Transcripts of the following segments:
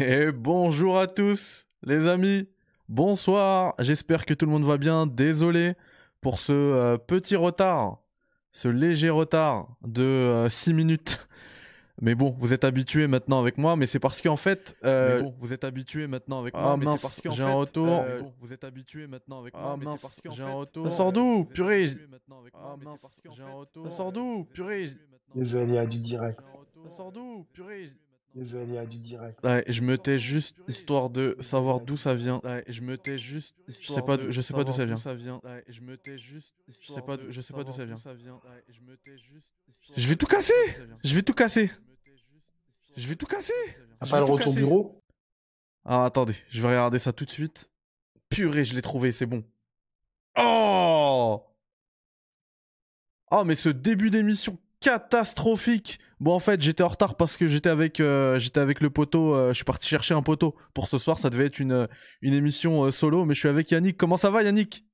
Et bonjour à tous, les amis. Bonsoir. J'espère que tout le monde va bien. Désolé pour ce euh, petit retard, ce léger retard de 6 minutes. Mais bon, vous êtes habitués maintenant avec moi, mais c'est parce qu'en fait, euh, Mais bon, vous êtes habitués maintenant avec Ah, moi, mais c'est parce qu'en j'ai un retour. euh, mais bon, vous êtes habitués maintenant avec Ah, moi, mais c'est parce qu'en j'ai un retour. euh, Ça sort d'où, purée? Ah, mince, j'ai un retour. euh, Ça sort d'où, purée? habitués maintenant Désolé, avec il y a moi, du direct. Ça sort d'où, purée? Désolé, il y a du direct. Ouais, je me tais juste histoire de savoir d'où ça vient. Ouais, je me tais juste Je je sais pas, je sais pas d'où ça vient. Ouais, je me tais juste Je sais pas je sais pas d'où ça vient. Ouais, je me tais juste Je vais tout casser Je vais tout casser Je vais tout casser vais le retour bureau? Ah, attendez, je vais regarder ça tout de suite. Purée, je l'ai trouvé, c'est bon. Oh Oh, mais ce début d'émission catastrophique. Bon, en fait, j'étais en retard parce que j'étais avec, euh, j'étais avec le poteau. euh, je suis parti chercher un poteau pour ce soir. Ça devait être une, euh, émission solo, mais je suis avec Yannick. Comment ça va, Yannick?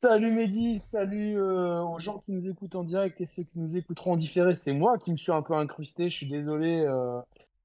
Salut Mehdi, salut aux gens qui nous écoutent en direct et ceux qui nous écouteront en différé. C'est moi qui me suis un peu incrusté, je suis désolé,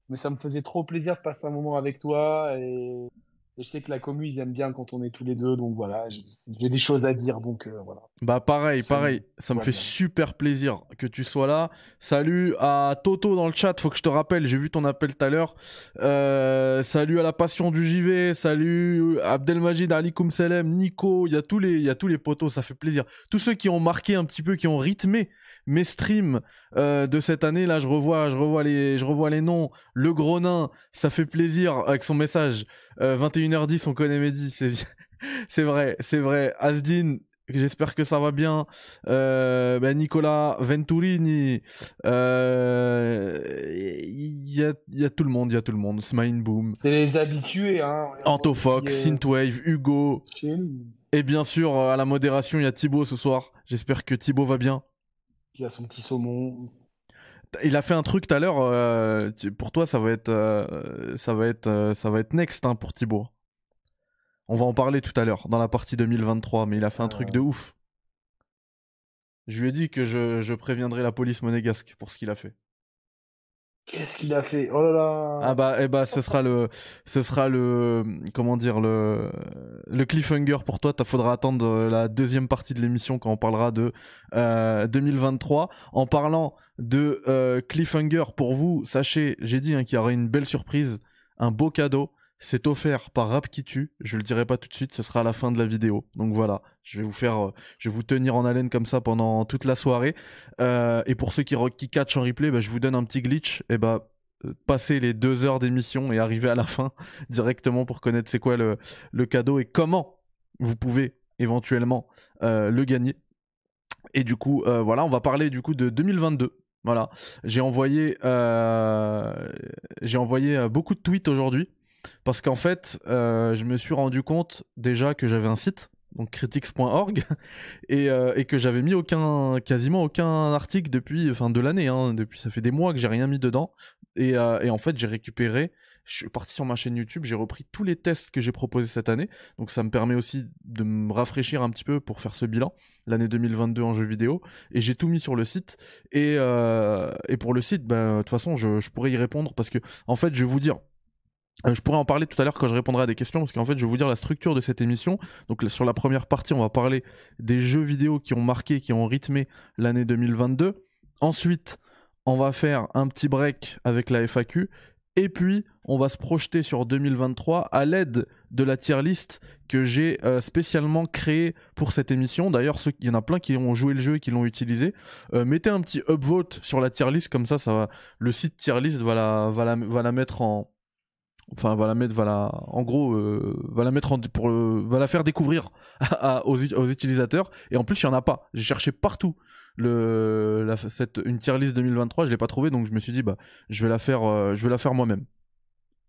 mais ça me faisait trop plaisir de passer un moment avec toi et, et je sais que la commu, ils aiment bien quand on est tous les deux, donc voilà, j'ai des choses à dire, donc euh, voilà. Bah pareil, pareil. Ça me Ouais, fait bien. super plaisir que tu sois là. Salut à Toto dans le chat. Faut que je te rappelle, j'ai vu ton appel tout à l'heure. Euh, salut à la passion du JV. Salut Abdelmajid, Ali Koumselem, Nico. Il y a tous les, il y a tous les potos. Ça fait plaisir. Tous ceux qui ont marqué un petit peu, qui ont rythmé mes streams euh, de cette année. Là, je revois, je revois les, je revois les noms. Le gros nain, ça fait plaisir avec son message. Euh, 21h10, on connaît Mehdi. C'est, c'est vrai, c'est vrai. Asdin, J'espère que ça va bien. Euh, ben, Nicolas Venturini. euh, Il y, a, y a tout le monde, il y a tout le monde. Smine Boom. C'est les habitués, hein. Antofox, est Synthwave, Hugo. Et bien sûr, euh, à la modération, il y a Thibaut ce soir. J'espère que Thibaut va bien. Qui a son petit saumon. Il a fait un truc tout à l'heure. euh, tu- pour toi, ça va être, euh, ça va être, euh, ça va être next hein, pour Thibaut. On va en parler tout à l'heure dans la partie 2023, mais il a fait un truc de ouf. Je lui ai dit que je, je préviendrai la police monégasque pour ce qu'il a fait. Qu'est-ce qu'il a fait? Oh là là! Ah bah, eh bah, ce sera le, ce sera le, comment dire, le, le cliffhanger pour toi. Il faudra attendre euh, la deuxième partie de l'émission quand on parlera de euh, 2023. En parlant de euh, cliffhanger pour vous, sachez, j'ai dit hein, qu'il y aura une belle surprise, un beau cadeau. C'est offert par Rap qui tue. Je le dirai pas tout de suite, ce sera à la fin de la vidéo. Donc voilà, je vais vous faire, euh, je vous tenir en haleine comme ça pendant toute la soirée. Euh, et pour ceux qui, qui catchent en replay, bah, je vous donne un petit glitch. Et bah, euh, passer les deux heures d'émission et arriver à la fin directement pour connaître c'est quoi le, cadeau et comment vous pouvez éventuellement le gagner. Et du coup, voilà, on va parler du coup de 2022. Voilà, j'ai envoyé, beaucoup de tweets aujourd'hui parce qu'en fait, euh, je me suis rendu compte déjà que j'avais un site, donc critics.org, et, euh, et que j'avais mis quasiment aucun article depuis, enfin de l'année, hein, depuis ça fait des mois que j'ai rien mis dedans, et, euh, et en fait j'ai récupéré, je suis parti sur ma chaîne YouTube, j'ai repris tous les tests que j'ai proposés cette année, donc ça me permet aussi de me rafraîchir un petit peu pour faire ce bilan, l'année 2022 en jeu vidéo, et j'ai tout mis sur le site, et, pour le site, bah, de toute façon je, je pourrais y répondre, parce que en fait je vais vous dire, je pourrais en parler tout à l'heure quand je répondrai à des questions, parce qu'en fait, je vais vous dire la structure de cette émission. Donc, sur la première partie, on va parler des jeux vidéo qui ont marqué, qui ont rythmé l'année 2022. Ensuite, on va faire un petit break avec la FAQ. Et puis, on va se projeter sur 2023 à l'aide de la tier list que j'ai euh, spécialement créée pour cette émission. D'ailleurs, il y en a plein qui ont joué le jeu et qui l'ont utilisé. Euh, mettez un petit upvote sur la tier list, comme ça, ça va, le site tier list va la, va la, va la mettre en, enfin va la mettre va la en gros euh, va la mettre en, pour le- va la faire découvrir aux, ut- aux utilisateurs. Et en plus il y en a pas. J'ai cherché partout. Le la, cette une tier list 2023 je l'ai pas trouvé donc je me suis dit bah je vais la faire euh, je vais la faire moi-même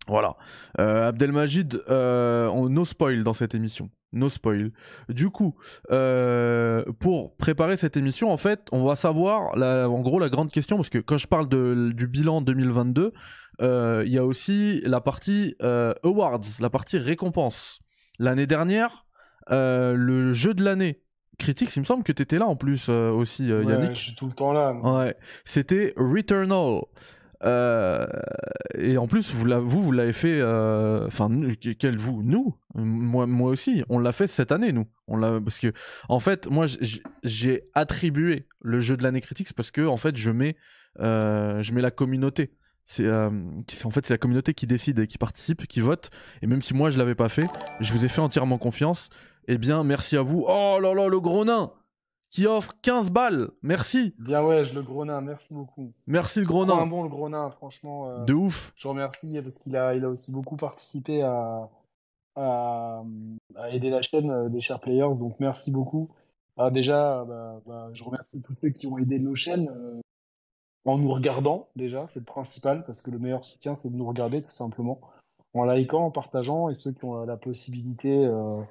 voilà euh, Abdelmajid euh, on no spoil dans cette émission no spoil du coup euh, pour préparer cette émission en fait on va savoir la, en gros la grande question parce que quand je parle de, du bilan 2022 euh, il y a aussi la partie awards, la partie récompense. L'année dernière, le jeu de l'année, Critics, il me semble que tu étais là en plus aussi, euh, Ouais, Yannick. je suis tout le temps là. moi. Ouais, c'était Returnal. Euh, et en plus, vous, vous, l'avez fait. euh, Enfin, quel vous Nous moi, moi aussi. On l'a fait cette année, nous. On l'a parce que, en fait, moi, j'ai attribué le jeu de l'année critique parce que, en fait, je mets, euh, je mets la communauté. C'est euh, en fait c'est la communauté qui décide qui participe, qui vote. Et même si moi je l'avais pas fait, je vous ai fait entièrement confiance. Eh bien, merci à vous. Oh là là, le gros nain qui offre 15 balles. Merci, Bien ouais, je le gros nain, merci beaucoup. merci le gros Trop un nain. bon le gros nain, franchement. euh, De ouf. Je remercie parce qu'il a, il a aussi beaucoup participé à, à, à aider la chaîne euh, des chers players. Donc merci beaucoup. Ah, déjà, bah, bah, je remercie tous ceux qui ont aidé nos chaînes euh, en nous regardant déjà, c'est le principal parce que le meilleur soutien c'est de nous regarder tout simplement. En likant, en partageant et ceux qui ont la possibilité euh,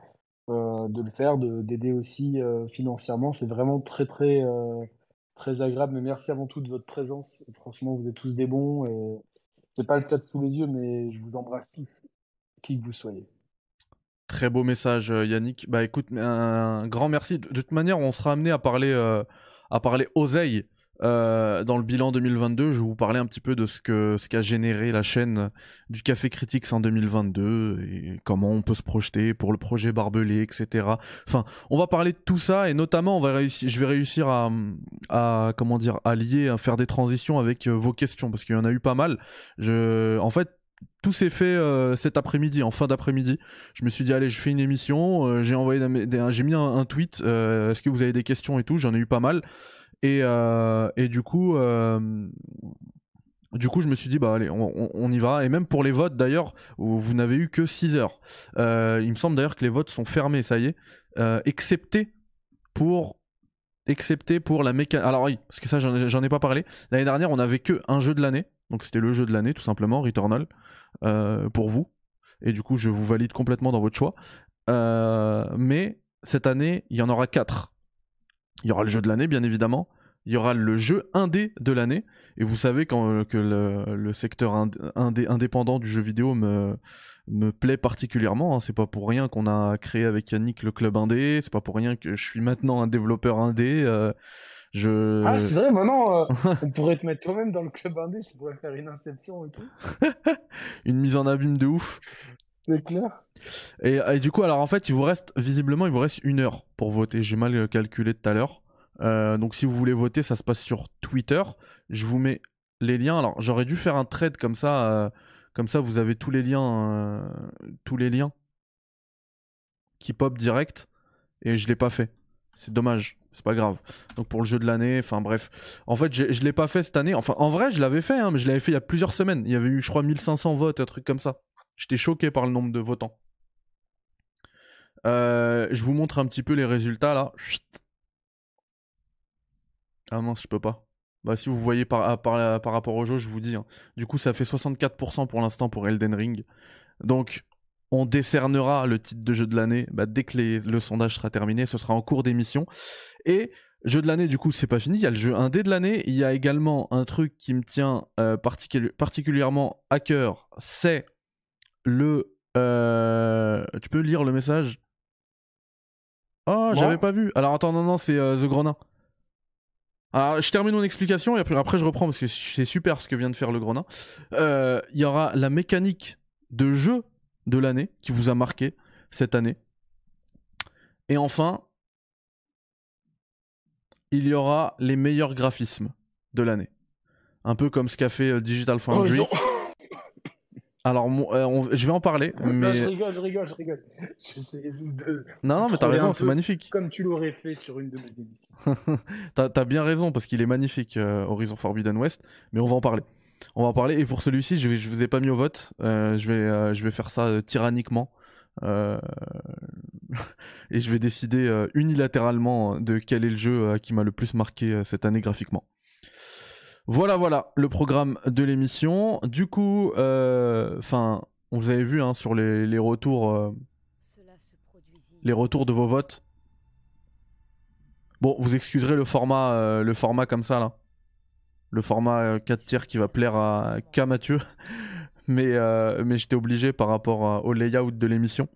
euh, de le faire, de d'aider aussi euh, financièrement, c'est vraiment très très euh, très agréable. Mais merci avant tout de votre présence. Franchement, vous êtes tous des bons et j'ai pas le chat sous les yeux, mais je vous embrasse tous, qui que vous soyez. Très beau message, Yannick. Bah écoute, un grand merci. De toute manière, on sera amené à parler, à parler oseille euh, dans le bilan 2022. Je vais vous parler un petit peu de ce que ce qu'a généré la chaîne du Café Critiques en 2022 et comment on peut se projeter pour le projet Barbelé, etc. Enfin, on va parler de tout ça et notamment, je vais réussir à, comment dire, à lier, à faire des transitions avec euh, vos questions parce qu'il y en a eu pas mal. En fait. Tout s'est fait euh, cet après-midi, en fin d'après-midi je me suis dit allez je fais une émission j'ai envoyé j'ai mis un, tweet est-ce que vous avez des questions et tout? J'en ai eu pas mal et, euh, et du coup euh, du coup je me suis dit bah allez on, y va. Et même pour les votes d'ailleurs vous n'avez eu que 6 heures. Euh, il me semble d'ailleurs que les votes sont fermés ça y est. Excepté pour excepté pour la mécanique alors oui parce que ça j'en ai, pas parlé. L'année dernière on avait que un jeu de l'année. Donc c'était le jeu de l'année tout simplement Returnal pour vous. Et du coup je vous valide complètement dans votre choix. Mais cette année, il y en aura quatre. Il y aura le jeu de l'année, bien évidemment. Il y aura le jeu indé de l'année. Et vous savez quand, euh, que le, le secteur ind- indé, indépendant du jeu vidéo me, me plaît particulièrement. hein. C'est pas pour rien qu'on a créé avec Yannick le club indé. C'est pas pour rien que je suis maintenant un développeur indé. euh, je... Ah, c'est vrai, maintenant, euh, on pourrait te mettre toi-même dans le club indé, ça pourrait faire une inception et tout. Une mise en abîme de ouf. C'est clair. Et, du coup, alors en fait, il vous reste, visiblement, il vous reste une heure pour voter. J'ai mal euh, calculé tout à l'heure. Euh, donc si vous voulez voter, ça se passe sur Twitter. Je vous mets les liens. Alors j'aurais dû faire un trade comme ça. euh, comme ça, vous avez tous les liens. tous les liens qui pop direct. Et je l'ai pas fait. C'est dommage. C'est pas grave. Donc pour le jeu de l'année, enfin bref. En fait, j'ai- je l'ai pas fait cette année. Enfin, en vrai, je l'avais fait, hein, mais je l'avais fait il y a plusieurs semaines. Il y avait eu, je crois, 1500 votes, un truc comme ça. J'étais choqué par le nombre de votants. Euh, je vous montre un petit peu les résultats là. Ah mince, je peux pas. Bah si vous voyez par, ah, par, par rapport au jeu, je vous dis. hein. Du coup, ça fait 64% pour l'instant pour Elden Ring. Donc, on décernera le titre de jeu de l'année bah, dès que le sondage sera terminé. Ce sera en cours d'émission. Et jeu de l'année, du coup, c'est pas fini. Il y a le jeu indé de l'année. Il y a également un truc qui me tient euh, particuli- particulièrement à cœur. C'est le. euh, Tu peux lire le message? Oh, j'avais pas vu. Alors attends, non, non, c'est euh, The Grenin. Alors, je termine mon explication et après, après je reprends parce que c'est super ce que vient de faire le Grenin. Euh, Il y aura la mécanique de jeu de l'année qui vous a marqué cette année. Et enfin, il y aura les meilleurs graphismes de l'année. Un peu comme ce qu'a fait euh, Digital Oh, Foundry. Alors, euh, on- je vais en parler, Non, mais... je rigole, je rigole, je rigole. De... Non, non, mais t'as raison, c'est magnifique. Comme tu l'aurais fait sur une de mes émissions. T'as bien raison parce qu'il est magnifique, euh, Horizon Forbidden West, mais on va en parler. On va en parler. Et pour celui-ci, je, vais, je vous ai pas mis au vote. euh, je, vais, je vais faire ça tyranniquement. Et je vais décider unilatéralement de quel est le jeu qui m'a le plus marqué cette année graphiquement. Voilà, voilà, le programme de l'émission. Du coup, enfin, on vous avez vu hein, sur les, les retours, euh, les retours de vos votes. Bon, vous excuserez le format, euh, le format comme ça là, le format euh, 4 tiers qui va plaire à qu'à Mathieu, mais euh, mais j'étais obligé par rapport au layout de l'émission.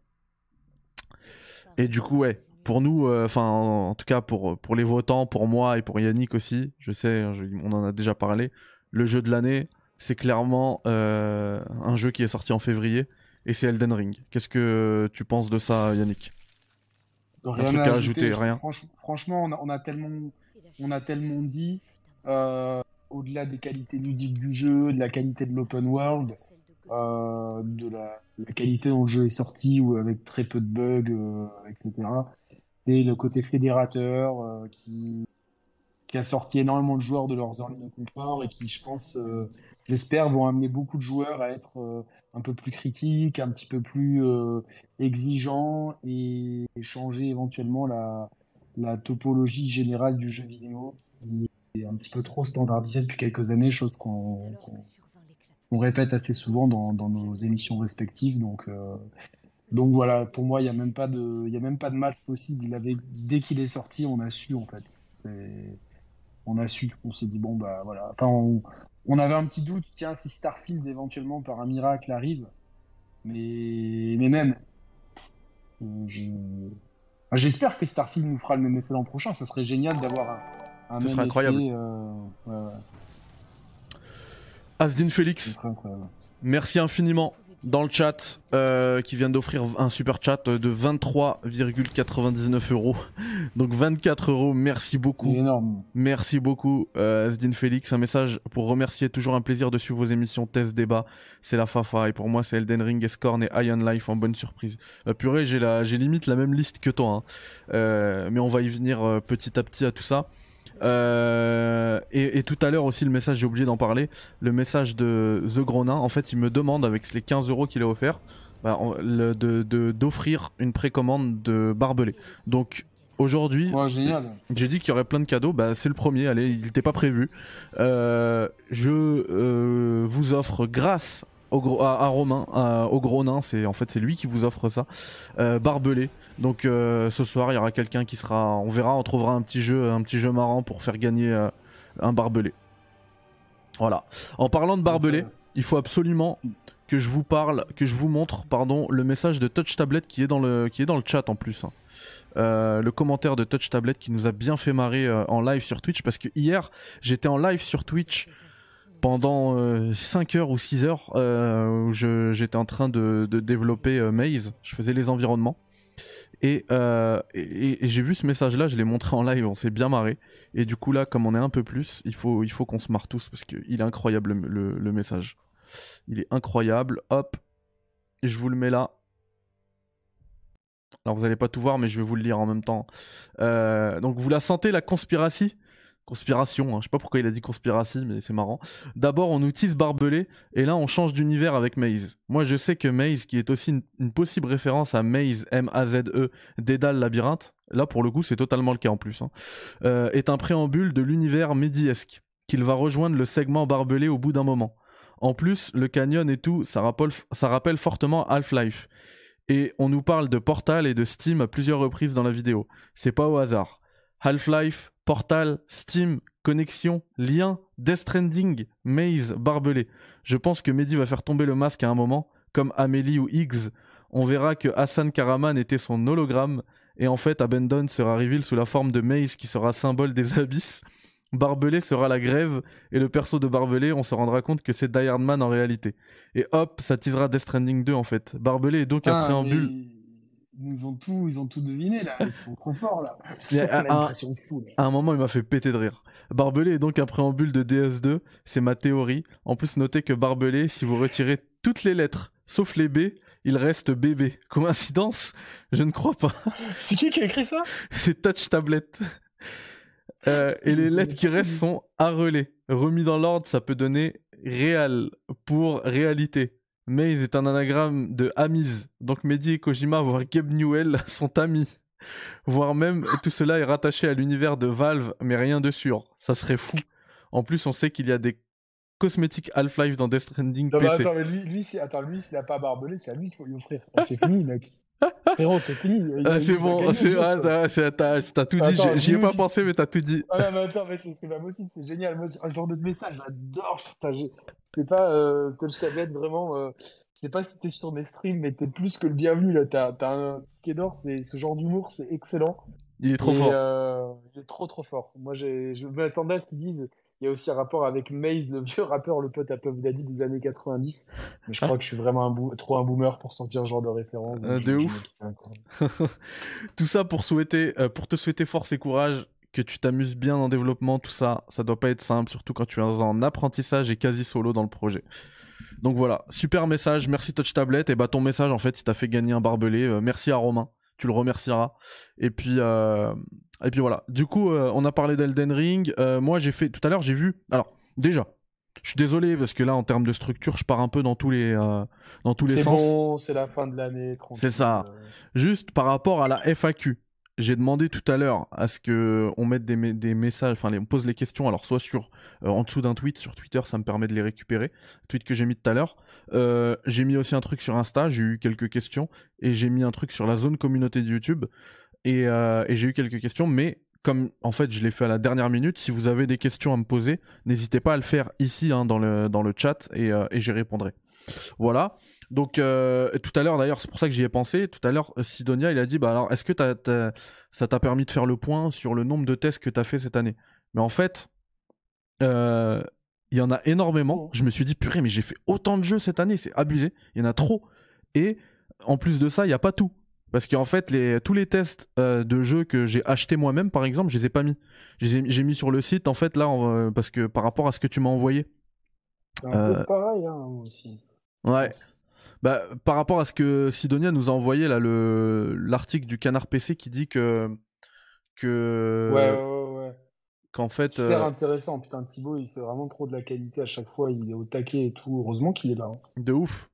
Et du coup, ouais, pour nous, euh, enfin, en, en tout cas pour pour les votants, pour moi et pour Yannick aussi, je sais, je- on en a déjà parlé. Le jeu de l'année, c'est clairement euh, un jeu qui est sorti en février et c'est Elden Ring. Qu'est-ce que tu penses de ça, Yannick? Rien truc à à ajouter, rien? franch- franchement, on a, on a tellement, on a tellement dit, euh, au-delà des qualités ludiques du jeu, de la qualité de l'open world, euh, de la, la qualité dont le jeu est sorti, ou avec très peu de bugs, euh, etc. Le côté fédérateur euh, qui, qui a sorti énormément de joueurs de leur zone de confort et qui, je pense, euh, j'espère, vont amener beaucoup de joueurs à être euh, un peu plus critiques, un petit peu plus exigeants et changer éventuellement la, la topologie générale du jeu vidéo qui est un petit peu trop standardisée depuis quelques années, chose qu'on répète assez souvent dans, dans nos émissions respectives. Donc, donc voilà, pour moi, il n'y a même pas de, y a même pas de match possible. Il avait, dès qu'il est sorti, on a su en fait. Et on a su, on s'est dit bon bah voilà. Enfin, on, on avait un petit doute, tiens, si Starfield éventuellement par un miracle arrive, mais mais même, j'espère que Starfield nous fera le même effet l'an prochain. Ça serait génial d'avoir un, un même incroyable. euh, ouais, ouais, Asdin Félix, merci infiniment dans le chat euh, qui vient d'offrir un super chat de 23,99 euros. Donc 24 euros, merci beaucoup. énorme. Merci beaucoup, euh, Asdin Félix. Un message pour remercier. Toujours un plaisir de suivre vos émissions Test Débat. C'est la Fafa. Et pour moi, c'est Elden Ring, Escorn et Iron Life en bonne surprise. Euh, purée, j'ai la, j'ai limite la même liste que toi. hein. Euh, mais on va y venir petit à petit à tout ça. Euh, et, et tout à l'heure aussi, le message, j'ai oublié d'en parler. Le message de The Gronin. En fait, il me demande, avec les 15 euros qu'il a offert, bah, de, de- d'offrir une précommande de barbelé. Donc, aujourd'hui, Ouais, j'ai dit qu'il y aurait plein de cadeaux, bah c'est le premier, allez, il n'était pas prévu. Euh, je euh, vous offre grâce au gros, à, à Romain, à- au gros nain, c'est en fait c'est lui qui vous offre ça, euh, barbelé. Donc euh, ce soir il y aura quelqu'un qui sera, on verra, on trouvera un petit jeu, un petit jeu marrant pour faire gagner euh, un barbelé. Voilà. En parlant de barbelé, il faut absolument que je vous parle, que je vous montre, pardon, le message de Touch Tablet qui est dans le, qui est dans le chat en plus. hein. Euh, le commentaire de Touch Tablet qui nous a bien fait marrer euh, en live sur Twitch parce que hier j'étais en live sur Twitch pendant euh, 5 heures ou 6 heures euh, où j'étais en train de, développer euh, Maze, je faisais les environnements et, euh, j'ai vu ce message là, je l'ai montré en live, on s'est bien marré et du coup là comme on est un peu plus, il faut, il faut qu'on se marre tous parce qu'il est incroyable le, message. Il est incroyable, hop, je vous le mets là. Alors vous allez pas tout voir, mais je vais vous le lire en même temps. Euh, donc vous la sentez la conspiratie? Conspiration, hein. je sais pas pourquoi il a dit conspiratie, mais c'est marrant. D'abord on utilise Barbelé, et là on change d'univers avec Maze. Moi je sais que Maze, qui est aussi une, une possible référence à Maze, M-A-Z-E, Dédale Labyrinthe, là pour le coup c'est totalement le cas en plus, hein, euh, est un préambule de l'univers médiesque, qu'il va rejoindre le segment Barbelé au bout d'un moment. En plus, le canyon et tout, ça rappelle, ça rappelle fortement Half-Life. Et on nous parle de Portal et de Steam à plusieurs reprises dans la vidéo. C'est pas au hasard. Half-Life, Portal, Steam, Connexion, Lien, Death Stranding, Maze, Barbelé. Je pense que Mehdi va faire tomber le masque à un moment, comme Amélie ou Higgs. On verra que Hassan Karaman était son hologramme, et en fait Abandon sera reveal sous la forme de Maze qui sera symbole des abysses. Barbelé sera la grève, et le perso de Barbelé, on se rendra compte que c'est Die Hard Man en réalité. Et hop, ça teasera Death Stranding 2 en fait. Barbelé est donc un Putain, préambule. Ils nous ont tout, ils ont tout deviné là. Ils sont trop forts là. À, à- l'impression de fou. là. à un moment, il m'a fait péter de rire. Barbelé est donc un préambule de DS2, c'est ma théorie. En plus, notez que Barbelé, si vous retirez toutes les lettres, sauf les B, il reste bébé. Coïncidence? Je ne crois pas. C'est qui qui a écrit ça? C'est Touch Tablet. Euh, et les lettres qui restent sont arrelées. Remis dans l'ordre, ça peut donner réal pour réalité. Maze est un anagramme de Amis. Donc Mehdi et Kojima, voire Gabe Newell, sont amis. Voire même tout cela est rattaché à l'univers de Valve, mais rien de sûr. Ça serait fou. En plus, on sait qu'il y a des cosmétiques Half-Life dans Death Stranding Non, mais PC. attends, mais lui, lui, si- attends, lui, s'il a pas barbelé, c'est à lui qu'il faut lui offrir. Oh, c'est fini, mec. Frérot, c'est fini. Ah, c'est bon, c'est, ah, t'as, tout dit, j'y- ai pas pensé, mais t'as tout dit. Ah non, mais attends, mais c'est pas possible, c'est génial. Moi, ce genre de message, j'adore. C'est pas euh, Touch Tablet, vraiment. Euh, je sais pas si t'es sur mes streams, mais t'es plus que le bienvenu là. T'as t'as un qui d'or, c'est ce genre d'humour, c'est excellent. Il est trop Et, fort. euh, il est trop trop fort. Moi, je m'attendais à ce qu'ils disent il y a aussi un rapport avec Maze, le vieux rappeur, le pote à Puff Daddy des années 90. Mais je crois que je suis vraiment un trop un boomer pour sortir ce genre de référence. Euh, je- de ouf. tout ça pour souhaiter, euh, pour te souhaiter force et courage, que tu t'amuses bien en développement, tout ça, ça doit pas être simple, surtout quand tu es en apprentissage et quasi solo dans le projet. Donc voilà, super message, merci Touch Tablet, et bah ton message en fait il t'a fait gagner un barbelé, Euh, merci à Romain, tu le remercieras. Et puis, euh, et puis voilà, du coup euh, on a parlé d'Elden Ring, Euh, moi j'ai fait, tout à l'heure j'ai vu, alors déjà, je suis désolé parce que là en termes de structure je pars un peu dans tous les, euh, dans tous les C'est sens. bon, c'est la fin de l'année. C'est ça. Juste par rapport à la FAQ, j'ai demandé tout à l'heure à ce que on mette des, me- des messages, enfin on pose les questions, alors soit sur euh, en dessous d'un tweet sur Twitter, ça me permet de les récupérer, tweet que j'ai mis tout à l'heure. Euh, j'ai mis aussi un truc sur Insta, j'ai eu quelques questions et j'ai mis un truc sur la zone communauté de YouTube et, euh, et j'ai eu quelques questions, mais comme en fait je l'ai fait à la dernière minute, si vous avez des questions à me poser, n'hésitez pas à le faire ici hein, dans le dans le chat et, euh, et j'y répondrai. Voilà. Donc euh, tout à l'heure d'ailleurs, c'est pour ça que j'y ai pensé. Tout à l'heure, Sidonia, il a dit bah alors est-ce que ça t'a permis de faire le point sur le nombre de tests que t'as fait cette année? Mais en fait, il y en a énormément. Je me suis dit purée, mais j'ai fait autant de jeux cette année, c'est abusé. Il y en a trop. Et en plus de ça, il y a pas tout. Parce qu'en fait, les, tous les tests euh, de jeux que j'ai achetés moi-même, par exemple, je les ai pas mis. Je J'ai mis sur le site, en fait, là, euh, parce que par rapport à ce que tu m'as envoyé. C'est un peu Euh, pareil, hein, moi aussi. Ouais. Bah, par rapport à ce que Sidonia nous a envoyé là, le l'article du Canard PC qui dit que que Ouais, ouais, ouais. qu'en fait Super euh, intéressant. Putain, Thibaut, il c'est vraiment trop de la qualité à chaque fois. Il est au taquet et tout. Heureusement qu'il est là. hein. de ouf.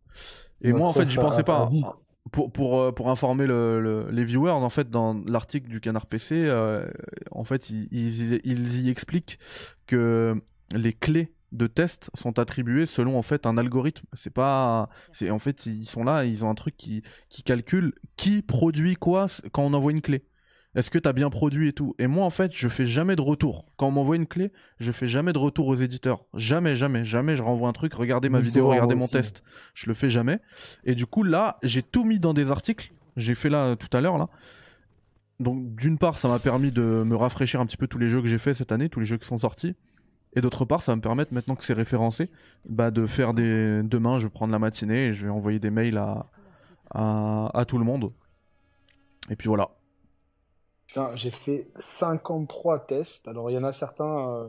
Et moi en fait j'y ref à- pensais pas. hein. Pour pour euh, pour informer le, le- les viewers en fait dans l'article du Canard PC euh, en fait ils, ils ils y expliquent que les clés de test sont attribuées selon en fait un algorithme. C'est pas c'est en fait ils sont là ils ont un truc qui qui calcule qui produit quoi quand on envoie une clé. Est-ce que t'as bien produit et tout? Et moi, en fait, je fais jamais de retour. Quand on m'envoie une clé, je fais jamais de retour aux éditeurs. Jamais, jamais, jamais. Je renvoie un truc. Regardez ma vidéo, regardez mon aussi. test. Je le fais jamais. Et du coup, là, j'ai tout mis dans des articles. J'ai fait là euh, tout à l'heure là. Donc, d'une part, ça m'a permis de me rafraîchir un petit peu tous les jeux que j'ai fait cette année, tous les jeux qui sont sortis. Et d'autre part, ça va me permettre maintenant que c'est référencé, bah, de faire des. Demain, je vais prendre la matinée et je vais envoyer des mails à, à, à tout le monde. Et puis voilà. J'ai fait 53 tests. Alors, il y en a certains, euh,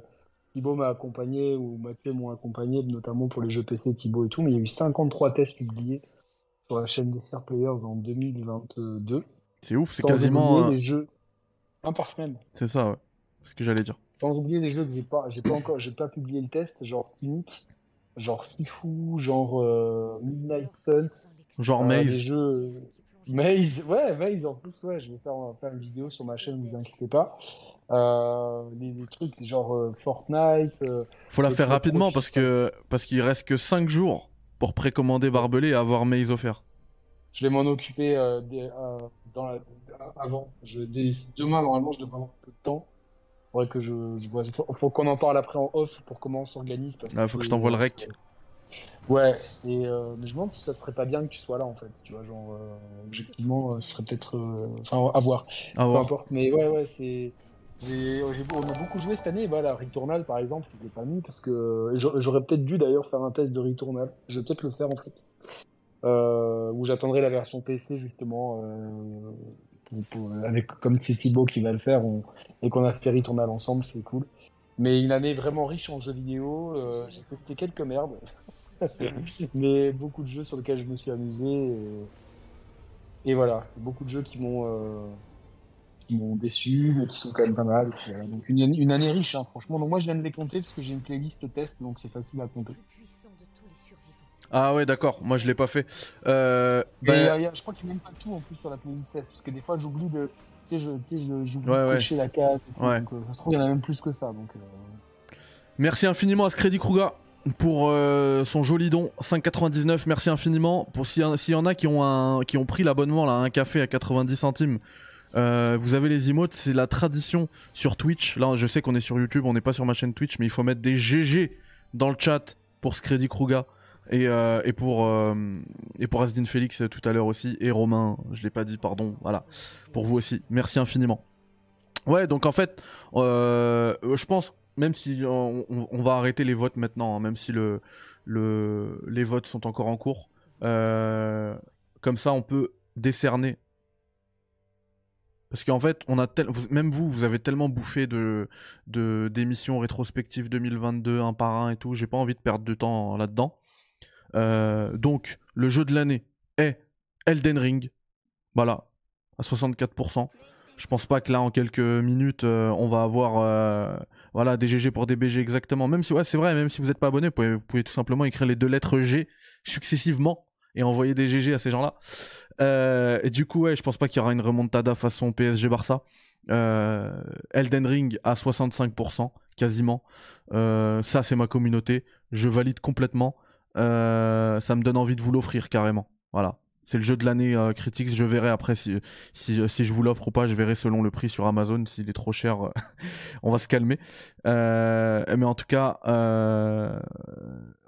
Thibaut m'a accompagné ou Mathieu m'ont accompagné, notamment pour les jeux PC, Thibaut et tout. Mais il y a eu 53 tests publiés sur la chaîne des Fair Players en 2022. C'est ouf, c'est quasiment. euh, les jeux. Un par semaine. C'est ça, ouais. C'est ce que j'allais dire. Sans oublier les jeux que j'ai pas, j'ai pas encore, j'ai pas publié le test, genre Tunic, genre Sifu, genre euh, Midnight Suns. Genre Euh, des Maze. jeux Maze, ouais, Maze en plus, ouais, je vais faire, va faire une vidéo sur ma chaîne, vous inquiétez pas. Euh, les, les trucs genre euh, Fortnite, euh, Faut la faire rapidement parce que parce qu'il reste que 5 jours pour précommander Barbelé et avoir Maze offert. je vais m'en occuper euh, des- euh, dans la- avant. Je, demain, normalement, je devrais avoir un peu de temps. Faudrait que je, je vois- faut, faut qu'on en parle après en off pour comment on s'organise. parce Ah, faut que je c'est- t'envoie le rec. Ouais, et euh, mais je me demande si ça serait pas bien que tu sois là en fait, tu vois, genre euh, objectivement, euh, ce serait peut-être, enfin à voir. À Peu importe, mais ouais, ouais, c'est. J'ai, on a beaucoup joué cette année, voilà, Returnal par exemple, je l'ai pas mis parce que j'a- j'aurais peut-être dû d'ailleurs faire un test de Returnal. Je vais peut-être le faire en fait. Où j'attendrai la version PC justement, pour- pour- avec comme c'est Thibaut qui va le faire on- et qu'on a fait Returnal ensemble, c'est cool. Mais une année vraiment riche en jeux vidéo, j'ai testé quelques merdes, mais beaucoup de jeux sur lesquels je me suis amusé. Et, et voilà, beaucoup de jeux qui m'ont euh, déçu, mais qui sont quand même pas mal. Et puis voilà. Donc une, une année riche, hein, franchement. Donc moi je viens de les compter parce que j'ai une playlist test, donc c'est facile à compter. Ah ouais, d'accord. Moi, je l'ai pas fait. Euh, Et bah, euh, y a- je crois qu'il n'y a même pas tout en plus sur la playlist test, parce que des fois j'oublie de, tu sais, j'oublie Ouais, de ouais. cocher la case. et tout, Ouais. donc, euh, ça se trouve il y en a même plus que ça. Donc Merci infiniment à Scredy Kruga pour euh, son joli don 5,99. Merci infiniment. Pour s'il y, en- a qui ont qui ont pris l'abonnement là, un café à 90 centimes. euh, vous avez les emotes, c'est la tradition sur Twitch. Là, je sais qu'on est sur YouTube, on n'est pas sur ma chaîne Twitch, mais il faut mettre des GG dans le chat pour Scredy Kruga et, euh, et pour et pour Asdin Félix tout à l'heure aussi et Romain. Je l'ai pas dit, pardon. Voilà, pour vous aussi. Merci infiniment. Ouais, donc en fait, je pense même si on, on- va arrêter les votes maintenant, hein, même si le, le, les votes sont encore en cours, euh, comme ça on peut décerner. Parce qu'en fait, on a tel- même vous, vous avez tellement bouffé de d'émissions rétrospectives 2022, un par un et tout, j'ai pas envie de perdre de temps là-dedans. Euh, donc, le jeu de l'année est Elden Ring. Voilà, à 64%. Je pense pas que là, en quelques minutes, euh, on va avoir euh, voilà, des GG pour des BG exactement. Même si, ouais, c'est vrai, même si vous n'êtes pas abonné, vous pouvez, tout simplement écrire les deux lettres G successivement et envoyer des GG à ces gens-là. Euh, et du coup, ouais, je pense pas qu'il y aura une remontada façon PSG Barça. Euh, Elden Ring à 65%, quasiment. Euh, ça, c'est ma communauté. Je valide complètement. Ça me donne envie de vous l'offrir carrément. Voilà. C'est le jeu de l'année euh, critique. Je verrai après si, si, si je vous l'offre ou pas. Je verrai selon le prix sur Amazon. S'il est trop cher, on va se calmer. Euh, mais en tout cas, euh,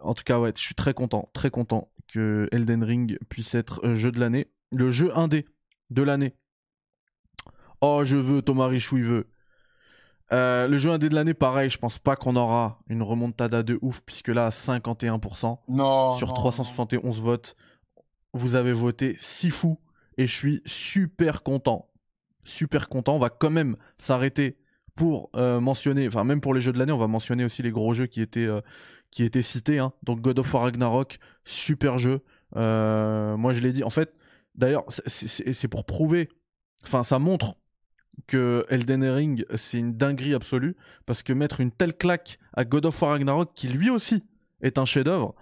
en tout cas, ouais, je suis très content, très content que Elden Ring puisse être euh, jeu de l'année. Le jeu indé de l'année. Oh, je veux, Thomas Richou, il veut. Euh, le jeu indé de l'année, pareil, je pense pas qu'on aura une remontada de ouf, puisque là, à 51%, Non. sur non, 371 votes, vous avez voté si fou, et je suis super content. Super content. On va quand même s'arrêter pour euh, mentionner, enfin, même pour les jeux de l'année, on va mentionner aussi les gros jeux qui étaient, euh, qui étaient cités. hein. Donc, God of War Ragnarok, super jeu. Euh, moi, je l'ai dit. En fait, d'ailleurs, c'est- pour prouver, enfin, ça montre que Elden Ring, c'est une dinguerie absolue, parce que mettre une telle claque à God of War Ragnarok, qui lui aussi est un chef-d'œuvre,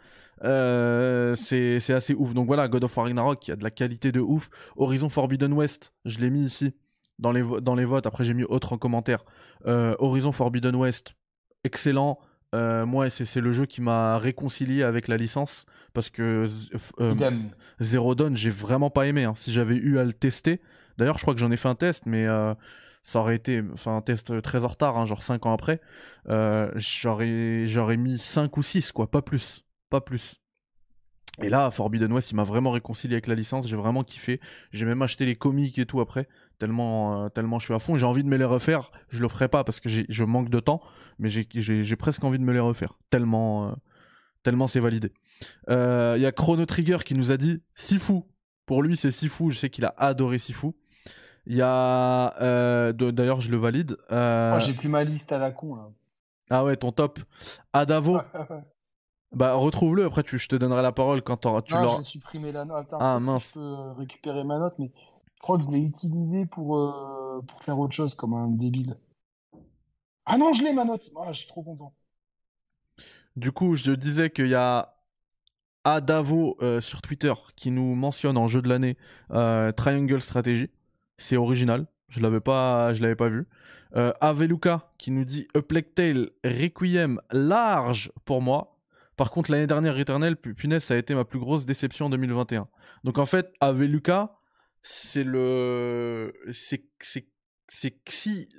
euh, c'est assez ouf. Donc voilà, God of War Ragnarok, qui a de la qualité de ouf. Horizon Forbidden West, je l'ai mis ici dans les, dans les votes. Après, j'ai mis autre en commentaire. Euh, Horizon Forbidden West, excellent. Euh, moi, c'est le jeu qui m'a réconcilié avec la licence parce que. Zero Dawn, j'ai vraiment pas aimé. hein. Si j'avais eu à le tester, d'ailleurs, je crois que j'en ai fait un test, mais ça aurait été enfin, un test très en retard, hein, genre 5 ans après. J'aurais j'aurais mis 5 ou 6, quoi, pas plus. Pas plus. Et là, Forbidden West, il m'a vraiment réconcilié avec la licence. J'ai vraiment kiffé. J'ai même acheté les comics et tout après, tellement, euh, tellement je suis à fond. J'ai envie de me les refaire. Je le ferai pas parce que j'ai- je manque de temps, mais j'ai- presque envie de me les refaire. Tellement, euh, tellement c'est validé. Euh, Il y a Chrono Trigger qui nous a dit Sifu. Pour lui, c'est Sifu. Je sais qu'il a adoré Sifu. Il y a. D'ailleurs, je le valide. Oh, j'ai plus ma liste à la con là. ah ouais, ton top. Adavo. Bah, retrouve-le. Après, tu, je te donnerai la parole quand tu l'auras. j'ai supprimé la note. Attends, Ah, mince. Je peux récupérer ma note, mais je crois que je l'ai utilisée pour, euh, pour faire autre chose comme un débile. Ah non, je l'ai ma note. Ah, je suis trop content. Du coup, je disais qu'il y a Adavo euh, sur Twitter qui nous mentionne en jeu de l'année euh, Triangle Strategy. C'est original. Je l'avais pas, je l'avais pas vu. Euh, Aveluka qui nous dit Tale Requiem large pour moi. Par contre, l'année dernière, Returnal, pu- punaise, ça a été ma plus grosse déception en 2021. Donc en fait, Aveluka, c'est le, c'est c'est c'est Xi,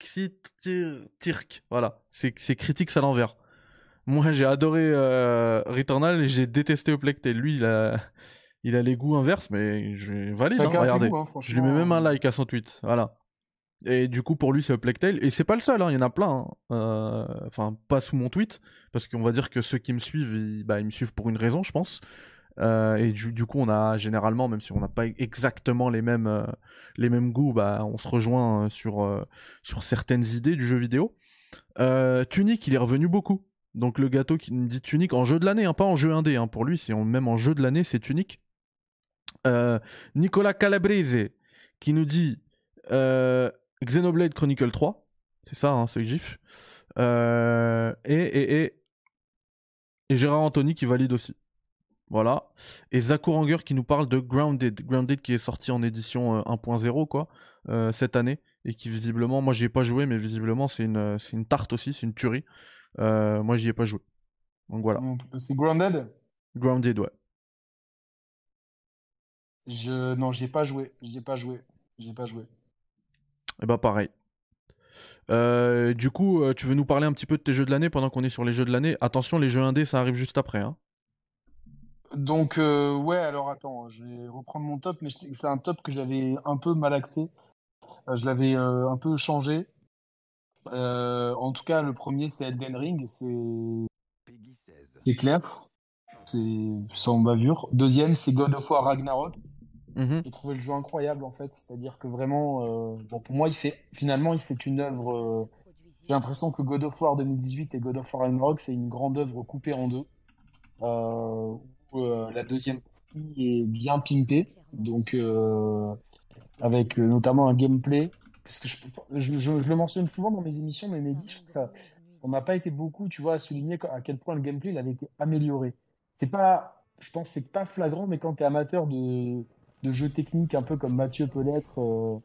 Xi Tir- Tirk. Voilà, c'est c'est Critics à l'envers. Moi, j'ai adoré euh, Returnal et j'ai détesté Tale. Lui, il a, il a les goûts inverses, mais je valide. hein, regardez. goûts, hein, Je lui mets même un franchement. like à son tweet. Voilà. Et du coup, pour lui, c'est Tale. Et c'est pas le seul, hein, il y en a plein. hein. Euh, Enfin, pas sous mon tweet. Parce qu'on va dire que ceux qui me suivent, ils, bah, me suivent pour une raison, je pense. Euh, et du, du coup, on a généralement, même si on n'a pas exactement les mêmes, euh, les mêmes goûts, bah, on se rejoint sur, sur certaines idées du jeu vidéo. Tunic, il est revenu beaucoup. Donc le gâteau qui me dit Tunic en jeu de l'année, hein, pas en jeu indé. Hein. Pour lui, c'est même en jeu de l'année, c'est Tunic. Nicolas Calabrese qui nous dit Xenoblade Chronicle 3. C'est ça, hein, ce gif. Euh, et, et, et, et Gérard Anthony qui valide aussi. Voilà. Et Zakur Anger qui nous parle de Grounded. Grounded qui est sorti en édition euh, 1.0 quoi, euh, cette année. Et qui visiblement, moi j'y ai pas joué, mais visiblement c'est une, c'est une tarte aussi, c'est une tuerie. Euh, moi j'y ai pas joué. Donc voilà. C'est Grounded? Grounded, ouais. Je... Non, j'y ai pas joué. J'y ai pas joué. J'y ai pas joué. Et bah pareil. Euh, du coup, euh, tu veux nous parler un petit peu de tes jeux de l'année pendant qu'on est sur les jeux de l'année? Attention, les jeux indés, ça arrive juste après. Hein. Donc, euh, ouais, alors attends, je vais reprendre mon top, mais c'est un top que j'avais un peu malaxé. Euh, je l'avais euh, un peu changé. Euh, en tout cas, le premier, c'est Elden Ring, c'est c'est clair, c'est sans bavure. Deuxième, c'est God of War Ragnarok. Mhm. J'ai trouvé le jeu incroyable en fait, c'est-à-dire que vraiment, euh, bon, pour moi, il fait finalement, c'est une œuvre. euh, j'ai l'impression que God of War 2018 et God of War Ragnarok, c'est une grande œuvre coupée en deux. euh, la deuxième partie est bien pimpée, donc avec notamment un gameplay. Parce que je, je, le mentionne souvent dans mes émissions, mais Mehdi, je on n'a pas été beaucoup, tu vois, à souligner à quel point le gameplay il avait été amélioré. C'est pas, je pense, c'est pas flagrant, mais quand tu es amateur de, de jeux techniques, un peu comme Mathieu peut l'être, euh,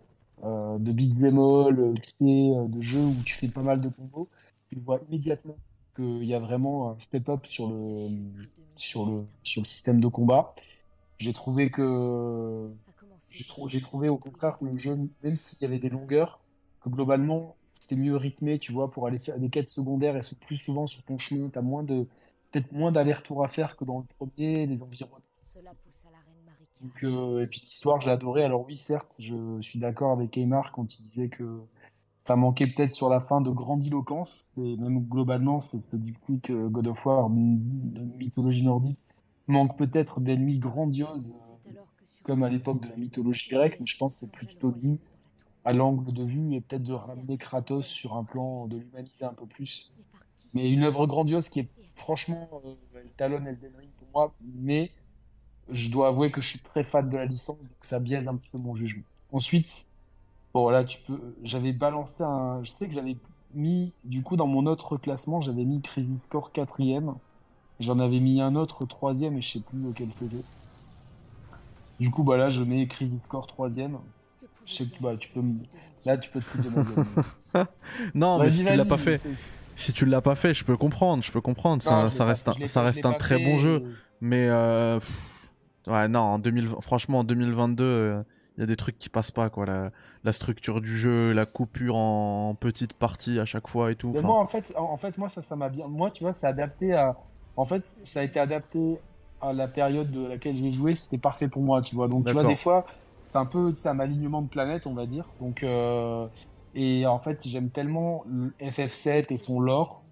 euh, de beat'em all, euh, tu sais, euh, de jeux où tu fais pas mal de combos, tu vois immédiatement qu'il y a vraiment un step-up sur le, sur le, sur le système de combat. J'ai trouvé que j'ai trou- j'ai trouvé au contraire que le jeu, même s'il y avait des longueurs, que globalement c'était mieux rythmé, tu vois, pour aller faire des quêtes secondaires et c'est plus souvent sur ton chemin, t'as moins de peut-être moins d'aller-retour à faire que dans le premier, les environnements. Euh, et puis l'histoire, j'ai adoré. Alors oui, certes, je suis d'accord avec Aymar quand il disait que ça manquait peut-être sur la fin de grandiloquence, et même globalement, c'est que du coup que God of War, de mythologie nordique, manque peut-être d'ennemis grandioses, euh, comme à l'époque de la mythologie grecque, mais je pense que c'est plutôt lié à l'angle de vue et peut-être de ramener Kratos sur un plan, de l'humaniser un peu plus. Mais une œuvre grandiose qui est franchement, euh, elle talonne Elden Ring pour moi, mais je dois avouer que je suis très fan de la licence, donc ça biaise un petit peu mon jugement. Ensuite, bon là, tu peux, j'avais balancé un, je sais que j'avais mis, du coup, dans mon autre classement, j'avais mis Crisis Core quatrième, j'en avais mis un autre troisième et je sais plus lequel c'était. Du coup, bah là, je mets Crisis Core troisième. Je sais que bah, tu peux, là, tu peux te foutre de ma gueule. Non, mais si tu l'as pas fait, si tu l'as pas fait, je peux comprendre, je peux comprendre. Non, Ça, reste un, ça reste très bon jeu, mais euh, pff, ouais, non, en 2020, franchement, en 2022, il y a des trucs qui passent pas, quoi. La, la structure du jeu, la coupure en, en petites parties à chaque fois et tout. Mais moi, en fait, en, en fait, moi, ça, ça m'a bien. Moi, tu vois, c'est adapté à. En fait, ça a été adapté à la période de laquelle j'ai joué. C'était parfait pour moi, tu vois. Donc, tu vois, des fois, c'est un peu, c'est un alignement de planètes, on va dire. Donc, euh, et en fait, j'aime tellement le FF7 et son lore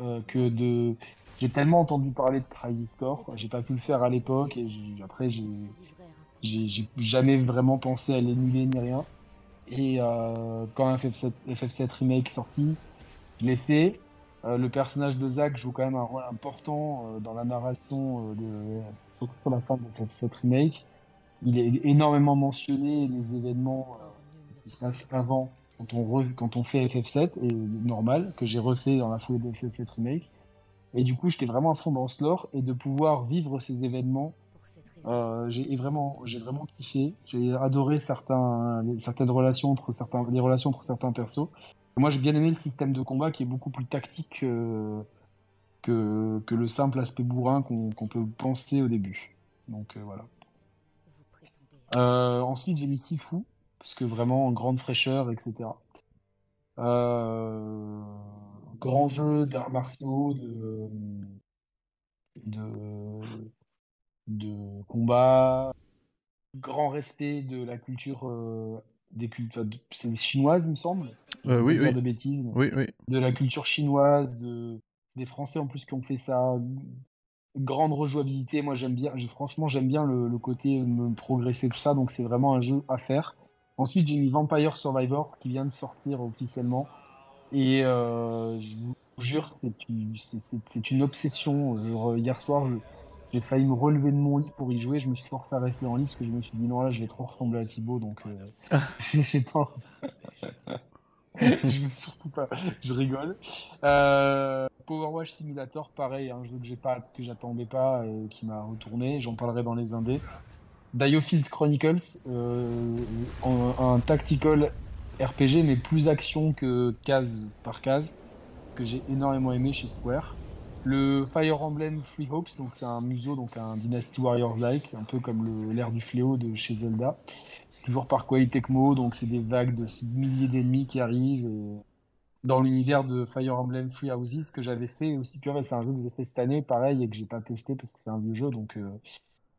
euh, que de. J'ai tellement entendu parler de Crisis Core. J'ai pas pu le faire à l'époque et après, j'ai jamais vraiment pensé à l'émuler ni rien. Et euh, quand FF7, FF7 Remake est sorti, je l'ai fait. Euh, le personnage de Zack joue quand même un rôle important euh, dans la narration de, sur la fin de FF7 Remake. Il est énormément mentionné, les événements qui se passent avant, quand on, quand on fait FF7, et normal, que j'ai refait dans la foulée de FF7 Remake. Et du coup, j'étais vraiment à fond dans ce lore, et de pouvoir vivre ces événements euh, j'ai vraiment, j'ai vraiment kiffé. J'ai adoré certains, certaines relations entre certains, les relations entre certains persos. Et moi, j'ai bien aimé le système de combat qui est beaucoup plus tactique euh, que, que le simple aspect bourrin qu'on peut penser au début. Donc euh, voilà. Ensuite, j'ai mis Sifu, parce que vraiment, grande fraîcheur, etc. Euh, grand jeu d'arts martiaux, de, de, de combat, grand respect de la culture euh, des cultures, c'est chinoise, il me semble. Euh, oui, oui. de bêtises. Oui, oui. De la culture chinoise, de des Français en plus qui ont fait ça. Grande rejouabilité, moi j'aime bien, je- franchement j'aime bien le, le côté me progresser tout ça, donc c'est vraiment un jeu à faire. Ensuite j'ai mis Vampire Survivor qui vient de sortir officiellement et euh, je vous jure c'est une, obsession. Genre, hier soir j'ai failli me relever de mon lit pour y jouer, je me suis forcé à rester en lit parce que je me suis dit non là je vais trop ressembler à Thibaut donc euh, j'ai pas je veux surtout pas. Je rigole. Euh, Power Wash Simulator, pareil, un jeu que j'ai pas, que j'attendais pas et qui m'a retourné. J'en parlerai dans les indés. Diofield Chronicles, euh, un, un tactical RPG mais plus action que case par case, que j'ai énormément aimé chez Square. Le Fire Emblem Free Hopes, donc c'est un museau, donc un Dynasty Warriors-like, un peu comme l'ère du fléau de chez Zelda toujours par Koei Tecmo, donc c'est des vagues de milliers d'ennemis qui arrivent. et Dans l'univers de Fire Emblem Free Houses que j'avais fait aussi, c'est un jeu que j'ai fait cette année, pareil, et que j'ai pas testé parce que c'est un vieux jeu, donc euh,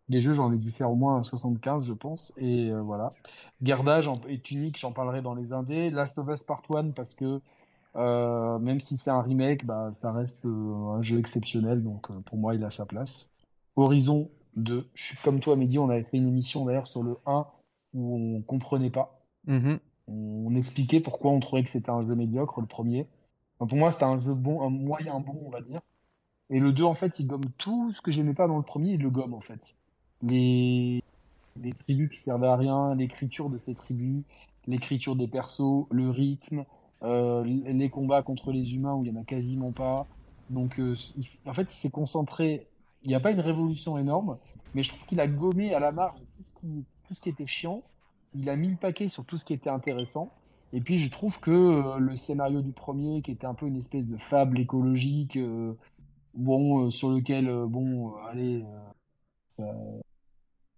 les jeux j'en ai dû faire au moins 75 je pense, et euh, voilà. Gardage en- est unique, j'en parlerai dans les indés. Last of Us Part 1 parce que Euh, même si c'est un remake, bah, ça reste euh, un jeu exceptionnel, donc pour moi, il a sa place. Horizon 2, je suis comme toi, Mehdi, on avait fait une émission d'ailleurs sur le 1 où on comprenait pas. Mhm. On expliquait pourquoi on trouvait que c'était un jeu médiocre, le premier. Enfin, pour moi, c'était un jeu bon, un moyen bon, on va dire. Et le 2, en fait, il gomme tout ce que j'aimais pas dans le premier, il le gomme, en fait. Les, tribus qui servaient à rien, l'écriture de ces tribus, l'écriture des persos, le rythme, euh, les combats contre les humains où il y en a quasiment pas. Donc, euh, en fait, il s'est concentré. Il n'y a pas une révolution énorme, mais je trouve qu'il a gommé à la marge tout ce qui, était chiant. Il a mis le paquet sur tout ce qui était intéressant. Et puis, je trouve que euh, le scénario du premier, qui était un peu une espèce de fable écologique, bon, sur lequel, bon, allez,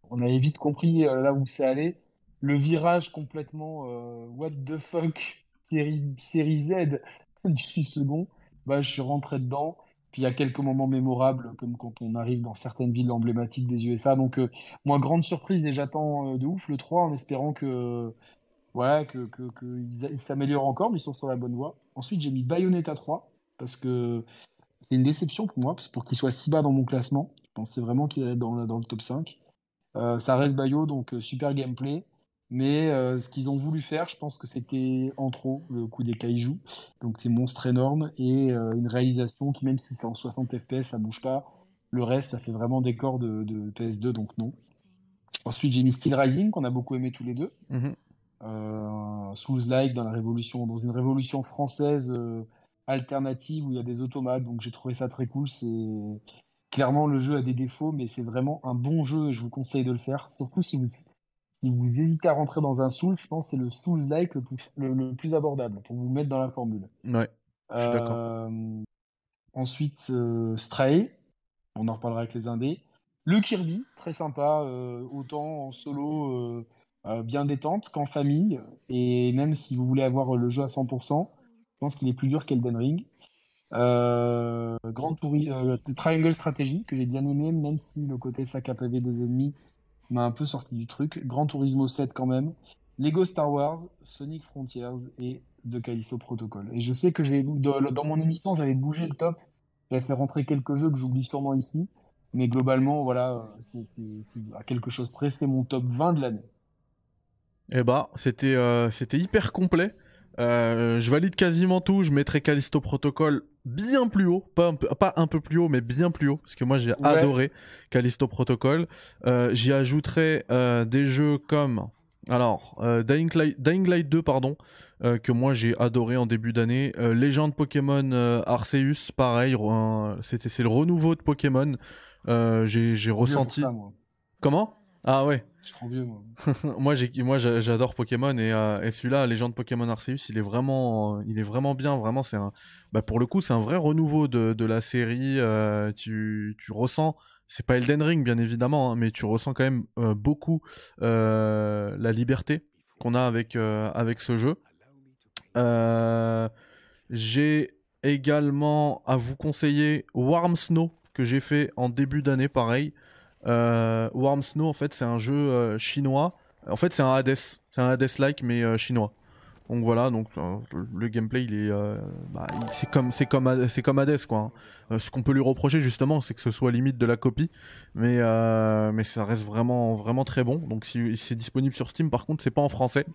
on avait vite compris euh, là où ça allait. Le virage complètement euh, what the fuck série, série Z du second, bah, je suis rentré dedans. Puis il y a quelques moments mémorables, comme quand on arrive dans certaines villes emblématiques des USA. Donc, euh, moi, grande surprise, et j'attends de ouf le 3 en espérant que, voilà, que, que, que s'améliorent encore, mais ils sont sur la bonne voie. Ensuite, j'ai mis Bayonetta 3 parce que c'est une déception pour moi, parce pour qu'il soit si bas dans mon classement. Je pensais vraiment qu'il allait être dans, dans le top 5. Euh, ça reste Bayo, donc euh, super gameplay. Mais euh, ce qu'ils ont voulu faire, je pense que c'était en trop, le coup des kaiju. Donc c'est monstre énorme et euh, une réalisation qui, même si c'est en 60 FPS, ça bouge pas. Le reste, ça fait vraiment décor de, de PS2, donc non. Ensuite, j'ai mis Steel Rising, qu'on a beaucoup aimé tous les deux. Euh, Souls-like dans la révolution, dans une révolution française alternative où il y a des automates, donc j'ai trouvé ça très cool. C'est clairement le jeu a des défauts, mais c'est vraiment un bon jeu et je vous conseille de le faire. Surtout si vous, si vous hésitez à rentrer dans un Souls, je pense que c'est le Souls-like le plus, le, le plus abordable pour vous mettre dans la formule. Ouais. Je suis d'accord. Euh, ensuite, euh, Stray, on en reparlera avec les indés. Le Kirby, très sympa, euh, autant en solo euh, bien détente qu'en famille. Et même si vous voulez avoir le jeu à 100%, je pense qu'il est plus dur qu'Elden Ring. Euh, Grand euh, Triangle Strategy, que j'ai bien aimé, même si le côté sac à pavé des ennemis m'a un peu sorti du truc. Grand Turismo 7 quand même. Lego Star Wars, Sonic Frontiers et The Callisto Protocol. Et je sais que j'ai dans, mon émission, j'avais bougé le top. J'avais fait rentrer quelques jeux que j'oublie sûrement ici. Mais globalement, voilà, euh, à quelque chose près, c'est mon top 20 de l'année. Eh bah, c'était hyper complet. Je valide quasiment tout. Je mettrai Callisto Protocol bien plus haut, pas un peu, pas un peu plus haut, mais bien plus haut, parce que moi j'ai Ouais. adoré Callisto Protocol. Euh, J'y ajouterai euh, des jeux comme alors euh, Dying, Light, Dying Light 2, pardon, que moi j'ai adoré en début d'année. Légende Pokémon Arceus, pareil, c'est le renouveau de Pokémon. J'ai ressenti. ça. Comment? Ah ouais. Je suis trop vieux, moi. moi, j'ai, moi, j'a- j'adore Pokémon et, euh, et celui-là, Légende Pokémon Arceus, il est vraiment, euh, il est vraiment bien. Vraiment, c'est un, bah, pour le coup, c'est un vrai renouveau de, de la série. euh, tu, tu ressens, c'est pas Elden Ring, bien évidemment, hein, mais tu ressens quand même euh, beaucoup la liberté qu'on a avec avec ce jeu. J'ai également à vous conseiller Warm Snow que j'ai fait en début d'année, pareil. Euh, Warm Snow, en fait, c'est un jeu euh, chinois. En fait, c'est un Hades. C'est un Hades-like, mais euh, chinois. Donc voilà, donc le gameplay, il est, bah, c'est comme, c'est comme, c'est comme Hades, quoi. hein. Ce qu'on peut lui reprocher justement, c'est que ce soit limite de la copie, mais mais ça reste vraiment, vraiment très bon. Donc si, c'est disponible sur Steam, par contre, c'est pas en français.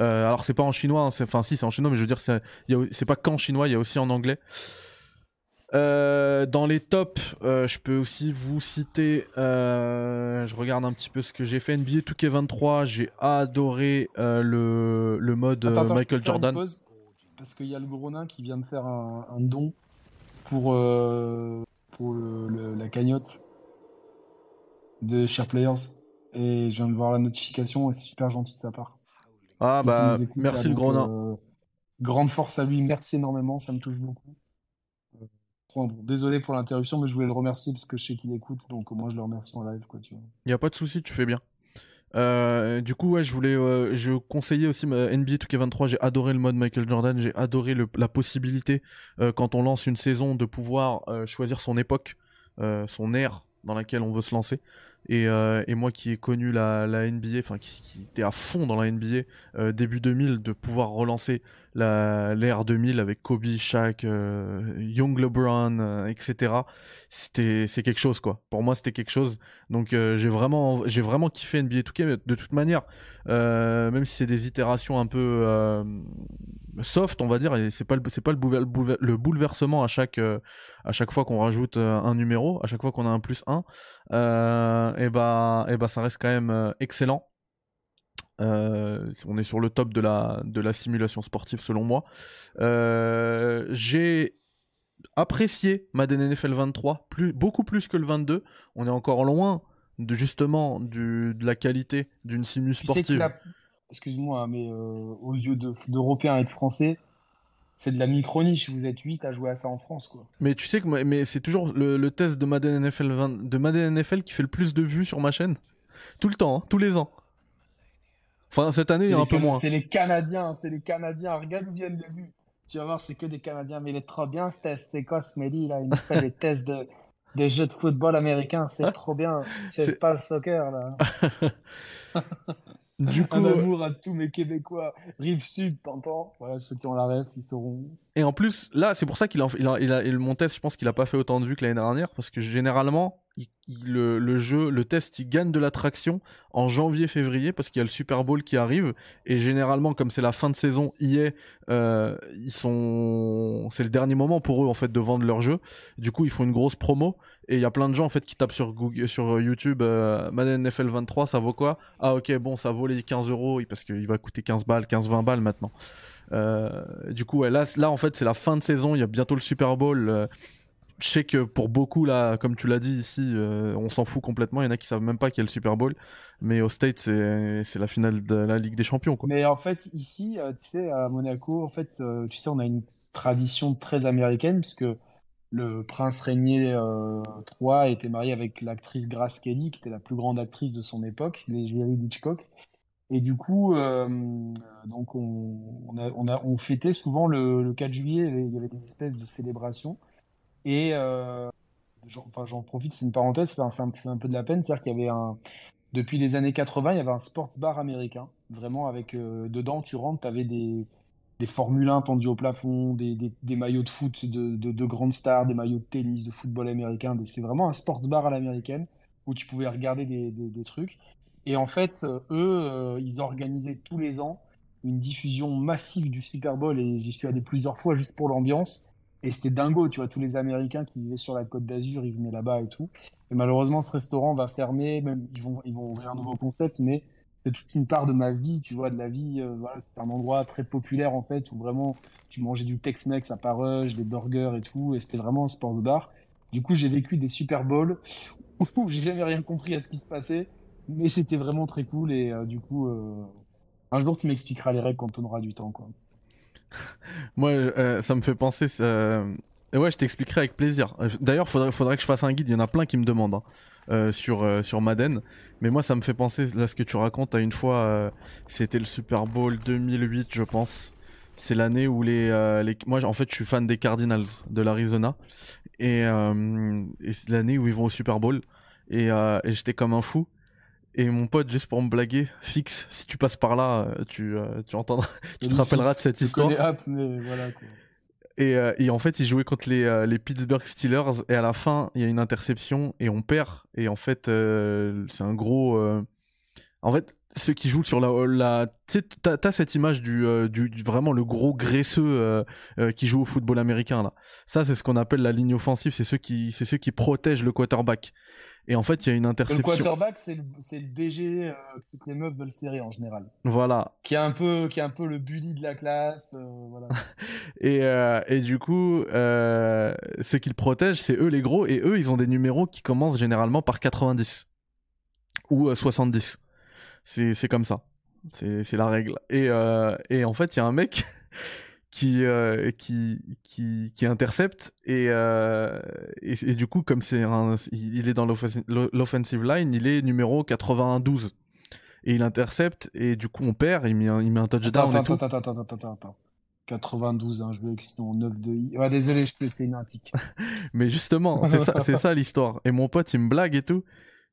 Alors c'est pas en chinois, hein, enfin si c'est en chinois, mais je veux dire c'est c'est pas qu'en chinois, il y a aussi en anglais. Euh, dans les tops, euh, je peux aussi vous citer. euh, je regarde un petit peu ce que j'ai fait. NBA 2K23, j'ai adoré le, le mode Attends, je Michael faire une Jordan. pause parce qu'il y a le gros nain qui vient de faire un, un don pour, pour le- le- la cagnotte de Share Players. Et je viens de voir la notification et c'est super gentil de sa part. Ah bah écoute, merci là, le gros nain. grande force à lui, merci énormément, ça me touche beaucoup. Désolé pour l'interruption, mais je voulais le remercier parce que je sais qu'il écoute, donc au moins je le remercie en live, quoi, tu vois. Il y a pas de souci, tu fais bien. Euh, du coup, ouais, je voulais, euh, je conseillais aussi NBA 2K23. J'ai adoré le mode Michael Jordan. J'ai adoré la possibilité euh, quand on lance une saison de pouvoir euh, choisir son époque, son ère dans laquelle on veut se lancer. Et, moi qui ai connu la, NBA, enfin qui, était à fond dans la NBA début 2000, de pouvoir relancer la l'ère 2000 avec Kobe, Shaq, euh, Young LeBron, euh, etc. C'était c'est quelque chose quoi. Pour moi c'était quelque chose. Donc euh, j'ai vraiment vraiment kiffé NBA 2K de toute manière. Euh, même si c'est des itérations un peu soft, on va dire, et c'est pas pas le, le boulever- le bouleversement à chaque à chaque fois qu'on rajoute un numéro, à chaque fois qu'on a un plus 1, euh, et bah et ça reste quand même excellent. Euh, on est sur le top de la de la simulation sportive selon moi. Euh, j'ai apprécié Madden NFL 23 plus beaucoup plus que le 22. On est encore loin de justement du, de la qualité d'une simu sportive. Excuse-moi, hein, mais euh, aux yeux de- d'Européens et de Français, c'est de la micro-niche. Vous êtes 8 à jouer à ça en France, quoi. Mais tu sais que mais c'est toujours le, le test de Madden NFL 20 de Madden NFL qui fait le plus de vues sur ma chaîne. Tout le temps, hein, tous les ans. Enfin cette année un peu moins. c'est les Canadiens, c'est les Canadiens. Regarde où viennent les vues. Tu vas voir, c'est que des Canadiens. Mais il est trop bien ce test. C'est quoi ce là? Il nous fait des tests de, des jeux de football américains. C'est trop bien. C'est- pas le soccer, là. Du coup, Un amour à tous mes Québécois. Rive Sud, t'entends? Voilà, ceux qui ont la ref, ils sauront. Et en plus, là, c'est pour ça qu'il a, il a, il a, il- mon test, je pense qu'il a pas fait autant de vues que l'année dernière, parce que généralement, le, le jeu, le test, il gagne de l'attraction en janvier-février, parce qu'il y a le Super Bowl qui arrive, et généralement, comme c'est la fin de saison, EA, euh, ils sont, c'est le dernier moment pour eux en fait de vendre leur jeu. Du coup, ils font une grosse promo, et il y a plein de gens en fait qui tapent sur Google, sur YouTube, euh, Madden NFL 23, ça vaut quoi? Ah ok, bon, ça vaut les 15 euros, parce qu'il va coûter 15 balles, 15-20 balles maintenant. Euh, du coup, ouais, là, là, en fait, c'est la fin de saison. Il y a bientôt le Super Bowl. Je sais que pour beaucoup, là, comme tu l'as dit ici, euh, on s'en fout complètement. Il y en a qui savent même pas qu'il y a le Super Bowl. Mais au State, c'est la finale de la Ligue des Champions. Mais en fait, ici, euh, tu sais, à Monaco, en fait, euh, tu sais, on a une tradition très américaine, puisque le prince euh, III était marié avec l'actrice Grace Kelly, qui était la plus grande actrice de son époque, l'égérie d'Hitchcock. Et du coup, donc on fêtait souvent le, le 4 juillet, il y avait des espèces de célébrations. Et euh, j'en, profite, c'est une parenthèse, fait un peu de la peine, c'est-à-dire qu'il y avait un, depuis les années 80, il y avait un sports bar américain, vraiment avec euh, dedans, tu rentres, tu avais des, des Formule 1 pendus au plafond, des, des, maillots de foot de, de, de grandes stars, des maillots de tennis, de football américain. C'est vraiment un sports bar à l'américaine où tu pouvais regarder des, des, des trucs. Et en fait, euh, eux, euh, ils organisaient tous les ans une diffusion massive du Super Bowl et j'y suis allé plusieurs fois juste pour l'ambiance. Et c'était dingo, tu vois, tous les Américains qui vivaient sur la Côte d'Azur, ils venaient là-bas et tout. Et malheureusement, ce restaurant va fermer, même ils vont, ils vont ouvrir un nouveau concept, mais c'est toute une part de ma vie, tu vois, de la vie. euh, voilà, c'est un endroit très populaire en fait, où vraiment tu mangeais du Tex-Mex à Pareus, des burgers et tout, et c'était vraiment un sport de bar. Du coup, j'ai vécu des Super Bowls où j'ai jamais rien compris à ce qui se passait, mais c'était vraiment très cool, et euh, du coup, euh, un jour tu m'expliqueras les règles quand on aura du temps, quoi. Moi, euh, ça me fait penser. euh, Ouais, je t'expliquerai avec plaisir. Euh, D'ailleurs, faudrait, faudrait que je fasse un guide. Il y en a plein qui me demandent hein, sur Madden. Mais moi, ça me fait penser là ce que tu racontes à une fois. C'était le Super Bowl 2008, je pense. C'est l'année où les, moi en fait je suis fan des Cardinals de l'Arizona et, c'est l'année où ils vont au Super Bowl et j'étais comme un fou et mon pote juste pour me blaguer fixe si tu passes par là euh, tu euh, tu entendras tu te rappelleras de cette histoire connais App, mais voilà, quoi. et, euh, et en fait, ils jouaient contre les, les Pittsburgh Steelers. Et à la fin, il y a une interception et on perd. Et en fait, euh, c'est un gros. euh, En fait, ceux qui jouent sur la. la... Tu t'as, t'as cette image du, euh, du, du- vraiment le gros graisseux euh, euh, qui joue au football américain là. Ça, c'est ce qu'on appelle la ligne offensive. C'est ceux qui, c'est ceux qui protègent le quarterback. Et en fait, il y a une Le interception. quarterback, c'est le, c'est le DG que toutes les meufs veulent serrer en général. Voilà. Qui est un peu, qui est un peu le bully de la classe. voilà. Et, et du coup, ceux qui le protègent, c'est eux les gros, et eux, ils ont des numéros qui commencent généralement par 90 ou euh, 70. C'est c'est comme ça. C'est c'est la règle. Et, euh, et en fait, il y a un mec qui, euh, qui, qui, qui intercepte, et, euh, et, et du coup, comme c'est il est dans l'offensive line, il est numéro 92. Et il intercepte, et du coup, on perd, il met un, il met un touchdown Attends, et tout. attends, attends, attends, attends, attends, attends. 92, hein, je veux que sinon 9 de I. Ouais, désolé, je te fais une antique. Mais justement, c'est ça, c'est ça l'histoire. Et mon pote, il me blague et tout.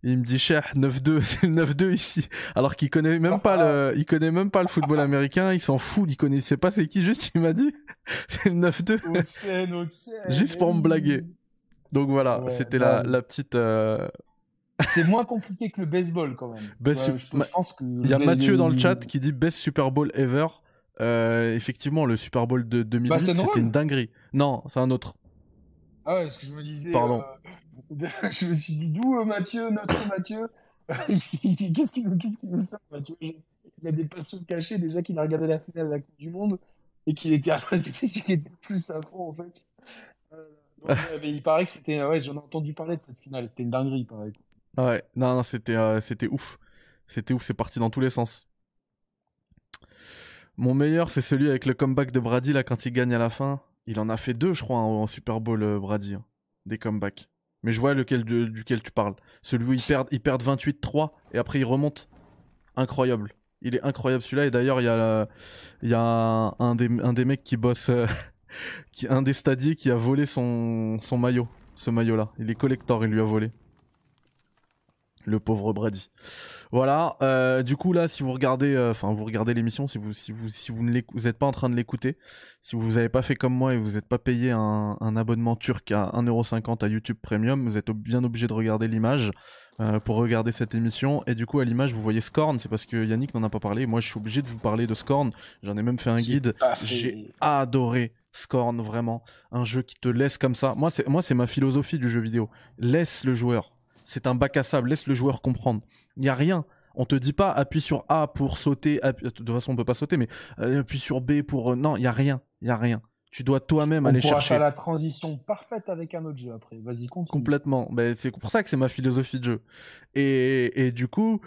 Il me dit cher 9-2, c'est le 9-2 ici. Alors qu'il connaît même pas le, il connaît même pas le football américain, il s'en fout, il connaissait pas c'est qui, juste il m'a dit c'est le 9-2. Haute-Seine, Haute-Seine, Juste pour me blaguer. Donc voilà, Ouais, c'était la, la petite. euh, C'est moins compliqué que le baseball quand même. Best Ouais, sup- je, je pense que Il y a Mathieu dans le chat qui dit best Super Bowl ever. Euh, effectivement, le Super Bowl de 2008, Bah, c'était une dinguerie. Non, c'est un autre. Ah ouais, parce que je me disais. Pardon. euh, je me suis dit d'où euh, Mathieu, notre Mathieu? Qu'est-ce qu'il nous sort, Mathieu? Il a des passions cachées déjà qu'il a regardé la finale de la Coupe du Monde et qu'il était après c'était celui qui était le plus à fond en fait. Euh, donc, mais il paraît que c'était. Ouais, j'en ai entendu parler de cette finale. C'était une dinguerie, il paraît. Ouais, non, non, c'était euh, c'était ouf. C'était ouf, c'est parti dans tous les sens. Mon meilleur, c'est celui avec le comeback de Brady, là, quand il gagne à la fin. Il en a fait deux, je crois, en, en Super Bowl, euh, Brady. hein. Des comebacks. Mais je vois lequel duquel tu parles. Celui où ils perdent, ils perdent 28-3 et après ils remontent. Incroyable. Il est incroyable celui-là. Et d'ailleurs, il y a, y a un, des, un mecs qui bosse, euh, un des stadiers qui a volé son, son maillot. Ce maillot-là. Il est collector, il lui a volé. Le pauvre Brady. Voilà. euh, du coup là, si vous regardez, euh, enfin vous regardez l'émission, si vous si vous si vous ne vous êtes pas en train de l'écouter, si vous avez pas fait comme moi et vous n'êtes pas payé un, un abonnement turc à 1,50€ à YouTube Premium, vous êtes bien obligé de regarder l'image euh, pour regarder cette émission. Et du coup à l'image vous voyez Scorn, c'est parce que Yannick n'en a pas parlé. Moi je suis obligé de vous parler de Scorn. J'en ai même fait un guide. J'ai adoré Scorn vraiment, un jeu qui te laisse comme ça. Moi c'est moi c'est ma philosophie du jeu vidéo. Laisse le joueur. C'est un bac à sable, laisse le joueur comprendre. Il y a rien. On te dit pas appuie sur A pour sauter, appuie- de toute façon on peut pas sauter mais euh, appuie sur B pour euh, non, il y a rien, il y a rien. Tu dois toi-même aller pourra chercher. faire la transition parfaite avec un autre jeu après. Vas-y, continue. Complètement. Ben, c'est pour ça que c'est ma philosophie de jeu. Et, et du coup,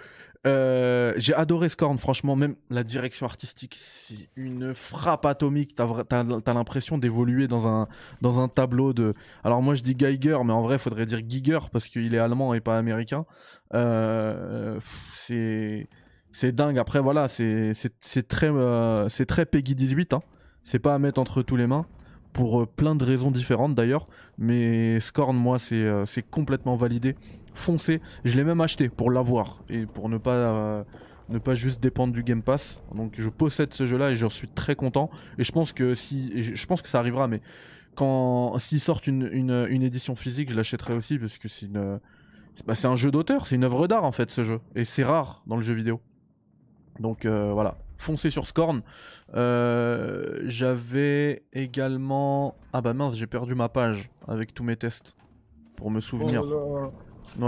euh, j'ai adoré Scorn, franchement, même la direction artistique, c'est une frappe atomique. T'as, l'impression d'évoluer dans un, dans un tableau de. Alors moi je dis Geiger, mais en vrai, faudrait dire Giger parce qu'il est allemand et pas américain. Euh, c'est, dingue. Après, voilà, c'est, très, euh, très Peggy 18. Hein. C'est pas à mettre entre tous les mains. Pour euh, plein de raisons différentes d'ailleurs. Mais Scorn, moi, c'est euh, c'est complètement validé. Foncez. Je l'ai même acheté pour l'avoir et pour ne pas euh, juste dépendre du Game Pass. Donc je possède ce jeu-là et j'en suis très content. Et je pense que si, je je pense que ça arrivera, mais quand s'ils sortent une, édition physique, je l'achèterai aussi parce que c'est une bah, un jeu d'auteur, c'est une œuvre d'art en fait ce jeu et c'est rare dans le jeu vidéo. Donc voilà, foncez sur Scorn. Euh, J'avais également ah bah mince, j'ai perdu ma page avec tous mes tests pour me souvenir. Oh là.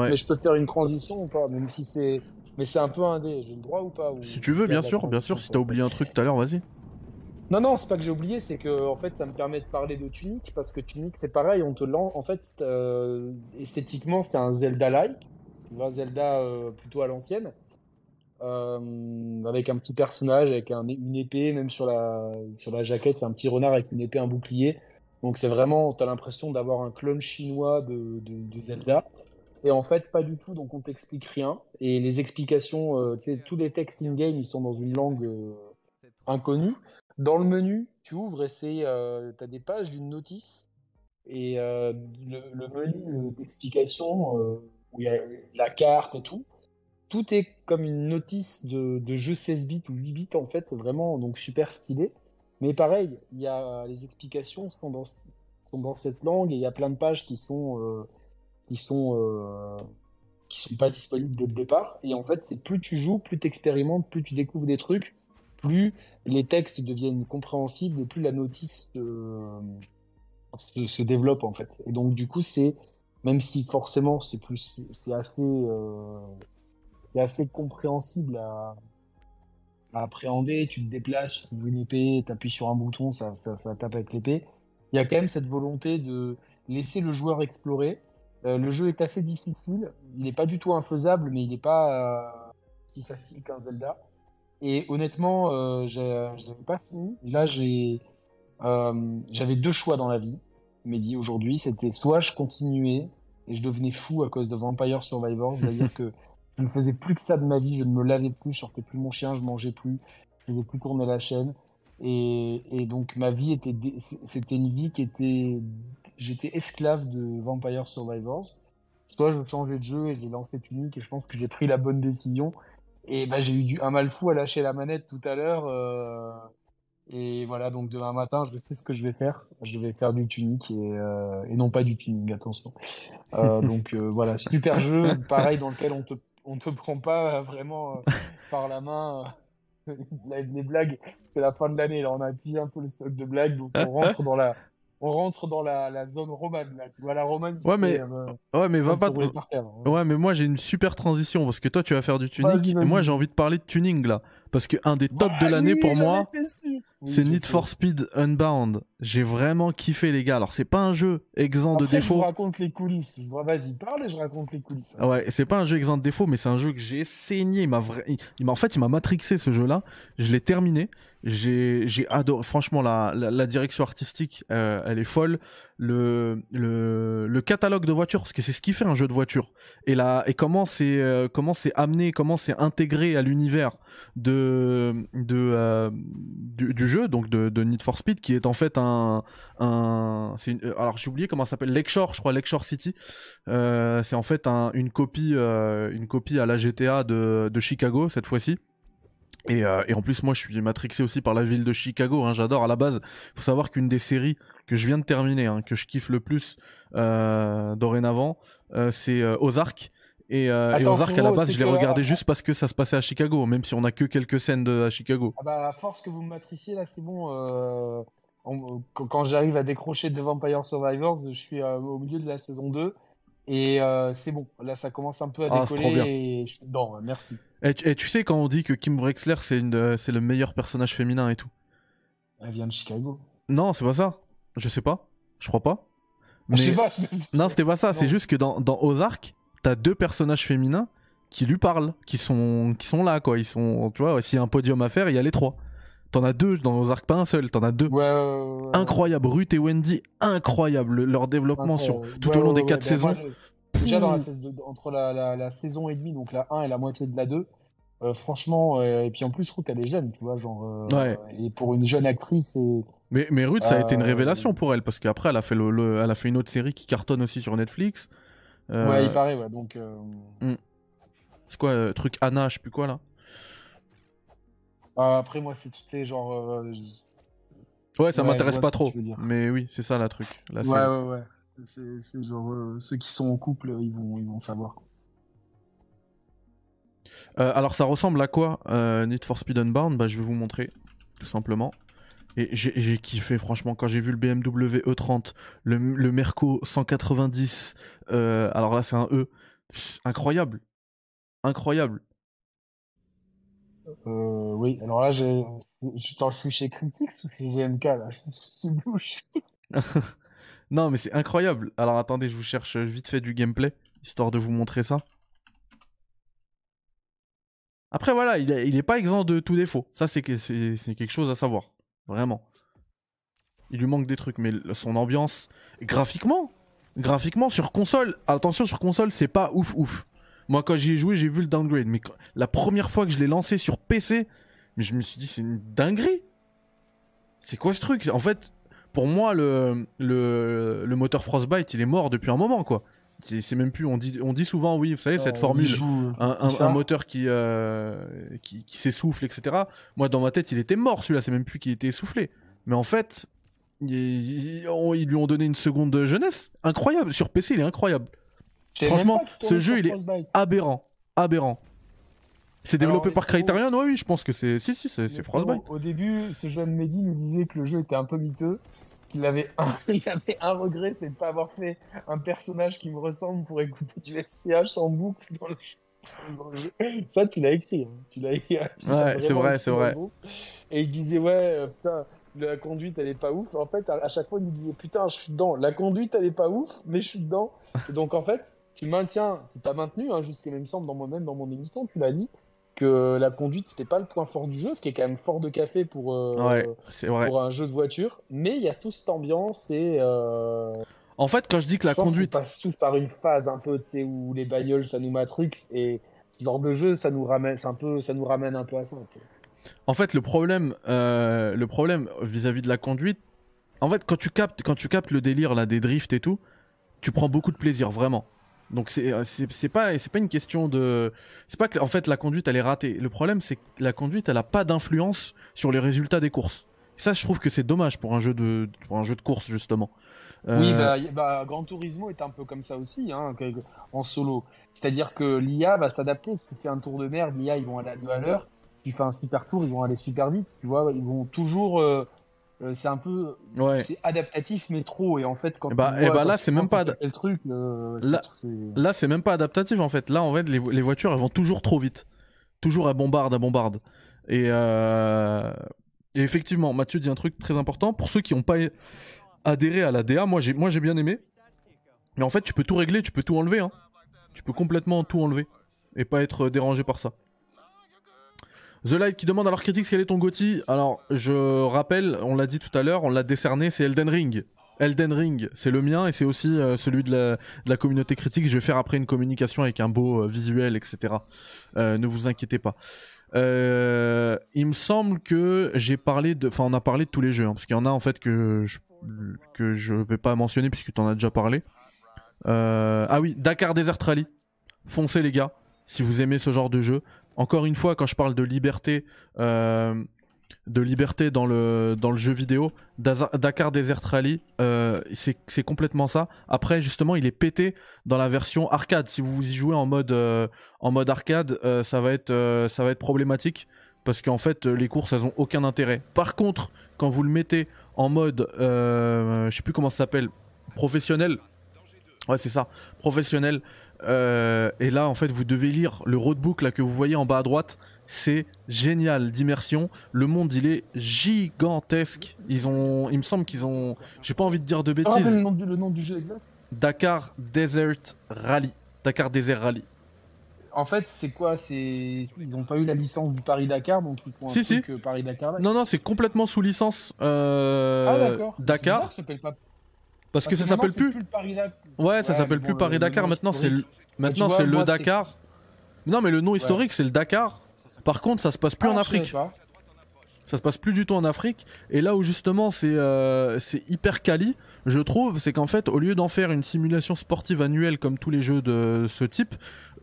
Ouais. Mais je peux faire une transition ou pas Même si c'est. Mais c'est un peu indé, j'ai le droit ou pas ou- Si tu veux, bien sûr, bien sûr. Si t'as oublié un truc tout à l'heure, vas-y. Non, non, c'est pas que j'ai oublié, c'est que en fait, ça me permet de parler de Tunic parce que Tunic, c'est pareil, on te lance. En fait, euh, esthétiquement, c'est un Zelda-like, tu vois, Zelda euh, plutôt à l'ancienne, euh, avec un petit personnage, avec un- une épée, même sur la sur la jaquette, c'est un petit renard avec une épée, un bouclier. Donc c'est vraiment, t'as l'impression d'avoir un clone chinois de, Zelda. Et en fait, pas du tout, donc on t'explique rien. Et les explications, euh, tu sais, tous les textes in-game, ils sont dans une langue euh, inconnue. Dans le menu, tu ouvres et c'est, tu as des pages d'une notice. Et le, le menu d'explication, où il y a la carte et tout, tout est comme une notice de, jeu 16 bits ou 8 bits en fait, vraiment donc super stylé. Mais pareil, il y a les explications sont dans, sont dans cette langue et il y a plein de pages qui sont euh, qui sont euh, qui sont pas disponibles dès le départ. Et en fait, c'est plus tu joues, plus tu expérimentes, plus tu découvres des trucs, plus les textes deviennent compréhensibles et plus la notice euh, se, se développe en fait. Et donc du coup, c'est même si forcément c'est plus c'est c'est assez c'est assez compréhensible à, à appréhender. Tu te déplaces, tu trouves une épée, tu appuies sur un bouton, ça, ça, ça tape avec l'épée. Il y a quand même cette volonté de laisser le joueur explorer. Euh, le jeu est assez difficile. Il n'est pas du tout infaisable, mais il n'est pas euh, si facile qu'un Zelda. Et honnêtement, euh, je n'avais pas fini. Là, euh, j'avais deux choix dans la vie. Mehdi, aujourd'hui, c'était soit je continuais et je devenais fou à cause de Vampire Survivors, c'est-à-dire que je ne faisais plus que ça de ma vie, je ne me lavais plus, je sortais plus mon chien, je mangeais plus, je faisais plus tourner la chaîne. Et, et donc ma vie était, c'était une vie qui était, j'étais esclave de Vampire Survivors. soit je changeais de jeu et j'ai lancé Tunic et je pense que j'ai pris la bonne décision. Et bah, j'ai eu du, un mal fou à lâcher la manette tout à l'heure. euh, et voilà, donc demain matin, je sais ce que je vais faire. Je vais faire du Tunic et, euh, et non pas du tuning, attention. Euh, donc voilà, super jeu, pareil, dans lequel on te, on te prend pas vraiment euh, par la main. euh, les blagues, c'est la fin de l'année, là on a pillé un peu le stock de blagues, donc on rentre dans la, on rentre dans la, la zone romane, là. Tu vois, la romane, Ouais, mais- euh, Ouais, mais va pas. par terre, hein. Ouais, mais moi j'ai une super transition parce que toi tu vas faire du tuning et moi j'ai envie de parler de tuning là. Parce que un des tops de Bah l'année oui, pour moi, c'est Need for Speed Unbound. J'ai vraiment kiffé les gars. Alors c'est pas un jeu exempt de Après, je vous défauts. raconte les coulisses. Vas-y, parle et je raconte les coulisses. Ouais, c'est pas un jeu exempt de défauts, mais c'est un jeu que j'ai saigné. Il m'a vra- il- il m'a en fait, il m'a matrixé ce jeu-là. Je l'ai terminé. J'ai, j'ai adoré. Franchement, la, la, la direction artistique, euh, elle est folle. Le, le, catalogue de voitures, parce que c'est ce qui fait un jeu de voiture. Et là, et comment c'est, euh, amené, comment c'est intégré à l'univers de, de, euh, du, jeu, donc de, Need for Speed, qui est en fait un, un, une- alors j'ai oublié comment ça s'appelle, Lakeshore, je crois, Lakeshore City. Euh, c'est en fait un- une copie, euh, une copie à la GTA de, de Chicago cette fois-ci. Et, euh, et en plus, moi, je suis matrixé aussi par la ville de Chicago. Hein, J'adore. À la base, faut savoir qu'une des séries que je viens de terminer, hein, que je kiffe le plus euh, dorénavant, euh, c'est euh, Ozark. Et, euh, Ozark, à la base, je l'ai regardé juste parce que ça se passait à Chicago, même si on a que quelques scènes de, à Chicago. Ah bah, à force que vous me matriciez, là, c'est bon. euh, on- quand j'arrive à décrocher de Vampire Survivors, je suis euh, au milieu de la saison 2. Et c'est bon. Là, ça commence un peu à Ah, c'est trop bien. décoller et je suis dedans. Merci. Et, tu- et tu sais quand on dit que Kim Wexler c'est le meilleur personnage féminin et tout. Elle vient de Chicago. Non, c'est pas ça. Je sais pas. Je crois pas. Je sais pas. Non, c'était pas ça. C'est juste que dans, dans Ozark, t'as deux personnages féminins qui lui parlent, qui sont, qui sont là, quoi. Ils sont, tu vois, s'il y a un podium à faire, il y a les trois. T'en as deux dans Ozark, pas un seul, t'en as deux. Ouais, ouais. Incroyable. Ruth et Wendy, incroyable. Le- Leur développement sur, tout au long des quatre bah, saisons. je- déjà, dans la entre la, la, la saison et demie, donc la 1 et la moitié de la 2, euh, franchement, euh, et puis en plus, Ruth, elle est jeune, tu vois, genre. euh, Ouais. Et pour une jeune actrice, c'est. Mais, mais Ruth, ça a été une Euh, révélation pour elle, parce qu'après, elle a fait le, le- elle a fait une autre série qui cartonne aussi sur Netflix. Euh, Ouais, il paraît, ouais. Donc, euh, c'est quoi, truc Anna, je sais plus quoi, là? euh, après, moi, c'est tout, genre. Ouais, ça Ouais, m'intéresse pas trop. Mais oui, c'est ça, la truc. La Ouais, série. ouais, ouais. C'est c'est genre. euh, ceux qui sont en couple, ils vont, ils vont savoir. Euh, alors ça ressemble à quoi euh, Need for Speed Unbound? Bah je vais vous montrer tout simplement. Et j'ai kiffé franchement quand j'ai vu le BMW E30, le, le Merco 190. euh, alors là c'est un E, incroyable, incroyable. Euh, oui, alors là, je, suis chez Critics ou chez GMK, là? Je sais plus où je suis. Non mais c'est incroyable. Alors attendez, je vous cherche vite fait du gameplay histoire de vous montrer ça. Après voilà, il est, il est pas exempt de tout défaut. Ça c'est quelque chose à savoir, vraiment. Il lui manque des trucs, mais son ambiance, graphiquement, graphiquement sur console, attention sur console, c'est pas ouf ouf. Moi quand j'y ai joué, j'ai vu le downgrade, mais la première fois que je l'ai lancé sur PC, mais je me suis dit c'est une dinguerie. C'est quoi ce truc? En fait, pour moi le, le le moteur Frostbite, il est mort depuis un moment quoi. C'est même plus, on dit on dit souvent oui, vous savez cette Euh, formule joue, un, un- ça. un moteur qui, euh, qui, qui s'essouffle, etc. Moi, dans ma tête, il était mort celui-là, c'est même plus qu'il était essoufflé. Mais en fait, il- il- on- ils lui ont donné une seconde de jeunesse. Incroyable, sur PC, il est incroyable. Franchement, ce jeu, il est. Aberrant, aberrant. C'est développé par Criterion, oui, oui, je pense que c'est. Si, si, c'est Frostbite. Au début, ce jeune Mehdi nous disait que le jeu était un peu miteux, qu'il avait un, il avait un regret, c'est de pas avoir fait un personnage qui me ressemble pour écouter du SCH en boucle dans le. Ça, tu l'as écrit. hein. Tu l'as tu l'as Ouais, c'est vrai, écrit c'est vrai. Et il disait, ouais, euh, putain, la conduite, elle est pas ouf. En fait, à, chaque fois, il me disait, putain, je suis dedans. La conduite, elle est pas ouf, mais je suis dedans. Et donc, en fait, tu maintiens, tu as maintenu, hein, jusqu'à, il me semble, dans moi-même, dans mon émission, tu l'as dit, que la conduite, c'était pas le point fort du jeu, ce qui est quand même fort de café pour, euh, Ouais, c'est vrai. pour un jeu de voiture. Mais il y a toute cette ambiance et. Euh, En fait, quand je dis que la je conduite. passe tous par une phase un peu, tu sais, où les bagnoles, ça nous matrix et genre de jeu, ça nous ramène, un peu, ça nous ramène un peu à ça. un peu. En fait, le problème, euh, le problème vis-à-vis de la conduite, en fait, quand tu captes, quand tu captes le délire là des drifts et tout, tu prends beaucoup de plaisir, vraiment. Donc c'est euh, c'est c'est pas c'est pas une question de c'est pas que en fait la conduite elle est ratée. Le problème c'est que la conduite elle a pas d'influence sur les résultats des courses. Et ça je trouve que c'est dommage pour un jeu de pour un jeu de course justement. Oui, Euh, bah, bah, Gran Turismo est un peu comme ça aussi, hein, en solo. C'est-à-dire que l'IA va s'adapter. Si tu fais un tour de merde, l'IA, ils vont aller à deux à l'heure. Si tu fais un super tour, ils vont aller super vite. Tu vois, ils vont toujours. euh, c'est un peu. ouais. C'est adaptatif, mais trop. Et en fait, quand Eh bah- vois, eh bah là, c'est même pas quel truc. euh, Là- c'est- c'est- Là, c'est même pas adaptatif en fait. Là, en fait, les voitures, elles vont toujours trop vite. Toujours à bombarde, à bombarde. Et, euh, et effectivement, Mathieu dit un truc très important. Pour ceux qui n'ont pas adhéré à la DA, moi j'ai moi j'ai bien aimé. Mais en fait, tu peux tout régler, tu peux tout enlever. Hein. Tu peux complètement tout enlever. Et pas être dérangé par ça. The Light qui demande alors critique quel est ton Gotti Alors, je rappelle, on l'a dit tout à l'heure, on l'a décerné, c'est Elden Ring. Elden Ring, c'est le mien et c'est aussi euh, celui de la, communauté critique. Je vais faire après une communication avec un beau euh, visuel, etc. Euh, ne vous inquiétez pas. Il me semble que j'ai parlé de, enfin on a parlé de tous les jeux, hein, parce qu'il y en a en fait que je, que je vais pas mentionner puisque tu en as déjà parlé. Ah oui, Dakar Desert Rally. Foncez les gars, si vous aimez ce genre de jeu. Encore une fois, quand je parle de liberté, euh, de liberté dans le dans le jeu vidéo, Dakar Desert Rally, euh, c'est complètement ça. Après, justement, il est pété dans la version arcade. Si vous y jouez en mode euh, en mode arcade, ça va être ça va être problématique parce qu'en fait, les courses elles ont aucun intérêt. Par contre, quand vous le mettez en mode, je sais plus comment ça s'appelle, professionnel. Ouais, c'est ça, professionnel. Euh, et là, en fait, vous devez lire le roadbook là que vous voyez en bas à droite. C'est génial d'immersion. Le monde, il est gigantesque. Ils ont, il me semble qu'ils ont, j'ai pas envie de dire de bêtises. Rappelle le nom, du, le nom du jeu exact Dakar Desert Rally. Dakar Desert Rally. En fait, c'est quoi? C'est Ils ont pas eu la licence du Paris-Dakar, donc ils font un Si, si. truc euh, Paris-Dakar. là. Non, non, c'est complètement sous licence euh, ah, Dakar. bizarre, ça s'appelle pas... Parce que ça s'appelle plus. Ouais, ça s'appelle plus bon, le nom Maintenant, c'est le, maintenant, c'est le Dakar. Non, mais le nom historique, c'est le Dakar. Par contre, ça se passe plus Ah, en savais Afrique. Ça se passe plus du tout en Afrique. Et là où justement c'est euh, c'est hyper quali, je trouve, c'est qu'en fait, au lieu d'en faire une simulation sportive annuelle comme tous les jeux de ce type,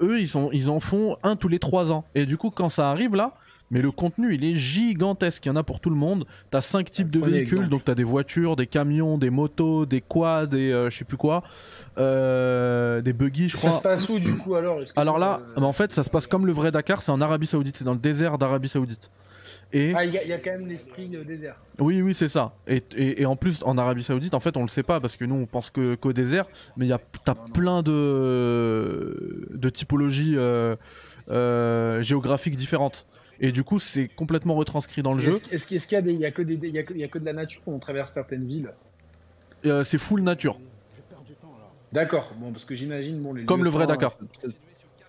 eux ils, sont, ils en font un tous les trois ans. Et du coup, quand ça arrive là, mais le contenu il est gigantesque. Il y en a pour tout le monde. T'as cinq types de véhicules, exemple. donc t'as des voitures, des camions, des motos, des quads, des euh, je sais plus quoi, euh, des buggy, je Ça crois. se passe où du coup alors? Que- Alors là, euh, bah, en fait, ça se passe comme le vrai Dakar, c'est en Arabie Saoudite, c'est dans le désert d'Arabie Saoudite. Et Ah, il y, a- il y a quand même l'esprit euh, désert. oui, oui, c'est ça. Et, et, et en plus, en Arabie Saoudite, en fait, on le sait pas parce que nous, on pense que qu'au désert, mais il y a t'as plein de de typologies euh, euh, géographiques différentes. Et du coup, c'est complètement retranscrit dans le jeu. Est-ce est-ce qu'il est-ce qu'il y a des, il y a que des, il y a que, il y a que de la nature quand on traverse certaines villes Euh, c'est full nature. D'accord. Bon, parce que j'imagine bon les Comme le vrai Dakar. Ça, ça-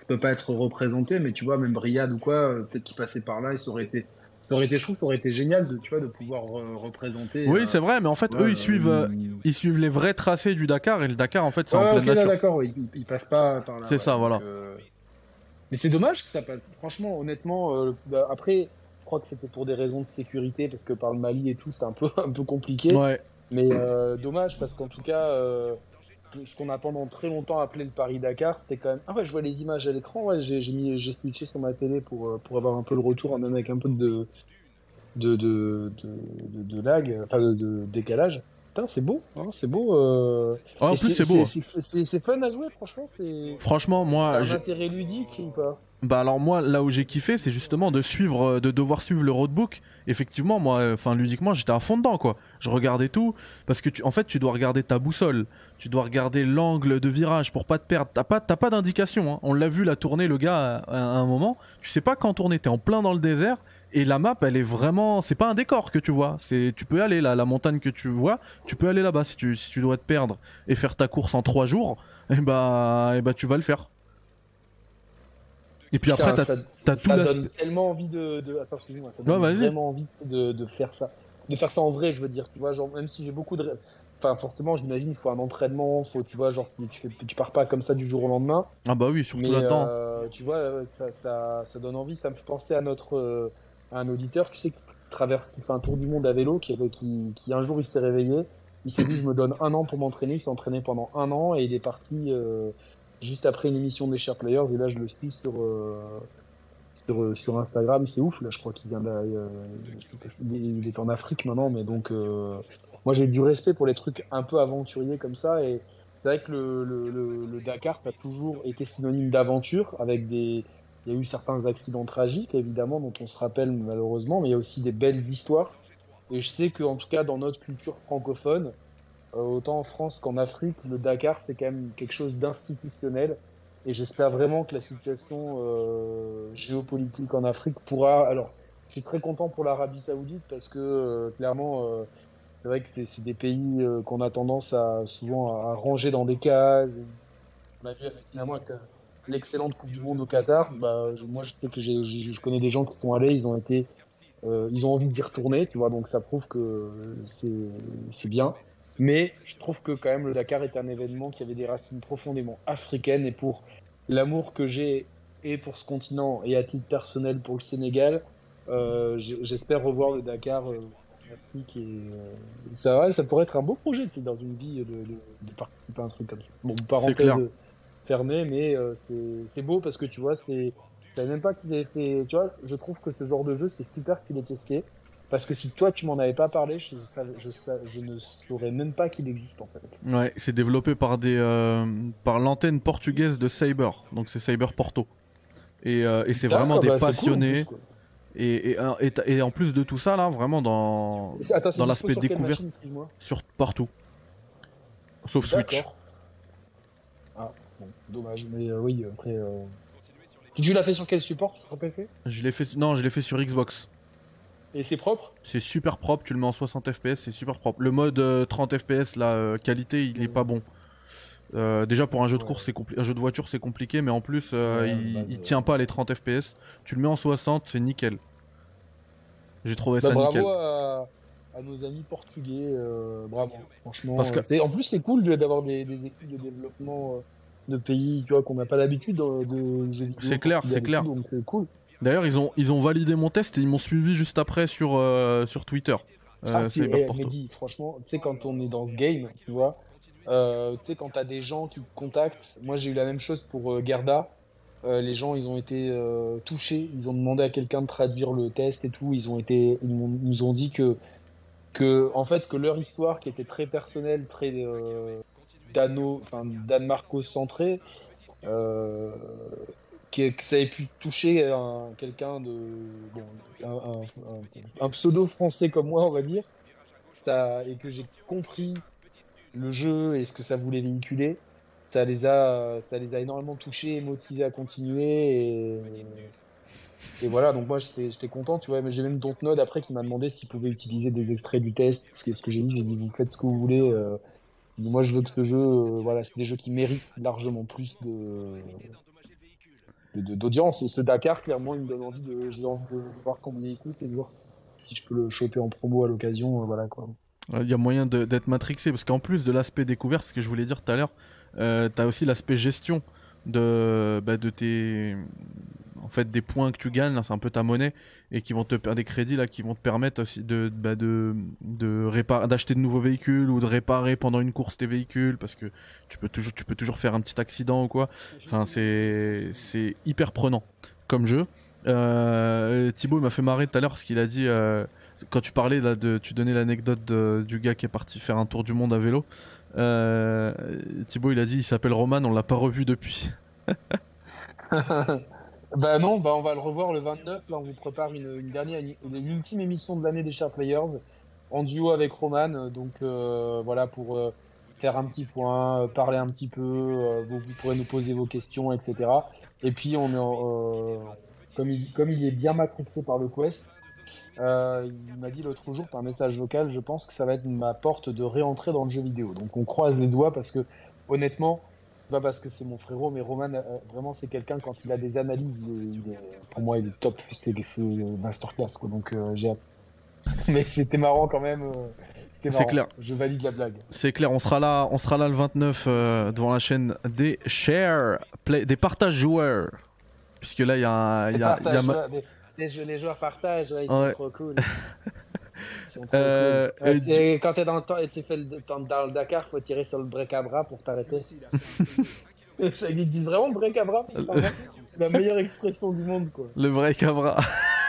peut pas être représenté, mais tu vois même Riyad ou quoi, euh, peut-être qu'ils passaient par là et ça aurait été, ça aurait été, je trouve, ça aurait été génial de, tu vois, de pouvoir euh, représenter. Oui, euh, c'est vrai, mais en fait, ouais, eux, ils suivent, euh, ils suivent les vrais tracés du Dakar et le Dakar, en fait, c'est Ouais, en pleine là, nature. d'accord, oui, il, il passe pas par là. C'est ouais, ça, voilà. Mais c'est dommage que ça passe. Franchement, honnêtement, euh, bah, après, je crois que c'était pour des raisons de sécurité, parce que par le Mali et tout, c'était un peu, un peu compliqué. Ouais. Mais euh, dommage, parce qu'en tout cas, euh, ce qu'on a pendant très longtemps appelé le Paris-Dakar, c'était quand même. Ah ouais, je vois les images à l'écran, ouais, j'ai j'ai mis, j'ai switché sur ma télé pour, euh, pour avoir un peu le retour, même avec un peu de, de, de, de, de, de lag, enfin de, de décalage. C'est beau, hein, c'est beau. euh, Ah, en plus, c'est beau. C'est fun à jouer, franchement. Franchement, moi, un intérêt ludique ou pas? Bah alors moi là où j'ai kiffé c'est justement de suivre euh, de devoir suivre le roadbook. Effectivement moi euh, enfin ludiquement j'étais à fond dedans quoi. Je regardais tout parce que tu, en fait tu dois regarder ta boussole, tu dois regarder l'angle de virage pour pas te perdre. T'as pas t'as pas d'indication hein. On l'a vu la tournée le gars à, à un moment, tu sais pas quand tourner, t'es en plein dans le désert et la map elle est vraiment c'est pas un décor que tu vois, c'est tu peux aller là la montagne que tu vois, tu peux aller là-bas si tu si tu dois te perdre et faire ta course en trois jours, et bah et bah tu vas le faire. Et puis Putain, après t'as t'as tout ça donne tellement envie de. de... Attends, excuse-moi, ça Ouais, donne vraiment envie de, de faire ça. De faire ça en vrai, je veux dire, tu vois, genre, même si j'ai beaucoup de. Enfin, forcément, j'imagine, il faut un entraînement, faut, tu vois, genre, tu, fais, tu pars pas comme ça du jour au lendemain. Ah bah oui, surtout Mais là-dedans. euh, tu vois, ça, ça, ça donne envie. Ça me fait penser à notre euh, un auditeur, tu sais, qui traverse, qui fait un tour du monde à vélo, qui, qui, qui un jour il s'est réveillé, il s'est dit je me donne un an pour m'entraîner. Il s'est entraîné pendant un an et il est parti. euh, juste après une émission des Share Players, et là je le suis sur, euh, euh, sur Instagram. C'est ouf, là je crois qu'il vient de, il est en Afrique maintenant, mais donc moi j'ai du respect pour les trucs un peu aventuriers comme ça, et c'est vrai que le, le Dakar ça a toujours été synonyme d'aventure, avec des, il y a eu certains accidents tragiques évidemment dont on se rappelle malheureusement, mais il y a aussi des belles histoires. Et je sais qu'en tout cas dans notre culture francophone, euh, autant en France qu'en Afrique, le Dakar, c'est quand même quelque chose d'institutionnel. Et j'espère vraiment que la situation euh, géopolitique en Afrique pourra. Alors, je suis très content pour l'Arabie Saoudite parce que euh, clairement, c'est vrai que c'est des pays qu'on a tendance à souvent à ranger dans des cases. On l'excellente Coupe du Monde au Qatar. Bah, moi, je sais que je connais des gens qui sont allés, ils ont été, euh, ils ont envie d'y retourner, tu vois. Donc ça prouve que c'est bien. Mais je trouve que quand même le Dakar est un événement qui avait des racines profondément africaines et pour l'amour que j'ai et pour ce continent et à titre personnel pour le Sénégal, euh, j'espère revoir le Dakar euh, et euh, ça, ça pourrait être un beau projet dans une vie de, de, de participer à un truc comme ça. Bon, parenthèse euh, fermée, mais euh, c'est beau parce que tu vois, c'est je savais même pas qu'ils avaient fait. Tu vois, je trouve que ce genre de jeu c'est super qu'il ait testé. Parce que si toi tu m'en avais pas parlé, je, savais- je, sa- je ne saurais même pas qu'il existe en fait. Ouais, c'est développé par des euh, par l'antenne portugaise de Cyber, donc c'est Cyber Porto. Et, euh, et c'est vraiment des bah, cool, passionnés. plus, et, et, et, t'as- et en plus de tout ça là, vraiment dans Attends, dans l'aspect découverte. sur partout, sauf Switch. Bon, dommage, mais euh, oui, après. euh, Tu l'as fait sur quel support Sur PC Je l'ai fait, non, je l'ai fait sur Xbox. Et c'est propre? C'est super propre, tu le mets en 60 fps, c'est super propre. Le mode euh, 30 fps, la qualité, il est pas bon. Euh, déjà pour un jeu de course, c'est compli- un jeu de voiture, c'est compliqué, mais en plus, euh, Ouais, il, bah, tient pas les 30 fps. Tu le mets en 60, c'est nickel. J'ai trouvé Bah, ça nickel. bravo à, à nos amis portugais, euh, bravo. Franchement, Parce que- en plus c'est cool d'avoir des, des équipes de développement de pays, tu vois, qu'on n'a pas l'habitude de, de jeux vidéo. C'est clair, c'est clair. Donc euh, cool. D'ailleurs, ils ont, ils ont validé mon test et ils m'ont suivi juste après sur, euh, sur Twitter. Ça, Euh, c'est, eh. Mehdi, franchement, tu sais, quand on est dans ce game, tu vois, euh, tu sais, quand t'as des gens qui te contactent, moi j'ai eu la même chose pour euh, Gerda. Euh, les gens, ils ont été euh, touchés, ils ont demandé à quelqu'un de traduire le test et tout. Ils ont été, ils, nous ont dit que, que, en fait, que leur histoire, qui était très personnelle, très euh, dano, enfin, Danemarko centrée, euh, que, ça ait pu toucher un- quelqu'un de un, pseudo français comme moi, on va dire, ça, et que j'ai compris le jeu et ce que ça voulait véhiculer, ça les a, ça les a énormément touchés et motivés à continuer. Et, voilà, donc moi j'étais content, tu vois, mais j'ai même Dontnod après qui m'a demandé s'il pouvait utiliser des extraits du test, ce que j'ai dit, j'ai dit vous faites ce que vous voulez. euh, moi je veux que ce jeu, euh, voilà, c'est des jeux qui méritent largement plus de d'audience. Et ce Dakar, clairement, il me donne envie de, voir comment il écoute et de voir si, je peux le choper en promo à l'occasion. euh, voilà quoi. Euh, Il y a moyen d'être matrixé parce qu'en plus de l'aspect découverte, ce que je voulais dire tout à l'heure, t'as aussi l'aspect gestion de, bah, de tes, en fait, des points que tu gagnes, c'est un peu ta monnaie et qui vont te des crédits là qui vont te permettre aussi de, bah, de, de réparer, d'acheter de nouveaux véhicules ou de réparer pendant une course tes véhicules parce que tu peux toujours, tu peux toujours faire un petit accident ou quoi. Enfin, c'est, c'est hyper prenant comme jeu. Euh, Thibaut m'a fait marrer tout à l'heure parce qu'il a dit euh, quand tu parlais là de, tu donnais l'anecdote du gars qui est parti faire un tour du monde à vélo. Euh, Thibaut il a dit il s'appelle Roman, on l'a pas revu depuis. bah non, bah on va le revoir le 29. Là, on vous prépare une, dernière, une, ultime émission de l'année des Share Players en duo avec Roman. Donc euh, voilà pour euh, faire un petit point, euh, parler un petit peu. vous, pourrez nous poser vos questions, etc. Et puis on est, comme il, comme il est bien matrixé par le Quest. il m'a dit l'autre jour par message vocal, je pense que ça va être ma porte de réentrée dans le jeu vidéo. Donc on croise les doigts parce que honnêtement, pas parce que c'est mon frérot, mais Roman, euh, vraiment, c'est quelqu'un, quand il a des analyses, il il pour moi, il est top. C'est masterclass, quoi. Donc, euh, j'ai hâte. Mais c'était marrant quand même. euh, C'est clair. Je valide la blague. C'est clair, on sera là, on sera là le 29 euh, devant la chaîne des share play, des partages joueurs. Puisque là il y a, un- y a, il y a ma- les, les jeux- les joueurs partagent, ouais, ils Ouais. sont trop cool. Euh, cool. Et quand t'es dans le temps et tu fais le temps dans le Dakar, faut tirer sur le bric-à-bras pour t'arrêter. Ça, ils disent vraiment break abra. C'est la meilleure expression du monde, quoi. Le vrai Cabra.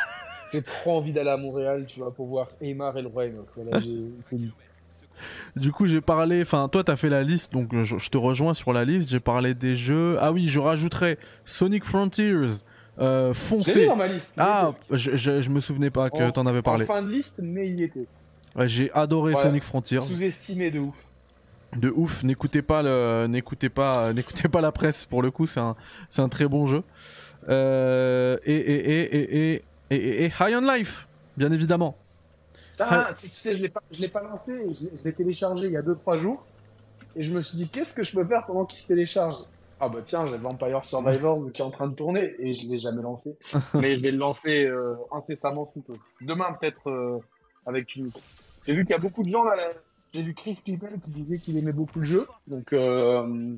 J'ai trop envie d'aller à Montréal, tu vois, pour voir Aymar et le. Voilà, connu. Du coup, j'ai parlé. Enfin, toi, t'as fait la liste, donc euh, je, je te rejoins sur la liste. J'ai parlé des jeux. Ah oui, je rajouterais Sonic Frontiers. Euh, foncez. Dans ma liste, ah, je, je, me souvenais pas que t'en avais parlé. En fin de liste, mais il était. J'ai adoré. Sonic Frontier. Sous-estimé de ouf. De ouf. N'écoutez pas pas, euh, pas la presse pour le coup. C'est un, un très bon jeu. Euh, et, et, et, et, et, et, High on Life, bien évidemment. Ah, Hi tu sais, je l'ai pas, l'ai pas lancé. Je l'ai téléchargé il y a 2-3 jours. Et je me suis dit, qu'est-ce que je peux faire pendant qu'il se télécharge? Ah bah tiens, j'ai Vampire Survivor qui est en train de tourner et je l'ai jamais lancé. Mais je vais le lancer euh, incessamment sous peu. Demain peut-être euh, avec une. J'ai vu qu'il y a beaucoup de gens là. là. J'ai vu Chris People qui disait qu'il aimait beaucoup le jeu. Donc euh,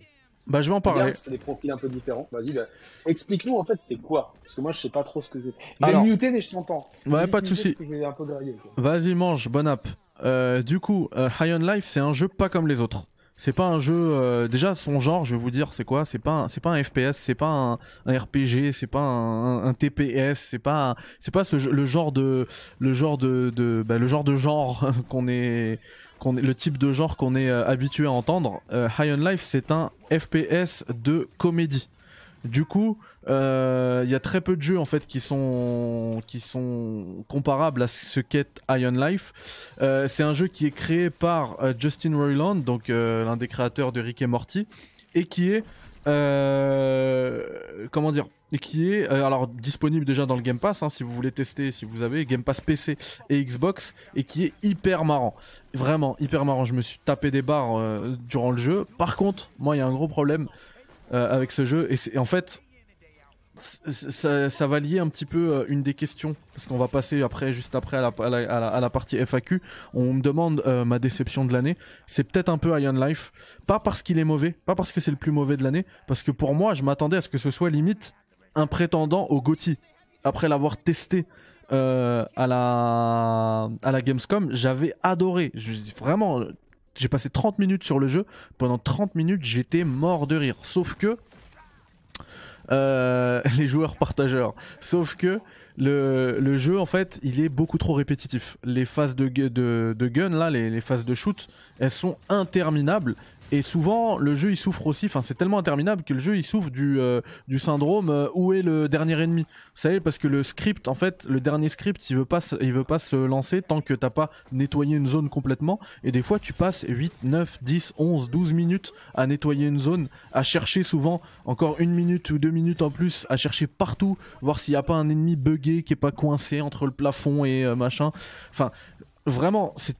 Bah, je vais en parler. c'est des profils un peu différents. Vas-y, bah, explique-nous en fait c'est quoi? Parce que moi je sais pas trop ce que c'est. Je vais Alors. muter mais je t'entends. Ouais, pas de muter souci. parce que j'ai un peu graillé. quoi. Vas-y, mange, bonne app. Euh, du coup, High on Life, c'est un jeu pas comme les autres. C'est pas un jeu. euh, déjà, son genre, je vais vous dire, c'est quoi? C'est pas, c'est pas un FPS, c'est pas un, RPG, c'est pas un, un- TPS, c'est pas, c'est pas le genre de, le genre de, de bah, le genre de genre qu'on est, qu'on est, le type de genre qu'on est euh, habitué à entendre. Euh, High on Life, c'est un FPS de comédie. Du coup, euh, il y a très peu de jeux en fait qui sont qui sont comparables à ce qu'est Iron Life. Euh, c'est un jeu qui est créé par euh, Justin Roiland, donc l'un des créateurs de Rick et Morty, et qui est comment dire et qui est alors disponible déjà dans le Game Pass hein, si vous voulez tester si vous avez Game Pass PC et Xbox et qui est hyper marrant. Vraiment hyper marrant. Je me suis tapé des barres durant le jeu. Par contre moi il y a un gros problème euh, avec ce jeu. Et c'est en fait ça, va lier un petit peu euh, une des questions. Parce qu'on va passer après juste après à la, à la, partie FAQ on me demande euh, ma déception de l'année. C'est peut-être un peu Iron Life. Pas parce qu'il est mauvais pas parce que c'est le plus mauvais de l'année. Parce que pour moi je m'attendais à ce que ce soit limite un prétendant au GOTY. Après l'avoir testé à la à la Gamescom j'avais adoré. Vraiment j'ai passé 30 minutes sur le jeu pendant 30 minutes j'étais mort de rire sauf que euh, les joueurs partageurs. Sauf que le, jeu, en fait, il est beaucoup trop répétitif. Les phases de, de gun, là, les, les phases de shoot, elles sont interminables. Et souvent, le jeu, il souffre aussi. Enfin, c'est tellement interminable que le jeu, il souffre du, euh, syndrome euh, où est le dernier ennemi. Vous savez, parce que le script, en fait, le dernier script, il veut pas, il veut pas se lancer tant que t'as pas nettoyé une zone complètement. Et des fois, tu passes 8, 9, 10, 11, 12 minutes à nettoyer une zone, à chercher souvent encore une minute ou deux minutes en plus, à chercher partout, voir s'il n'y a pas un ennemi buggé qui est pas coincé entre le plafond et euh, machin. Enfin, vraiment, c'est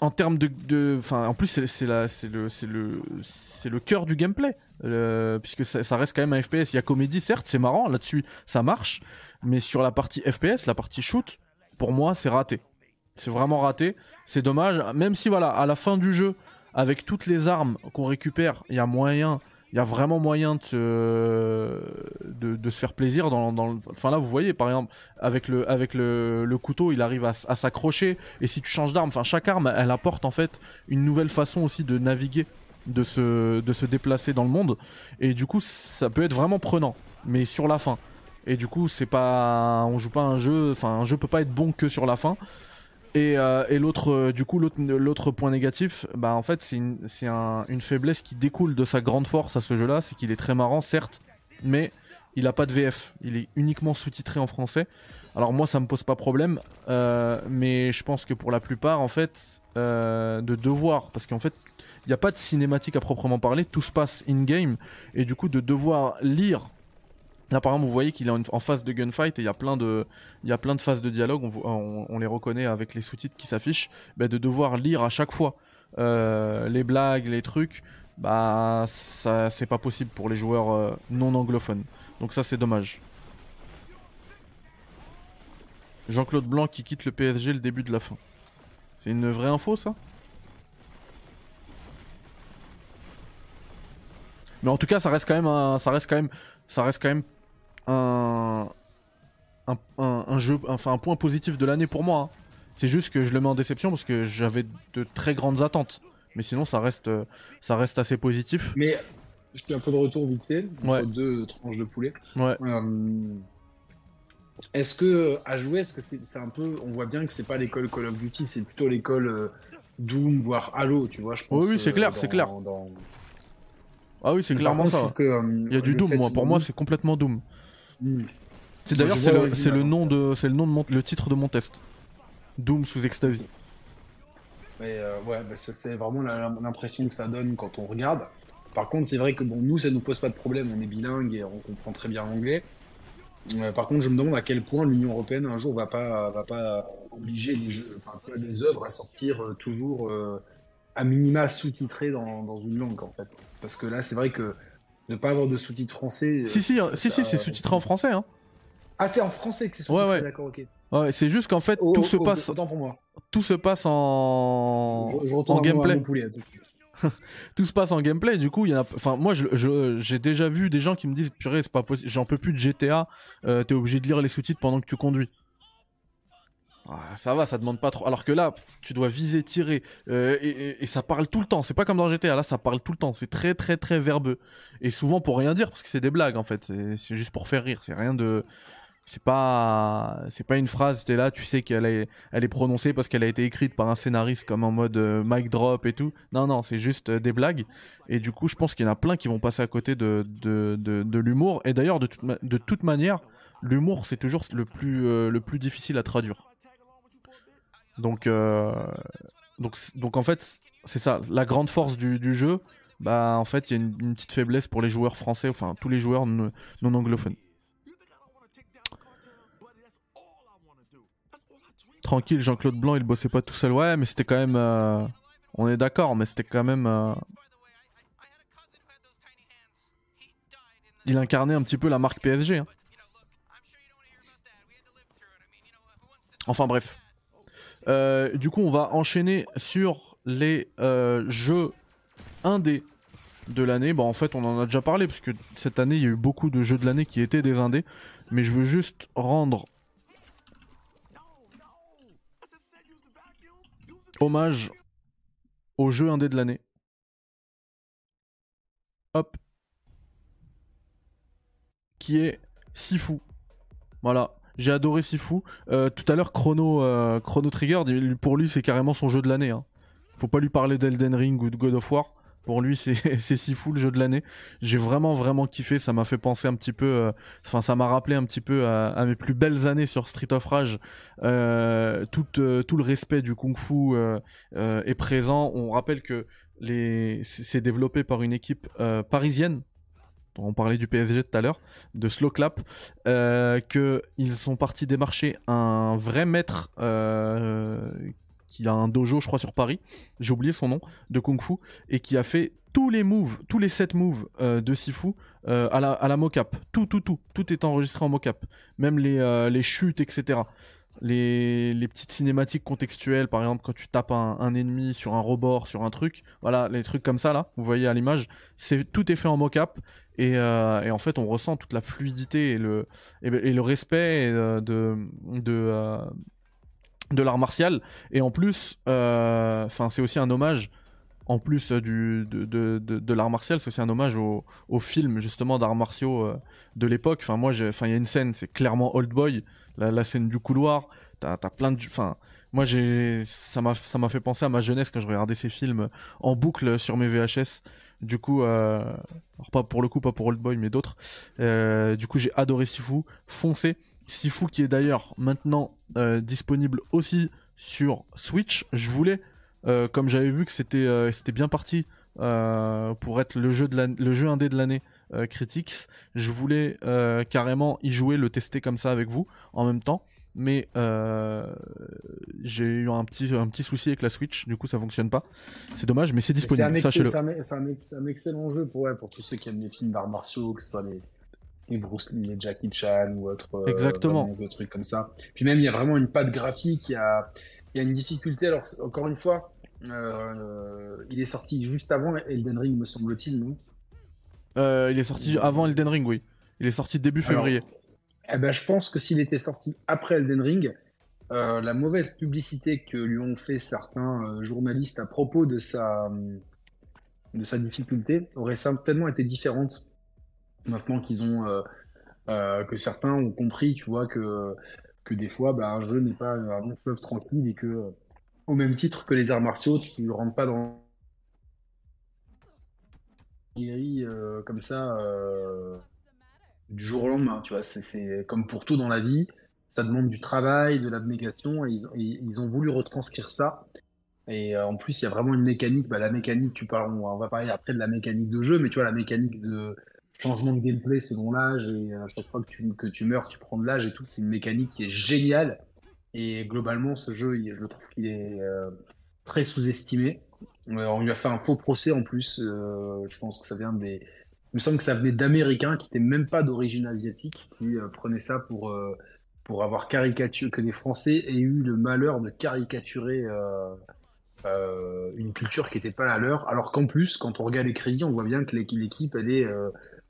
en termes de, enfin, en plus c'est, c'est le, c'est le, c'est le cœur du gameplay, euh, puisque ça, ça reste quand même un FPS. Il y a comédie, certes, c'est marrant là-dessus, ça marche, mais sur la partie FPS, la partie shoot, pour moi, c'est raté. C'est vraiment raté. C'est dommage. Même si voilà, à la fin du jeu, avec toutes les armes qu'on récupère, il y a moyen, il y a vraiment moyen de se, de, se faire plaisir dans, dans le- enfin là vous voyez par exemple avec le avec le, le couteau il arrive à, à s'accrocher. Et si tu changes d'arme enfin chaque arme elle apporte en fait une nouvelle façon aussi de naviguer de se de se déplacer dans le monde. Et du coup ça peut être vraiment prenant mais sur la fin. Et du coup c'est pas on joue pas un jeu enfin un jeu peut pas être bon que sur la fin et, euh, et l'autre, euh, du coup, l'autre, point négatif, bah en fait, c'est une, faiblesse qui découle de sa grande force à ce jeu-là, c'est qu'il est très marrant, certes, mais il a pas de VF, il est uniquement sous-titré en français. Alors moi, ça me pose pas problème, euh, mais je pense que pour la plupart, en fait, de devoir, parce qu'en fait, il n'y a pas de cinématique à proprement parler, tout se passe in-game, et du coup, de devoir lire Là, par exemple, vous voyez qu'il est en, phase de gunfight et il y a plein de, il y a plein de phases de dialogue. On les reconnaît avec les sous-titres qui s'affichent. Bah, de devoir lire à chaque fois euh, les blagues, les trucs, bah ça, c'est pas possible pour les joueurs euh, non anglophones. Donc ça, c'est dommage. Jean-Claude Blanc qui quitte le PSG le début de la fin. C'est une vraie info, ça? Mais en tout cas, ça reste quand même un, ça reste quand même, ça reste quand même un, un, un- un jeu, enfin un point positif de l'année pour moi. hein. C'est juste que je le mets en déception parce que j'avais de très grandes attentes. Mais sinon, ça reste, ça reste assez positif. Mais je fais un peu de retour vite fait, entre Ouais. deux tranches de poulet. Ouais. Euh, Est-ce que à jouer, est-ce que c'est c'est un peu, on voit bien que c'est pas l'école Call of Duty, c'est plutôt l'école euh, Doom voire Halo, tu vois, je pense. Oui, oui, c'est euh, clair, dans- c'est clair. dans- Ah oui, c'est clairement ça. que, Il y a du Doom, moi. Pour moi, c'est complètement Doom. Hmm. C'est d'ailleurs c'est le, c'est nom de c'est le nom de mon, le titre de mon test. Doom sous ecstasy. Mais euh, ouais, bah, c'est vraiment l'impression que ça donne quand on regarde. Par contre, c'est vrai que bon, nous, ça nous pose pas de problème, on est bilingue et on comprend très bien l'anglais. Euh, par contre, je me demande à quel point l'Union européenne un jour va pas va pas obliger les jeux, enfin tu vois, les œuvres à sortir euh, toujours euh, à minima sous-titrées dans, dans une langue en fait. Parce que là, c'est vrai que ne pas avoir de sous-titres français. euh, Si si ça- si si, c'est sous-titré en français hein. Ah, c'est en français que c'est sous-titré, ouais. d'accord, ok. Ouais, c'est juste qu'en fait Oh, tout oh, se oh, passe Autant pour moi. tout se passe en Je, je gameplay. poulet. tout se passe en gameplay. Du coup, il y en a. Enfin, moi, je- je- j'ai déjà vu des gens qui me disent purée, c'est pas possible. J'en peux plus de GTA. Euh, T'es obligé de lire les sous-titres pendant que tu conduis. Ça va, ça demande pas trop. Alors que là, tu dois viser, tirer, euh, et, ça parle tout le temps. C'est pas comme dans GTA. Là, ça parle tout le temps. C'est très, très, très verbeux. Et souvent pour rien dire, parce que c'est des blagues en fait. C'est- juste pour faire rire. C'est rien de. C'est pas, c'est pas une phrase. T'es là, tu sais qu'elle est, prononcée parce qu'elle a été écrite par un scénariste comme en mode euh, mic drop et tout. Non, non, c'est juste euh, des blagues. Et du coup, je pense qu'il y en a plein qui vont passer à côté de, de, de, l'humour. Et d'ailleurs, de, toute de toute manière, l'humour, c'est toujours le plus, euh, le plus difficile à traduire. Donc, euh, donc, donc en fait, c'est ça. La grande force du, jeu, bah, en fait, il y a une, petite faiblesse pour les joueurs français, enfin, tous les joueurs non, non anglophones. Tranquille, Jean-Claude Blanc, il bossait pas tout seul. Ouais, mais c'était quand même. euh, On est d'accord, mais c'était quand même. euh, Il incarnait un petit peu la marque PSG. hein. Enfin bref. Euh, du coup, on va enchaîner sur les euh, jeux indés de l'année. Bon, en fait, on en a déjà parlé parce que cette année, il y a eu beaucoup de jeux de l'année qui étaient des indés. Mais je veux juste rendre hommage au jeu indé de l'année. Hop. Qui est Sifu. Voilà. J'ai adoré Sifu. Euh, tout à l'heure, Chrono, euh, Chrono Trigger, pour lui, c'est carrément son jeu de l'année. hein. Faut pas lui parler d'Elden Ring ou de God of War. Pour lui, c'est Sifu le jeu de l'année. J'ai vraiment, vraiment kiffé. Ça m'a fait penser un petit peu. euh, Enfin, ça m'a rappelé un petit peu à, à mes plus belles années sur Street of Rage. Euh, tout, euh, tout le respect du kung-fu euh, euh, est présent. On rappelle que les... c'est développé par une équipe parisienne. On parlait du PSG tout à l'heure, de Slow Clap, euh, qu'ils sont partis démarcher un vrai maître euh, qui a un dojo, je crois, sur Paris. J'ai oublié son nom, de Kung Fu, et qui a fait tous les moves, tous les 7 moves euh, de Sifu à la, à la mocap. Tout, tout, tout. Tout est enregistré en mocap. Même les chutes, etc. Les, petites cinématiques contextuelles, par exemple, quand tu tapes un, ennemi sur un rebord, sur un truc, voilà, les trucs comme ça, là, vous voyez à l'image, c'est tout est fait en mocap. Et, euh, et en fait, on ressent toute la fluidité et le, respect euh, euh, de l'art martial. Et en plus, c'est aussi un hommage. En plus de, l'art martial, c'est aussi un hommage au, au film justement d'arts martiaux de l'époque. Enfin, moi, il y a une scène, c'est clairement Old Boy, la, scène du couloir. T'as as plein de, enfin, moi, j'ai, ça m'a, fait penser à ma jeunesse quand je regardais ces films en boucle sur mes VHS. Du coup, euh, pas pour le coup, pas pour Old Boy, mais d'autres. Euh, du coup, j'ai adoré Sifu. Foncez. Sifu qui est d'ailleurs maintenant euh, disponible aussi sur Switch. Je voulais, comme j'avais vu que c'était bien parti pour être le jeu de le jeu indé de l'année euh, Critics, je voulais euh, carrément y jouer, le tester comme ça avec vous en même temps. Mais euh, j'ai eu un petit, un petit souci avec la Switch, du coup ça fonctionne pas. C'est dommage, mais c'est disponible, sachez-le. c'est un- excellent jeu pour, ouais, pour tous ceux qui aiment les films d'arts martiaux, que ce soit les, les Bruce Lee, les Jackie Chan ou autre euh, Exactement. des trucs comme ça. Puis même, il y a vraiment une patte graphique, il y a, il y a une difficulté. Alors, encore une fois, euh, il est sorti juste avant Elden Ring, me semble-t-il, non? Euh, il est sorti avant Elden Ring, oui. Il est sorti début Alors, février. Eh ben, je pense que s'il était sorti après Elden Ring, euh, la mauvaise publicité que lui ont fait certains euh, journalistes à propos de sa, de sa difficulté aurait certainement été différente maintenant qu'ils ont euh, que certains ont compris, tu vois, que, que des fois, bah, un jeu n'est pas un long fleuve tranquille et que, au même titre que les arts martiaux, tu ne rentres pas dans guéri euh, comme ça euh, du jour au lendemain, tu vois. C'est, comme pour tout dans la vie, ça demande du travail, de l'abnégation, et ils, ont voulu retranscrire ça. Et euh, en plus, il y a vraiment une mécanique. Bah, la mécanique, tu parles, on va parler après de la mécanique de jeu, mais tu vois, la mécanique de changement de gameplay selon l'âge, et à chaque fois que tu, que tu meurs, tu prends de l'âge et tout, c'est une mécanique qui est géniale. Et globalement, ce jeu, je le trouve qu'il est très sous-estimé. On lui a fait un faux procès en plus. euh, je pense que ça vient des. Il me semble que ça venait d'Américains qui n'étaient même pas d'origine asiatique, qui euh, prenaient ça pour, euh, avoir caricaturé, que les Français aient eu le malheur de caricaturer euh, une culture qui n'était pas la leur. Alors qu'en plus, quand on regarde les crédits, on voit bien que l'équ- l'équipe, elle est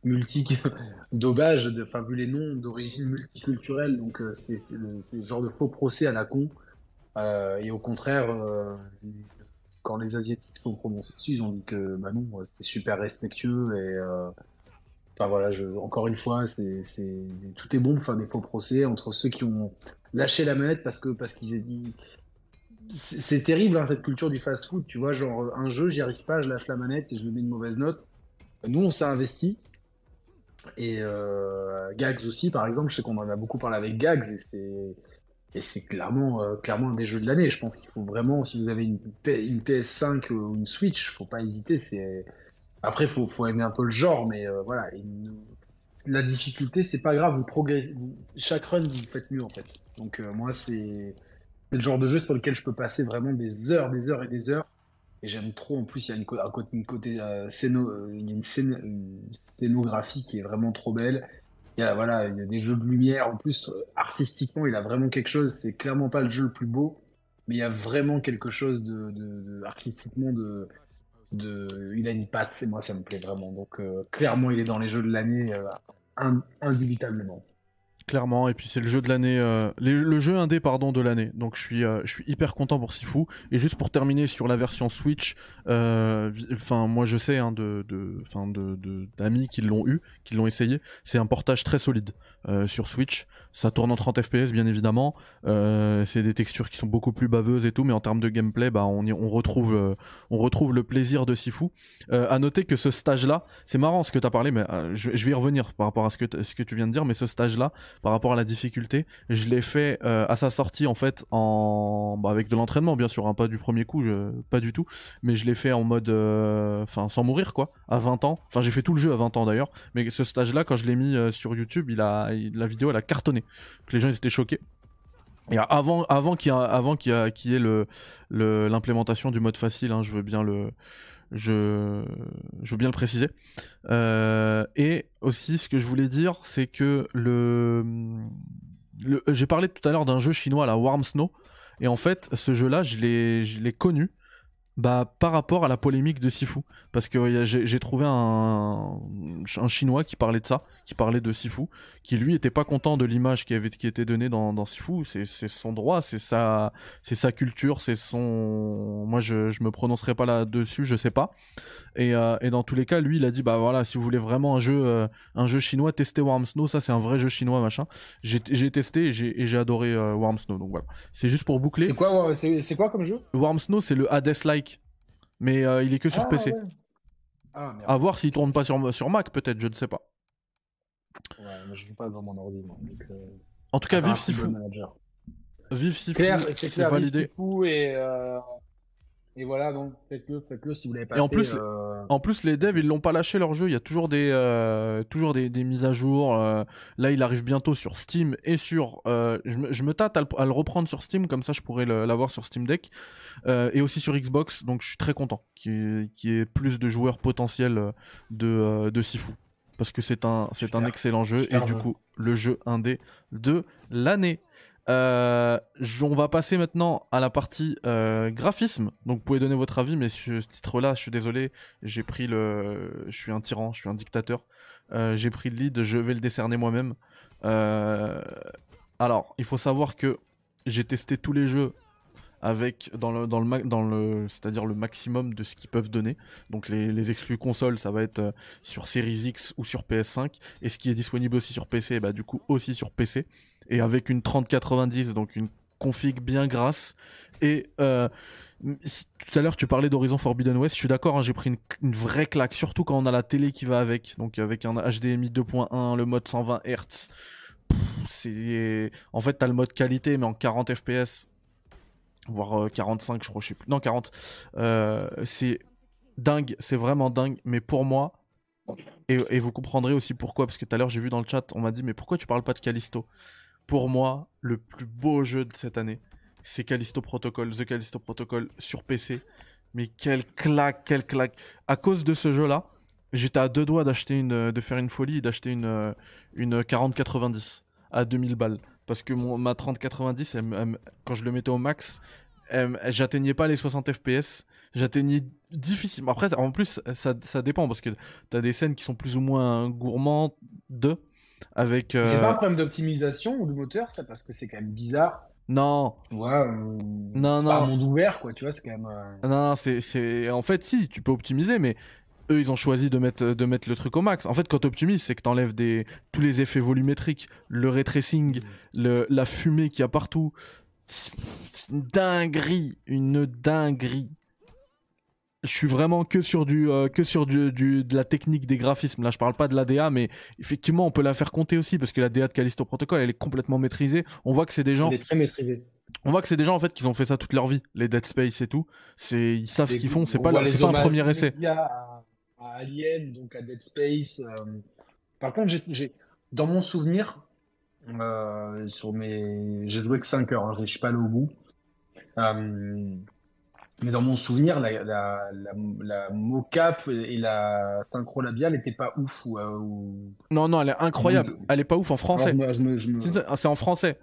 multi enfin, vu les noms d'origine multiculturelle. Donc, c'est le genre de faux procès à la con. Et au contraire, quand les Asiatiques sont prononcés dessus, ils ont dit que bah non, c'était super respectueux. Et euh, enfin voilà, je, encore une fois, c'est, c'est, tout est bon pour faire des faux procès entre ceux qui ont lâché la manette parce que parce qu'ils aient dit. C'est c'est terrible hein, cette culture du fast-food, tu vois, genre un jeu, j'y arrive pas, je lâche la manette et je mets une mauvaise note. Nous, on s'est investi. Et euh, Gags aussi, par exemple, je sais qu'on en a beaucoup parlé avec Gags et c'est et c'est clairement, euh, clairement un des jeux de l'année. Je pense qu'il faut vraiment, si vous avez une, P- une PS5 ou une Switch, faut pas hésiter. C'est après, faut, faut aimer un peu le genre, mais euh, voilà. La difficulté, c'est pas grave. Vous progressez, chaque run, vous faites mieux en fait. Donc euh, moi, c'est le genre de jeu sur lequel je peux passer vraiment des heures, des heures et des heures. Et j'aime trop. En plus, il y a une, côté, il une scénographie qui est vraiment trop belle. Il y a, voilà, il y a des jeux de lumière. En plus, artistiquement, il a vraiment quelque chose. C'est clairement pas le jeu le plus beau, mais il y a vraiment quelque chose de, artistiquement de. Il a une patte, et moi, ça me plaît vraiment. Donc, euh, clairement, il est dans les jeux de l'année, euh, in- indubitablement. Clairement, et puis c'est le jeu de l'année, euh, le jeu indé pardon de l'année. Donc je suis, euh, je suis hyper content pour Sifu. Et juste pour terminer sur la version Switch, euh, enfin moi je sais hein, de, de, de- d'amis qui l'ont eu, qui l'ont essayé. C'est un portage très solide euh, sur Switch. Ça tourne en 30 FPS bien évidemment. Euh, c'est des textures qui sont beaucoup plus baveuses et tout, mais en termes de gameplay, bah on, y- on retrouve, euh, on retrouve le plaisir de Sifu. Euh, à noter que ce stage-là, c'est marrant ce que tu as parlé, mais euh, je, vais y revenir par rapport à ce que, ce que tu viens de dire, mais ce stage-là, par rapport à la difficulté, je l'ai fait à sa sortie en fait en bah, avec de l'entraînement bien sûr, hein, pas du premier coup, pas du tout, mais je l'ai fait en mode enfin sans mourir quoi, à 20 ans. Enfin, j'ai fait tout le jeu à 20 ans d'ailleurs, mais ce stage-là quand je l'ai mis sur YouTube, il a la vidéo elle a cartonné. Que les gens ils étaient choqués. Et avant, avant qu'il y, avant qu'il y, ait le, l'implémentation du mode facile, hein, je veux bien le, je, je veux bien le préciser. Euh, et aussi, ce que je voulais dire, c'est que le, le j'ai parlé tout à l'heure d'un jeu chinois, la Warm Snow, et en fait, ce jeu-là, je l'ai, je l'ai connu. Bah, par rapport à la polémique de Sifu, parce que euh, j'ai j'ai trouvé un, un chinois qui parlait de ça, qui parlait de Sifu, qui lui était pas content de l'image qui avait qui était donnée dans, dans Sifu. C'est c'est son droit, c'est sa c'est sa culture, c'est son. Moi, je je me prononcerai pas là dessus, je sais pas. Et euh, et dans tous les cas, lui, il a dit bah voilà, si vous voulez vraiment un jeu euh, un jeu chinois, testez Warm Snow, ça c'est un vrai jeu chinois machin. J'ai j'ai testé et j'ai et j'ai adoré euh, Warm Snow, donc voilà. C'est juste pour boucler. C'est quoi, c'est c'est quoi comme jeu? Warm Snow, c'est le Hades-like, mais euh, il est que sur Ah, PC. ouais. Ah. À voir s'il tourne pas sur sur Mac, peut-être, je ne sais pas. Ouais, mais je joue pas dans mon ordi. Donc, euh, En tout cas, vive Sifu, vive Sifu, Claire, c'est clair, fou et, euh, et voilà, donc faites-le, faites-le si vous l'avez pas Et en fait, plus, euh, En plus, les devs, ils l'ont pas lâché leur jeu. Il y a toujours des, euh, toujours des, des mises à jour. euh, là, il arrive bientôt sur Steam et sur. euh, je, me, je me tâte à le, à le reprendre sur Steam, comme ça, je pourrais l'avoir sur Steam Deck euh, et aussi sur Xbox. Donc, je suis très content qu'il y ait plus de joueurs potentiels de, de Sifu. Parce que c'est un, c'est un Super. excellent jeu et du coup, le jeu indé de l'année. Euh, on va passer maintenant à la partie euh, graphisme. Donc, vous pouvez donner votre avis, mais ce titre-là, je suis désolé, j'ai pris le, je suis un tyran, je suis un dictateur. Euh, j'ai pris le lead, je vais le décerner moi-même. Alors, il faut savoir que j'ai testé tous les jeux avec dans le c'est-à-dire le maximum de ce qu'ils peuvent donner. Donc les, exclus consoles, ça va être euh, sur Series X ou sur PS5 et ce qui est disponible aussi sur PC, bah du coup aussi sur PC et avec une 3090 donc une config bien grasse. Et euh, tout à l'heure tu parlais d'Horizon Forbidden West, je suis d'accord, hein, j'ai pris une, une vraie claque, surtout quand on a la télé qui va avec, donc avec un HDMI 2.1, le mode 120 Hz. C'est en fait t'as le mode qualité mais en 40 FPS voire euh, 45 je crois je sais plus. Non 40 Euh, c'est dingue c'est vraiment dingue mais pour moi et, vous comprendrez aussi pourquoi parce que tout à l'heure j'ai vu dans le chat on m'a dit mais pourquoi tu parles pas de Callisto? Pour moi le plus beau jeu de cette année c'est Callisto Protocol The Callisto Protocol sur PC mais quelle claque quelle claque. À cause de ce jeu là j'étais à deux doigts d'acheter une de faire une folie et d'acheter une euh, une 4090 à 2000 balles parce que mon, ma 3090 elle elle quand je le mettais au max j'atteignais pas les 60 fps j'atteignais difficilement après en plus ça, ça dépend parce que t'as des scènes qui sont plus ou moins gourmandes avec euh, C'est pas un problème d'optimisation ou de moteur, ça, parce que c'est quand même bizarre. non Ouais, euh, Non, non. un monde ouvert, quoi, tu vois, c'est quand même. euh, Non, non, c'est... En fait, si, tu peux optimiser, mais eux, ils ont choisi de mettre, de mettre le truc au max. En fait, quand tu optimises, c'est que tu enlèves des... tous les effets volumétriques, le ray tracing, le... la fumée qu'il y a partout. C'est une dinguerie, une dinguerie. Je suis vraiment que sur du euh, que sur du, du- de la technique des graphismes. Là, je parle pas de l'ADA, mais effectivement, on peut la faire compter aussi parce que la DA de Callisto Protocol, elle est complètement maîtrisée. On voit que c'est des gens Il est très maîtrisé. on voit que c'est des gens en fait qui ont fait ça toute leur vie, les Dead Space et tout. C'est ils savent ce qu'ils font, c'est pas pas un premier essai. À, à Alien, donc à Dead Space. euh. Par contre, j'ai, dans mon souvenir, euh, sur mes, j'ai joué que 5 heures, hein, je suis pas allé au bout. Euh, Mais dans mon souvenir, la, la, la, la mocap et la synchro labiale n'étaient pas ouf. Ou, euh, ou- Non non, elle est incroyable. Elle est pas ouf en français. C'est en français.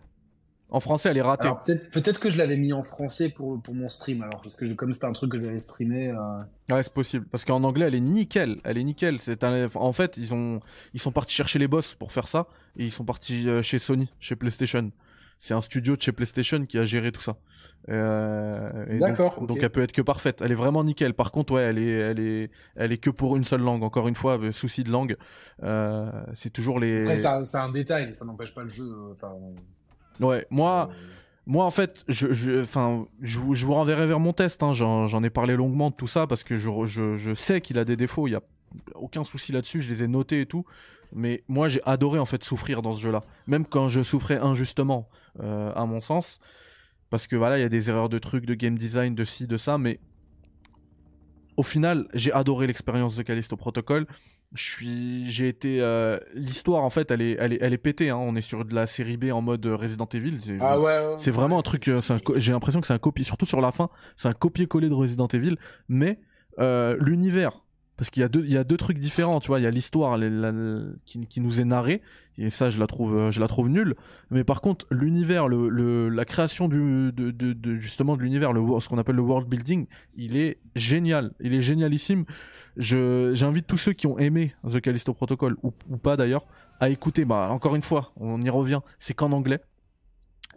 En français, elle est ratée. Alors peut-être peut-être que je l'avais mis en français pour, pour mon stream, alors parce que comme c'était un truc que j'avais streamé. euh, Ouais, c'est possible parce qu'en anglais, elle est nickel. Elle est nickel. C'est un... en fait, ils ont ils sont partis chercher les boss pour faire ça et ils sont partis euh, chez Sony, chez PlayStation. C'est un studio de chez PlayStation qui a géré tout ça. Euh, et D'accord, Donc, elle peut être que parfaite. Elle est vraiment nickel. Par contre, ouais, elle est, elle est, elle est que pour une seule langue. Encore une fois, euh, souci de langue. Euh, c'est toujours les. Après, c'est un, c'est un détail, ça n'empêche pas le jeu. Enfin, Ouais, moi, euh, moi en fait, je, je, enfin, je, vous- je vous renverrai vers mon test. Hein. J'en, j'en ai parlé longuement de tout ça parce que je, je, je sais qu'il a des défauts. Il y a aucun souci là-dessus. Je les ai notés et tout. Mais moi, j'ai adoré en fait souffrir dans ce jeu-là, même quand je souffrais injustement, euh, à mon sens, parce que voilà, il y a des erreurs de trucs, de game design, de ci, de ça, mais au final, j'ai adoré l'expérience de Callisto Protocol. Je suis, j'ai été, euh, l'histoire en fait, elle est, elle est, elle est pétée. Hein. On est sur de la série B en mode Resident Evil. C'est- Ah ouais, ouais, vraiment un truc. euh, un J'ai l'impression que c'est un copier, surtout sur la fin, c'est un copier-coller de Resident Evil, mais euh, l'univers. Parce qu'il y a deux, il y a deux trucs différents, tu vois. Il y a l'histoire qui, qui nous est narrée, et ça, je la trouve, euh, je la trouve nulle. Mais par contre, l'univers, le, le- la création du, de, de, de- justement de l'univers, le, ce qu'on appelle le world building, il est génial. Il est génialissime. Je, j'invite tous ceux qui ont aimé The Callisto Protocol ou, ou pas d'ailleurs à écouter. Bah, encore une fois, on y revient. C'est qu'en anglais.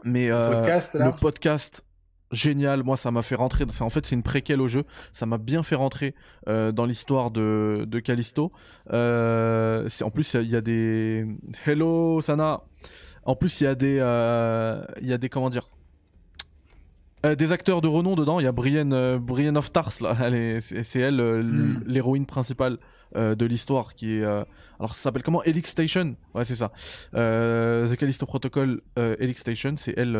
Mais euh, podcast, le podcast génial moi ça m'a fait rentrer en fait c'est une préquelle au jeu ça m'a bien fait rentrer euh, dans l'histoire de de Callisto euh, en plus il y a des hello Sana en plus il y a des euh, il y a des comment dire euh, des acteurs de renom dedans il y a Brienne euh, Brienne of Tars là. Elle est c'est elle euh, Mm. l'héroïne principale de l'histoire qui est alors ça s'appelle comment? Helix Station? Ouais c'est ça. The Callisto Protocol Helix Station c'est elle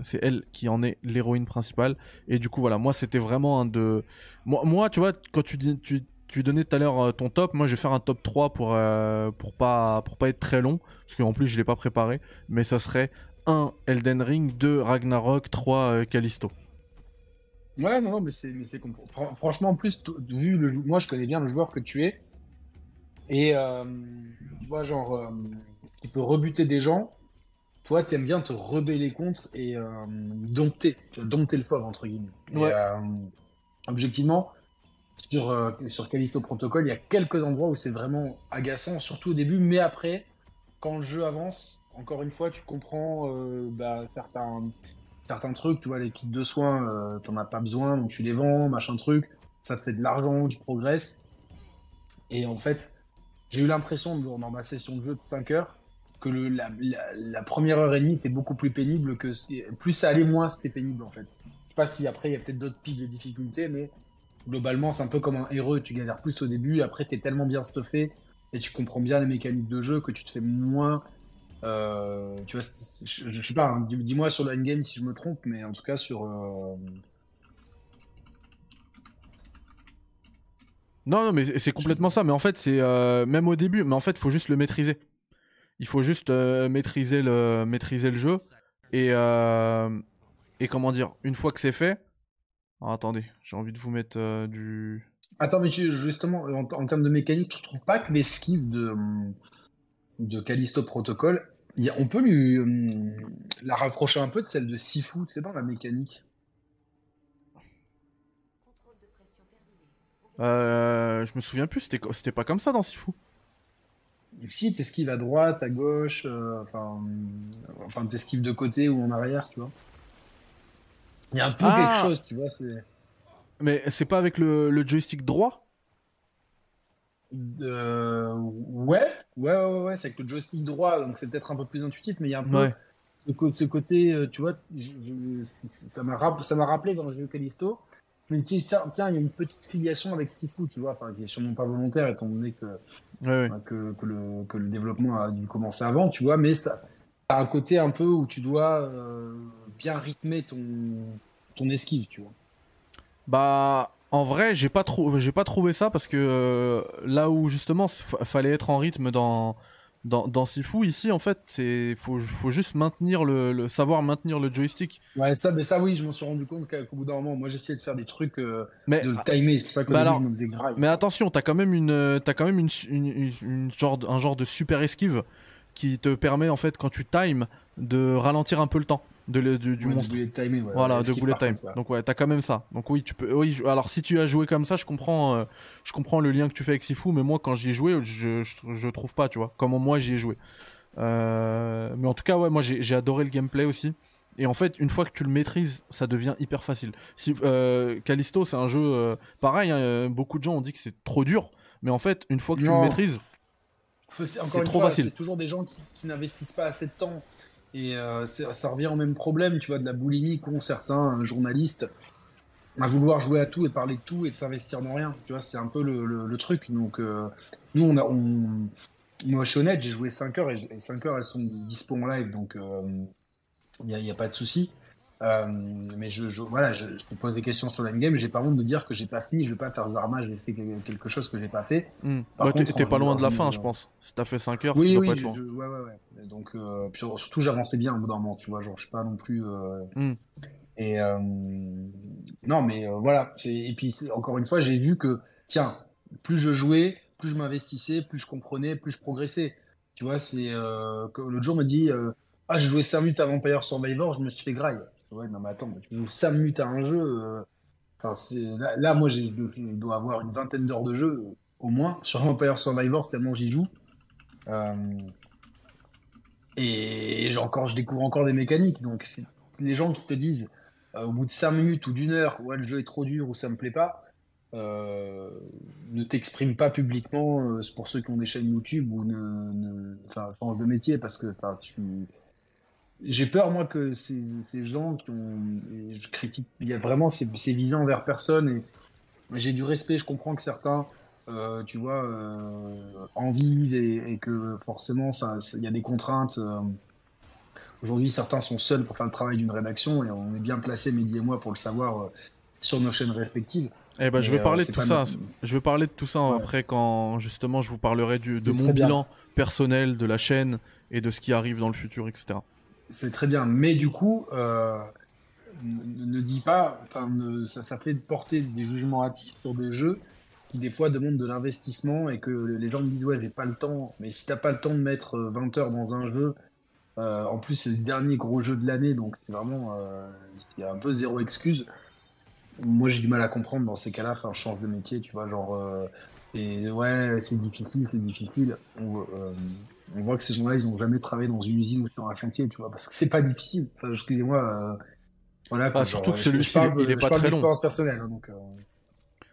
c'est elle qui en est l'héroïne principale. Et du coup voilà moi c'était vraiment un de moi, moi tu vois quand tu dis tu tu donnais tout à l'heure ton top moi je vais faire un top 3 pour pour pas pour pas être très long parce qu'en plus je l'ai pas préparé. Mais ça serait 1 Elden Ring 2 Ragnarok 3 euh, Callisto Ouais, non, non, mais c'est, mais Franchement, en plus, vu le, moi, je connais bien le joueur que tu es. Et euh, tu vois, genre, euh, qui peut rebuter des gens. Toi, t'aimes bien te rebeller contre et euh, dompter, dompter le fauve, entre guillemets. Ouais. objectivement, sur, sur Callisto Protocol, il y a quelques endroits où c'est vraiment agaçant, surtout au début, mais après, quand le jeu avance, encore une fois, tu comprends euh, bah, certains, certains trucs, tu vois, les kits de soins, euh, t'en as pas besoin, donc tu les vends, machin truc, ça te fait de l'argent, tu progresses. Et en fait, j'ai eu l'impression dans ma session de jeu de 5 heures que la première heure et demie était beaucoup plus pénible que plus ça allait moins c'était pénible en fait. Je sais pas si après il y a peut-être d'autres pics de difficulté, mais globalement c'est un peu comme un héros, tu galères plus au début, après t'es tellement bien stuffé et tu comprends bien les mécaniques de jeu que tu te fais moins. Euh, tu vois, je, je sais pas, hein, dis- dis-moi sur le endgame si je me trompe, mais en tout cas sur. euh, Non, non, mais c'est- complètement ça. Mais en fait, c'est euh, même au début. Mais en fait, il faut juste le maîtriser. Il faut juste euh, maîtriser le maîtriser le jeu et et comment dire. Une fois que c'est fait. Alors, attendez, j'ai envie de vous mettre du. Attends, mais justement, en, en termes de mécanique, tu trouves pas que l'esquive de, de Callisto Protocol, y a- on peut lui hum, la rapprocher un peu de celle de Sifu, tu sais, dans la mécanique? Euh, je me souviens plus. C'était pas comme ça dans Sifu. Si, t'esquives à droite, à gauche, euh, enfin, hum, enfin t'esquives de côté ou en arrière, tu vois. Il y a un peu Ah quelque chose, tu vois, c'est... Mais c'est pas avec le, le joystick droit? Euh, ouais, ouais, ouais, ouais, c'est avec le joystick droit, donc c'est peut-être un peu plus intuitif, mais il y a un peu Ouais. ce, côté, euh, tu vois, je- je- ça m'a rappelé quand j'ai vu Callisto. Je me dis, tiens, il y a une petite filiation avec Sifu, tu vois, enfin, qui est sûrement pas volontaire, étant donné que, Ouais, ouais. que, que le, que le développement a dû commencer avant, tu vois, mais ça a un côté un peu où tu dois euh, bien rythmer ton, ton esquive, tu vois. Bah, en vrai, j'ai pas trop, j'ai pas trouvé ça parce que euh, là où justement fallait être en rythme dans dans, dans Sifu, ici en fait, c'est faut faut juste maintenir le, le savoir maintenir le joystick. Ouais, ça, mais ça, oui, je m'en suis rendu compte qu'au bout d'un moment, moi, j'essayais de faire des trucs, euh, Mais de le timer, c'est pour ça que Bah alors, je me faisais grave. mais attention, t'as quand même une t'as quand même une, une, une- une genre un genre de super esquive qui te permet en fait quand tu times de ralentir un peu le temps de le- du, Ouais, de monstre. bullet timer, ouais, Voilà, de bullet time. contre. Donc ouais, t'as quand même ça. Donc oui, tu peux. Oui, je- alors si tu as joué comme ça, je comprends, euh, je comprends le lien que tu fais avec Sifu, mais moi quand j'y ai joué, je, je, je trouve pas, tu vois, comment moi j'y ai joué. Euh, mais en tout cas, ouais, moi j'ai j'ai adoré le gameplay aussi. Et en fait, une fois que tu le maîtrises, ça devient hyper facile. Si, euh, Callisto, c'est un jeu pareil. hein, beaucoup de gens ont dit que c'est trop dur, mais en fait, une fois que tu le maîtrises, c'est- C'est Encore une trop fois, facile. c'est toujours des gens qui, qui n'investissent pas assez de temps. Et euh, ça revient au même problème, tu vois, de la boulimie qu'ont certains euh, journalistes à vouloir jouer à tout et parler de tout et de s'investir dans rien. Tu vois, c'est un peu le, le- truc. Donc, euh, nous, on a, on... moi, je suis honnête, j'ai joué 5 heures et, et 5 heures, elles sont dispo en live, donc il n'y a, y a pas de souci. Euh, mais je, je- voilà, je, je te pose des questions sur l'endgame, j'ai pas honte de dire que j'ai pas fini, je vais pas faire Zarma, j'ai fait que- quelque chose que j'ai pas fait. hmm, Par bah, contre, t'es on pas va loin de la revenir, fin, je euh, pense. Si t'as fait 5 heures, Oui, tu dois oui, pas être loin. je- ouais, ouais, ouais. Donc, euh, puis surtout, j'avançais bien au bout d'un moment, tu vois, genre, je suis pas non plus. euh, Hmm. Et euh, non, mais euh, voilà. Et puis, encore une fois, j'ai vu que, tiens, plus je jouais, plus je m'investissais, plus je comprenais, plus je progressais. Tu vois, c'est. Euh, que l'autre jour, on m'a dit euh, Ah, j'ai joué 5 minutes à Vampire Survivor, je me suis fait graille. Ouais, non, mais attends, tu joues 5 minutes à un jeu. euh, Enfin, là, là, moi, je dois avoir une vingtaine d'heures de jeu, euh, au moins, sur Vampire Survivor, tellement j'y joue. Euh, et encore, je découvre encore des mécaniques. Donc, les gens qui te disent au bout de 5 minutes ou d'une heure, ouais, le jeu est trop dur ou ça me plaît pas, ne t'exprime pas publiquement. euh, pour ceux qui ont des chaînes YouTube ou ne, ne- change de métier parce que, tu. J'ai peur, moi, que ces, ces gens qui ont. et je critique. Il y a vraiment. C'est visé envers personne. Et j'ai du respect. Je comprends que certains, euh, tu vois, euh, en vivent et, et que forcément, il y a des contraintes. euh. Aujourd'hui, certains sont seuls pour faire le travail d'une rédaction et on est bien placé, Mehdi et moi, pour le savoir sur nos chaînes respectives. Eh ben, je vais parler de tout ça. Je vais parler de tout ça Ouais. après quand justement je vous parlerai du, de mon bien. bilan personnel de la chaîne et de ce qui arrive dans le futur, etc. C'est très bien, mais du coup, euh, ne, dis pas, ne- ça, ça fait porter des jugements hâtifs sur des jeux qui des fois demandent de l'investissement et que les gens me disent ouais, j'ai pas le temps. Mais si t'as pas le temps de mettre euh, 20 heures dans un jeu, euh, en plus c'est le dernier gros jeu de l'année, donc c'est vraiment, euh, il y a un peu zéro excuse. Moi j'ai du mal à comprendre dans ces cas-là, enfin, change de métier, tu vois, genre, euh, et ouais, c'est difficile, c'est difficile. Euh, on voit que ces gens-là, ils ont jamais travaillé dans une usine ou sur un chantier, tu vois, parce que c'est pas difficile. Enfin, excusez-moi, euh, Voilà, quoi, Bah, surtout genre, que je- celui-ci, il est pas parle très long. personnelle, hein, donc.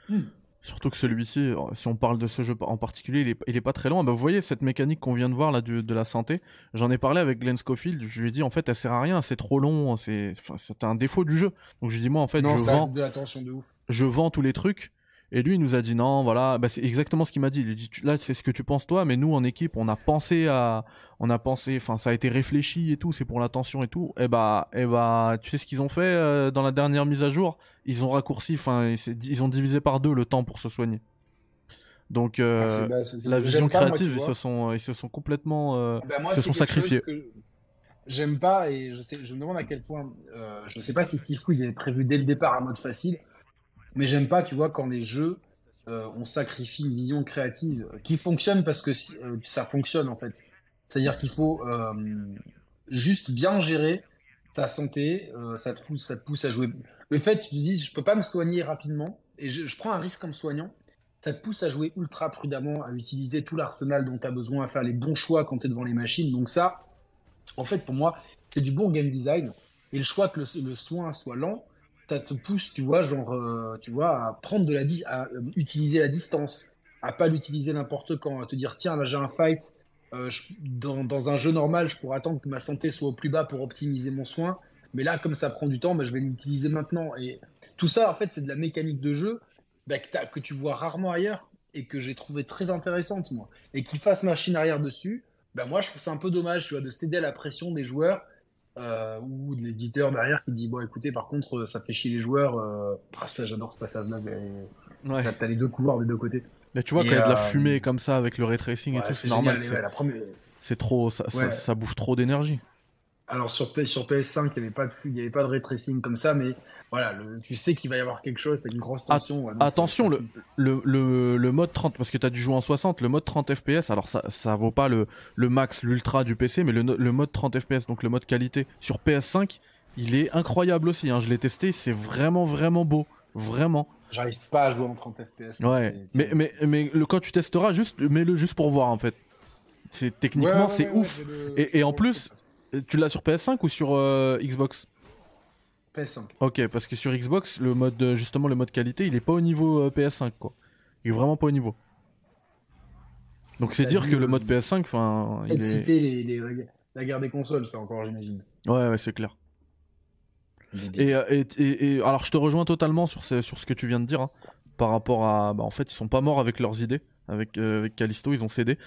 euh, Surtout que celui-ci, euh, si on parle de ce jeu en particulier, il est, il est pas très long. Bah, vous voyez cette mécanique qu'on vient de voir là du- de la santé. J'en ai parlé avec Glenn Schofield. Je lui ai dit en fait, elle sert à rien, c'est trop long, c'est, un défaut du jeu. Donc je lui ai dit moi en fait, Non, je ça vends, ajoute de la tension de ouf. je vends tous les trucs. Et lui, il nous a dit non, voilà, bah, c'est exactement ce qu'il m'a dit. Il a dit là, c'est ce que tu penses toi, mais nous en équipe, on a pensé à, on a pensé, enfin, ça a été réfléchi et tout, c'est pour l'attention et tout. Et bah, et bah, tu sais ce qu'ils ont fait euh, dans la dernière mise à jour? Ils ont raccourci, enfin, ils, ils ont divisé par deux le temps pour se soigner. Donc euh, Ah, bah, la vision pas, créative, ils se sont, ils se sont complètement. euh, Bah, moi, se sont sacrifiés. que J'aime pas et je, sais, je me demande à quel point. euh, je sais pas si Steve Quiz avait prévu dès le départ un mode facile, mais j'aime pas, tu vois, quand les jeux euh, on sacrifie une vision créative qui fonctionne parce que euh, ça fonctionne en fait. C'est-à-dire qu'il faut euh, juste bien gérer ta santé, ça, te pousse, ça te pousse à jouer. Le fait que tu te dises, je peux pas me soigner rapidement et je, prends un risque en me soignant, ça te pousse à jouer ultra prudemment, à utiliser tout l'arsenal dont tu as besoin, à faire les bons choix quand tu es devant les machines. Donc ça, en fait, pour moi, c'est du bon game design. Et le choix que le, le soin soit lent, ça te pousse, tu vois, genre, euh, tu vois, à prendre de la à euh, utiliser la distance, à pas l'utiliser n'importe quand, à te dire, tiens, là j'ai un fight, euh, dans, un jeu normal, je pourrais attendre que ma santé soit au plus bas pour optimiser mon soin. Mais là, comme ça prend du temps, bah, je vais l'utiliser maintenant. Et tout ça, en fait, c'est de la mécanique de jeu bah, que tu vois rarement ailleurs et que j'ai trouvé très intéressante, moi. Et qu'ils fassent machine arrière dessus, bah, moi, je trouve ça un peu dommage, tu vois, de céder à la pression des joueurs euh, ou de l'éditeur derrière qui dit, bon, écoutez, par contre, euh, ça fait chier les joueurs. euh, ah, ça, j'adore ce passage-là. mais- ouais. T'as les deux couloirs des deux côtés. Mais tu vois, Et, quand il y a de la fumée comme ça avec le ray tracing et tout, c'est normal. c'est- ouais, première... C'est trop, ça, ça- bouffe trop d'énergie. Alors sur, P- sur PS5, il n'y avait pas de il y avait pas de ray tracing comme ça, mais voilà, le- tu sais qu'il va y avoir quelque chose, t'as une grosse tension. ouais, non, attention, le, le, le, le mode 30, parce que t'as dû jouer en 60, le mode 30 FPS, alors ça, ça vaut pas le, le max, l'ultra du PC, mais le, le mode 30 FPS, donc le mode qualité, sur PS5, il est incroyable aussi, hein, je l'ai testé, c'est vraiment, vraiment beau. Vraiment. J'arrive pas à jouer en 30 FPS. Ouais. Mais, mais, mais le, quand tu testeras, juste, mets-le juste pour voir, en fait. C'est, techniquement, ouais, c'est ouais, ouf. ouais, je le- Et- et en plus- Tu l'as sur PS5 ou sur euh, Xbox? PS5. Ok, parce que sur Xbox, le mode, justement, le mode qualité, il est pas au niveau euh, PS5, quoi. Il est vraiment pas au niveau. Donc c'est dire que le mode PS5, enfin, il est... Exciter les, les- la guerre des consoles, ça encore, j'imagine. Ouais, ouais, c'est clair. Et, euh, et, et- et- alors je te rejoins totalement sur ce, sur ce que tu viens de dire, hein, par rapport à, bah, en fait, ils sont pas morts avec leurs idées. Avec, euh, avec Callisto, ils ont cédé.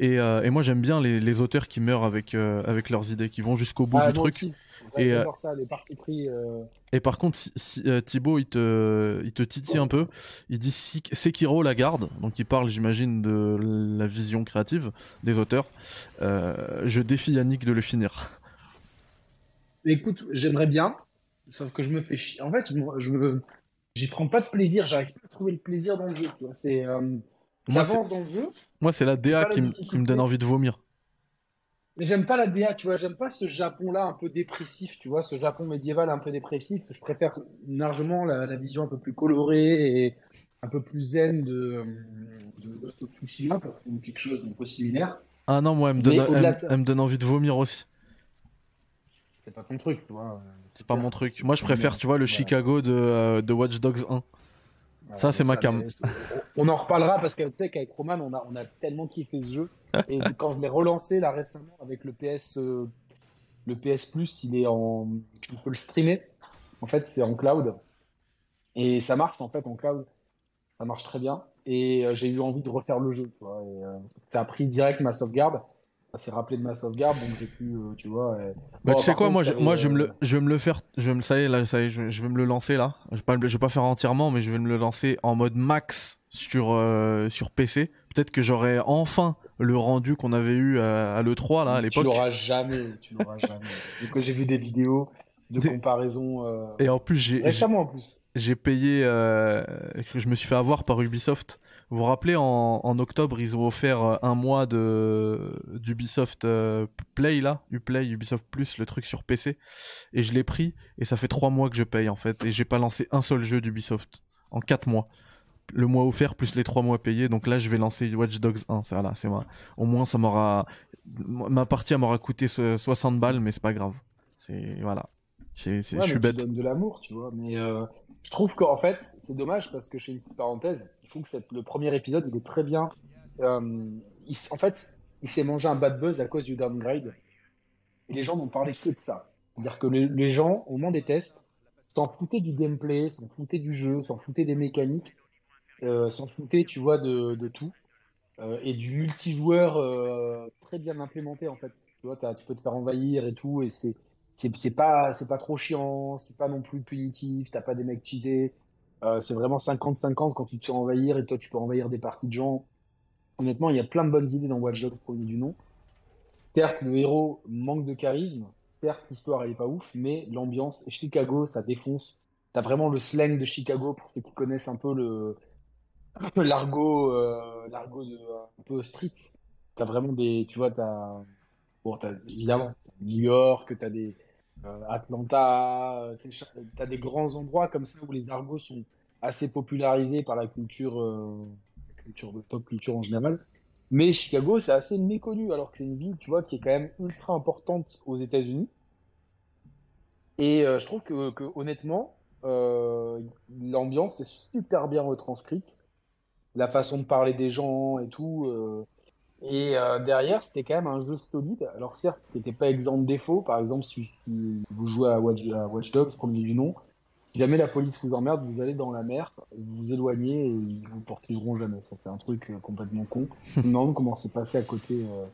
Et, euh, et moi, j'aime bien les, les auteurs qui meurent avec, euh, avec leurs idées, qui vont jusqu'au bout Ah, du truc. aussi. Et, euh, voir ça, les parties pris. euh, Et par contre, si, si, euh, Thibaut, il te, il te titille un peu. Il dit si Sekiro la garde, donc il parle, j'imagine, de la vision créative des auteurs. Euh, je défie Yannick de le finir. Écoute, j'aimerais bien, sauf que je me fais chier. En fait, je me, j'y prends pas de plaisir. J'arrive pas à trouver le plaisir dans le jeu. C'est, euh, Moi, j'avance dans le jeu, Moi, c'est la DA qui me donne envie de vomir. Mais j'aime pas la DA. Tu vois, j'aime pas ce Japon-là un peu dépressif. Tu vois, ce Japon médiéval un peu dépressif. Je préfère largement la, la vision un peu plus colorée et un peu plus zen de, de Ghost of Tsushima, pour quelque chose d'un peu similaire. Ah non, moi, elle me donne, elle, de elle me envie de vomir aussi. C'est pas ton truc, tu vois. C'est pas mon truc. Moi, je préfère, tu vois, le. Chicago de, euh, de Watch Dogs 1. Ça, c'est ma cam. On en reparlera parce que tu sais qu'avec Roman, on a, on a tellement kiffé ce jeu. Et quand je l'ai relancé là récemment avec le PS, euh, le PS Plus, il est en, tu peux le streamer. En fait, c'est en cloud et ça marche en fait en cloud. Ça marche très bien. Et euh, j'ai eu envie de refaire le jeu. Tu vois, et, euh, ça a pris direct ma sauvegarde. Ça s'est rappelé de ma sauvegarde, donc j'ai pu, euh, tu vois. Bah, Bon, tu sais quoi, contre, moi, je, moi je, vais me euh, le, je vais me le faire. Je vais me, ça y est, là, ça y est, je, je vais me le lancer là. Je vais pas, le- je vais pas faire entièrement, mais je vais me le lancer en mode max sur, euh, sur PC. Peut-être que j'aurai enfin le rendu qu'on avait eu à, à l'E3 là à Tu l'époque. l'auras jamais, tu l'auras jamais. Du coup, j'ai vu des vidéos de Des- comparaison euh, Et en plus, j'ai, récemment en plus. j'ai payé. euh, je me suis fait avoir par Ubisoft. Vous vous rappelez, en, en octobre, ils ont offert euh, un mois de d'Ubisoft euh, Play là, Uplay, Ubisoft Plus, le truc sur PC. Et je l'ai pris et ça fait trois mois que je paye en fait. Et j'ai pas lancé un seul jeu d'Ubisoft en quatre mois. Le mois offert plus les trois mois payés. Donc là, je vais lancer Watch Dogs 1. Ça, là, c'est moi. Au moins, ça m'aura. Ma partie, elle m'aura coûté so- 60 balles, mais c'est pas grave. C'est voilà. Ouais, je suis bête. donne de l'amour, tu vois. Mais euh, je trouve qu'en fait, c'est dommage parce que je fais une petite parenthèse. Je trouve que le premier épisode, il est très bien. Euh, en fait, il s'est mangé un bad buzz à cause du downgrade. Et les gens n'ont parlé que de ça. C'est-à-dire que les, gens, au moment des tests, s'en foutaient du gameplay, s'en foutaient du jeu, s'en foutaient des mécaniques, euh, s'en foutaient, tu vois, de, tout. Euh, et du multijoueur très bien implémenté, en fait. Tu vois, tu peux te faire envahir et tout, et c'est pas, c'est pas trop chiant, c'est pas non plus punitif, t'as pas des mecs cheatés. Euh, c'est vraiment 50-50 quand tu te fais envahir et toi tu peux envahir des parties de gens. Honnêtement, il y a plein de bonnes idées dans Watch Dogs premier du nom. Certes, le héros manque de charisme, certes, l'histoire elle est pas ouf, mais l'ambiance, Chicago, ça défonce. T'as vraiment le slang de Chicago pour ceux qui connaissent un peu le l'argot, euh, l'argot de un peu street. T'as vraiment des, tu vois, t'as Bon, t'as, évidemment, New York, t'as des euh, Atlanta, t'as des grands endroits comme ça où les argots sont assez popularisés par la culture, euh, culture de pop culture en général. Mais Chicago, c'est assez méconnu, alors que c'est une ville, tu vois, qui est quand même ultra importante aux États-Unis. Et euh, je trouve que, honnêtement, euh, l'ambiance est super bien retranscrite. La façon de parler des gens et tout. et derrière, c'était quand même un jeu solide. Alors certes, c'était pas exempt de défauts. Par exemple, si, si vous jouez à Watch, à Watch Dogs, premier du nom, si jamais la police vous emmerde, vous allez dans la mer, vous vous éloignez et ils vous poursuivront jamais. Ça, c'est un truc euh, complètement con. Demande comment c'est passé à côté, euh,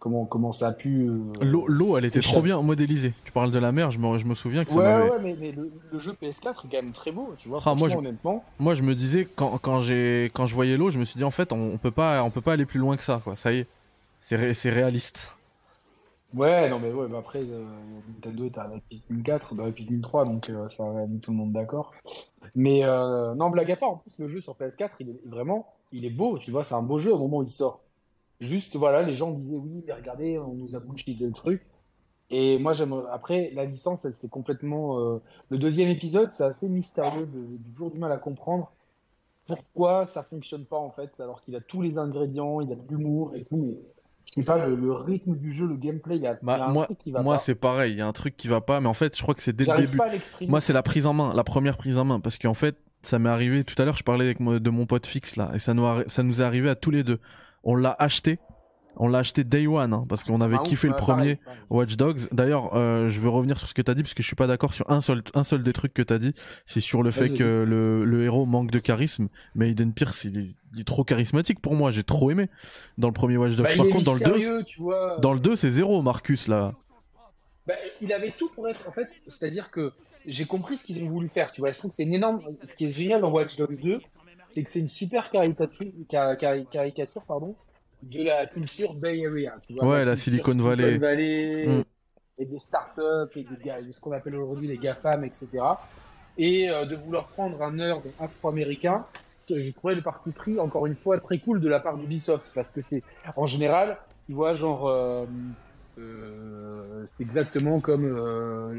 comment, comment ça a pu... euh, L'eau, l'eau, elle était trop bien modélisée. Tu parles de la mer, je me, je me souviens que ça Ouais, ouais, mais, mais le, le jeu PS4 est quand même très beau, tu vois. Ah, moi, je- honnêtement. Moi, je me disais quand, quand j'ai quand je voyais l'eau, je me suis dit en fait, on, on peut pas on peut pas aller plus loin que ça quoi. Ça y est, c'est ré- c'est réaliste. Ouais, non, mais ouais, bah après, euh, Nintendo est arrivé avec Pikmin 4, dans Pikmin 3, donc euh, ça a mis tout le monde d'accord. Mais euh, non, blague à part, en plus, le jeu sur PS4, il est vraiment, il est beau, tu vois, c'est un beau jeu au moment où il sort. Juste, voilà, les gens disaient, oui, mais regardez, on nous a bullshité le truc. Et moi, j'aime. Après, la licence, elle, c'est complètement. euh, Le deuxième épisode, c'est assez mystérieux, j'ai toujours du mal à comprendre pourquoi ça fonctionne pas, en fait, alors qu'il a tous les ingrédients, il a de l'humour et tout, je sais pas, le, le rythme du jeu, le gameplay, il y a, y a Bah, un moi truc qui va moi pas. c'est pareil, il y a un truc qui va pas, mais en fait, je crois que c'est dès le début. pas à l'exprimer. Moi, c'est la prise en main, la première prise en main, parce qu'en fait, ça m'est arrivé tout à l'heure. Je parlais avec de mon pote fixe là, et ça nous arri- ça nous est arrivé à tous les deux. On l'a acheté, on l'a acheté day one, hein, parce qu'on avait Ah, ouf, kiffé le premier. pareil. Watch Dogs. D'ailleurs, euh, je veux revenir sur ce que t'as dit parce que je suis pas d'accord sur un seul, un seul des trucs que t'as dit. C'est sur le fait que le, le héros manque de charisme. Mais Aiden Pierce, il est, il est trop charismatique pour moi. J'ai trop aimé dans le premier Watch Dogs. Bah, Par contre, dans le 2, mystérieux, tu vois. dans le 2, c'est zéro, Marcus là. Bah, il avait tout pour être, en fait, c'est-à-dire que j'ai compris ce qu'ils ont voulu faire, tu vois. Je trouve que c'est une énorme. Ce qui est génial dans Watch Dogs 2, c'est que c'est une super caricature, ca- ca- caricature pardon, de la culture Bay Area, tu vois. Ouais, la Silicon Valley. Valley, Mm. et des startups, et des ce qu'on appelle aujourd'hui les GAFAM, etc. Et euh, de vouloir prendre un nerd afro-américain, j'ai trouvé le parti pris, encore une fois, très cool de la part d'Ubisoft, parce que c'est, en général, tu vois, genre. euh, euh, c'est exactement comme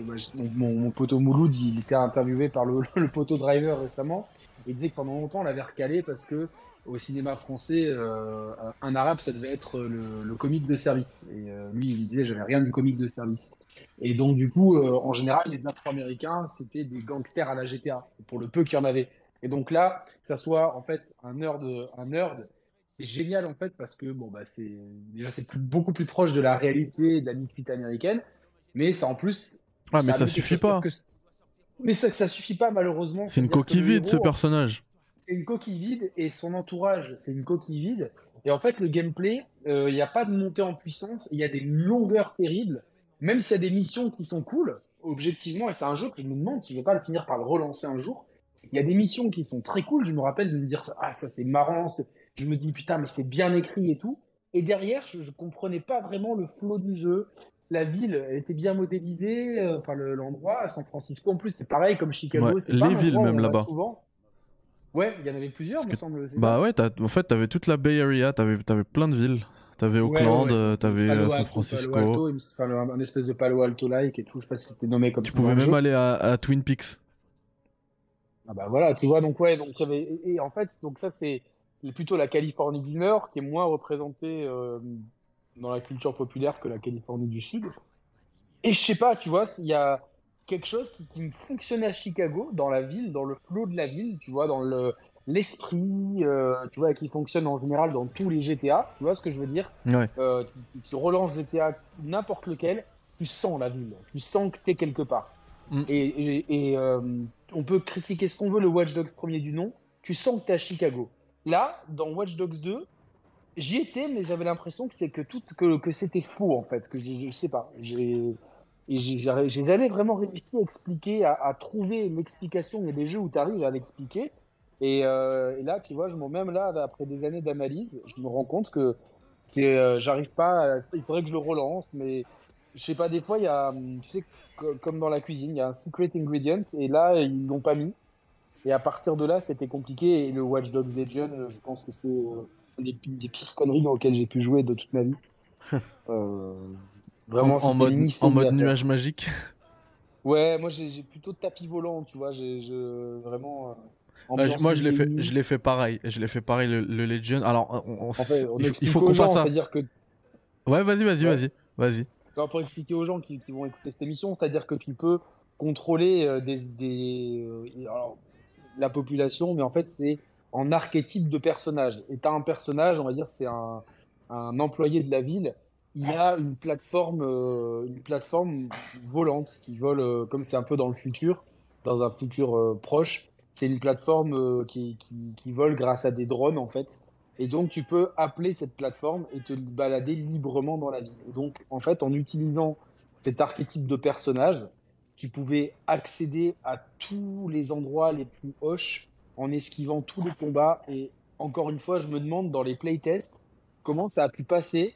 bah, mon, mon, poteau Mouloud, il était interviewé par le, le poteau driver récemment. Il disait que pendant longtemps on l'avait recalé parce que au cinéma français, euh, un arabe ça devait être le, le comique de service. Et euh, lui il disait j'avais rien du comique de service. Et donc du coup, euh, en général, les Afro-Américains c'était des gangsters à la GTA, pour le peu qu'il y en avait. Et donc là, que ça soit en fait un nerd, un nerd c'est génial en fait parce que bon bah c'est déjà c'est plus- beaucoup plus proche de la réalité de la mythique américaine, mais ça en plus. Ah, mais ça suffit pas. que- Mais ça, ça suffit pas malheureusement. C'est une coquille le vide ce personnage. C'est une coquille vide et son entourage c'est une coquille vide. Et en fait le gameplay, euh, il n'y a pas de montée en puissance, il y a des longueurs terribles, même s'il y a des missions qui sont cool, objectivement, et c'est un jeu que je me demande si je vais pas le finir par le relancer un jour. Il y a des missions qui sont très cool, je me rappelle de me dire ah ça c'est marrant, je me dis putain mais c'est bien écrit et tout. Et derrière je, je comprenais pas vraiment le flow du jeu. La ville elle était bien modélisée, euh, enfin le- l'endroit à San Francisco en plus c'est pareil comme Chicago, Ouais, c'est pas les villes même là-bas. souvent. Ouais, il y en avait plusieurs, Parce me que- semble. Bah ouais, en fait, t'avais toute la Bay Area, t'avais avais plein de villes. T'avais Ouais, Oakland, ouais, ouais. euh, t'avais euh, San Francisco. Palo Alto, enfin, un espèce de Palo Alto-like et tout, je sais pas si c'était nommé comme Tu ça dans pouvais même jeu. aller à, à Twin Peaks. Ah bah voilà, tu vois, donc ouais, donc il y avait, et, et en fait, donc ça c'est plutôt la Californie du Nord qui est moins représentée euh, dans la culture populaire que la Californie du Sud. Et je sais pas, tu vois, il y a, quelque chose qui, qui me fonctionnait à Chicago, dans la ville, dans le flow de la ville, tu vois, dans le l'esprit, euh, tu vois, qui fonctionne en général dans tous les GTA, tu vois ce que je veux dire? Ouais. Euh, tu, tu relances GTA n'importe lequel, tu sens la ville, tu sens que t'es quelque part. Mm. Et, et- et, euh, on peut critiquer ce qu'on veut, le Watch Dogs premier du nom, tu sens que t'es à Chicago. Là, dans Watch Dogs 2, j'y étais, mais j'avais l'impression que c'est que tout que, que c'était faux en fait, que je, je sais pas. J'ai et j'ai jamais vraiment réussi à expliquer, à, à trouver l'explication. Il y a des jeux où tu arrives à l'expliquer. Et, euh, et là, tu vois, je, me- même là, après des années d'analyse, je me rends compte que c'est, euh, j'arrive pas. à- il faudrait que je le relance, mais je sais pas. Des fois, il y a, hum, tu sais, co- comme dans la cuisine, il y a un secret ingredient, et là, ils l'ont pas mis. Et à partir de là, c'était compliqué. Et le Watch Dogs Legion, euh, je pense que c'est euh, une des pires conneries dans lesquelles j'ai pu jouer de toute ma vie. Euh, vraiment, en, mode, en mode nuage magique. Ouais, moi j'ai plutôt tapis volant, tu vois. J'ai vraiment. euh, je- moi, je l'ai fait, je l'ai fait pareil. Je l'ai fait pareil le, le Legion. Alors, on, on- En fait, on il, faut- il qu'on passe à. c'est-à-dire que Ouais, vas-y, vas-y, Ouais. vas-y, vas-y. Pour expliquer aux gens qui, qui vont écouter cette émission, c'est-à-dire que tu peux contrôler euh, des, des euh, alors, la population, mais en fait c'est en archétype de personnage. Et tu as un personnage, on va dire, c'est un, un employé de la ville. Il a une plateforme, euh, une plateforme volante qui vole, euh, comme c'est un peu dans le futur, dans un futur euh, proche. C'est une plateforme qui, qui, vole grâce à des drones en fait. Et donc, tu peux appeler cette plateforme et te balader librement dans la ville. Donc, en fait, en utilisant cet archétype de personnage, tu pouvais accéder à tous les endroits les plus hoches en esquivant tous les combats. Et encore une fois, je me demande dans les playtests comment ça a pu passer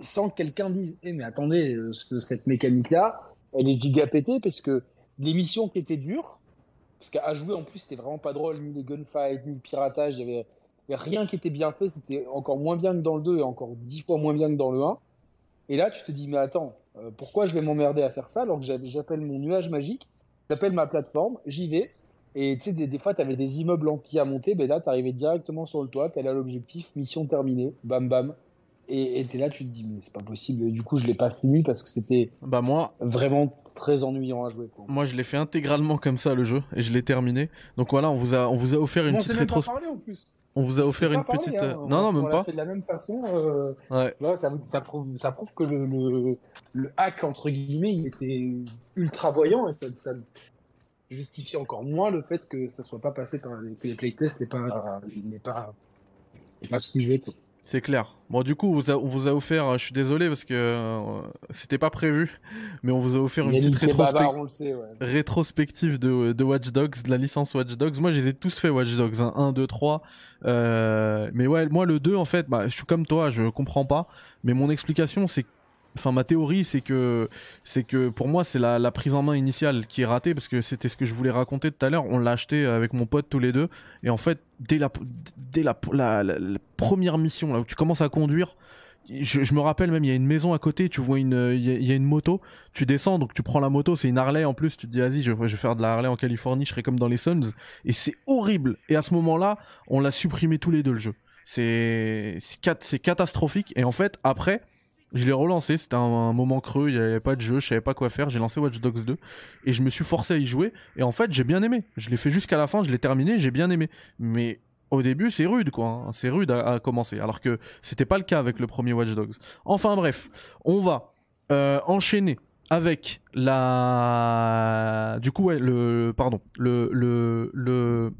sans que quelqu'un dise Eh, mais attendez, euh, ce- cette mécanique-là, elle est giga pétée parce que les missions qui étaient dures, parce qu'à jouer en plus, c'était vraiment pas drôle, ni les gunfights, ni le piratage, il y avait rien qui était bien fait, c'était encore moins bien que dans le 2 et encore dix fois moins bien que dans le 1. Et là, tu te dis, mais attends, euh, pourquoi je vais m'emmerder à faire ça alors que j'a- j'appelle mon nuage magique, j'appelle ma plateforme, j'y vais, et tu sais, des, fois, tu avais des immeubles entiers à monter, ben là, tu arrivais directement sur le toit, tu à l'objectif, mission terminée, bam bam. Et tu es là, tu te dis, mais c'est pas possible. Et du coup, je l'ai pas fini parce que c'était Bah, moi, vraiment très ennuyant à jouer. Quoi. moi, je l'ai fait intégralement comme ça, le jeu, et je l'ai terminé. Donc voilà, on vous a, on vous a offert une on petite pas rétro. parlé en plus. On vous a On offert une pas parlé, petite. hein. Non, non, On même pas. fait de la même façon. euh, Ouais. Là, ça, ça, prouve, ça prouve que le, le, le hack, entre guillemets, il était ultra voyant et ça, ça justifie encore moins le fait que ça soit pas passé par les, que les playtests n'aient pas, n'aient pas, n'aient pas suivi. quoi. C'est clair. Bon, du coup, on vous a, on vous a offert, euh, je suis désolé parce que euh, c'était pas prévu, mais on vous a offert une petite est bavard, sait. Ouais. rétrospective de, de Watch Dogs, de la licence Watch Dogs. Moi, je les ai tous fait Watch Dogs, hein, 1, 2, 3. Euh, mais ouais, moi, le 2, en fait, bah, je suis comme toi, je comprends pas. Mais mon explication, c'est Enfin, ma théorie, c'est que, c'est que pour moi, c'est la, la prise en main initiale qui est ratée parce que c'était ce que je voulais raconter tout à l'heure. On l'a acheté avec mon pote tous les deux. Et en fait, dès la, dès la, la, la- première mission, là où tu commences à conduire, je, je me rappelle même, il y a une maison à côté, tu vois une, il y a, une moto, tu descends, donc tu prends la moto, c'est une Harley en plus, tu te dis, vas-y, je, vais faire de la Harley en Californie, je serai comme dans les Suns. Et c'est horrible. Et à ce moment-là, on l'a supprimé tous les deux, le jeu. C'est, c'est catastrophique. Et en fait, après, je l'ai relancé, c'était un, moment creux, il n'y avait pas de jeu, je savais pas quoi faire, j'ai lancé Watch Dogs 2 et je me suis forcé à y jouer et en fait j'ai bien aimé. Je l'ai fait jusqu'à la fin, je l'ai terminé, j'ai bien aimé. Mais au début c'est rude quoi, hein. c'est rude à, commencer alors que c'était pas le cas avec le premier Watch Dogs. Enfin bref, on va euh, enchaîner avec la du coup ouais le pardon le le le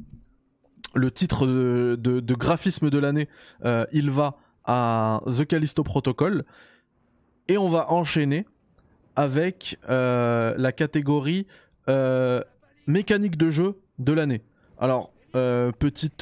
le titre de graphisme de l'année euh, il va à The Callisto Protocol et on va enchaîner avec euh, la catégorie euh, mécanique de jeu de l'année. Alors, euh, petite,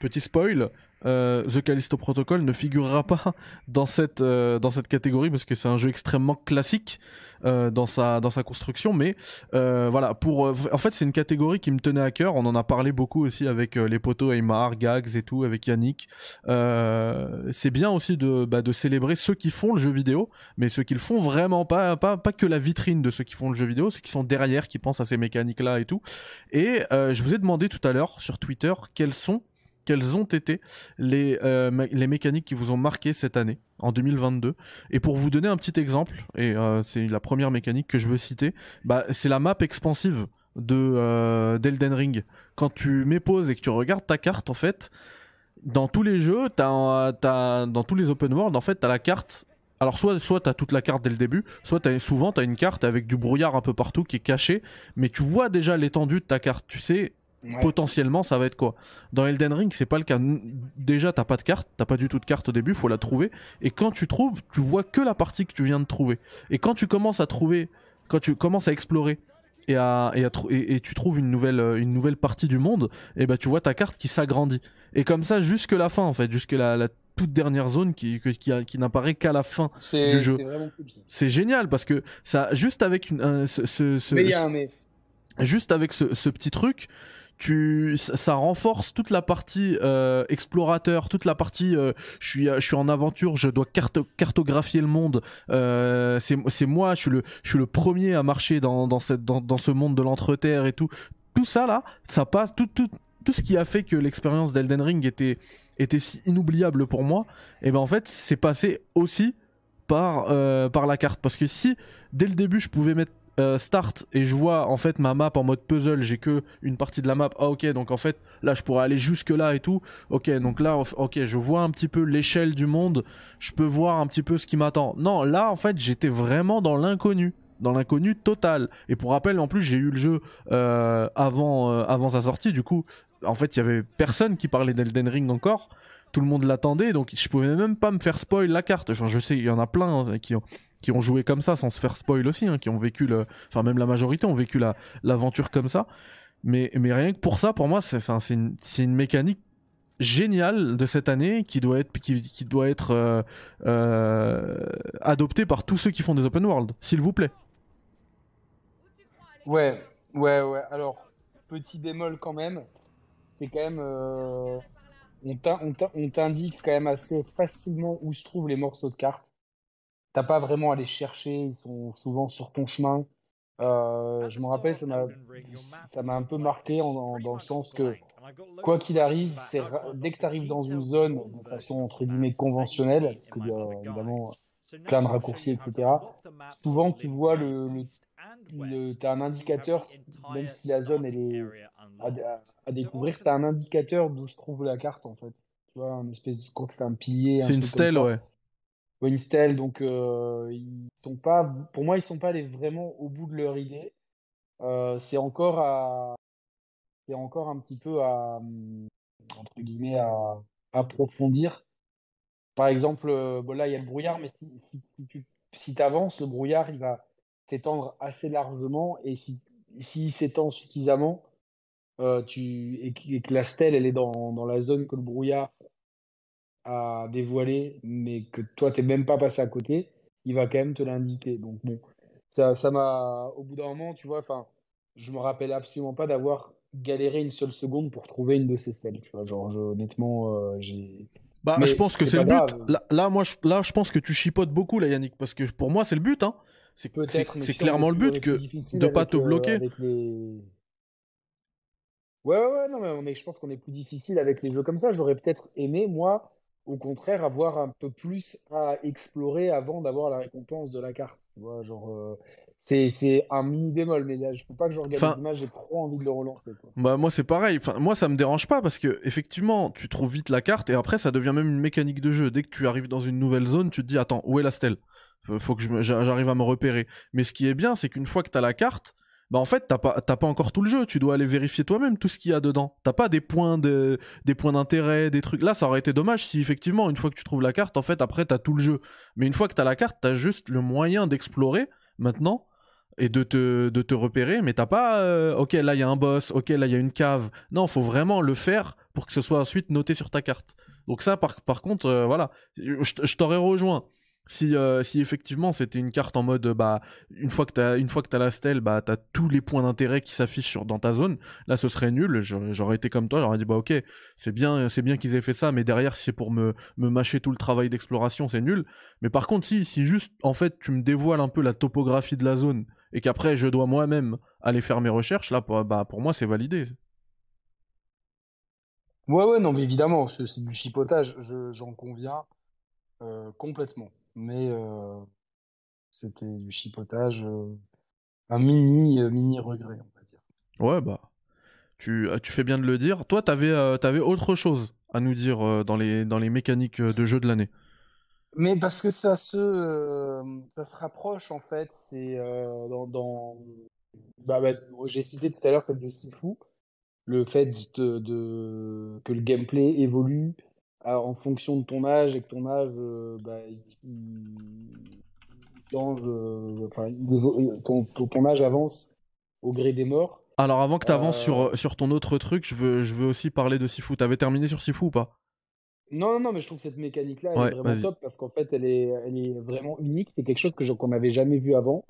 petit spoil, euh, The Callisto Protocol ne figurera pas dans cette, euh, dans cette catégorie parce que c'est un jeu extrêmement classique euh, dans, sa, dans sa construction. Mais euh, voilà, pour, euh, en fait, c'est une catégorie qui me tenait à cœur. On en a parlé beaucoup aussi avec euh, les potos Aymar, Gags et tout, avec Yannick. C'est bien aussi de, bah, de célébrer ceux qui font le jeu vidéo, mais ceux qui le font vraiment pas, pas, pas que la vitrine de ceux qui font le jeu vidéo, ceux qui sont derrière, qui pensent à ces mécaniques-là et tout. Et je vous ai demandé tout à l'heure sur Twitter quels sont quelles ont été les, euh, les mécaniques qui vous ont marqué cette année, en 2022. Et pour vous donner un petit exemple, et euh, c'est la première mécanique que je veux citer, bah, c'est la map expansive de euh, d'Elden Ring. Quand tu mets pause et que tu regardes ta carte, en fait, dans tous les jeux, t'as, dans tous les open world, en fait, t'as la carte. Alors soit soit t'as toute la carte dès le début, soit t'as, souvent t'as une carte avec du brouillard un peu partout qui est caché, mais tu vois déjà l'étendue de ta carte. Tu sais Ouais. potentiellement ça va être quoi? Dans Elden Ring, c'est pas le cas. Déjà, t'as pas de carte, t'as pas du tout de carte au début, faut la trouver. Et quand tu trouves, tu vois que la partie que tu viens de trouver. Et quand tu commences à trouver, quand tu commences à explorer et à, et, à et, et tu trouves une nouvelle, euh, une nouvelle partie du monde, et ben tu vois ta carte qui s'agrandit. Et comme ça jusque la fin en fait, jusque la, la toute dernière zone qui, qui, qui n'apparaît qu'à la fin. Du jeu. c'est génial parce que ça, juste avec une, un- ce, ce- ce- Mais y a un mais. juste avec ce, ce petit truc, tu, ça, renforce toute la partie euh, explorateur, toute la partie euh, je suis je suis en aventure, je dois cartographier le monde. Euh, c'est c'est moi, je suis le je suis le premier à marcher dans dans cette dans, dans ce monde de l'entreterre et tout. Tout ça là, ça passe tout tout tout ce qui a fait que l'expérience d'Elden Ring était était si inoubliable pour moi. Et ben en fait, c'est passé aussi par par la carte parce que si dès le début je pouvais mettre euh, start et je vois en fait ma map en mode puzzle, j'ai que une partie de la map. Ah ok, donc en fait là je pourrais aller jusque là et tout. Ok, donc là ok, je vois un petit peu l'échelle du monde, je peux voir un petit peu ce qui m'attend. Non, là en fait j'étais vraiment dans l'inconnu, dans l'inconnu total. Et pour rappel, en plus j'ai eu le jeu euh, avant euh, avant sa sortie, du coup en fait il y avait personne qui parlait d'Elden Ring encore. Tout le monde l'attendait, donc je pouvais même pas me faire spoil la carte. Enfin, je sais, il y en a plein hein, qui ont qui ont joué comme ça sans se faire spoil aussi, hein, qui ont vécu enfin même la majorité ont vécu la l'aventure comme ça. Mais mais rien que pour ça, pour moi, c'est une une mécanique géniale de cette année qui doit être qui, doit être euh, euh, adoptée par tous ceux qui font des open world, s'il vous plaît. Ouais, ouais, ouais. Alors, petit bémol quand même, c'est quand même. euh, on t'indique quand même assez facilement où se trouvent les morceaux de cartes. T'as pas vraiment à les chercher, ils sont souvent sur ton chemin. Euh, je me rappelle, ça m'a ça m'a un peu marqué en- en- dans le sens que, quoi qu'il arrive, c'est dès que tu arrives dans une zone de façon entre guillemets conventionnelle, parce qu'il y a évidemment plein de raccourcis, etc., souvent tu vois le, le, le- t'as un indicateur, même si la zone elle est à, découvrir, tu as un indicateur d'où se trouve la carte en fait. Tu vois, un espèce de, je crois que c'est un pilier. un C'est une truc comme stèle, ouais. Stèle, donc euh, ils sont pas, pour moi, ils sont pas allés vraiment au bout de leur idée. Euh, c'est encore à, c'est encore un petit peu à, hum, entre guillemets, à approfondir. Par exemple, euh, bon, là, il y a le brouillard, mais si, si, si tu si avances, le brouillard, il va s'étendre assez largement, et si s'il s'étend suffisamment, tu, et, et que la stèle, elle est dans, dans la zone que le brouillard à dévoiler, mais que toi, t'es même pas passé à côté, il va quand même te l'indiquer. Donc bon, ça, ça m'a, au bout d'un moment, tu vois, enfin, je me rappelle absolument pas d'avoir galéré une seule seconde pour trouver une de ces stèles. Tu vois, genre, je- honnêtement, euh, j'ai. Bah, Mais je pense que c'est le but. Là, là, moi, je, là, je pense que tu chipotes beaucoup, là, Yannick, parce que pour moi, c'est le but, hein. C'est tu clairement le but que de pas avec, te euh, bloquer. les... Ouais, ouais, ouais, non, mais on est, je pense qu'on est plus difficile avec les jeux comme ça. J'aurais peut-être aimé, moi, au contraire, avoir un peu plus à explorer avant d'avoir la récompense de la carte. Tu vois, genre, euh, c'est, un mini bémol, mais là, je peux pas que je regarde Enfin- les images, j'ai trop envie de le relancer, quoi. Bah moi c'est pareil. Enfin moi ça me dérange pas parce que effectivement tu trouves vite la carte et après ça devient même une mécanique de jeu. Dès que tu arrives dans une nouvelle zone, tu te dis attends où est la stèle? Faut que j'arrive à me repérer. Mais ce qui est bien c'est qu'une fois que t'as la carte, bah en fait t'as pas t'as pas encore tout le jeu. Tu dois aller vérifier toi-même tout ce qu'il y a dedans. T'as pas des points de des points d'intérêt, des trucs. Là ça aurait été dommage si effectivement une fois que tu trouves la carte en fait après t'as tout le jeu. Mais une fois que t'as la carte t'as juste le moyen d'explorer maintenant et de te, de te repérer, mais t'as pas, euh, ok, là il y a un boss, ok, là il y a une cave. Non, faut vraiment le faire pour que ce soit ensuite noté sur ta carte. Donc ça, par, par contre, euh, voilà, je, je t'aurais rejoint. Si, euh, si effectivement c'était une carte en mode, bah, une fois que t'as, une la stèle, bah, t'as tous les points d'intérêt qui s'affichent dans ta zone. Là, ce serait nul. J'aurais été comme toi, j'aurais dit, bah, ok, c'est bien, c'est bien qu'ils aient fait ça, mais derrière, si c'est pour me, mâcher tout le travail d'exploration, c'est nul. Mais par contre, si, si juste, en fait, tu me dévoiles un peu la topographie de la zone et qu'après je dois moi-même aller faire mes recherches, là, bah, pour moi, c'est validé. Ouais, ouais, non, mais évidemment, c'est du chipotage, je- j'en conviens euh, complètement. Mais c'était du chipotage, un mini, mini regret, on va dire. Ouais, bah, tu, euh, tu fais bien de le dire. Toi, t'avais t'avais autre chose à nous dire dans les, dans les mécaniques de jeu de l'année. Mais parce que ça se, euh, ça se rapproche en fait, c'est euh, dans, dans... Bah, bah, j'ai cité tout à l'heure celle de Sifu, le fait de, de- que le gameplay évolue euh, en fonction de ton âge et que ton âge, euh, bah, il, change, euh, enfin, il évo- ton, ton, âge avance au gré des morts. Alors, avant que t'avances Euh, sur, sur ton autre truc, je veux, je veux aussi parler de Sifu. T'avais terminé sur Sifu ou pas? Non, non, non, mais je trouve que cette mécanique-là, elle est vraiment top parce qu'en fait, elle est, elle est vraiment unique. C'est quelque chose que qu'on n'avait jamais vu avant.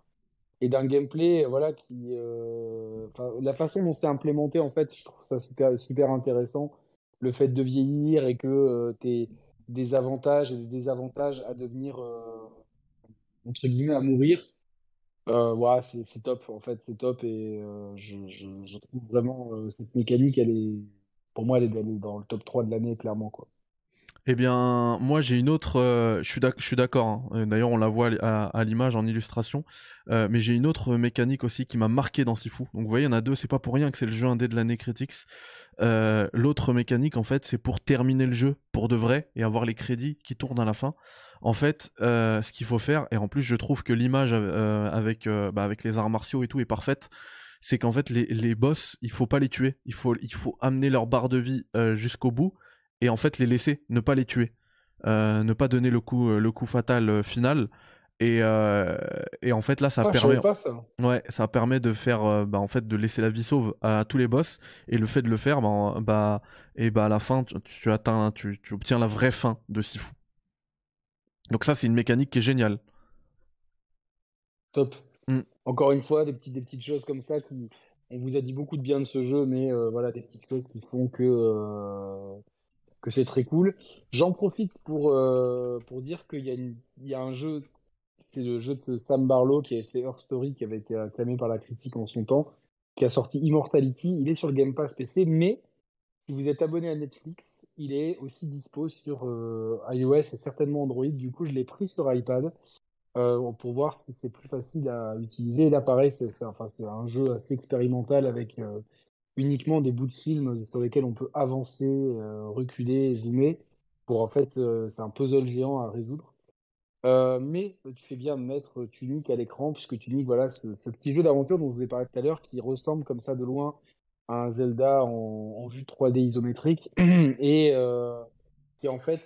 Et d'un gameplay, voilà, qui, euh, la façon dont c'est implémenté, en fait, je trouve ça super, super intéressant. Le fait de vieillir et que tu aies des avantages et des désavantages à devenir, euh, entre guillemets, à mourir. Euh, c'est top, en fait, c'est top. Et euh, je, je, trouve vraiment euh, cette mécanique, elle est, pour moi, elle est, elle est dans le top 3 de l'année, clairement, quoi. Eh bien, moi j'ai une autre. euh, je suis d'accord. hein. Euh, D'ailleurs, on la voit à, l'image en illustration. Euh, mais j'ai une autre mécanique aussi qui m'a marqué dans Sifu. Donc, vous voyez, il y en a deux. C'est pas pour rien que c'est le jeu indé de l'année Critics. L'autre mécanique, en fait, c'est pour terminer le jeu pour de vrai et avoir les crédits qui tournent à la fin. En fait, ce qu'il faut faire, et en plus, je trouve que l'image avec bah, avec les arts martiaux et tout est parfaite. C'est qu'en fait, les, les boss, il faut pas les tuer. Il faut amener leur barre de vie jusqu'au bout et en fait les laisser, ne pas les tuer, Euh, ne pas donner le coup, le coup fatal euh, final. Et, euh, et en fait là ça Ah, permet, pas ça. ouais, ça permet de faire, euh, bah, en fait de laisser la vie sauve à tous les boss. Et le fait de le faire, bah, bah et bah à la fin tu, tu atteins, tu, tu obtiens la vraie fin de Sifu. Donc ça c'est une mécanique qui est géniale. Top. Mm. Encore une fois, des petites, des petites choses comme ça qui. On vous a dit beaucoup de bien de ce jeu, mais euh, voilà, des petites choses qui font que, euh, que c'est très cool. J'en profite pour, euh, pour dire qu'il y y a un jeu, c'est le jeu de Sam Barlow qui avait fait Her Story, qui avait été acclamé par la critique en son temps, qui a sorti Immortality. Il est sur le Game Pass PC, mais si vous êtes abonné à Netflix, il est aussi dispo sur euh, iOS et certainement Android. Du coup, je l'ai pris sur iPad euh, pour voir si c'est plus facile à utiliser. Là, pareil, c'est enfin, un jeu assez expérimental avec uniquement des bouts de film sur lesquels on peut avancer, euh, reculer, zoomer. Pour en fait, euh, c'est un puzzle géant à résoudre. Euh, mais tu fais bien de mettre Tunic à l'écran, puisque Tunic, voilà, ce, ce petit jeu d'aventure dont je vous ai parlé tout à l'heure, qui ressemble comme ça de loin à un Zelda en, vue 3D isométrique, et qui en fait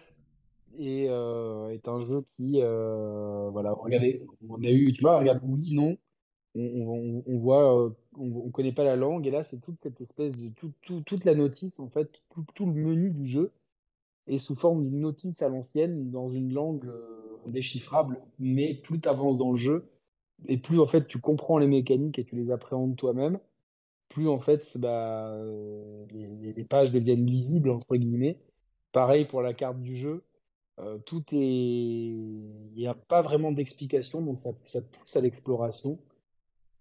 est, est un jeu qui, voilà, regardez, on a eu, tu vois, regarde, oui, non, on, voit, euh, on, on connaît pas la langue, et là, c'est toute cette espèce de, tout, tout- toute la notice, en fait, tout, le menu du jeu est sous forme d'une notice à l'ancienne, dans une langue euh, déchiffrable, mais plus tu avances dans le jeu, et plus, en fait, tu comprends les mécaniques et tu les appréhendes toi-même, plus, en fait, bah, euh, les, les- pages deviennent lisibles, entre guillemets. Pareil pour la carte du jeu. Tout est. Il n'y a pas vraiment d'explication, donc ça, ça pousse à l'exploration.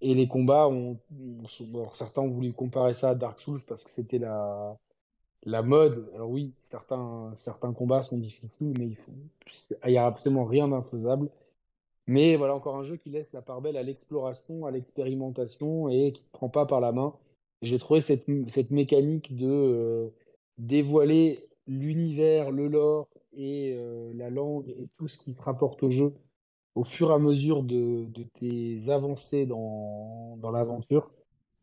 Et les combats, alors, certains ont voulu comparer ça à Dark Souls parce que c'était la, mode. Alors oui, certains, combats sont difficiles, mais il n'y a absolument rien d'infaisable. Mais voilà, encore un jeu qui laisse la part belle à l'exploration, à l'expérimentation et qui ne prend pas par la main. J'ai trouvé cette, cette mécanique de euh, dévoiler l'univers, le lore et euh, la langue et tout ce qui se rapporte au jeu au fur et à mesure de, de tes avancées dans, dans l'aventure.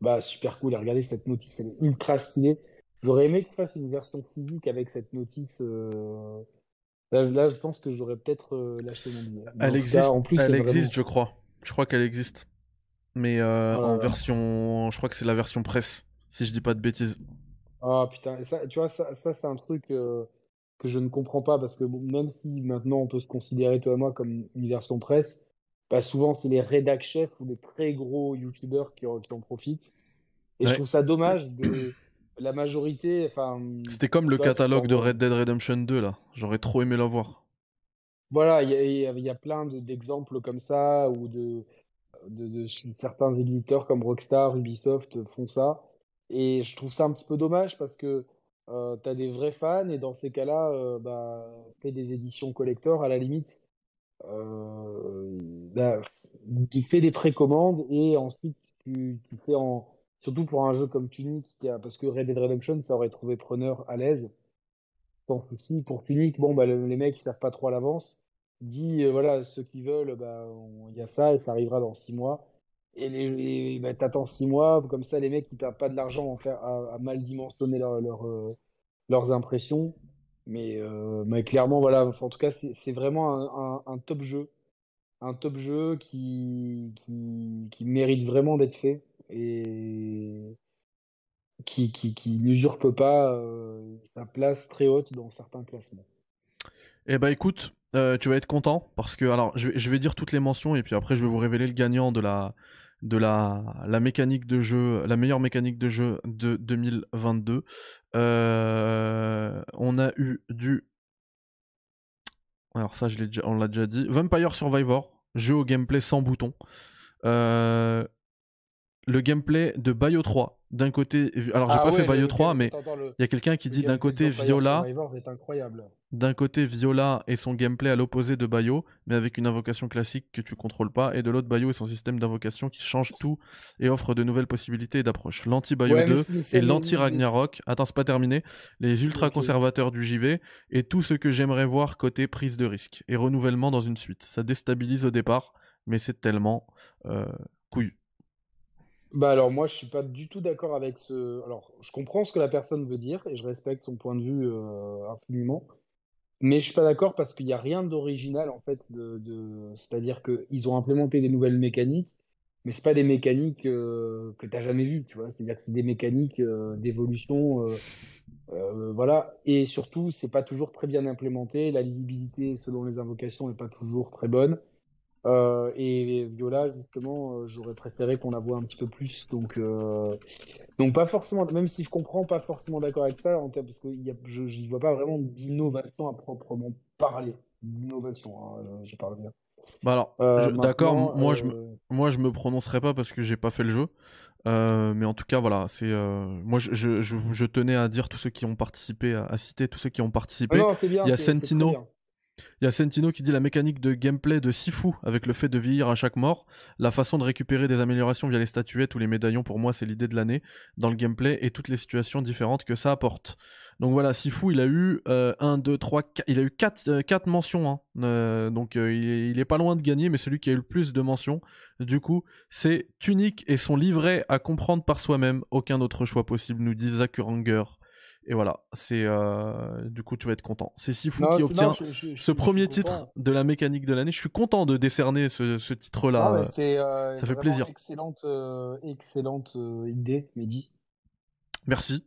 Bah, super cool. Et regardez cette notice, elle est ultra stylée. J'aurais aimé qu'on fasse une version physique avec cette notice. euh, Là, là, je pense que j'aurais peut-être euh, lâché mon billet. Elle existe, en plus, elle existe, vraiment. je crois. Je crois qu'elle existe, mais euh, Oh en version, je crois que c'est la version presse, si je dis pas de bêtises. Ah putain, et ça, tu vois, ça, ça c'est un truc euh, que je ne comprends pas parce que bon, même si maintenant on peut se considérer, toi et moi, comme une version presse, bah souvent c'est les rédac chefs ou les très gros youtubeurs qui en, qui en profitent. Et je trouve ça dommage de la majorité, enfin, C'était comme le catalogue de Red Dead Redemption 2 là. J'aurais trop aimé l'avoir. Voilà, il y a, y plein de- d'exemples comme ça, ou de, de, de ch- certains éditeurs comme Rockstar, Ubisoft font ça. Et je trouve ça un petit peu dommage parce que euh, t'as des vrais fans, et dans ces cas-là, euh, bah, fais des éditions collector à la limite. Euh, bah, tu fais des précommandes et ensuite tu, tu fais en. Surtout pour un jeu comme Tunic, parce que Red Dead Redemption, ça aurait trouvé preneur à l'aise. Sans souci. Pour Tunic, bon, bah, le- les mecs, ils savent pas trop à l'avance. Dis, euh, voilà, ceux qui veulent, bah, il y a ça et ça arrivera dans six mois. Et les, bah, t'attends six mois, comme ça, les mecs, ils perdent pas de l'argent en faire, à, mal dimensionner leur, euh, leurs impressions. Mais, euh, mais clairement, voilà, en tout cas, c'est vraiment un, top jeu. Un top jeu qui, qui, qui mérite vraiment d'être fait et qui, qui, qui n'usurpe pas euh, sa place très haute dans certains classements. Eh bah écoute, tu vas être content parce que alors je je vais dire toutes les mentions et puis après je vais vous révéler le gagnant de la de la, la mécanique de jeu, la meilleure mécanique de jeu de 2022. Euh, on a eu du alors ça je déjà, on l'a déjà dit, Vampire Survivor, jeu au gameplay sans bouton. Euh, le gameplay de Bayo 3 d'un côté alors j'ai Ah pas ouais, fait Bayo le 3 game- mais il y a quelqu'un qui dit d'un côté Viola d'un côté Viola et son gameplay à l'opposé de Bayo, mais avec une invocation classique que tu contrôles pas, et de l'autre Bayo et son système d'invocation qui change tout et offre de nouvelles possibilités d'approche. L'anti-Bayo Ouais, mais 2 c'est- c'est et le- l'anti-Ragnarok, attends c'est pas terminé, les Ok. ultra-conservateurs du JV, et tout ce que j'aimerais voir côté prise de risque, et renouvellement dans une suite. Ça déstabilise au départ, mais c'est tellement euh, couillu. Bah alors moi je suis pas du tout d'accord avec ce. Alors je comprends ce que la personne veut dire et je respecte son point de vue euh, infiniment, mais je suis pas d'accord parce qu'il n'y a rien d'original en fait de, c'est-à-dire que ils ont implémenté des nouvelles mécaniques, mais c'est pas des mécaniques euh, que t'as jamais vues, tu vois. C'est-à-dire que c'est des mécaniques euh, d'évolution, euh, voilà. Et surtout c'est pas toujours très bien implémenté. La lisibilité selon les invocations est pas toujours très bonne. Euh, et Viola, justement, euh, j'aurais préféré qu'on la voit un petit peu plus. Donc, euh, donc pas forcément, même si je comprends, pas forcément d'accord avec ça, en parce que y a, je n'y vois pas vraiment d'innovation à proprement parler. D'innovation, hein, je parle bien. Bah alors, d'accord, moi je me, Moi, je me prononcerai pas parce que j'ai pas fait le jeu. Mais en tout cas, voilà, c'est. moi, je, je, je, je tenais à dire tous ceux qui ont participé, à, à citer tous ceux qui ont participé. non, c'est bien, il y a Sentino. Il y a Sentino qui dit la mécanique de gameplay de Sifu avec le fait de vieillir à chaque mort, la façon de récupérer des améliorations via les statuettes ou les médaillons, pour moi, c'est l'idée de l'année dans le gameplay et toutes les situations différentes que ça apporte. Donc voilà, Sifu, il a eu 1, 2, 3, il a eu 4, mentions. hein. Euh, donc euh, il, est, il est pas loin de gagner, mais celui qui a eu le plus de mentions, du coup, c'est Tunic et son livret à comprendre par soi-même. Aucun autre choix possible, nous dit Zakuranger. Et voilà, c'est euh, du coup tu vas être content. C'est Sifu Non, qui obtient non, je- je- je- ce premier titre de la mécanique de l'année. Je suis content de décerner ce, ce titre-là. C'est euh, ça fait plaisir. Excellente, euh, excellente idée, Mehdi. Merci.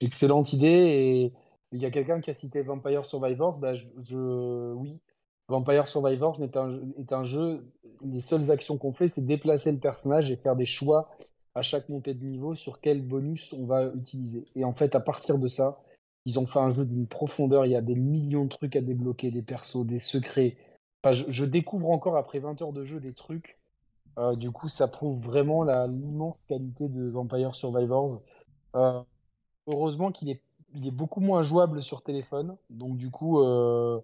Excellente idée. Et il y a quelqu'un qui a cité Vampire Survivors. Bah, je, oui, Vampire Survivors est un, jeu- est un jeu. Les seules actions qu'on fait, c'est déplacer le personnage et faire des choix à chaque montée de niveau sur quel bonus on va utiliser. Et en fait, à partir de ça, ils ont fait un jeu d'une profondeur. Il y a des millions de trucs à débloquer, des persos, des secrets. Enfin, je, découvre encore après 20 heures de jeu des trucs. Euh, du coup, ça prouve vraiment l'immense qualité de Vampire Survivors. Euh, heureusement qu'il est, il est beaucoup moins jouable sur téléphone. Donc, du coup, euh,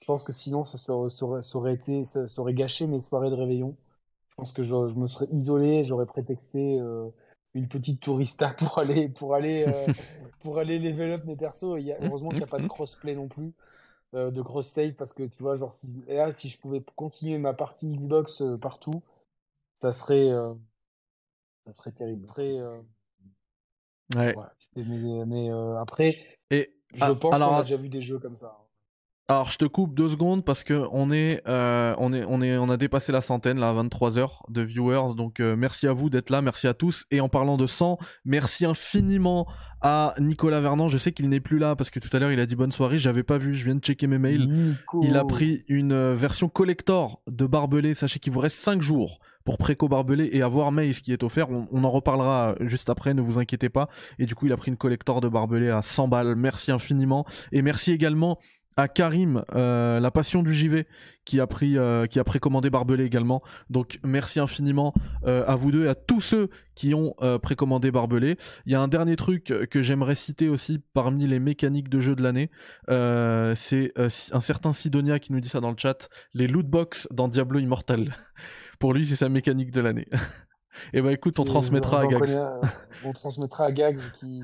je pense que sinon, ça, serait- aurait, été, ça aurait gâché mes soirées de réveillon. Je pense que je, je me serais isolé, j'aurais prétexté euh, une petite tourista pour aller, pour aller, euh, pour aller level up mes persos. Il y a, heureusement qu'il n'y a pas de crossplay non plus, euh, de cross save, parce que tu vois, genre, si, là, si je pouvais continuer ma partie Xbox partout, ça serait, ça serait terrible. Très, Ouais. Ouais. Mais, mais, après, Et je ah, pense qu'on a déjà vu des jeux comme ça. Alors je te coupe deux secondes parce que on est, euh, on est, on est, on a dépassé la centaine là, 23 heures de viewers. Donc euh, merci à vous d'être là, merci à tous. Et en parlant de 100, merci infiniment à Nicolas Vernant. Je sais qu'il n'est plus là parce que tout à l'heure il a dit bonne soirée. J'avais pas vu, je viens de checker mes mails. Nico. Il a pris une euh, version collector de Barbelé. Sachez qu'il vous reste 5 jours pour préco Barbelé et avoir Maze qui est offert. On, on en reparlera juste après, ne vous inquiétez pas. Et du coup, il a pris une collector de Barbelé à 100 balles. Merci infiniment. Et merci également à Karim, euh, la passion du JV, qui a pris, euh, qui a précommandé Barbelé également. Donc merci infiniment euh, à vous deux et à tous ceux qui ont précommandé Barbelé. Il y a un dernier truc que j'aimerais citer aussi parmi les mécaniques de jeu de l'année. C'est un certain Sidonia qui nous dit ça dans le chat. Les loot box dans Diablo Immortal. Pour lui, c'est sa mécanique de l'année. et bah écoute, on transmettra à Gags. on transmettra à Gags qui,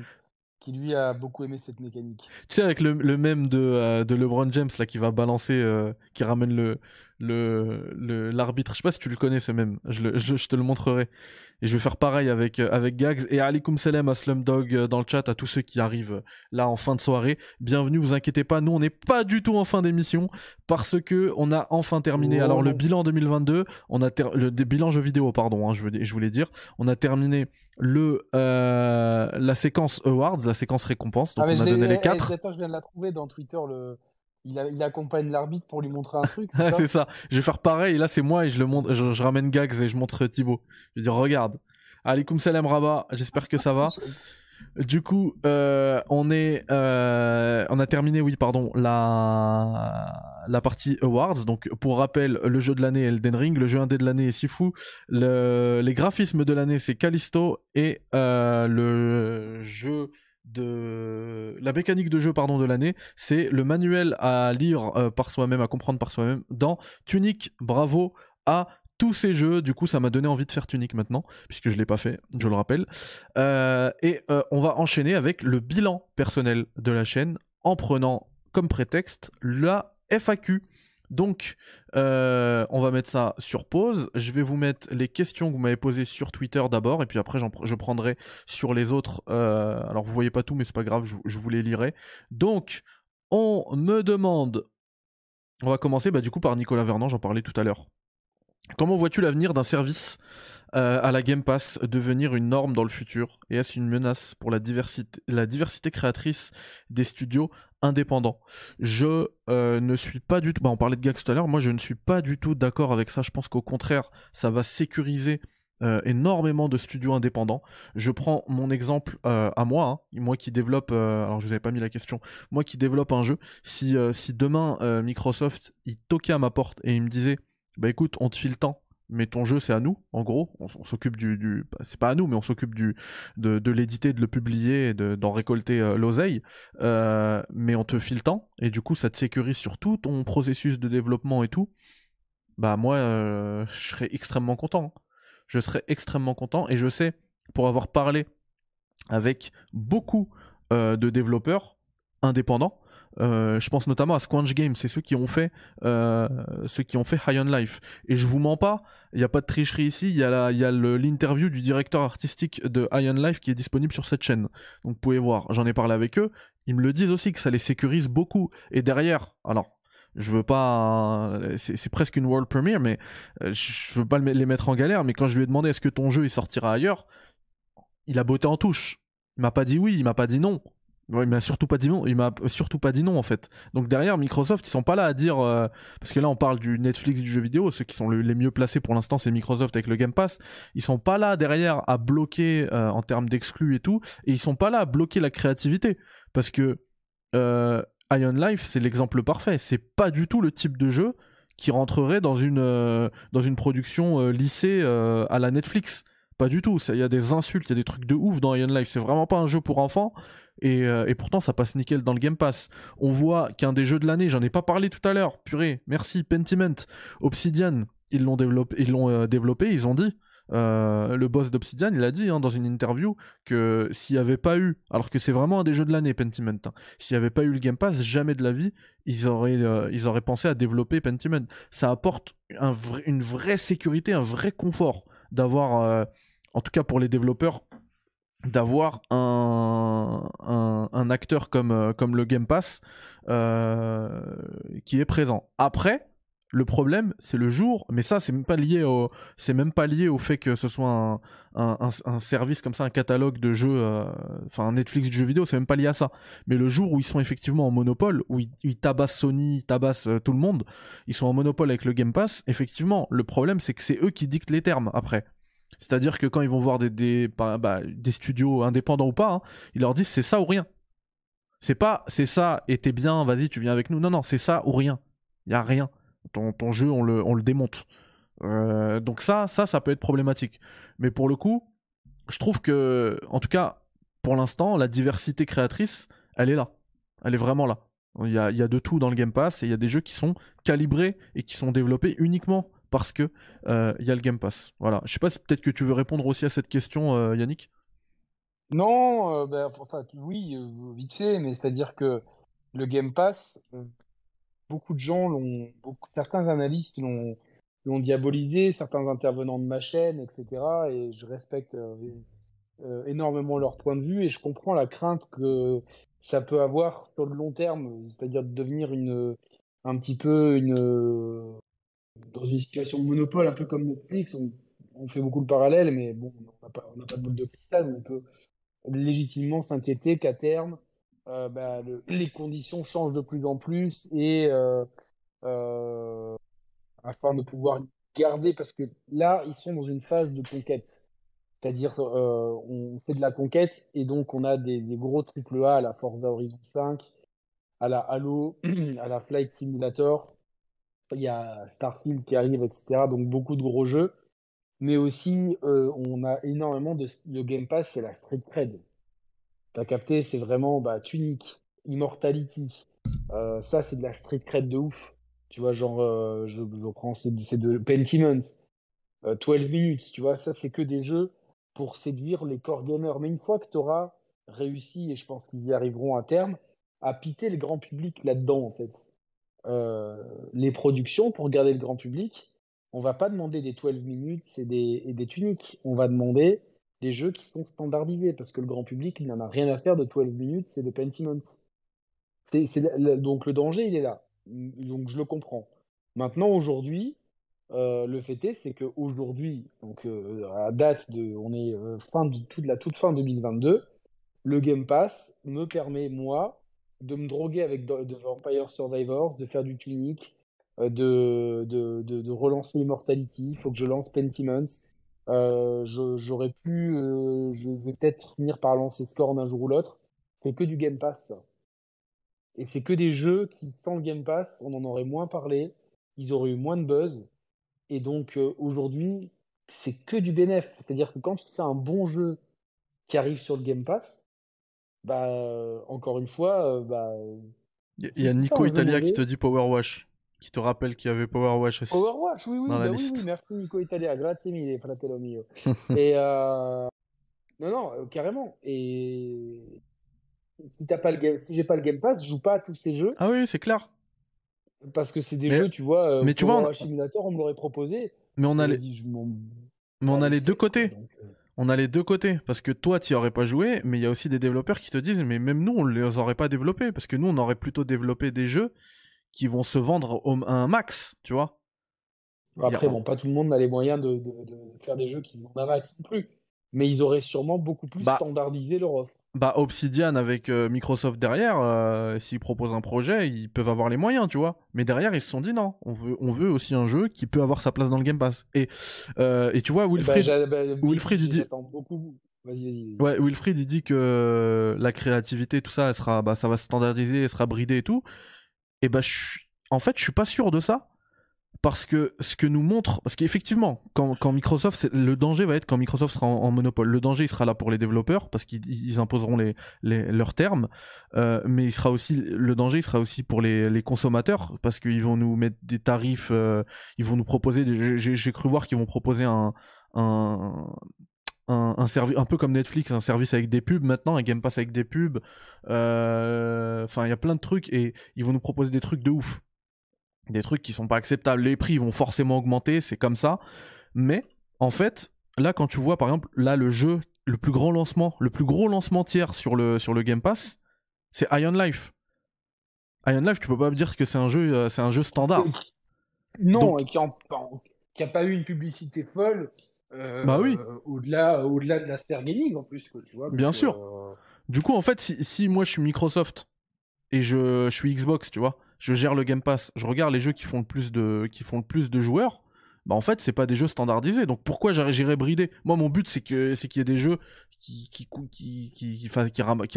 qui lui a beaucoup aimé cette mécanique. Tu sais, avec le, même de, euh, de LeBron James là qui va balancer, euh, qui ramène le le le- l'arbitre. Je sais pas si tu le connais ce même. Je, le- je, je te le montrerai. Et je vais faire pareil avec euh, avec Gags et alikum salam à Slumdog euh, dans le chat à tous ceux qui arrivent euh, là en fin de soirée. Bienvenue, vous inquiétez pas, nous on n'est pas du tout en fin d'émission parce que on a enfin terminé. Alors le bilan 2022, on a ter- le bilan jeu vidéo pardon, hein, je veux je voulais dire, on a terminé le euh, la séquence awards, la séquence récompense. Donc ah, on a donné les eh, quatre. Attends, je viens de la trouver dans Twitter. Le... Il, a- il accompagne l'arbitre pour lui montrer un truc. C'est ça? Je vais faire pareil. Là, c'est moi et je le montre. Je, je ramène Gags et je montre Thibaut. Je vais dire, regarde. Alaikum salam Rabat. J'espère que ça va. Du coup, euh, on est, euh, on a terminé, oui, pardon, la la partie awards. Donc, pour rappel, le jeu de l'année Elden Ring, le jeu indé de l'année est Sifu, le, les graphismes de l'année c'est Callisto et euh, le jeu de la mécanique de jeu pardon de l'année c'est le manuel à lire euh, par soi-même à comprendre par soi-même dans Tunic. Bravo à tous ces jeux. Du coup ça m'a donné envie de faire Tunic maintenant puisque je l'ai pas fait je le rappelle. Euh, et euh, on va enchaîner avec le bilan personnel de la chaîne en prenant comme prétexte la FAQ donc, euh, on va mettre ça sur pause. Je vais vous mettre les questions que vous m'avez posées sur Twitter d'abord, et puis après, je prendrai sur les autres. euh, alors, vous voyez pas tout, mais c'est pas grave, je, vous les lirai. Donc, on me demande. On va commencer bah, du coup par Nicolas Vernant, j'en parlais tout à l'heure. Comment vois-tu l'avenir d'un service euh, à la Game Pass devenir une norme dans le futur? Et est-ce une menace pour la diversité, créatrice des studios indépendants? Je euh, ne suis pas du tout. Bah, on parlait de Gags tout à l'heure. Moi, je ne suis pas du tout d'accord avec ça. Je pense qu'au contraire, ça va sécuriser euh, énormément de studios indépendants. Je prends mon exemple à moi, hein. moi qui développe. alors, je vous avais pas mis la question. Moi qui développe un jeu. Si si demain Microsoft il toquait à ma porte et il me disait, bah écoute, on te file le temps. Mais ton jeu, c'est à nous, en gros. On, s'occupe du, bah, c'est pas à nous, mais on s'occupe du, de, l'éditer, de le publier, d'en récolter euh, l'oseille. Euh, mais on te file le temps, et du coup, ça te sécurise sur tout ton processus de développement et tout. Bah, moi, euh, je serais extrêmement content. Je serais extrêmement content, et je sais, pour avoir parlé avec beaucoup de développeurs indépendants, euh, je pense notamment à Squanch Games, c'est ceux qui ont fait euh, ceux qui ont fait High on Life. Et je vous mens pas, il n'y a pas de tricherie ici, il y a l'interview du directeur artistique de High on Life qui est disponible sur cette chaîne. Donc vous pouvez voir, j'en ai parlé avec eux, ils me le disent aussi que ça les sécurise beaucoup. Et derrière, alors je veux pas, c'est presque une world premiere, mais euh, je veux pas le- les mettre en galère. Mais quand je lui ai demandé est-ce que ton jeu sortira ailleurs, il a botté en touche. Il m'a pas dit oui, il m'a pas dit non. Il m'a surtout pas dit non, il m'a surtout pas dit non en fait. Donc derrière Microsoft, ils sont pas là à dire euh, parce que là on parle du Netflix du jeu vidéo, ceux qui sont le- les mieux placés pour l'instant c'est Microsoft avec le Game Pass. Ils sont pas là derrière à bloquer euh, en termes d'exclus et tout, et ils sont pas là à bloquer la créativité parce que euh, Ion Life c'est l'exemple parfait. C'est pas du tout le type de jeu qui rentrerait dans une euh, dans une production euh, à la Netflix. Pas du tout. Il y a des insultes, il y a des trucs de ouf dans Ion Life. C'est vraiment pas un jeu pour enfants. Et, euh, et pourtant, ça passe nickel dans le Game Pass. On voit qu'un des jeux de l'année, j'en ai pas parlé tout à l'heure. Purée, merci. Pentiment, Obsidian, ils l'ont développé, ils l'ont euh, développé. Ils ont dit. euh, le boss d'Obsidian, il a dit hein, dans une interview que s'il n'y avait pas eu, alors que c'est vraiment un des jeux de l'année, Pentiment, hein, s'il n'y avait pas eu le Game Pass, jamais de la vie, ils auraient, ils auraient pensé à développer Pentiment. Ça apporte une vraie sécurité, un vrai confort d'avoir, en tout cas pour les développeurs, d'avoir un, un, acteur comme, euh, le Game Pass euh, qui est présent. Après, le problème, c'est le jour, mais ça, c'est même pas lié au, même pas lié au fait que ce soit un, service comme ça, un catalogue de jeux, euh, enfin un Netflix de jeux vidéo, c'est même pas lié à ça. Mais le jour où ils sont effectivement en monopole, où ils, tabassent Sony, ils tabassent tout le monde, ils sont en monopole avec le Game Pass, effectivement, le problème, c'est que c'est eux qui dictent les termes après. C'est-à-dire que quand ils vont voir des, bah, bah, studios indépendants ou pas, hein, ils leur disent c'est ça ou rien. C'est pas c'est ça et t'es bien, vas-y, tu viens avec nous. Non, non, c'est ça ou rien. Il y a rien. Ton, ton jeu, on le, on le démonte. Euh, donc ça, ça, ça peut être problématique. Mais pour le coup, je trouve que, en tout cas, pour l'instant, la diversité créatrice, elle est là. Elle est vraiment là. Il y a, il y a de tout dans le Game Pass et il y a des jeux qui sont calibrés et qui sont développés uniquement parce que euh, il y a le Game Pass. Voilà. Je sais pas si peut-être que tu veux répondre aussi à cette question, euh, Yannick. Non, euh, ben, enfin, oui, euh, vite fait, mais c'est-à-dire que le Game Pass, euh, beaucoup de gens l'ont, certains analystes l'ont, diabolisé, certains intervenants de ma chaîne, etc. Et je respecte euh, euh, énormément leur point de vue et je comprends la crainte que ça peut avoir sur le long terme, c'est-à-dire de devenir une, un petit peu une, euh, dans une situation de monopole, un peu comme Netflix. On, fait beaucoup le parallèle, mais bon, on n'a pas, de boule de cristal, on peut légitimement s'inquiéter qu'à terme, euh, bah, le- les conditions changent de plus en plus et euh, euh, afin de pouvoir garder, parce que là, ils sont dans une phase de conquête. C'est-à-dire, on fait de la conquête et donc on a des, des gros triple A à la Forza Horizon 5, à la Halo, à la Flight Simulator. Il y a Starfield qui arrive, etc. Donc beaucoup de gros jeux. Mais aussi, euh, on a énormément de, de Game Pass, c'est la Street Cred. T'as capté, c'est vraiment bah, Tunic, Immortality. Euh, ça, c'est de la Street Cred de ouf. Tu vois, genre, euh, je, je prends, Pentiment, euh, 12 minutes, tu vois, ça, c'est que des jeux pour séduire les core gamers. Mais une fois que tu auras réussi, et je pense qu'ils y arriveront à terme, à piter le grand public là-dedans, en fait. Euh, les productions, pour garder le grand public, on va pas demander des 12 minutes et des, et tuniques. On va demander des jeux qui sont standardisés, parce que le grand public, n'en a rien à faire de 12 minutes, c'est de Pentiment. Donc le danger, il est là. Donc je le comprends. Maintenant, aujourd'hui, euh, le fait est, c'est qu'aujourd'hui, donc euh, à date de, on est euh, fin de toute la toute fin 2022, le Game Pass me permet moi de me droguer avec de, Vampire Survivors, de faire du clinique, euh, de, de, de, relancer Immortality. Il faut que je lance Pentiments. Euh, j'aurais pu, euh, je vais peut-être finir par lancer Scorn un jour ou l'autre. C'est que du Game Pass, ça. Et c'est que des jeux qui, sans le Game Pass, on en aurait moins parlé, ils auraient eu moins de buzz. Et donc euh, aujourd'hui, c'est que du bénéf. C'est-à-dire que quand c'est un bon jeu qui arrive sur le Game Pass, bah euh, encore une fois, euh, bah Il y a- y Nico Italia qui te dit Power Wash, qui te rappelle qu'il y avait Power Wash aussi. Overwatch, oui, oui, la bah oui, oui, merci Nico Italia, grazie mille, fratello mio. Et euh, non, non, euh, carrément. Et si t'as pas le game, si j'ai pas le Game Pass, je joue pas à tous ces jeux Ah oui, c'est clair. parce que c'est des Mais- jeux, tu vois. mais tu vois, Power on- Wash Simulator, on me l'aurait proposé. Mais on a les, dit, je m'en mais on a le les deux côtés. donc, euh, On a les deux côtés. Parce que toi, tu aurais pas joué, mais il y a aussi des développeurs qui te disent, mais même nous, on les aurait pas développés. Parce que nous, on aurait plutôt développé des jeux qui vont se vendre au, à un max, tu vois. Après, a- bon, pas tout le monde a les moyens de, de- de faire des jeux qui se vendent à max non plus. Mais ils auraient sûrement beaucoup plus Bah, standardisé leur offre. Bah, Obsidian avec euh, Microsoft derrière, euh, s'ils proposent un projet, ils peuvent avoir les moyens, tu vois. Mais derrière, ils se sont dit non, on veut, on veut aussi un jeu qui peut avoir sa place dans le Game Pass. Et, euh, et tu vois, Bah, Wilfried, j'a- bah, oui, Wilfried, il dit-. Ouais, Wilfried, il dit que la créativité, tout ça, elle sera, bah, ça va se standardiser, elle sera bridée et tout. Et bah, je suis- en fait, je suis pas sûr de ça. Parce que ce que nous montre, parce qu'effectivement, quand, quand Microsoft, le danger va être quand Microsoft sera en, monopole. Le danger, il sera là pour les développeurs parce qu'ils ils imposeront leurs termes. Euh, mais il sera aussi, le danger, il sera aussi pour les, consommateurs parce qu'ils vont nous mettre des tarifs, euh, ils vont nous proposer. J'ai cru voir qu'ils vont proposer un, un service un peu comme Netflix, un service avec des pubs maintenant, un Game Pass avec des pubs. Euh, Enfin, il y a plein de trucs et ils vont nous proposer des trucs de ouf, des trucs qui sont pas acceptables. Les prix vont forcément augmenter, c'est comme ça. Mais en fait, là, quand tu vois par exemple là le jeu, le plus grand lancement, le plus gros lancement tiers sur le sur le Game Pass, c'est Iron Life. Iron Life, tu peux pas me dire que c'est un jeu, euh, c'est un jeu standard. Non, Donc- et qui n'a pas eu une publicité folle. euh, Bah oui. Au-delà au -delà de la Gaming en plus, tu vois. Bien sûr. euh, Du coup, en fait, si, si moi je suis Microsoft et je, je suis Xbox, tu vois, je gère le Game Pass, je regarde les jeux qui font le plus de, qui font le plus de joueurs, bah en fait, c'est pas des jeux standardisés. Donc pourquoi j'irais brider? Moi, mon but, c'est que c'est qu'il y ait des jeux qui,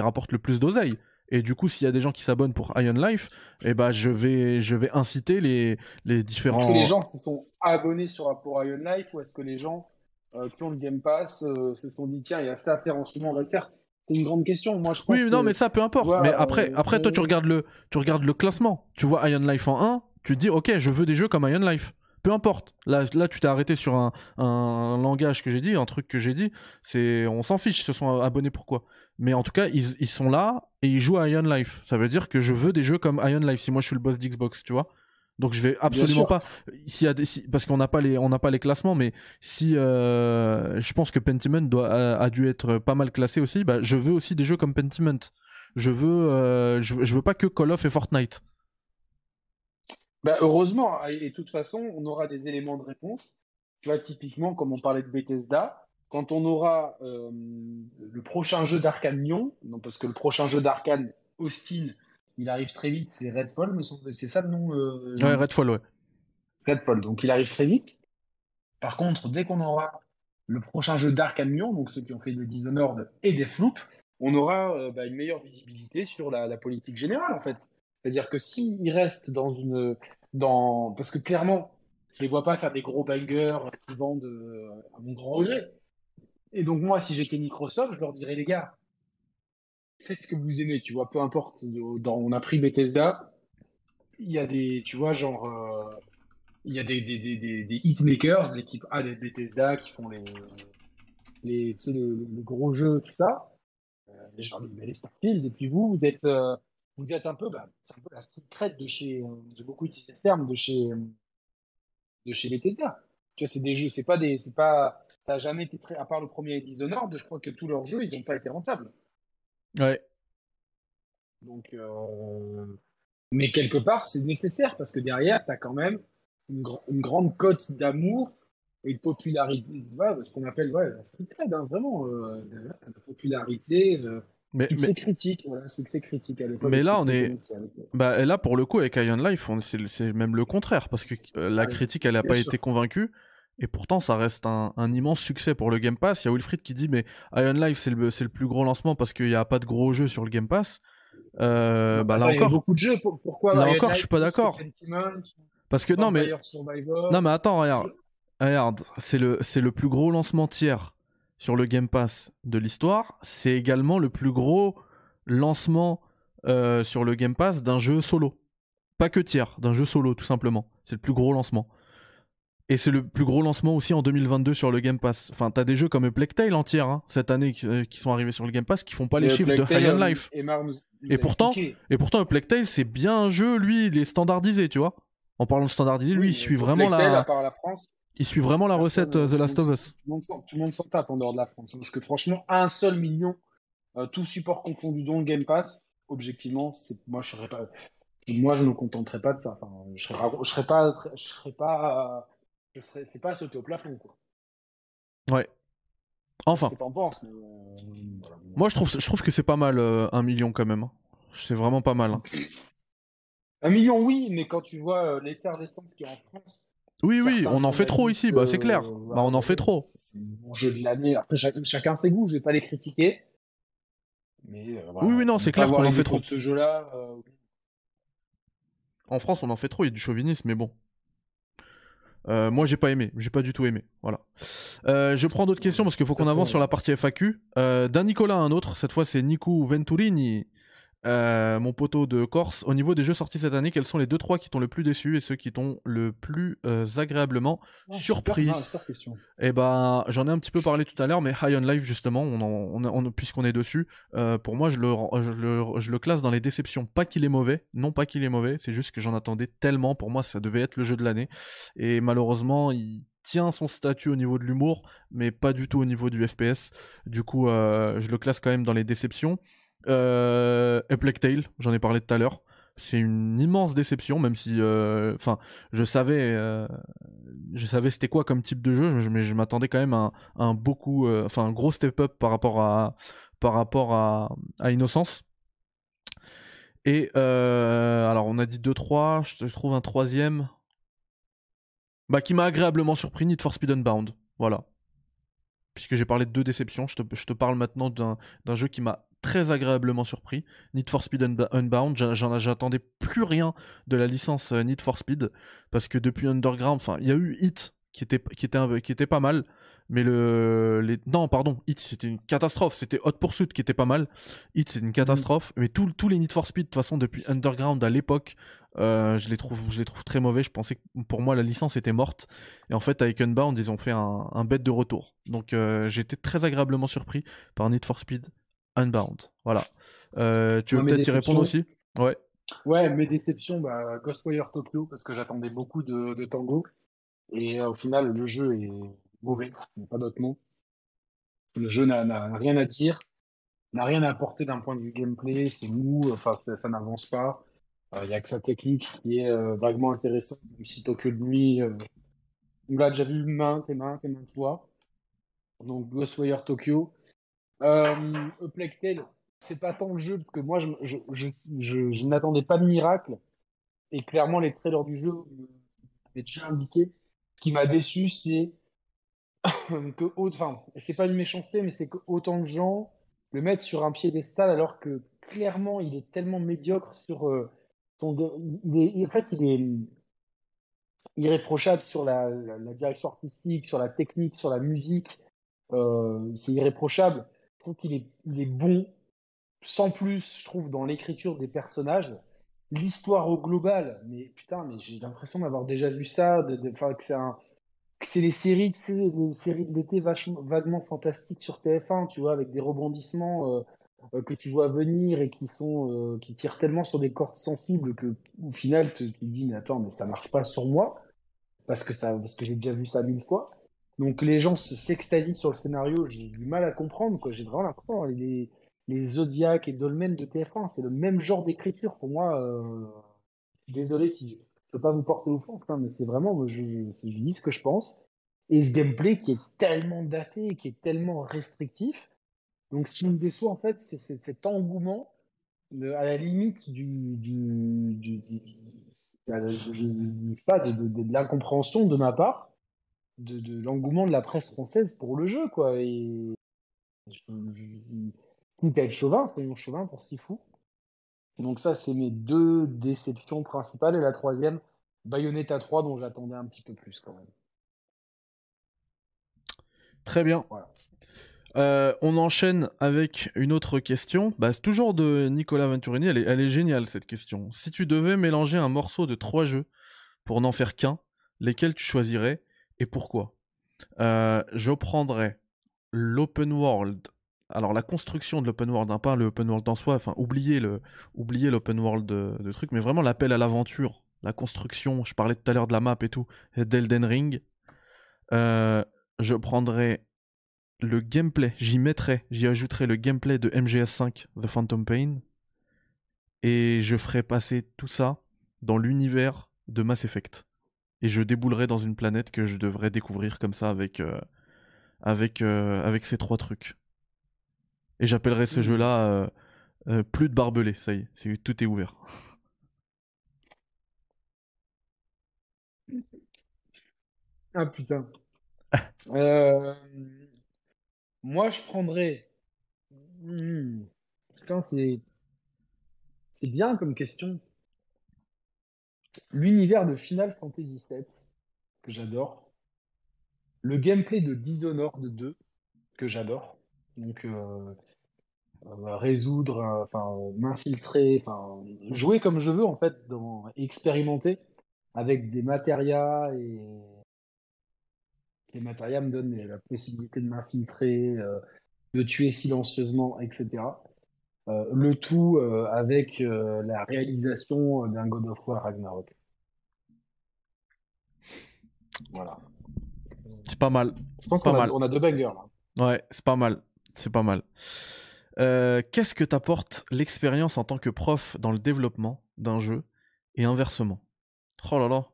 rapportent le plus d'oseille. Et du coup, s'il y a des gens qui s'abonnent pour Ion Life, eh ben, je vais, je vais inciter les, différents. Est-ce que les gens se sont abonnés sur pour Ion Life ou est-ce que les gens euh, qui ont le Game Pass euh, se sont dit tiens, il y a ça à faire en ce moment, on va le faire? C'est une grande question. Moi, je pense Oui, non, mais ça, peu importe. mais après, euh, après, toi, tu regardes le, tu regardes le classement. Tu vois Ion Life en 1, tu te dis, ok, je veux des jeux comme Ion Life. Peu importe. Là, là tu t'es arrêté sur un, un langage que j'ai dit, un truc que j'ai dit. C'est, on s'en fiche, ils se sont abonnés pourquoi? Mais en tout cas, ils, ils sont là et ils jouent à Ion Life. Ça veut dire que je veux des jeux comme Ion Life si moi je suis le boss d'Xbox, tu vois? Donc je vais absolument pas, s'il y a des, si- parce qu'on n'a pas les, on n'a pas les classements, mais si euh, je pense que Pentiment doit, a, a dû être pas mal classé aussi, bah, je veux aussi des jeux comme Pentiment. Je veux, euh, je, veux- je veux pas que Call of et Fortnite. Bah, heureusement, et et de toute façon, on aura des éléments de réponse. Tu vois, typiquement, comme on parlait de Bethesda, quand on aura euh, le prochain jeu d'Arkane Lyon, non, parce que le prochain jeu d'Arkane, Austin, il arrive très vite, c'est Redfall, semble, c'est ça le nom euh, Ouais, Redfall, ouais. Redfall, donc il arrive très vite. Par contre, dès qu'on aura le prochain jeu d'Arkane Lyon, donc ceux qui ont fait des Dishonored et des Floop, on aura euh, bah, une meilleure visibilité sur la, la politique générale, en fait. C'est-à-dire que s'ils restent dans une. Dans... Parce que clairement, je les vois pas faire des gros bangers qui vendent euh, à mon grand regret. Et donc, moi, si j'étais Microsoft, je leur dirais, les gars, faites ce que vous aimez, tu vois, peu importe. On a pris Bethesda, il y a des. Tu vois, genre. euh, il y a des, des, des, des, des hitmakers, l'équipe A Bethesda, qui font les, les, les, les gros jeux, tout ça. Euh, les Starfield, et puis vous, vous êtes, euh, vous êtes un peu, bah, c'est un peu la street cred de chez, euh, j'ai beaucoup utilisé ce terme, de chez, euh, de chez Bethesda. Tu vois, c'est des jeux, c'est pas des, c'est pas, ça a jamais été très, à part le premier Dishonored, je crois que tous leurs jeux, ils n'ont pas été rentables. Ouais. Donc, euh, mais quelque part, c'est nécessaire parce que derrière, tu as quand même une, gr- une grande cote d'amour et de popularité, ouais, ce qu'on appelle ouais, la street cred, hein, vraiment, euh, la popularité, euh, Mais, succès mais, critique, voilà, succès critique à l'époque. Mais là, on est- bah, et là, pour le coup, avec Ion Life, on- c'est même le contraire, parce que euh, la critique, elle a bien pas sûr. été convaincue. Et pourtant, ça reste un, un immense succès pour le Game Pass. Il y a Wilfried qui dit, mais Ion Life, c'est le, le plus gros lancement parce qu'il n'y a pas de gros jeux sur le Game Pass. Euh, bah, là il y a encore, beaucoup de jeux. pour- Pourquoi Là Iron encore, Life je suis pas plus d'accord. parce que non, mais Survivor, Non mais attends, regarde. Regarde, c'est le, c'est le plus gros lancement tiers sur le Game Pass de l'histoire. C'est également le plus gros lancement euh, sur le Game Pass d'un jeu solo. Pas que tiers, d'un jeu solo tout simplement. C'est le plus gros lancement. Et c'est le plus gros lancement aussi en 2022 sur le Game Pass. Enfin, t'as des jeux comme Plague Tale entière hein, cette année qui, euh, qui sont arrivés sur le Game Pass qui font pas les Et chiffres Plague de High on euh, Life. Emar nous- nous Et pourtant, expliqué. Et pourtant, Plague Tale, c'est bien un jeu, lui, il est standardisé, tu vois. En parlant de standardisé, lui, Oui, il suit vraiment Plague Tale, à la, part la France, il suit vraiment la recette euh, The Last of Us. Tout le monde s'en- tape en dehors de la France. hein, Parce que franchement, un seul million, euh, tout support confondu dans le Game Pass, objectivement, c'est moi je serais pas, moi je me contenterais pas de ça. Enfin, je serais pas, je serais pas, je serais pas, euh, je serais, c'est pas à sauter au plafond quoi. Ouais. Enfin, mais euh, moi je trouve, je trouve que c'est pas mal euh, un million quand même. hein. C'est vraiment pas mal. hein. Un million oui, mais quand tu vois euh, l'effervescence qu'il y a en France. Oui, oui, on en fait trop ici, bah c'est euh, clair. voilà, Bah on en fait trop. C'est mon jeu de l'année. Après, chacun, chacun ses goûts, je vais pas les critiquer. Mais euh, voilà, Oui, oui, non, on c'est clair qu'on en fait trop. de ce jeu-là. euh, En France, on en fait trop, il y a du chauvinisme, mais bon. Euh, moi, j'ai pas aimé, j'ai pas du tout aimé. Voilà. Euh, je prends d'autres questions parce qu'il faut qu'on avance sur la partie FAQ. Euh, D'un Nicolas à un autre, cette fois c'est Nico Venturini, euh, mon poteau de Corse. Au niveau des jeux sortis cette année, quels sont les 2-3 qui t'ont le plus déçu et ceux qui t'ont le plus euh, agréablement ah, surpris? Super, non, super question. Eh ben, j'en ai un petit peu parlé tout à l'heure, mais High on Life justement, on on on- puisqu'on est dessus, euh, pour moi, je le, je, le, je le classe dans les déceptions. Pas qu'il est mauvais, non pas qu'il est mauvais, c'est juste que j'en attendais tellement. Pour moi, ça devait être le jeu de l'année, et malheureusement, il tient son statut au niveau de l'humour, mais pas du tout au niveau du FPS. Du coup, euh, je le classe quand même dans les déceptions. Euh, Tale, j'en ai parlé tout à l'heure. C'est une immense déception, même si, euh, enfin, je savais, euh, je savais c'était quoi comme type de jeu, mais je m'attendais quand même à un, beaucoup, euh, enfin, un gros step-up par rapport à, par rapport à, Innocence. Et euh, alors, on a dit 2-3, je trouve un troisième, bah, qui m'a agréablement surpris, Need for Speed Unbound. Voilà. Puisque j'ai parlé de deux déceptions, je te, je te parle maintenant d'un jeu qui m'a très agréablement surpris. Need for Speed Unbound, j'attendais plus rien de la licence euh, Need for Speed parce que depuis Underground, enfin, il y a eu Hit qui était qui était un- qui était pas mal, mais le les non pardon, Hit c'était une catastrophe, c'était Hot Pursuit qui était pas mal. Hit c'est une catastrophe, mais tous tous les Need for Speed de toute façon depuis Underground à l'époque, euh, je les trouve je les trouve très mauvais. Je pensais que pour moi la licence était morte et en fait avec Unbound ils ont fait un, un bête de retour. Donc euh, j'étais très agréablement surpris par Need for Speed Unbound. Voilà. Euh, tu veux peut-être y répondre aussi? Ouais. Ouais, mes déceptions, bah, Ghostwire Tokyo, parce que j'attendais beaucoup de, de Tango. Et euh, au final, le jeu est mauvais, il n'y a pas d'autre mot. Le jeu n'a rien à dire, n'a rien à apporter d'un point de vue gameplay, c'est mou, enfin, ça, ça n'avance pas. Euh, Il n'y a que sa technique qui est euh, vaguement intéressante, ici Tokyo de nuit. euh, on l'a déjà vu maintes et maintes et maintes fois. Donc Ghostwire Tokyo. Euh, Tale, c'est pas tant le jeu, parce que moi, je, je, je, je- n'attendais pas de miracle. Et clairement, les trailers du jeu m'avaient déjà indiqué. Ce qui m'a déçu, c'est que, enfin, c'est pas une méchanceté, mais c'est que autant de gens le mettent sur un piédestal alors que clairement, il est tellement médiocre sur euh, son. Il est, en fait, il est irréprochable sur la direction artistique, sur la technique, sur la musique. Euh, c'est irréprochable. Je trouve qu'il est, bon, sans plus, je trouve, dans l'écriture des personnages. L'histoire au global, mais putain, mais j'ai l'impression d'avoir déjà vu ça, de, de- que c'est un, les séries, les séries d'été vachement, vaguement fantastiques sur TF1, tu vois, avec des rebondissements euh, euh, que tu vois venir et qui sont, euh, qui tirent tellement sur des cordes sensibles que, au final, tu tu te dis, mais attends, mais ça marche pas sur moi, parce que ça, parce que j'ai déjà vu ça mille fois. Donc les gens se- s'extasient sur le scénario, j'ai du mal à comprendre, quoi. J'ai vraiment l'impression, les, les Zodiac et Dolmen de TF1, c'est le même genre d'écriture pour moi. euh, désolé si je ne peux pas vous porter offense, hein, mais c'est vraiment, je, dis ce que je pense. Et ce gameplay qui est tellement daté, qui est tellement restrictif. Donc ce qui me déçoit, en fait, c'est cet engouement à la limite du, du, pas, de- de l'incompréhension de ma part, de, de l'engouement de la presse française pour le jeu, quoi. Et quitte à être chauvin, soyons chauvin pour si fou. Donc ça, c'est mes deux déceptions principales. Et la troisième, Bayonetta 3, dont j'attendais un petit peu plus quand même. Très bien. Voilà. Euh, on enchaîne avec une autre question. Bah, c'est toujours de Nicolas Venturini. Elle est, elle est géniale cette question. Si tu devais mélanger un morceau de trois jeux pour n'en faire qu'un, lesquels tu choisirais et pourquoi? Euh, Je prendrais l'open world. Alors la construction de l'open world, hein, pas le open world en soi. Enfin, oubliez le, oubliez l'open world de, truc, mais vraiment l'appel à l'aventure, la construction. Je parlais tout à l'heure de la map et tout, d'Elden Ring. Euh, je prendrais le gameplay, j'y mettrais, j'y ajouterais le gameplay de MGS5, The Phantom Pain, et je ferais passer tout ça dans l'univers de Mass Effect. Et je déboulerais dans une planète que je devrais découvrir comme ça avec, euh, avec, euh, avec ces trois trucs. Et j'appellerais ce Mhm. jeu-là euh, plus de barbelés, ça y est, c'est- tout est ouvert. Ah putain. Moi, je prendrais. Hmm. Putain, c'est c'est bien comme question. L'univers de Final Fantasy VII, que j'adore. Le gameplay de Dishonored 2, que j'adore. Donc, euh, euh, résoudre, euh, enfin, m'infiltrer, enfin, jouer comme je veux, en fait, expérimenter avec des matérias et les matérias me donnent la possibilité de m'infiltrer, de tuer silencieusement, etc. Euh, le tout euh, avec euh, la réalisation d'un God of War Ragnarok. Voilà. C'est pas mal. Je pense qu'on a, on a deux bangers là. Ouais, c'est pas mal. C'est pas mal. Euh, Qu'est-ce que t'apporte l'expérience en tant que prof dans le développement d'un jeu et inversement? Oh là là,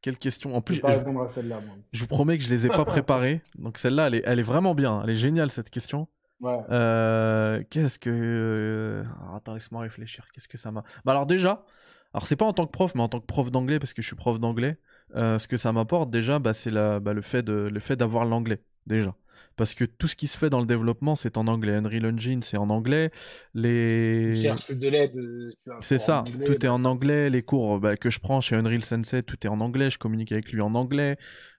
quelle question. En Je plus, vais pas je, répondre à celle-là, moi. je vous promets que je les ai pas préparées. Donc celle-là, elle est, elle est vraiment bien. Elle est géniale cette question. Euh, Qu'est-ce que. euh, attends, laisse-moi réfléchir. Qu'est-ce que ça m'a. Bah alors déjà, alors c'est pas en tant que prof, mais en tant que prof d'anglais, parce que je suis prof d'anglais, euh, ce que ça m'apporte déjà, bah, c'est la- bah, le fait de- le fait d'avoir l'anglais, déjà. Parce que tout ce qui se fait dans le développement, c'est en anglais. Unreal Engine, c'est en anglais. Les... Cherche de l'aide. euh, C'est ça, anglais, tout est en anglais, les cours bah, que je prends chez Unreal Sensei, tout est en anglais, je communique avec lui en anglais,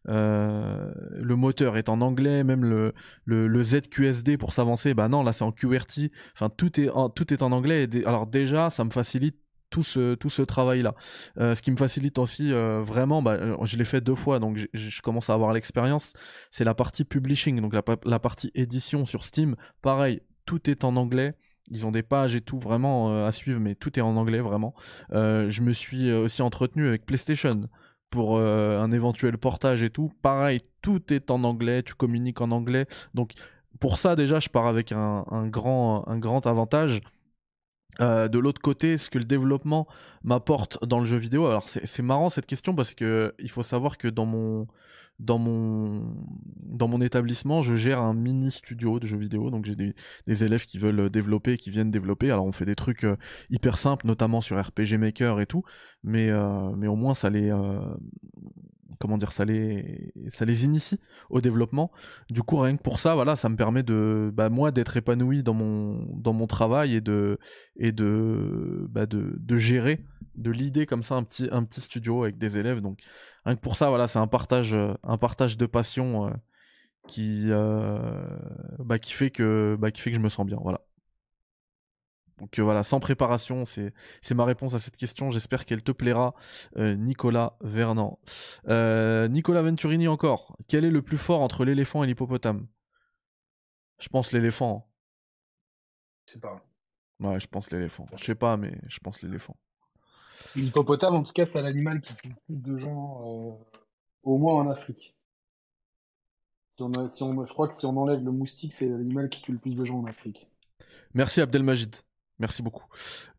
Euh, le moteur est en anglais, même le, le, le ZQSD pour s'avancer, bah non, là c'est en QWERTY, enfin tout est en, tout est en anglais, et alors déjà ça me facilite tout ce, tout ce travail-là. Euh, ce qui me facilite aussi euh, vraiment, bah, euh, je l'ai fait deux fois, donc je commence à avoir l'expérience, c'est la partie publishing, donc la, pa- la partie édition sur Steam, pareil, tout est en anglais. Ils ont des pages et tout vraiment à suivre, mais tout est en anglais vraiment. Je me suis aussi entretenu avec PlayStation pour un éventuel portage et tout. Pareil, tout est en anglais, tu communiques en anglais. Donc pour ça déjà, je pars avec un grand, un grand avantage. Euh, de l'autre côté, ce que le développement m'apporte dans le jeu vidéo, alors c'est marrant cette question parce que il faut savoir que dans mon dans mon dans mon établissement, je gère un mini studio de jeux vidéo, donc j'ai des, élèves qui veulent développer, qui viennent développer. Alors on fait des trucs euh, hyper simples, notamment sur RPG Maker et tout, mais euh, mais au moins ça les comment dire ça les ça les initie au développement. Du coup rien que pour ça, voilà, ça me permet de bah, moi d'être épanoui dans mon dans mon travail et de et de bah, de, de gérer de l'idée comme ça un petit un petit studio avec des élèves. Donc rien que pour ça, voilà, c'est un partage un partage de passion. euh, qui euh, bah, qui fait que bah, qui fait que je me sens bien voilà donc euh, voilà sans préparation c'est ma réponse à cette question j'espère qu'elle te plaira euh, Nicolas Vernant Euh, Nicolas Venturini encore quel est le plus fort entre l'éléphant et l'hippopotame? Je pense l'éléphant Je sais pas. ouais je pense l'éléphant je sais pas mais je pense l'éléphant L'hippopotame, en tout cas, c'est l'animal qui tue le plus de gens, au moins en Afrique. Si on a- si on- je crois que si on enlève le moustique, c'est l'animal qui tue le plus de gens en Afrique. Merci Abdelmajid. Merci beaucoup.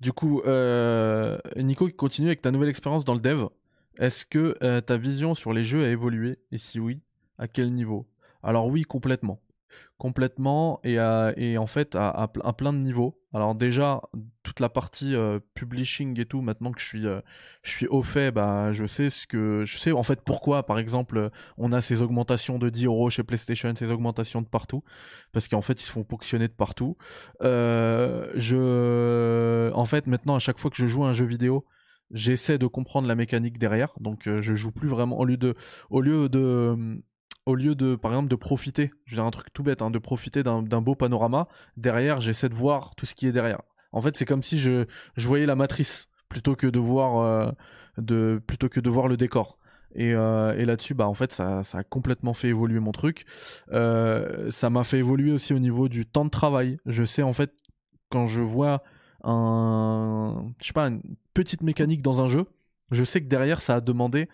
Du coup, euh, Nico, continue avec ta nouvelle expérience dans le dev. Est-ce que euh, ta vision sur les jeux a évolué? Et si oui, à quel niveau? Alors oui, complètement. Complètement et, à- et en fait à, à ple- à plein de niveaux. Alors déjà, toute la partie euh, publishing et tout, maintenant que je suis, euh, je suis au fait, bah, je sais ce que... Je sais en fait pourquoi, par exemple, euh, on a ces augmentations de 10 euros chez PlayStation, ces augmentations de partout. Parce qu'en fait, ils se font ponctionner de partout. Je, en fait, maintenant, à chaque fois que je joue à un jeu vidéo, j'essaie de comprendre la mécanique derrière. Donc, euh, je joue plus vraiment au lieu de, au lieu de, au lieu de, par exemple, de profiter. Je veux dire un truc tout bête, hein, de profiter d'un beau panorama. Derrière, j'essaie de voir tout ce qui est derrière. En fait, c'est comme si je, je voyais la matrice plutôt que de voir, euh, de, plutôt que de voir le décor. Et, euh, et là-dessus, bah en fait, ça, ça a complètement fait évoluer mon truc. Euh, ça m'a fait évoluer aussi au niveau du temps de travail. Je sais en fait quand je vois un, je sais pas, une petite mécanique dans un jeu, je sais que derrière ça a demandé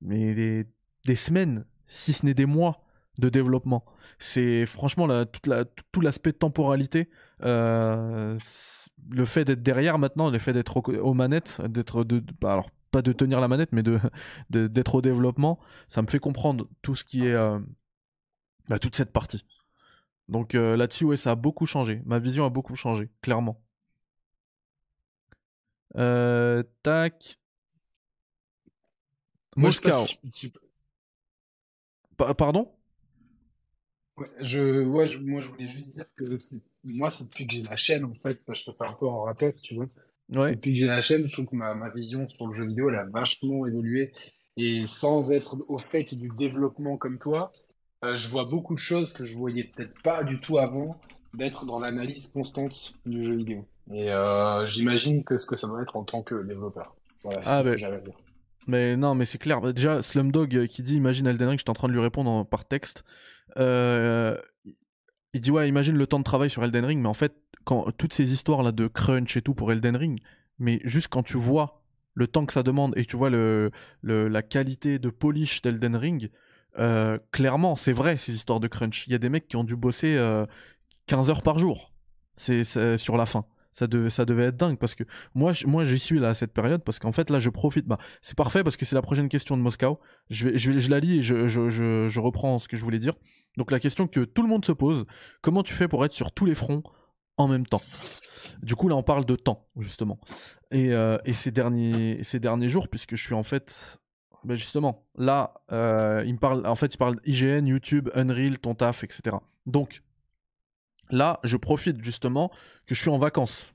mais des, des semaines, si ce n'est des mois de développement. C'est franchement la, toute la, tout l'aspect temporalité, euh, le fait d'être derrière maintenant, le fait d'être aux, aux manettes, d'être de, bah, alors pas de tenir la manette, mais de d'être au développement, ça me fait comprendre tout ce qui est euh, bah, toute cette partie. Donc euh, là-dessus, ouais, ça a beaucoup changé. Ma vision a beaucoup changé, clairement. Tac. Moi, Moscow. je- pardon? Ouais, je, ouais, je- moi, je voulais juste dire que moi, c'est depuis que j'ai la chaîne, en fait, je te fais un peu en rappel, tu vois. Ouais. Depuis que j'ai la chaîne, je trouve que ma, ma vision sur le jeu vidéo, elle a vachement évolué. Et sans être au fait du développement comme toi, euh, je vois beaucoup de choses que je voyais peut-être pas du tout avant, d'être dans l'analyse constante du jeu vidéo. Et euh, j'imagine que ce que ça doit être en tant que développeur. Voilà, Ah, ben, que dire. Mais non, mais c'est clair. Déjà, Slumdog euh, qui dit Imagine Elden Ring, j'étais en train de lui répondre par texte. Euh, il dit Ouais, imagine le temps de travail sur Elden Ring, mais en fait, quand toutes ces histoires là de crunch et tout pour Elden Ring, mais juste quand tu vois le temps que ça demande et tu vois le, la qualité de polish d'Elden Ring, euh, clairement, c'est vrai ces histoires de crunch. Il y a des mecs qui ont dû bosser euh, 15 heures par jour c'est sur la fin. Ça devait, ça devait être dingue parce que moi, moi j'y suis là à cette période parce qu'en fait là je profite. Bah, c'est parfait parce que c'est la prochaine question de Moscou. Je, vais, je, vais- je la lis et je, je, je, je reprends ce que je voulais dire. Donc la question que tout le monde se pose, comment tu fais pour être sur tous les fronts en même temps? Du coup là on parle de temps justement. Et, euh, et ces, derniers, ces derniers jours, puisque je suis en fait ben justement, là, euh, il me parle, en fait, il parle IGN, YouTube, Unreal, ton taf, etc. Donc, là, je profite justement que je suis en vacances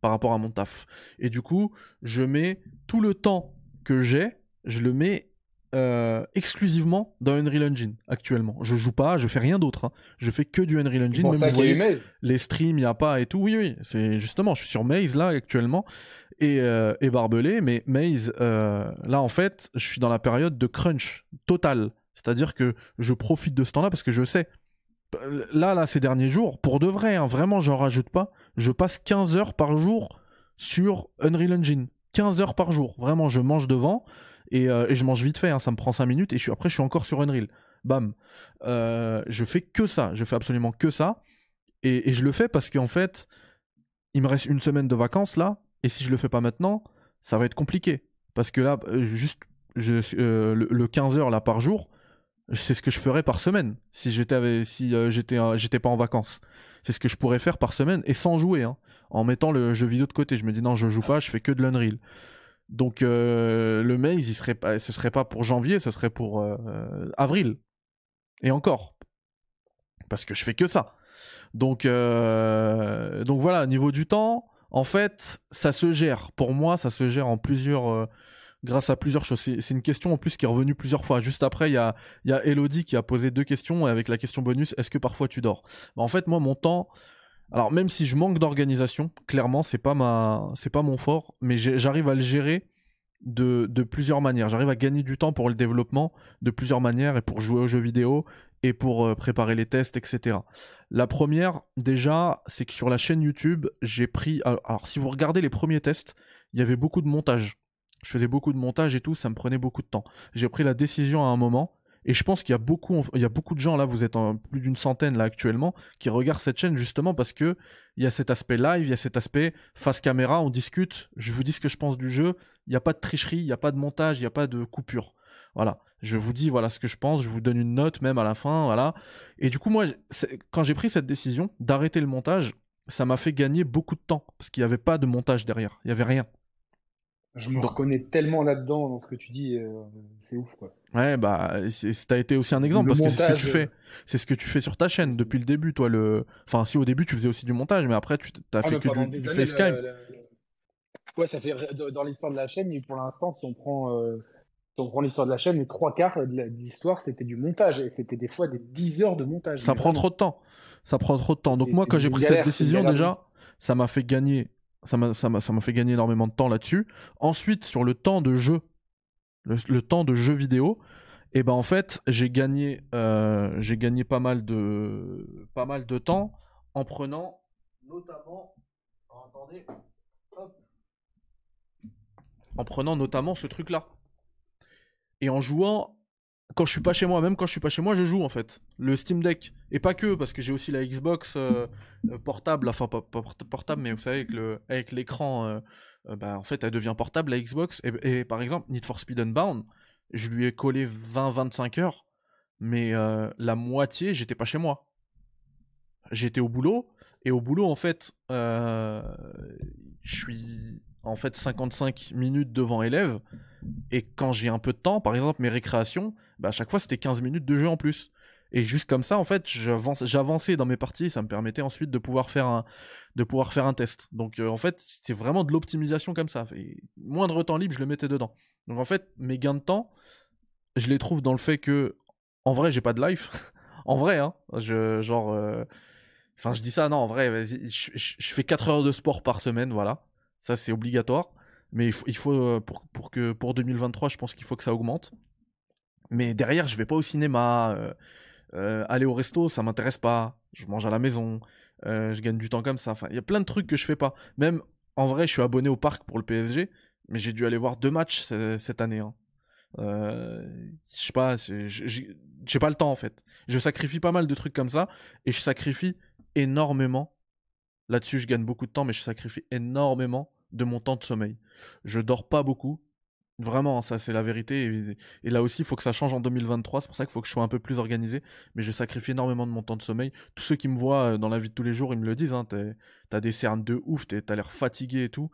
par rapport à mon taf. Et du coup, je mets tout le temps que j'ai, je le mets euh, exclusivement dans Unreal Engine actuellement. Je joue pas, je fais rien d'autre. hein. Je fais que du Unreal Engine. Bon, même ça vous voyez, Maze. les streams, il n'y a pas et tout. Oui, oui, c'est justement, je suis sur Maze là actuellement et, euh, et Barbelé, mais Maze, euh, là en fait, je suis dans la période de crunch total. C'est-à-dire que je profite de ce temps-là parce que je sais. Là, là, ces derniers jours, pour de vrai, hein, vraiment, j'en rajoute pas. Je passe 15 heures par jour sur Unreal Engine. 15 heures par jour. Vraiment, je mange devant et, euh, je mange vite fait. hein, ça me prend 5 minutes et je suis, après, je suis encore sur Unreal. Bam. Euh, je fais que ça. Je fais absolument que ça. Et, je le fais parce qu'en fait, il me reste une semaine de vacances là. Et si je le fais pas maintenant, ça va être compliqué. Parce que là, euh, juste je, le, le 15 heures là par jour, c'est ce que je ferais par semaine si j'étais si euh, j'étais euh, j'étais pas en vacances. C'est ce que je pourrais faire par semaine et sans jouer, hein, en mettant le jeu vidéo de côté. Je me dis non, je joue pas, je fais que de l'Unreal. Donc euh, le maze, il serait pas, ce serait pas pour janvier, ce serait pour euh, avril. Et encore, parce que je fais que ça. Donc donc voilà, niveau du temps, en fait, ça se gère. Pour moi, ça se gère en plusieurs. Grâce à plusieurs choses. C'est une question en plus qui est revenue plusieurs fois. Juste après, il y a, y Elodie qui a posé deux questions avec la question bonus est-ce que parfois tu dors? Bah, En fait, moi, mon temps. Alors, même si je manque d'organisation, clairement, c'est pas, ma... pas mon fort, mais j'arrive à le gérer de, de plusieurs manières. J'arrive à gagner du temps pour le développement de plusieurs manières et pour jouer aux jeux vidéo et pour euh, préparer les tests, etc. La première, déjà, c'est que sur la chaîne YouTube, j'ai pris. Alors, si vous regardez les premiers tests, il y avait beaucoup de montage. Je faisais beaucoup de montage et tout, ça me prenait beaucoup de temps. J'ai pris la décision à un moment, et je pense qu'il y a beaucoup, il y a beaucoup de gens là, vous êtes en plus d'une centaine là actuellement, qui regardent cette chaîne justement parce que il y a cet aspect live, il y a cet aspect face caméra, on discute, je vous dis ce que je pense du jeu, il n'y a pas de tricherie, il n'y a pas de montage, il n'y a pas de coupure. Voilà, je vous dis voilà ce que je pense, je vous donne une note même à la fin, voilà. Et du coup moi, quand j'ai pris cette décision d'arrêter le montage, ça m'a fait gagner beaucoup de temps parce qu'il n'y avait pas de montage derrière, il n'y avait rien. Je me Donc- reconnais tellement là-dedans dans ce que tu dis, euh, c'est ouf quoi. Ouais, bah, t'as été aussi un exemple Le parce que c'est ce que tu fais. C'est ce que tu fais sur ta chaîne depuis le début, toi. Le, enfin, si au début tu faisais aussi du montage, mais après tu t'as Ah, fait que du, du FaceTime. le- Ouais, ça fait dans l'histoire de la chaîne, pour l'instant, si on prend, euh, on prend l'histoire de la chaîne, les trois quarts de l'histoire, c'était du montage, et c'était des fois des 10 heures de montage. Ça prend vraiment. trop de temps. Ça prend trop de temps. Donc moi, quand j'ai pris cette décision, déjà, ça m'a fait gagner. Ça m'a, fait gagner énormément de temps là-dessus. Ensuite, sur le temps de jeu, le, temps de jeu vidéo, et ben en fait, j'ai gagné, euh, j'ai gagné pas mal de, pas mal de temps en prenant, notamment, alors, attendez, en prenant notamment ce truc-là et en jouant quand je suis pas chez moi, même quand je suis pas chez moi, je joue en fait. Le Steam Deck. Et pas que, parce que j'ai aussi la Xbox euh, euh, portable, enfin pas, pas port- portable, mais vous savez, avec avec l'écran, euh, bah, en fait, elle devient portable, la Xbox. Et, et par exemple, Need for Speed Unbound, je lui ai collé 20-25 heures, mais la moitié, j'étais pas chez moi. J'étais au boulot, et au boulot, en fait, je suis en fait 55 minutes devant élève. Et quand j'ai un peu de temps, par exemple mes récréations, bah à chaque fois c'était 15 minutes de jeu en plus. Et juste comme ça, en fait, j'avançais dans mes parties, ça me permettait ensuite de pouvoir faire un, de pouvoir faire un test. Donc euh, en fait, c'était vraiment de l'optimisation comme ça. Et moindre temps libre, je le mettais dedans. Donc en fait, mes gains de temps, je les trouve dans le fait que, en vrai, j'ai pas de life. en vrai, hein. Je, genre, euh, enfin, je dis ça, non, en vrai, je- je fais 4 heures de sport par semaine, voilà. Ça, c'est obligatoire. Mais il faut, euh, pour, pour, que, pour 2023, je pense qu'il faut que ça augmente. Mais derrière, je vais pas au cinéma. euh, euh, aller au resto, ça m'intéresse pas. Je mange à la maison. je gagne du temps comme ça. Enfin, il y a plein de trucs que je fais pas. Même en vrai, je suis abonné au parc pour le PSG, mais j'ai dû aller voir deux matchs ce- cette année. hein. Euh, je sais pas, j'ai pas le temps en fait. Je sacrifie pas mal de trucs comme ça et je sacrifie énormément. Là-dessus, je gagne beaucoup de temps, mais je sacrifie énormément de mon temps de sommeil. Je dors pas beaucoup Vraiment, ça c'est la vérité. Et, là aussi, il faut que ça change en 2023. C'est pour ça qu'il faut que je sois un peu plus organisé. Mais je sacrifie énormément de mon temps de sommeil. Tous ceux qui me voient euh, dans la vie de tous les jours, ils me le disent. Hein, T'as des cernes de ouf, t'as l'air fatigué et tout.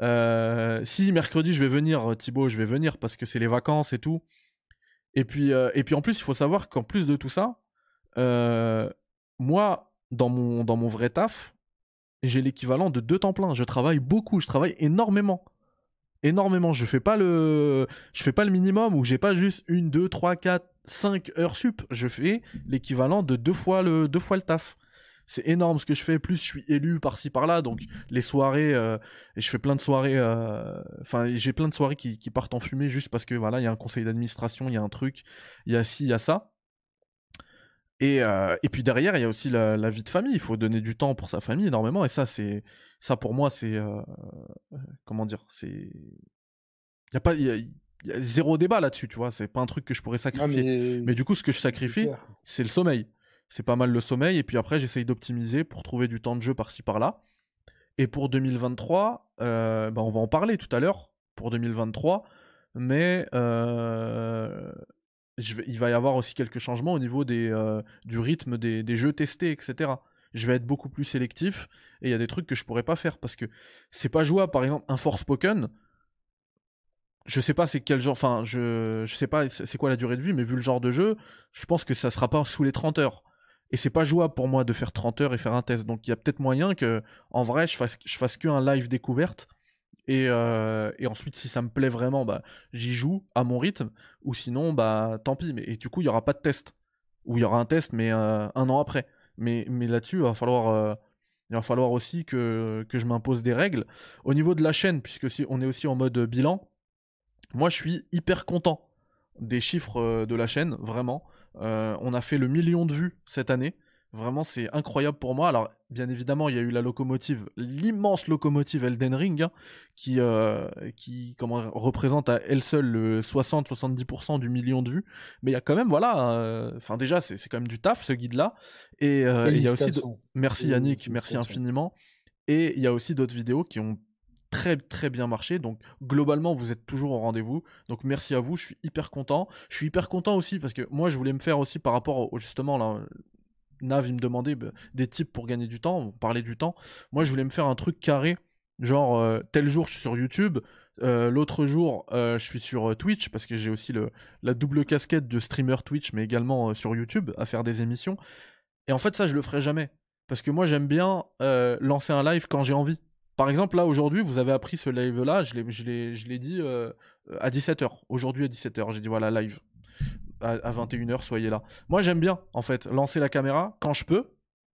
Euh, si mercredi je vais venir, euh, Thibaut, je vais venir parce que c'est les vacances et tout. Et puis, et puis en plus, il faut savoir qu'en plus de tout ça, moi, dans mon, dans mon vrai taf, j'ai l'équivalent de deux temps plein. Je travaille beaucoup, je travaille énormément. Énormément. Je fais pas le, je fais pas le minimum ou j'ai pas juste une, deux, trois, quatre, cinq heures sup. Je fais l'équivalent de deux fois le, deux fois le taf. C'est énorme ce que je fais. Plus je suis élu par-ci par-là, donc les soirées, euh, je fais plein de soirées. euh, Enfin, j'ai plein de soirées qui partent en fumée juste parce que voilà, il y a un conseil d'administration, il y a un truc, il y a ci, il y a ça. Et, euh, et puis derrière, il y a aussi la, la vie de famille. Il faut donner du temps pour sa famille énormément. Et ça, c'est ça pour moi, c'est euh, euh, comment dire, c'est il y a pas, y a, y a zéro débat là-dessus, tu vois. C'est pas un truc que je pourrais Ah, sacrifier. mais, Mais du coup, ce que je sacrifie, c'est le sommeil. C'est pas mal le sommeil. Et puis après, j'essaye d'optimiser pour trouver du temps de jeu par-ci par-là. Et pour 2023, euh, bah, on va en parler tout à l'heure. Pour 2023, mais euh, il va y avoir aussi quelques changements au niveau euh, du rythme des, jeux testés, etc. Je vais être beaucoup plus sélectif et il y a des trucs que je pourrais pas faire parce que c'est pas jouable. Par exemple, un Forspoken, je sais pas c'est quel genre, enfin, je, je sais pas c'est quoi la durée de vie, mais vu le genre de jeu, je pense que ça sera pas sous les 30 heures. Et c'est pas jouable pour moi de faire 30 heures et faire un test. Donc il y a peut-être moyen que, en vrai, je fasse, je fasse qu'un live découverte. Et, euh, et ensuite, si ça me plaît vraiment, bah, j'y joue à mon rythme. Ou sinon, bah, tant pis. Mais, et du coup, il y aura pas de test. Ou il y aura un test, mais euh, un an après. Mais, là-dessus, il va falloir, euh, il va falloir aussi que, je m'impose des règles. Au niveau de la chaîne, puisque on est aussi en mode bilan, moi, je suis hyper content des chiffres de la chaîne, vraiment. On a fait le million de vues cette année. Vraiment, c'est incroyable pour moi. Alors, bien évidemment, il y a eu la locomotive, l'immense locomotive Elden Ring, hein, qui, euh, qui comment, représente à elle seule le 60-70% du million de vues. Mais il y a quand même, voilà, euh, enfin déjà, c'est quand même du taf, ce guide-là. Et euh, il y a aussi... de-. Merci Yannick, merci infiniment. Et il y a aussi d'autres vidéos qui ont très très bien marché. Donc globalement, vous êtes toujours au rendez-vous. Donc merci à vous, je suis hyper content. Je suis hyper content aussi parce que moi je voulais me faire aussi par rapport au justement là Nav il me demandait bah, des tips pour gagner du temps, on parlait du temps. Moi je voulais me faire un truc carré, genre euh, tel jour je suis sur YouTube, euh, l'autre jour euh, je suis sur Twitch parce que j'ai aussi la double casquette de streamer Twitch mais également sur YouTube à faire des émissions. Et en fait ça je le ferai jamais parce que moi j'aime bien lancer un live quand j'ai envie. Par exemple, là, aujourd'hui, vous avez appris ce live-là, je l'ai- dit à 17h. Aujourd'hui à 17h, j'ai dit voilà, live. À, à 21h, soyez là. Moi, j'aime bien, en fait, lancer la caméra quand je peux,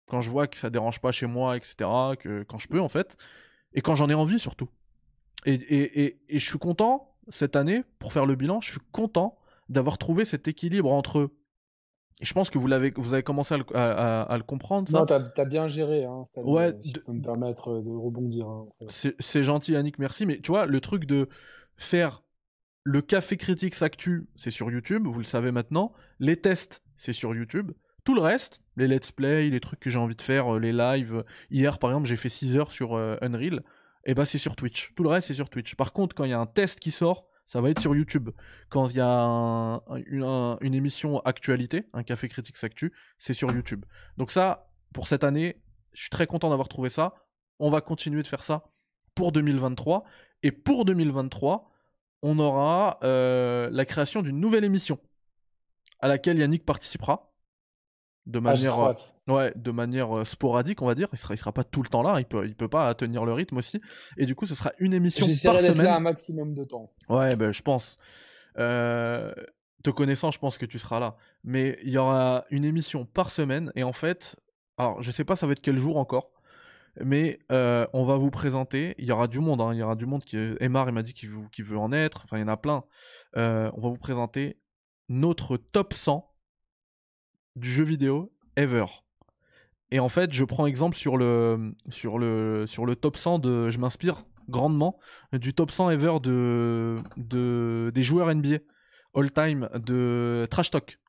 quand je vois que ça dérange pas chez moi, etc., que, quand je peux, en fait, et quand j'en ai envie, surtout. Et, et, et, et je suis content, cette année, pour faire le bilan, je suis content d'avoir trouvé cet équilibre entre... Je pense que vous, l'avez, vous avez commencé à le, à- à- à le comprendre, ça. Non, t'as t'as bien géré, hein, Ouais, si de- je peux me permettre euh, de rebondir. hein. C'est c'est gentil, Yannick, merci. Mais tu vois, le truc de faire le café critique Actu, c'est sur YouTube, vous le savez maintenant. Les tests, c'est sur YouTube. Tout le reste, les let's play, les trucs que j'ai envie de faire, euh, les lives. Hier, par exemple, j'ai fait 6 heures sur euh, Unreal. Et bah, c'est sur Twitch. Tout le reste, c'est sur Twitch. Par contre, quand il y a un test qui sort, ça va être sur YouTube. Quand il y a un- un- une, un- une émission actualité, un café critique Actu, c'est sur YouTube. Donc ça, pour cette année, je suis très content d'avoir trouvé ça. On va continuer de faire ça pour 2023. Et pour 2023, on aura euh, la création d'une nouvelle émission à laquelle Yannick participera de Ah, manière, euh, ouais, de manière euh, sporadique, on va dire. Il sera, il sera pas tout le temps là. Il peut, il peut pas tenir le rythme aussi. Et du coup, ce sera une émission par semaine. là un maximum de temps. Ouais, ben, je pense. Te connaissant, je pense que tu seras là. Mais il y aura une émission par semaine. Et en fait, alors je sais pas ça va être quel jour encore. Mais euh, on va vous présenter. Il y aura du monde. hein, il y aura du monde qui. Emar, il m'a dit qu'il veut, en être. Enfin, il y en a plein. Euh, on va vous présenter notre top 100 du jeu vidéo ever. Et en fait, je prends exemple sur le, sur le, sur le top 100 de. Je m'inspire grandement du top 100 ever de, de, des joueurs NBA all-time de Trash Talk.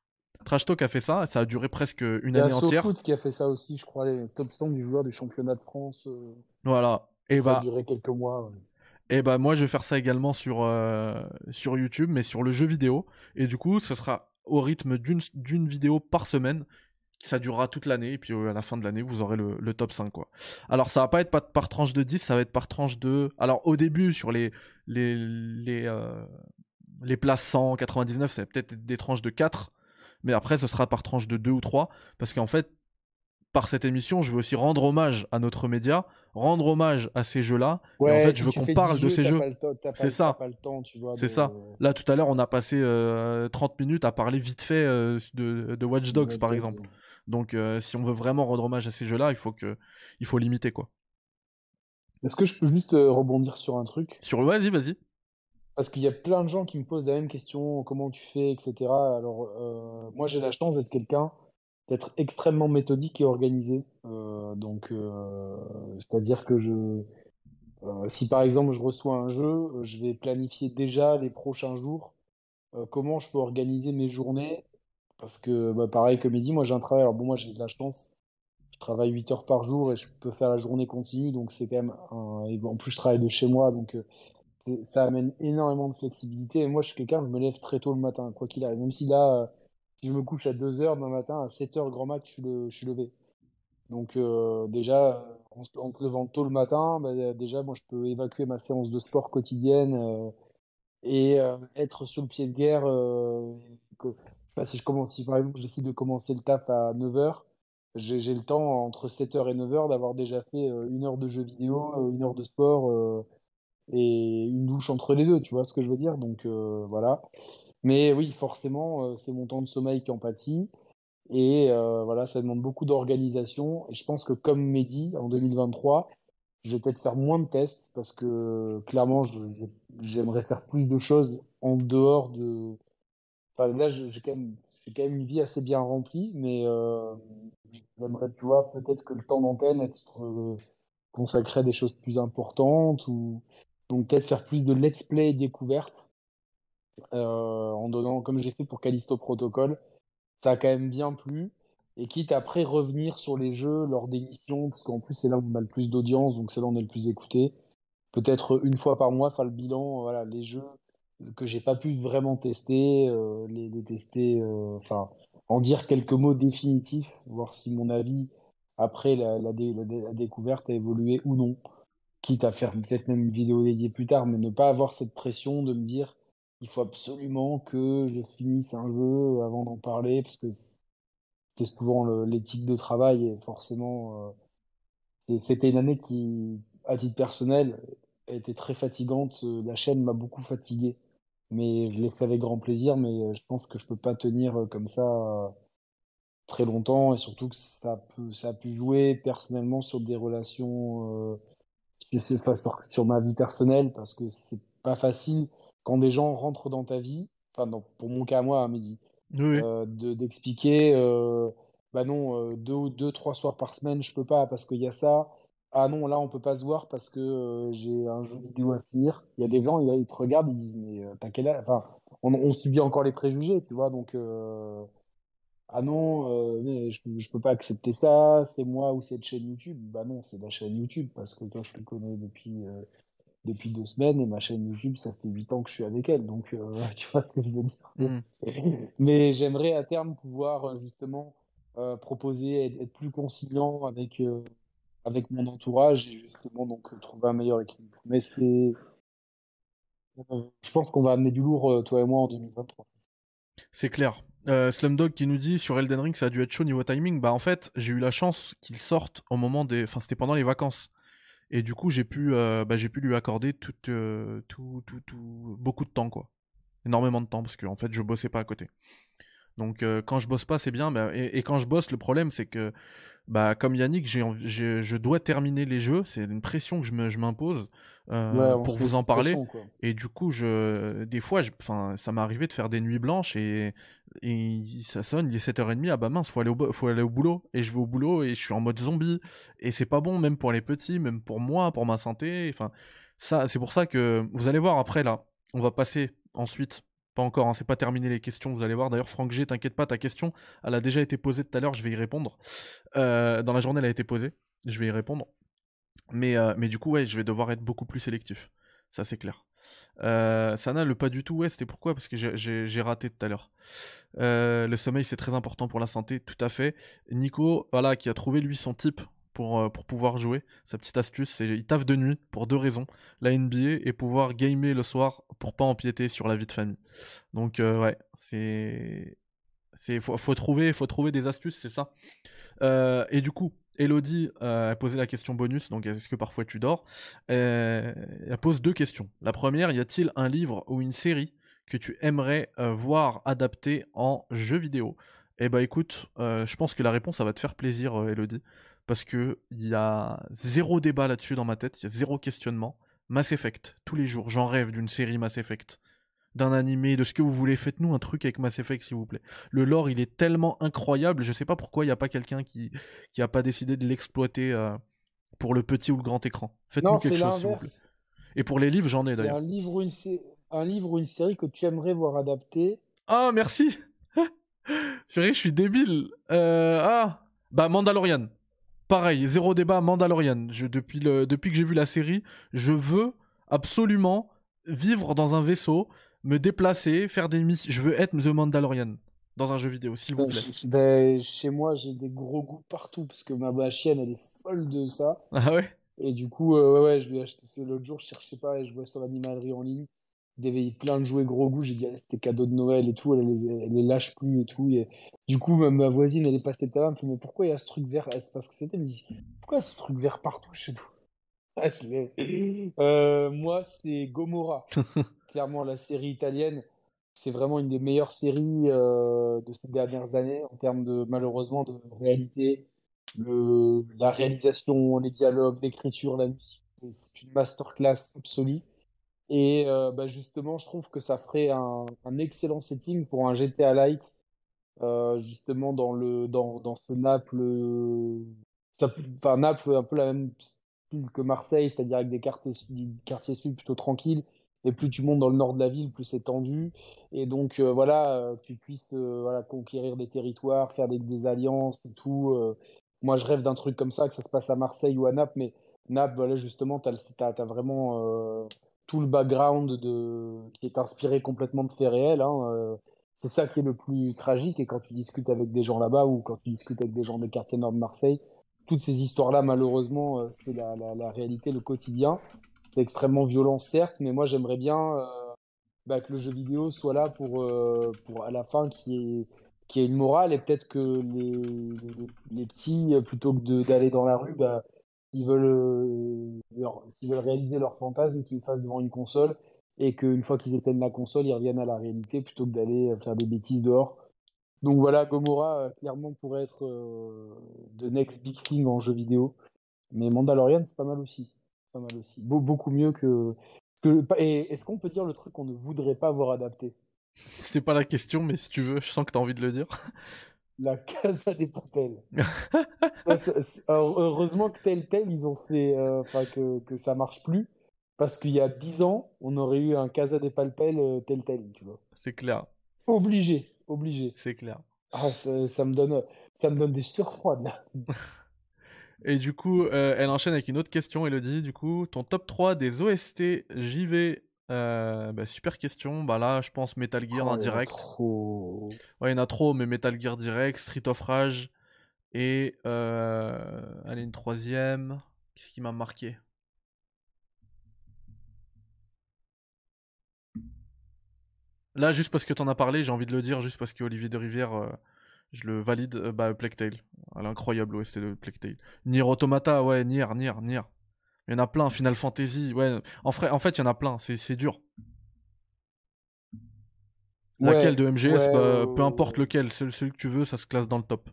Trash Talk a fait ça, ça a duré presque une Il y a année entière. SoFoot qui a fait ça aussi, je crois, les top 100 du joueur du championnat de France. euh, Voilà. Et ça a bah, duré quelques mois. ouais. Et bah moi je vais faire ça également sur, euh, sur YouTube, mais sur le jeu vidéo. Et du coup, ce sera au rythme d'une vidéo par semaine. Ça durera toute l'année, et puis euh, à la fin de l'année, vous aurez le, le top 5. Quoi. Alors ça va pas être par, par tranche de 10, ça va être par tranche de... Alors au début, sur les, les, les, euh, les places 199, ça va peut-être être des tranches de 4, mais après ce sera par tranche de 2 ou 3, parce qu'en fait, par cette émission, je veux aussi rendre hommage à notre média, rendre hommage à ces jeux-là. et en fait, si je veux qu'on parle 10 de ces jeux. C'est ça. C'est ça. Là, tout à l'heure, on a passé euh, 30 minutes à parler vite fait euh, de, de Watch Dogs, de- par exemple. Donc, euh, si on veut vraiment rendre hommage à ces jeux-là, il faut que, il faut limiter quoi. Est-ce que je peux juste euh, rebondir sur un truc? Sur vas-y, vas-y. Parce qu'il y a plein de gens qui me posent la même question, comment tu fais, etc. Alors, euh, moi, j'ai la chance d'être quelqu'un, d'être extrêmement méthodique et organisé. Euh, donc, euh, c'est-à-dire que je, si par exemple je reçois un jeu, je vais planifier déjà les prochains jours, comment je peux organiser mes journées. Parce que, bah, pareil, comme il dit, moi j'ai un travail. Alors, bon, moi j'ai de la chance. Je travaille 8 heures par jour et je peux faire la journée continue. Donc, c'est quand même un... et En plus, je travaille de chez moi. Donc, ça amène énormément de flexibilité. Moi, je suis quelqu'un, je me lève très tôt le matin, quoi qu'il arrive. Même si là, euh, si je me couche à 2 heures demain matin, à 7 heures grand max, je suis, levé. Donc, euh, déjà, en, en te levant tôt le matin, bah, déjà, moi, je peux évacuer ma séance de sport quotidienne euh, et être sur le pied de guerre. si je commence, si par exemple, je décide de commencer le taf à 9 heures, j'ai j'ai le temps entre 7 heures et 9 heures d'avoir déjà fait une heure de jeu vidéo, une heure de sport. Et une douche entre les deux, tu vois ce que je veux dire? Donc euh, voilà. Mais oui, forcément, euh, c'est mon temps de sommeil qui en pâtit. Et euh, voilà, ça demande beaucoup d'organisation. Et je pense que comme Mehdi, en 2023, je vais peut-être faire moins de tests parce que clairement, j'aimerais faire plus de choses en dehors de... Là, j'ai quand même, quand même une vie assez bien remplie, mais j'aimerais, tu vois, peut-être que le temps d'antenne être consacré à des choses plus importantes ou donc peut-être faire plus de let's play découverte euh, en donnant, comme j'ai fait pour Callisto Protocol, ça a quand même bien plu. Et quitte après revenir sur les jeux lors d'émissions, parce qu'en plus c'est là où on a le plus d'audience, donc c'est là où on est le plus écouté. Peut-être une fois par mois faire le bilan, voilà, les jeux que j'ai pas pu vraiment tester, euh, les, tester, euh, enfin, en dire quelques mots définitifs, voir si mon avis après la découverte a évolué ou non. Quitte à faire peut-être même une vidéo dédiée plus tard, mais ne pas avoir cette pression de me dire il faut absolument que je finisse un jeu avant d'en parler, parce que c'est souvent l'éthique de travail et forcément, euh, c'était une année qui, à titre personnel, été très fatigante. La chaîne m'a beaucoup fatigué, mais je l'ai fait avec grand plaisir, mais euh, je pense que je peux pas tenir euh, comme ça très longtemps et surtout que ça peut, ça a pu jouer personnellement sur des relations, sur, sur- sur- sur ma vie personnelle parce que c'est pas facile quand des gens rentrent dans ta vie, enfin, dans- pour mon cas à moi, à Oui, oui. euh, de, d'expliquer, euh, bah non, euh, deux, ou deux, trois soirs par semaine, je peux pas parce qu'il y a ça. Ah non, là, on peut pas se voir parce que euh, j'ai un jeu vidéo à finir. Il y a des gens, ils, ils te regardent, ils disent, mais t'as quel âge? Enfin, on, on subit encore les préjugés, tu vois, donc, euh, ah non, euh, je, je peux pas accepter ça, c'est moi ou cette chaîne YouTube. Bah non, c'est la chaîne YouTube parce que toi, je te connais depuis, euh, depuis deux semaines et ma chaîne YouTube, ça fait huit ans que je suis avec elle, donc euh, tu vois ce que je veux dire. Mm. Mais j'aimerais à terme pouvoir justement euh, proposer, être, être plus conciliant avec, euh, avec mon entourage et justement donc trouver un meilleur équilibre. Mais c'est, euh, je pense qu'on va amener du lourd, toi et moi, en 2023. C'est clair. Euh, Slumdog qui nous dit sur Elden Ring ça a dû être chaud niveau timing. Bah en fait j'ai eu la chance qu'il sorte au moment des, enfin c'était pendant les vacances et du coup j'ai pu, euh, bah, pu lui accorder tout, euh, tout, tout, tout, beaucoup de temps quoi, énormément de temps parce que en fait je bossais pas à côté. Donc quand je bosse pas c'est bien, et quand je bosse le problème c'est que bah comme Yannick j'ai, je dois terminer les jeux, c'est une pression que je me- je m'impose euh, Ouais, pour vous en parler. Et du coup, je, des fois, je- ça m'est arrivé de faire des nuits blanches et, et ça sonne, il est 7h30, ah bah mince, faut aller, au, faut aller au boulot. Et je vais au boulot et je suis en mode zombie. Et c'est pas bon, même pour les petits, même pour moi, pour ma santé. Enfin, ça, c'est pour ça que vous allez voir après là, on va passer ensuite. Encore, hein, c'est pas terminé les questions, vous allez voir. D'ailleurs, Franck G, t'inquiète pas, ta question, elle a déjà été posée tout à l'heure, je vais y répondre. Euh, dans la journée, elle a été posée, je vais y répondre. Mais, euh, mais du coup, ouais, je vais devoir être beaucoup plus sélectif. Ça, c'est clair. Euh, Sana, le pas du tout, ouais, c'était pourquoi? Parce que j'ai- raté tout à l'heure. Le sommeil, c'est très important pour la santé, tout à fait. Nico, voilà, qui a trouvé lui son type pour, euh, pour pouvoir jouer. Sa petite astuce, c'est il taffe de nuit pour deux raisons la NBA et pouvoir gamer le soir pour pas empiéter sur la vie de famille. Donc, euh, ouais, c'est. C'est, faut, faut trouver, faut trouver des astuces, c'est ça. Euh, et du coup, Elodie euh, a posé la question bonus, donc est-ce que parfois tu dors? Elle pose deux questions. La première, y a-t-il un livre ou une série que tu aimerais voir adapté en jeu vidéo? Eh bah écoute, je pense que la réponse, ça va te faire plaisir, Elodie, parce que il y a zéro débat là-dessus dans ma tête, il y a zéro questionnement. Mass Effect, tous les jours, j'en rêve d'une série Mass Effect, d'un animé, de ce que vous voulez. Faites-nous un truc avec Mass Effect, s'il vous plaît. Le lore, il est tellement incroyable, je sais pas pourquoi il n'y a pas quelqu'un qui qui a pas décidé de l'exploiter euh, pour le petit ou le grand écran. Faites-nous quelque chose, s'il vous plaît. Et pour les livres, j'en ai d'ailleurs. un livre, ou une sé- un livre ou une série que tu aimerais voir adapté. Ah, merci Je je suis débile. Euh, ah, bah Mandalorian. Pareil, zéro débat, Mandalorian. Je, depuis, le, depuis que j'ai vu la série, je veux absolument vivre dans un vaisseau, me déplacer, faire des missions. Je veux être The Mandalorian dans un jeu vidéo, s'il vous Ben, plaît. ben, chez moi, j'ai des gros goûts partout parce que ma, ma chienne, elle est folle de ça. Ah ouais? Et du coup, euh, ouais, ouais, je lui ai acheté ça l'autre jour, je cherchais pas et je vois sur l'animalerie en ligne. Avait plein de jouets gros goûts. J'ai dit, c'était cadeau de Noël et tout. Elle les, elle les lâche plus et tout. Et du coup, ma, ma voisine, elle est passée tout à l'heure. Elle me fait, mais pourquoi il y a ce truc vert? Elle sait pas ce que c'était. Elle me dit, pourquoi il y a ce truc vert partout chez nous? Ah, je Euh, moi, c'est Gomorra. Clairement, la série italienne. C'est vraiment une des meilleures séries euh, de ces dernières années en termes de, malheureusement, de réalité. Le, la réalisation, les dialogues, l'écriture, la musique, c'est c'est une masterclass absolue. Et euh, bah, justement, je trouve que ça ferait un, excellent setting pour un GTA-like, euh, justement dans le dans, dans ce Naples, euh, enfin Naples un peu la même style que Marseille, c'est-à-dire avec des quartiers, des quartiers sud plutôt tranquilles. Et plus tu montes dans le nord de la ville, plus c'est tendu. Et donc euh, voilà, tu puisses voilà, conquérir des territoires, faire des, alliances et tout. Moi, je rêve d'un truc comme ça, que ça se passe à Marseille ou à Naples, mais Naples, voilà, justement, tu as, vraiment euh, tout le background qui est inspiré complètement de faits réels. hein, euh. C'est ça qui est le plus tragique. Et quand tu discutes avec des gens là-bas ou quand tu discutes avec des gens des quartiers nord de Marseille, toutes ces histoires-là, malheureusement, euh, c'est la, réalité, le quotidien. C'est extrêmement violent, certes, mais moi, j'aimerais bien euh, bah, que le jeu vidéo soit là pour, pour à la fin ait, qu'il y ait une morale et peut-être que les, petits, plutôt que d'aller dans la rue, bah, s'ils veulent, euh, leur- veulent réaliser leur fantasme, qu'ils le fassent devant une console et qu'une fois qu'ils éteignent la console, ils reviennent à la réalité plutôt que d'aller euh, faire des bêtises dehors. Donc voilà, Gomorrah, euh, clairement, pourrait être the next big thing en jeu vidéo. Mais Mandalorian, c'est pas mal aussi. Pas mal aussi. Beau- beaucoup mieux que. que... Et est-ce qu'on peut dire le truc qu'on ne voudrait pas voir adapté? C'est pas la question, mais si tu veux, je sens que t'as envie de le dire. La Casa des Papel. Ça, ça- c'est- alors, heureusement que tel tel ils ont fait euh, enfin que, que ça marche plus parce qu'il y a 10 ans on aurait eu un Casa des Papel euh, tel tel tu vois C'est clair, obligé obligé c'est clair. ah, ça, ça me donne ça me donne des sueurs froides là. Et du coup, euh, elle enchaîne avec une autre question, Elodie. Du coup, ton top 3 des OST JV. Euh, bah, super question. Bah là, je pense Metal Gear Oh, en il y en a direct. trop Ouais, il y en a trop, mais Metal Gear direct, Street of Rage. Et. Euh... Allez, une troisième. Qu'est-ce qui m'a marqué? Là, juste parce que t'en as parlé, j'ai envie de le dire, juste parce que Olivier de Rivière, euh, je le valide. euh, bah, Plague Tale. L'incroyable OST de Plague Tale. Nier Automata, ouais, Nier, Nier, Nier. Il y en a plein, Final Fantasy, ouais. En, fait, il y en a plein, c'est c'est dur. Laquelle de MGS, ouais, bah, peu importe ouais. lequel, celui, celui que tu veux, ça se classe dans le top.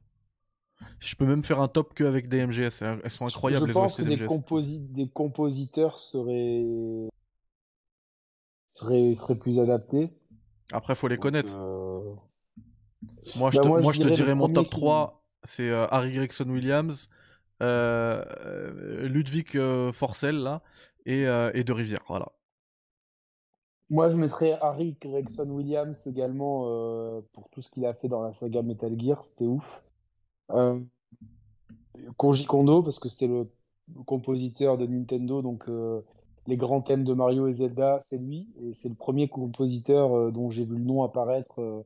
Je peux même faire un top que avec des MGS, elles sont incroyables je les pense que des, d'MGS. composi- des compositeurs seraient... seraient seraient plus adaptés Après, faut les connaître. euh, Moi, je bah, te, moi, moi, je te dirais mon top qui- 3, c'est euh, Harry Gregson Williams, euh, euh, Ludwig euh, Forcel, là, et, euh, et De Rivière, voilà. Moi, je mettrais Harry Gregson Williams également euh, pour tout ce qu'il a fait dans la saga Metal Gear, c'était ouf. Euh, Kondo, parce que c'était le compositeur de Nintendo, donc euh, les grands thèmes de Mario et Zelda, c'est lui. Et c'est le premier compositeur euh, dont j'ai vu le nom apparaître euh,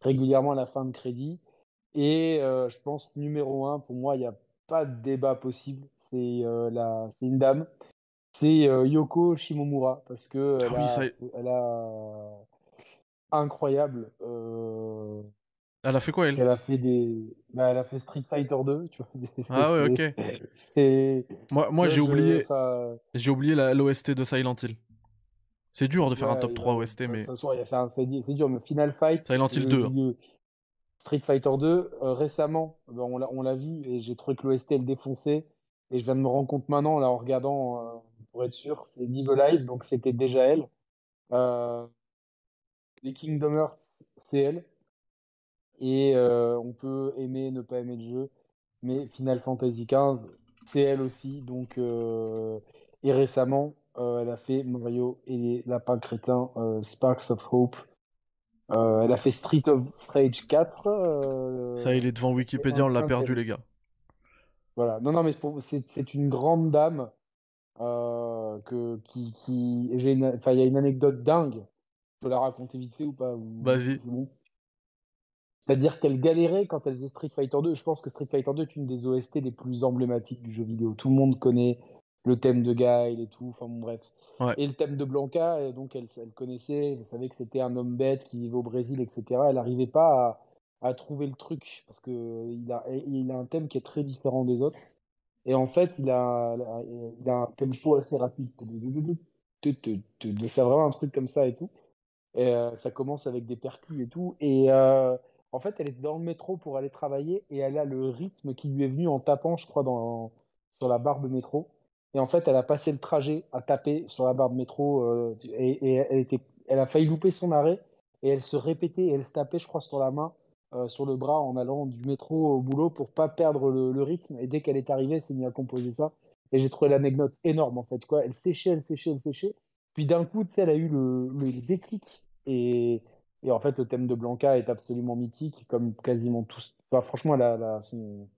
régulièrement à la fin de crédit. Et euh, je pense numéro un, pour moi, il n'y a pas de débat possible. C'est la... c'est une dame. C'est Yoko Shimomura. Parce que elle, Ah oui, a... ça- elle a incroyable. euh, Elle a fait quoi, elle? Elle a fait des. Bah, elle a fait Street Fighter 2, tu vois. Ah ouais, ok. C'est. Moi, moi j'ai oublié, enfin, j'ai oublié la- l'OST de Silent Hill. C'est dur de faire un top il 3 va- OST, de mais c'est dur, mais Final Fight. Silent Hill le 2, hein. Street Fighter 2, euh, récemment, ben, on l'a vu et j'ai trouvé que l'OST elle défonçait. Et je viens de me rendre compte maintenant, là, en regardant, euh, pour être sûr, c'est Live Alive, donc c'était déjà elle. Euh, les Kingdom Hearts, c'est elle. Et on peut aimer, ne pas aimer le jeu, mais Final Fantasy XV, c'est elle aussi. Donc, et récemment, elle a fait Mario et les lapins crétins, Sparks of Hope. Euh, elle a fait Street of Rage 4. euh, ça, il est devant Wikipédia, on l'a perdu, les gars. Voilà. Non, non, mais c'est pour- une grande dame euh, que, qui, qui... une... enfin, il y a une anecdote dingue. Je peux la raconter vite fait ou pas ou- Vas-y. C'est-à-dire qu'elle galérait quand elle faisait Street Fighter 2. Je pense que Street Fighter 2 est une des OST les plus emblématiques du jeu vidéo. Tout le monde connaît le thème de Guile et tout. Enfin bon, bref. Et le thème de Blanca, et donc elle, connaissait, elle savait que c'était un homme bête qui vivait au Brésil, etc. Elle n'arrivait pas à, trouver le truc parce que il a, il a un thème qui est très différent des autres. Et en fait, il a, il a un tempo assez rapide. C'est vraiment un truc comme ça et tout. Et euh, ça commence avec des percus et tout. Et euh, en fait, elle est dans le métro pour aller travailler et elle a le rythme qui lui est venu en tapant, je crois, dans, sur la barre de métro. Et en fait, elle a passé le trajet à taper sur la barre de métro euh, et, elle, a failli louper son arrêt et elle se répétait et elle se tapait, je crois, sur la main, euh, sur le bras en allant du métro au boulot pour pas perdre le, rythme. Et dès qu'elle est arrivée, elle s'est mise à composer ça. Et j'ai trouvé l'anecdote énorme en fait. Quoi. Elle séchait, elle séchait, elle séchait. Puis d'un coup, elle a eu le, déclic. Et, en fait, le thème de Blanca est absolument mythique, comme quasiment tous. Enfin, franchement, elle a, elle a son...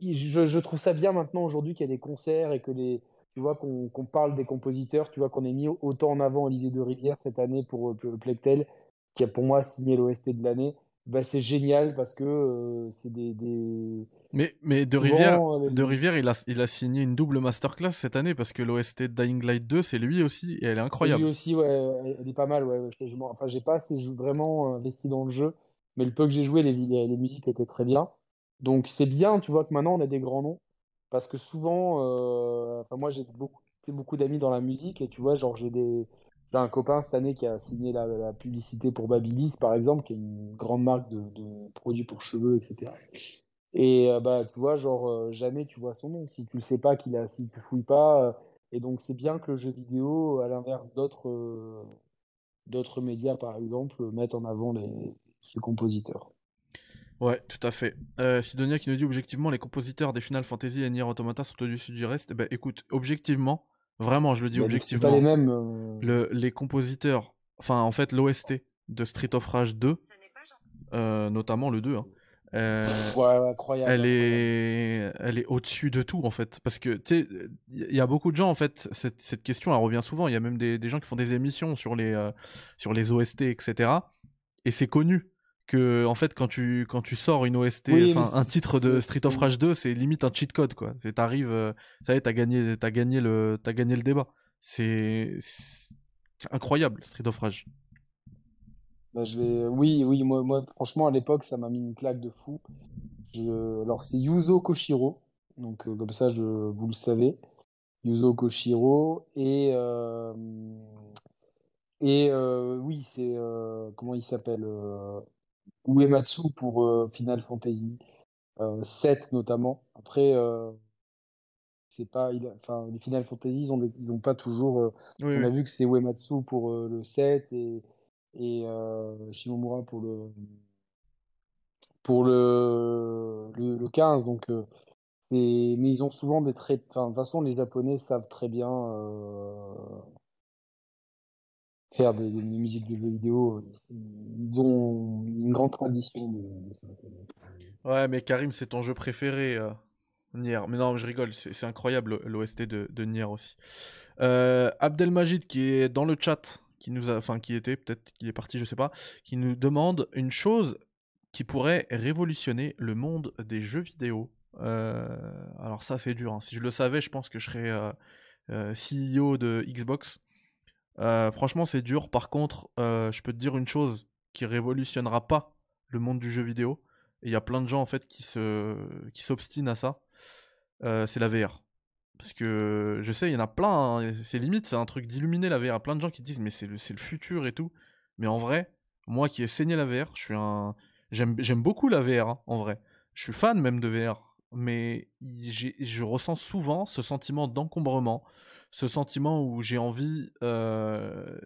je, je trouve ça bien maintenant aujourd'hui qu'il y a des concerts et que les, tu vois qu'on parle des compositeurs, tu vois qu'on ait mis autant en avant Olivier de Rivière cette année pour euh, Plectel, qui a pour moi signé l'OST de l'année. Bah, c'est génial parce que euh, c'est des, des... Mais, mais de Rivière, avec de Rivière il, a, il a signé une double masterclass cette année parce que l'OST de Dying Light 2, c'est lui aussi et elle est incroyable. lui aussi, ouais, elle est pas mal, ouais. je- je enfin, j'ai pas assez vraiment euh, investi dans le jeu, mais le peu que j'ai joué, les, les, les musiques étaient très bien. Donc c'est bien, tu vois, que maintenant on a des grands noms, parce que souvent, euh, moi j'ai beaucoup, d'amis dans la musique, et tu vois, genre j'ai des, un copain cette année qui a signé la, publicité pour Babyliss, par exemple, qui est une grande marque de, produits pour cheveux, etc. Et euh, bah, tu vois, genre, euh, jamais tu vois son nom. Si tu le sais pas, qu'il a, si tu fouilles pas. et donc, c'est bien que le jeu vidéo, à l'inverse d'autres médias, par exemple, mettent en avant les, ses compositeurs. Ouais, tout à fait. Euh, Sidonia qui nous dit objectivement les compositeurs des Final Fantasy et Nier Automata sont au-dessus du reste. Eh ben écoute, objectivement, vraiment, je le dis Mais C'est objectivement, pas les mêmes. euh, le, les compositeurs, enfin en fait l'OST de Street of Rage 2, euh, notamment le 2, hein, euh, Ouais, incroyable. elle est, elle est au-dessus de tout en fait. Parce que tu sais, il y a beaucoup de gens en fait, cette, cette question elle revient souvent. Il y a même des, des gens qui font des émissions sur les, euh, sur les OST, etc. Et c'est connu que en fait quand tu, quand tu sors une OST, Oui, un titre de Street of Rage 2, c'est limite un cheat code quoi. C'est t'arrives, euh, ça y est, t'as gagné, t'as gagné le, t'as gagné le débat. C'est c'est incroyable Street of Rage. Bah, je vais... Oui, oui, moi, moi, franchement, à l'époque, ça m'a mis une claque de fou. Je... Alors, c'est Yuzo Koshiro. Donc, euh, comme ça, je... vous le savez. Yuzo Koshiro. Et, euh, et euh, oui, c'est. euh, Comment il s'appelle euh, Uematsu pour euh, Final Fantasy euh, 7 notamment. Après, euh, c'est pas. il Enfin, les Final Fantasy, ils ont, des- ils ont pas toujours. euh, Oui, on a vu que c'est Uematsu pour le 7 et, et Shimomura pour le, pour le, le, le 15. Donc, mais ils ont souvent des traits. Enfin, de toute façon, les Japonais savent très bien faire des, musiques de jeux vidéo. Ils ont une grande tradition. Ouais, mais Karim, c'est ton jeu préféré. euh. Nier. Mais non, je rigole, c'est incroyable l'OST de, Nier aussi. Euh, Abdelmajid qui est dans le chat, qui nous a, enfin qui était peut-être qu'il est parti, je sais pas, qui nous demande une chose qui pourrait révolutionner le monde des jeux vidéo. Euh, alors ça c'est dur. hein. Si je le savais, je pense que je serais euh, CEO de Xbox. Euh, franchement, c'est dur. Par contre, euh, je peux te dire une chose qui révolutionnera pas le monde du jeu vidéo. Et il y a plein de gens en fait qui se qui s'obstinent à ça. Euh, c'est la VR. Parce que je sais, il y en a plein. hein, C'est limite, c'est un truc d'illuminer la VR. Il y a plein de gens qui disent mais c'est le le futur et tout. Mais en vrai, moi qui ai saigné la VR, je suis un j'aime beaucoup la VR hein, en vrai. Je suis fan même de VR. Mais je ressens souvent ce sentiment d'encombrement, ce sentiment où j'ai envie, euh,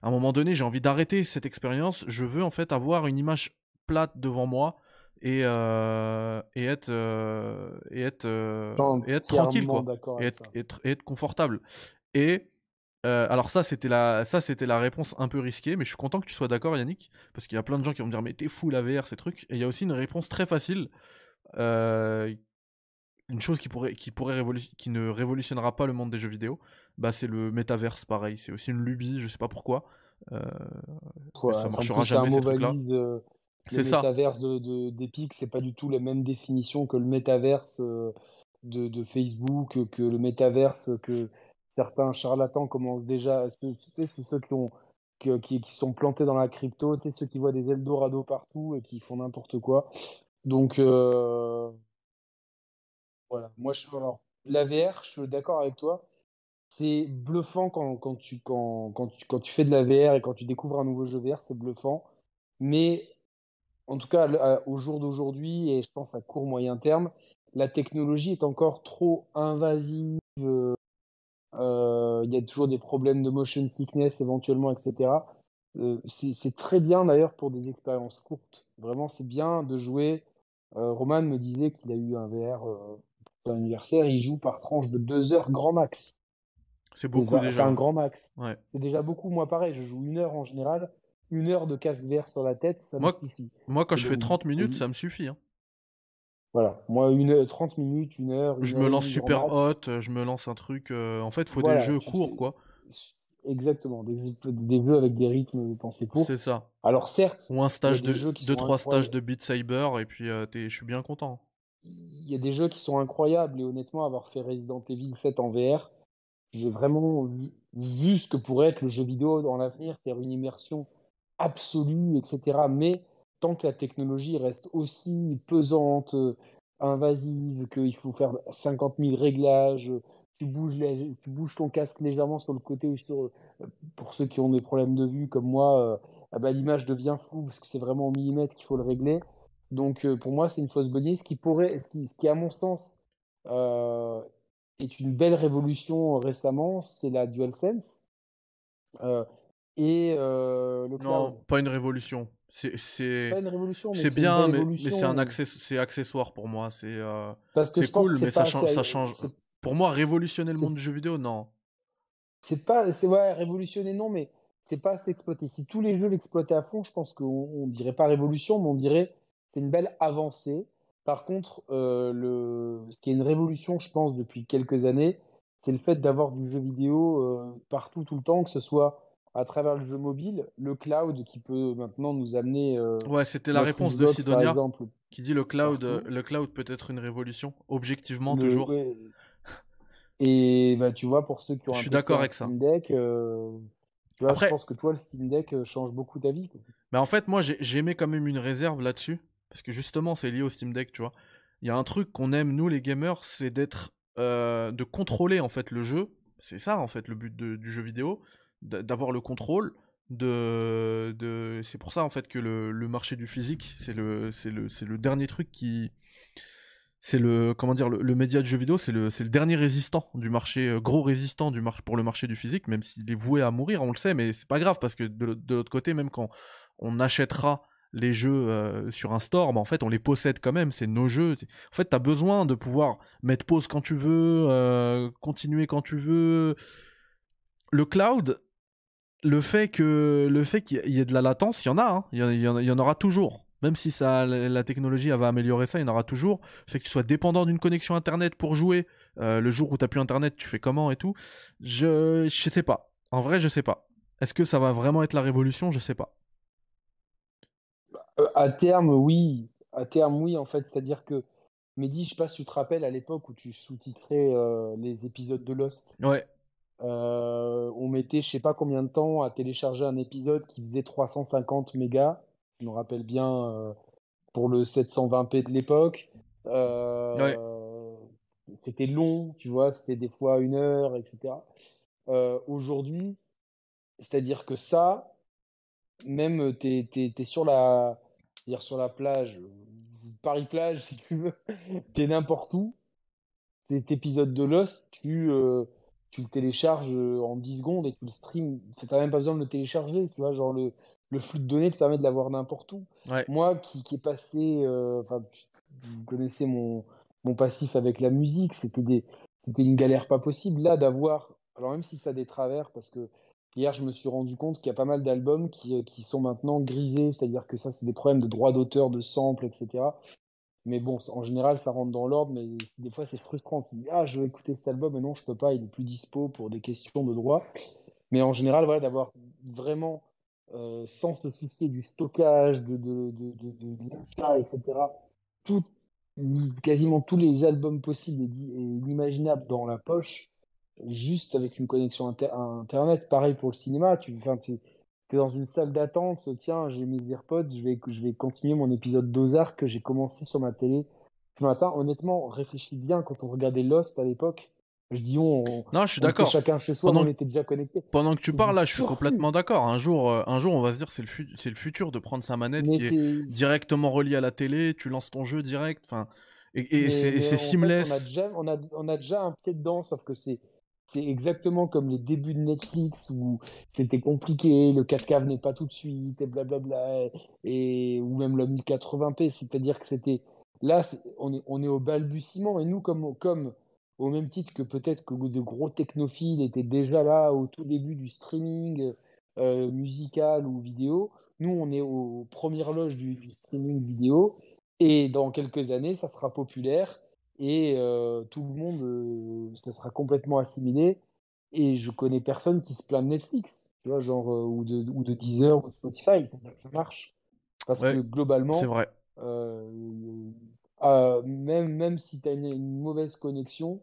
à un moment donné, j'ai envie d'arrêter cette expérience. Je veux en fait avoir une image plate devant moi et, euh, et être, euh, et être, et être tranquille, quoi. Et être, être- être confortable. Et euh, alors ça, c'était la, ça, c'était la réponse un peu risquée, mais je suis content que tu sois d'accord, Yannick, parce qu'il y a plein de gens qui vont me dire mais t'es fou la VR, ces trucs. Et il y a aussi une réponse très facile. Euh, une chose qui pourrait, qui pourrait qui ne révolutionnera pas le monde des jeux vidéo, bah c'est le métaverse, pareil. C'est aussi une lubie, je sais pas pourquoi. Euh, Ouais, ça marchera jamais, ces mot trucs-là. valise. euh, C'est le métaverse de, de- d'Epic, c'est pas du tout la même définition que le métaverse euh, de, de Facebook, que, que le métaverse que certains charlatans commencent déjà. Tu sais, c'est ceux qui, ont, qui, qui, qui sont plantés dans la crypto, tu sais, ceux qui voient des Eldorado partout et qui font n'importe quoi. Donc, euh, voilà. Moi, je, alors, la VR, je suis d'accord avec toi. C'est bluffant quand, quand tu, quand, quand, tu, quand tu fais de la VR et quand tu découvres un nouveau jeu VR, c'est bluffant. Mais en tout cas, au jour d'aujourd'hui, et je pense à court moyen terme, la technologie est encore trop invasive. euh, euh, Il y a toujours des problèmes de motion sickness éventuellement, etc. Euh, c'est c'est très bien d'ailleurs pour des expériences courtes. Vraiment, c'est bien de jouer. Euh, Roman me disait qu'il a eu un VR son anniversaire. Il joue par tranche de deux heures grand max. C'est beaucoup va- c'est déjà. un grand max. Ouais. C'est déjà beaucoup. Moi, pareil, je joue une heure en général. Une heure de casque VR sur la tête, ça Moi- me suffit. Moi, quand je fais donc, 30 minutes, ça me suffit. hein. Voilà, moi, une heure, 30 minutes, une heure, une Je heure me lance super hot, je me lance un truc. euh, En fait, faut Voilà, des jeux courts, quoi. Exactement, des, des jeux avec des rythmes pensés courts. C'est ça. Alors certes, Ou un stage de 2-3 sont stages de Beat Saber, et puis euh, je suis bien content. Il y a des jeux qui sont incroyables et honnêtement, avoir fait Resident Evil 7 en VR, j'ai vraiment vu, ce que pourrait être le jeu vidéo dans l'avenir, faire une immersion absolue, etc. Mais tant que la technologie reste aussi pesante, euh, invasive, qu'il faut faire 50 000 réglages, euh, tu bouges, tu bouges ton casque légèrement sur le côté ou sur, euh, pour ceux qui ont des problèmes de vue comme moi, euh, ah bah, l'image devient floue parce que c'est vraiment au millimètre qu'il faut le régler. Donc euh, pour moi, c'est une fausse bonne idée. Ce qui pourrait, ce qui, ce qui, à mon sens, euh, est une belle révolution récemment, c'est la DualSense euh, et euh, le cloud. Non, pas une révolution. C'est C'est c'est pas une révolution, mais c'est c'est une bien, mais, mais c'est un access- accessoire pour moi. C'est euh, Parce que pense cool, que mais ça change, ça change. Pour moi, révolutionner le monde du jeu vidéo, non. C'est pas, c'est ouais, révolutionner, non, mais c'est pas assez exploité. Si tous les jeux l'exploitaient à fond, je pense qu'on on dirait pas révolution, mais on dirait c'est une belle avancée. Par contre, euh, le, ce qui est une révolution, je pense, depuis quelques années, c'est le fait d'avoir du jeu vidéo euh, partout, tout le temps, que ce soit à travers le jeu mobile, le cloud qui peut maintenant nous amener euh, Ouais, c'était la réponse de Xbox, Sidonia exemple. qui dit le cloud, partout. le cloud peut être une révolution, objectivement Le- toujours. ouais. Et bah, tu vois, pour ceux qui ont Je un suis d'accord avec. Steam Deck, tu vois, Après- je pense que toi, le Steam Deck change beaucoup ta vie. quoi. Mais en fait, moi, j'ai- j'aimais quand même une réserve là-dessus. Parce que justement, c'est lié au Steam Deck, tu vois. Il y a un truc qu'on aime, nous, les gamers, c'est d'être. euh, de contrôler, en fait, le jeu. C'est ça, en fait, le but de- du jeu vidéo. D'avoir le contrôle. De, de... C'est pour ça, en fait, que le, le marché du physique, c'est le, c'est le, le dernier truc qui. C'est le. Comment dire Le, média du jeu vidéo, c'est le, le dernier résistant du marché. euh, gros résistant du mar pour le marché du physique, même s'il est voué à mourir, on le sait, mais c'est pas grave, parce que de, de l'autre côté, même quand on achètera les jeux euh, sur un store, bah, en fait, on les possède quand même, c'est nos jeux. En fait, tu as besoin de pouvoir mettre pause quand tu veux, euh, continuer quand tu veux. Le cloud, le fait que le fait qu'il y ait de la latence, il y en a, hein, il y, en- y en- aura toujours. Même si ça, la technologie va améliorer ça, il y en aura toujours. C'est que tu sois dépendant d'une connexion internet pour jouer. euh, le jour où t'as plus internet, tu fais comment et tout. Je, je sais pas. En vrai, je sais pas. Est-ce que ça va vraiment être la révolution? Je sais pas. Euh, à terme, oui. À terme, oui, en fait. C'est-à-dire que, Mehdi, je sais pas si tu te rappelles à l'époque où tu sous-titrais euh, les épisodes de Lost. Ouais. Euh, on mettait je sais pas combien de temps à télécharger un épisode qui faisait 350 mégas. Je me rappelle bien euh, pour le 720p de l'époque. Euh, C'était long, tu vois, c'était des fois une heure, etc. Aujourd'hui, c'est-à-dire que ça, même t'es, t'es, t'es sur la, dire sur la plage, euh, Paris-Plage si tu veux, t'es n'importe où. Cet épisode de Lost, tu, euh, tu le télécharges euh, en 10 secondes et tu le streams. T'as même pas besoin de le télécharger, tu vois, genre le, le flux de données te permet de l'avoir n'importe où. Ouais. Moi qui, qui est passé, enfin, vous connaissez mon, mon passif avec la musique, c'était des, c'était une galère pas possible là d'avoir, alors même si ça a des travers, parce que hier je me suis rendu compte qu'il y a pas mal d'albums qui, euh, qui sont maintenant grisés, c'est-à-dire que ça c'est des problèmes de droits d'auteur, de samples, etc. Mais bon, en général, ça rentre dans l'ordre, mais des fois, c'est frustrant. Tu dis, ah, je veux écouter cet album, mais non, je peux pas, il est plus dispo pour des questions de droit. Mais en général, voilà, d'avoir vraiment, euh, sans se soucier du stockage, de, de, de, l'achat, etc., tout, quasiment tous les albums possibles et, et dans la poche, juste avec une connexion inter- Internet. Pareil pour le cinéma, tu es dans une salle d'attente, tiens, j'ai mes AirPods, je vais, je vais continuer mon épisode d'Ozark que j'ai commencé sur ma télé ce matin. Honnêtement, réfléchis bien quand on regardait Lost à l'époque. Je dis on, on, Non, je suis d'accord. chacun chez soi, Pendant- on était déjà connectés. Pendant que tu parles là, je suis complètement d'accord. Un jour, euh, un jour, on va se dire c'est le, fu- le futur de prendre sa manette Mais qui est directement reliée à la télé, tu lances ton jeu direct. Enfin, et, c'est fait, seamless. on a déjà, on a, on a déjà un pied dedans, sauf que c'est c'est exactement comme les débuts de Netflix où c'était compliqué, le 4K venait pas tout de suite, et blablabla, et, ou même le 1080p. C'est-à-dire que c'était là, on est, au balbutiement, et nous, comme, au même titre que peut-être que de gros technophiles étaient déjà là au tout début du streaming euh, musical ou vidéo, nous, on est aux premières loges du streaming vidéo. Et dans quelques années, ça sera populaire et euh, tout le monde, euh, ça sera complètement assimilé. Et je connais personne qui se plaint de Netflix, tu vois, genre, euh, ou de, ou de Deezer ou de Spotify, ça marche. Parce Ouais, que globalement, C'est vrai. euh, même, même si tu as une, une mauvaise connexion,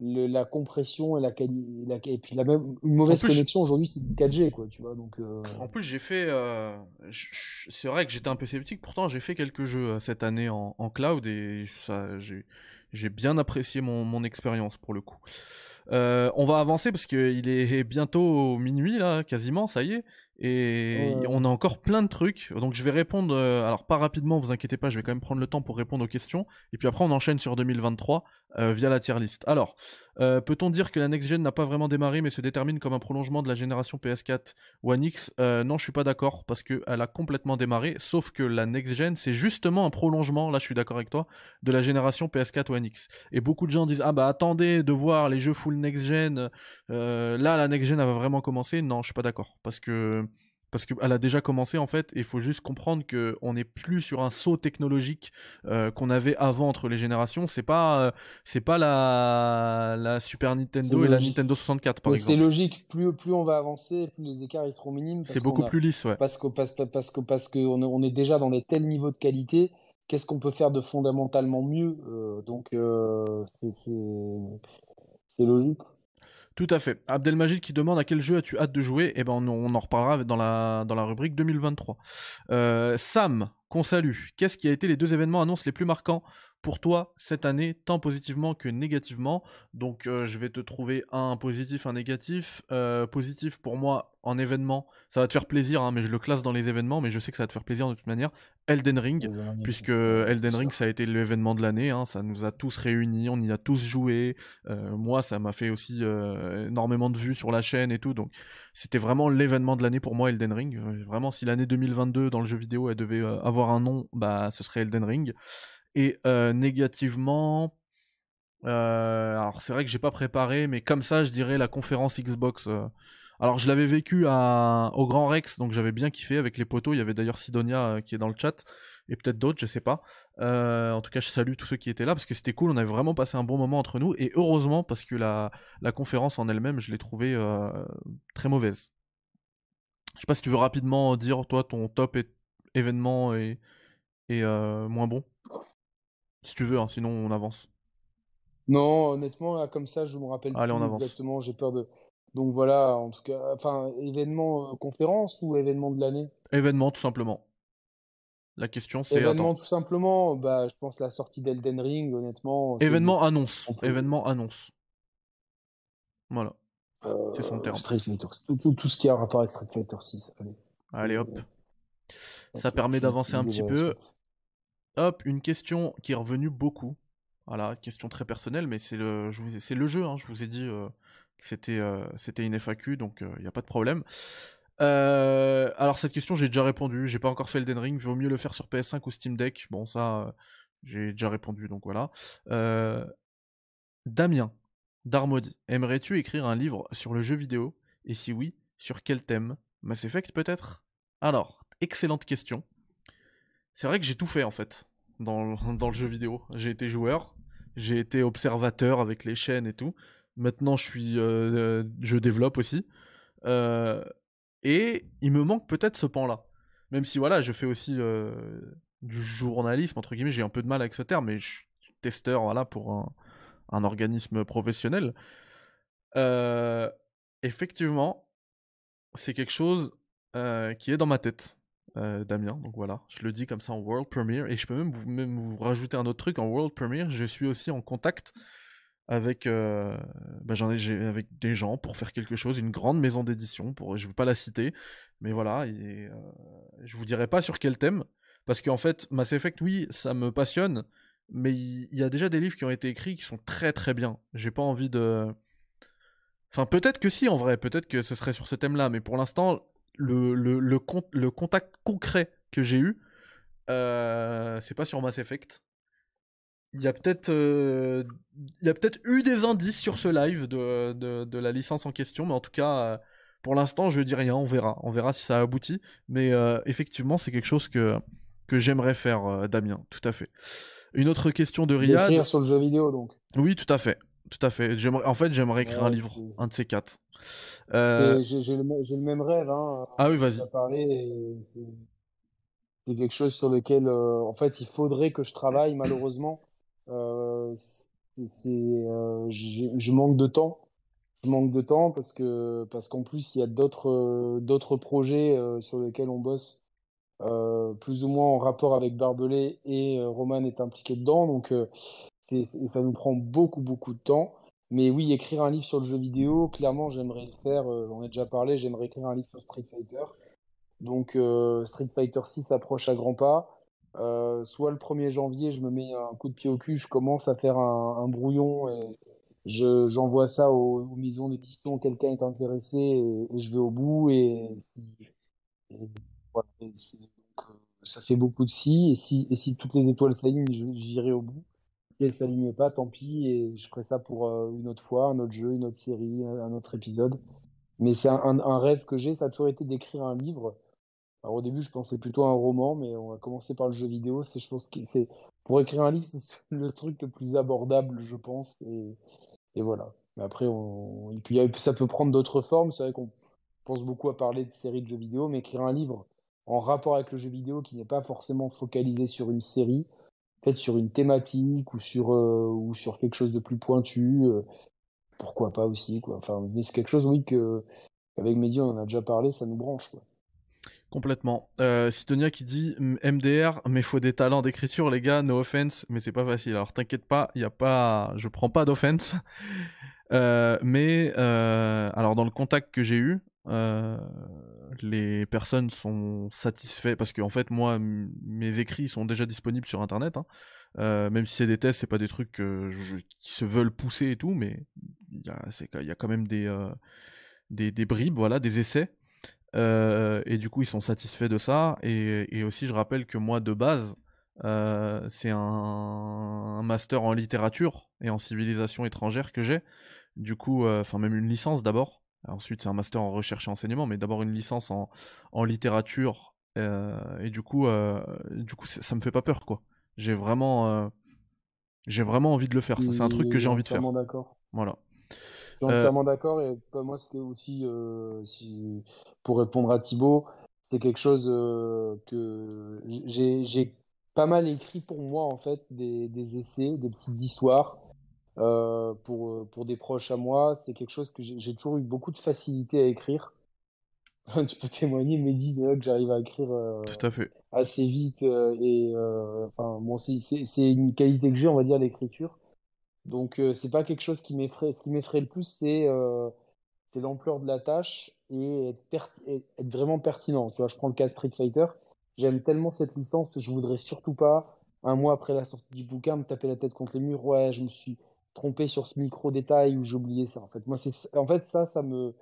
le- la compression et la qualité, et puis la même, une mauvaise plus, connexion aujourd'hui, c'est du 4G, quoi, tu vois, donc... euh, En plus, j'ai fait. euh, c'est vrai que j'étais un peu sceptique. Pourtant, j'ai fait quelques jeux cette année en, en cloud et ça, j'ai, j'ai bien apprécié mon, mon expérience pour le coup. Euh, on va avancer parce qu'il est bientôt minuit là, quasiment, ça y est. Et on a encore plein de trucs. Donc je vais répondre. euh, alors pas rapidement, vous inquiétez pas, je vais quand même prendre le temps pour répondre aux questions. Et puis après, on enchaîne sur 2023 euh, via la tier list. Alors, euh, peut-on dire que la next gen n'a pas vraiment démarré mais se détermine comme un prolongement de la génération PS4 One X? Euh, Non, je suis pas d'accord parce que elle a complètement démarré. Sauf que la next gen, c'est justement un prolongement. Là, je suis d'accord avec toi de la génération PS4 One X. Et beaucoup de gens disent ah bah attendez de voir les jeux full next gen. Là, la next gen va vraiment commencer. Non, je suis pas d'accord parce que parce qu'elle a déjà commencé en fait, et il faut juste comprendre que on n'est plus sur un saut technologique euh, qu'on avait avant entre les générations. C'est pas, euh, c'est pas la, la Super Nintendo C'est et la. Nintendo 64 par Mais c'est exemple. logique, plus, plus on va avancer, plus les écarts ils seront minimes. C'est beaucoup qu'on a- plus lisse, ouais. Parce que parce, parce que parce que on est, on est déjà dans des tels niveaux de qualité. Qu'est-ce qu'on peut faire de fondamentalement mieux Euh, Donc c'est c'est c'est logique. Tout à fait. Abdelmajid qui demande à quel jeu as-tu hâte de jouer? Eh ben, on, en reparlera dans la, dans la rubrique 2023. Euh, Sam, qu'on salue. Qu'est-ce qui a été les deux événements annonces les plus marquants? Pour toi cette année, tant positivement que négativement Donc, euh, je vais te trouver un positif, un négatif. Euh, positif pour moi en événement, ça va te faire plaisir, hein, mais je le classe dans les événements, mais je sais que ça va te faire plaisir de toute manière. Elden Ring, puisque Elden Ring ça a été l'événement de l'année, hein, ça nous a tous réunis, on y a tous joué. Euh, moi, ça m'a fait aussi énormément de vues sur la chaîne et tout, donc c'était vraiment l'événement de l'année pour moi, Elden Ring. Vraiment, si l'année 2022 dans le jeu vidéo elle devait avoir un nom, bah ce serait Elden Ring. Et négativement, alors c'est vrai que j'ai pas préparé, mais comme ça, je dirais la conférence Xbox. Alors je l'avais vécu au Grand Rex, donc j'avais bien kiffé avec les poteaux. Il y avait d'ailleurs Sidonia qui est dans le chat et peut-être d'autres, je sais pas. En tout cas, je salue tous ceux qui étaient là parce que c'était cool. On avait vraiment passé un bon moment entre nous et heureusement parce que la, conférence en elle-même, je l'ai trouvée très mauvaise. Je sais pas si tu veux rapidement dire toi ton top événement et, et moins bon. Si tu veux, hein, sinon on avance. Non, honnêtement, là, comme ça, je me rappelle Allez, plus on avance. exactement. J'ai peur de. Donc voilà, en tout cas, enfin, événement euh, conférence ou événement de l'année? Événement tout simplement. La question c'est Événement attends. tout simplement, bah, je pense la sortie d'Elden Ring, honnêtement, Événement annonce. Événement annonce. Voilà. euh, c'est son terme. Street Fighter, tout, tout- tout ce qui a rapport avec Street Fighter 6. Allez. Allez hop. Euh, Ça permet d'avancer un petit peu. Hop, une question qui est revenue beaucoup. Voilà, question très personnelle, mais c'est le, jeu. hein, je vous ai dit euh, que c'était, euh, une FAQ, donc il n'y a pas de problème. Euh, alors cette question, j'ai déjà répondu. J'ai pas encore fait Elden Ring. Vaut mieux le faire sur PS5 ou Steam Deck. Bon, ça, euh, j'ai déjà répondu, donc voilà. Euh, Damien Darmody, aimerais-tu écrire un livre sur le jeu vidéo? Et si oui, sur quel thème? Mass Effect peut-être? Alors, excellente question. C'est vrai que j'ai tout fait en fait dans, le- jeu vidéo. J'ai été joueur, j'ai été observateur avec les chaînes et tout. Maintenant, je suis, euh, euh, je développe aussi. Euh, et il me manque peut-être ce pan-là. Même si voilà, je fais aussi du journalisme entre guillemets. J'ai un peu de mal avec ce terme, mais je suis testeur voilà pour un, organisme professionnel. Effectivement, c'est quelque chose qui est dans ma tête, euh, Damien. Donc voilà, je le dis comme ça en world premiere. Et je peux même vous, rajouter un autre truc en world premiere. Je suis aussi en contact avec, euh, bah, j'en ai, avec des gens pour faire quelque chose, une grande maison d'édition. Pour, je ne vais pas la citer, mais voilà. Et, euh, je vous dirai pas sur quel thème, parce qu'en fait, Mass Effect, oui, ça me passionne, mais il il y, a déjà des livres qui ont été écrits qui sont très très bien. J'ai pas envie de. Enfin, peut-être que si, en vrai, peut-être que ce serait sur ce thème-là, mais pour l'instant, le, le, le, con- le contact concret que j'ai eu, euh, c'est pas sur Mass Effect. Il y a peut-être euh, peut-être eu des indices sur ce live de, de, de la licence en question, mais en tout cas, euh, pour l'instant, je dis rien, on verra. On verra si ça aboutit. Mais euh, effectivement, c'est quelque chose que, que j'aimerais faire, Damien, tout à fait. Une autre question de Riyad. D'écrire sur le jeu vidéo, donc. Oui, tout à fait. Tout à fait. J'aimerais, en fait, j'aimerais écrire un livre, un de ces quatre. Euh, J'ai le, même rêve, hein. Ah oui, vas-y. c'est quelque chose sur lequel, euh, en fait, il faudrait que je travaille, malheureusement. Euh, euh, je manque de temps. Je manque de temps parce que, parce qu'en plus, il y a d'autres, d'autres projets, sur lesquels on bosse, plus ou moins en rapport avec Barbelé et Roman est impliqué dedans. Donc, ça nous prend beaucoup, beaucoup de temps. Mais oui, écrire un livre sur le jeu vidéo, clairement, j'aimerais le faire. euh, on a déjà parlé, j'aimerais écrire un livre sur Street Fighter. Donc, euh, Street Fighter 6 approche à grands pas. Euh, soit le 1er janvier, je me mets un coup de pied au cul, je commence à faire un, brouillon et je, j'envoie ça aux, maisons d'édition. Quelqu'un est intéressé et, je vais au bout. Et, et euh, ça fait beaucoup de si. Et si, et si toutes les étoiles s'alignent, j'irai au bout. Si elles s'alignent pas, tant pis. Et je ferai ça pour euh, une autre fois, un autre jeu, une autre série, un autre épisode. Mais c'est un, rêve que j'ai, ça a toujours été d'écrire un livre. Alors au début, je pensais plutôt à un roman, mais on va commencer par le jeu vidéo. C'est, je pense que c'est pour écrire un livre, c'est le truc le plus abordable, je pense. Et, voilà. Mais après, ça peut prendre d'autres formes. C'est vrai qu'on pense beaucoup à parler de séries de jeux vidéo, mais écrire un livre en rapport avec le jeu vidéo qui n'est pas forcément focalisé sur une série, sur une thématique ou sur, euh, ou sur quelque chose de plus pointu. euh, pourquoi pas aussi, quoi. Enfin, mais c'est quelque chose, oui, que avec Mehdi, on en a déjà parlé, ça nous branche, quoi. Complètement. Euh, Sidonia qui dit "M- MDR, mais faut des talents d'écriture, les gars. No offense, mais c'est pas facile. Alors t'inquiète pas, y a pas, je prends pas d'offense. Euh, mais alors dans le contact que j'ai eu, les personnes sont satisfaits parce qu'en fait moi mes écrits sont déjà disponibles sur internet. hein. Euh, même si c'est des tests, c'est pas des trucs je- qui se veulent pousser et tout, mais il y y a quand même des, euh, des, des bribes, voilà, des essais. Euh, et du coup, ils sont satisfaits de ça. Et, aussi, je rappelle que moi, de base, c'est un, master en littérature et en civilisation étrangère que j'ai. Du coup, enfin, même une licence d'abord, Ensuite, c'est un master en recherche et enseignement, mais d'abord une licence en, en littérature. euh, et du coup, euh, du coup, ça me fait pas peur, quoi. J'ai vraiment, euh, j'ai vraiment envie de le faire. Ça, c'est un truc que j'ai envie de faire. Entièrement d'accord. Voilà. Je suis Euh, entièrement d'accord et moi c'était aussi si, pour répondre à Thibaut, c'est quelque chose que j'ai j'ai pas mal écrit pour moi en fait des, des essais, des petites histoires euh, pour, euh, pour des proches à moi. C'est quelque chose que j'ai toujours eu beaucoup de facilité à écrire. Tu peux témoigner, Mehdi, c'est vrai que j'arrive à écrire euh, Tout à fait. assez vite euh, et euh, enfin bon c'est une qualité que j'ai on va dire l'écriture. Donc, euh, c'est pas quelque chose qui m'effraie. Ce qui m'effraie le plus, c'est euh, l'ampleur de la tâche et être, et être vraiment pertinent. Tu vois, je prends le cas de Street Fighter. J'aime tellement cette licence que je voudrais surtout pas, un mois après la sortie du bouquin, me taper la tête contre les murs. Ouais, je me suis trompé sur ce micro-détail ou j'ai oublié ça. En fait, moi, c'est, en fait, ça, ça me,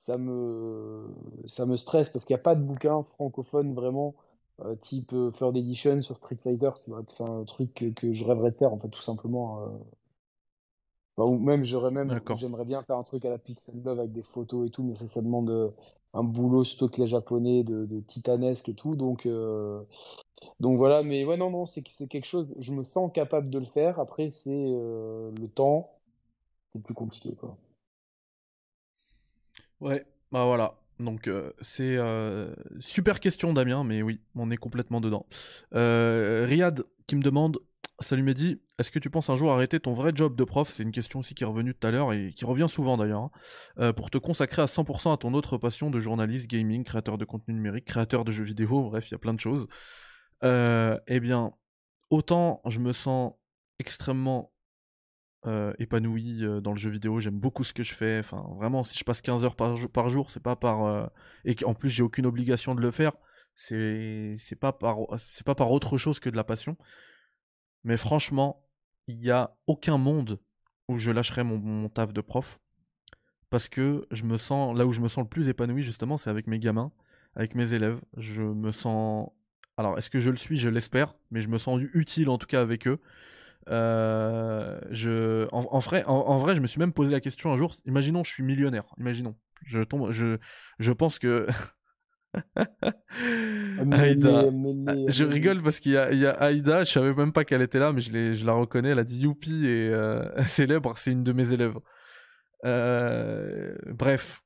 ça me, ça me stresse parce qu'il n'y a pas de bouquin francophone vraiment euh, type euh, Third Edition sur Street Fighter. Tu vois, c'est un truc que, que je rêverais de faire, en fait, tout simplement. euh, Enfin, ou même, j'aurais même, j'aimerais bien faire un truc à la Pixel Love avec des photos et tout, mais ça, ça demande euh, un boulot, les japonais, de, de titanesque et tout. Donc, euh, donc voilà, mais ouais, non, non, c'est quelque chose, je me sens capable de le faire. Après, c'est euh, le temps, c'est plus compliqué, quoi. Ouais, bah voilà. Donc euh, c'est euh, super question Damien, mais oui, on est complètement dedans. Riyad qui me demande, salut Mehdi, est-ce que tu penses un jour arrêter ton vrai job de prof? C'est une question aussi qui est revenue tout à l'heure et qui revient souvent d'ailleurs, hein, pour te consacrer à 100% à ton autre passion de journaliste, gaming, créateur de contenu numérique, créateur de jeux vidéo, bref, il y a plein de choses. Euh, eh bien, autant je me sens extrêmement euh, épanoui euh, dans le jeu vidéo, j'aime beaucoup ce que je fais. Enfin, vraiment, si je passe 15 heures par, jour- c'est pas par. et qu'en plus, j'ai aucune obligation de le faire, c'est pas, par... pas par autre chose que de la passion. Mais franchement, il y a aucun monde où je lâcherai mon, mon taf de prof. Parce que je me sens. Là où je me sens le plus épanoui, justement, c'est avec mes gamins, avec mes élèves. Je me sens. Alors, est-ce que je le suis? Je l'espère, mais je me sens utile en tout cas avec eux. Euh, je, en, en vrai, en, en vrai, je me suis même posé la question un jour. Imaginons, je suis millionnaire. Imaginons. Je tombe. Je, je pense que. Aïda. Je rigole parce qu'il y a, il y a Aïda. Je savais même pas qu'elle était là, mais je, je la reconnais. Elle a dit youpi et euh, célèbre. C'est une de mes élèves. Euh, bref.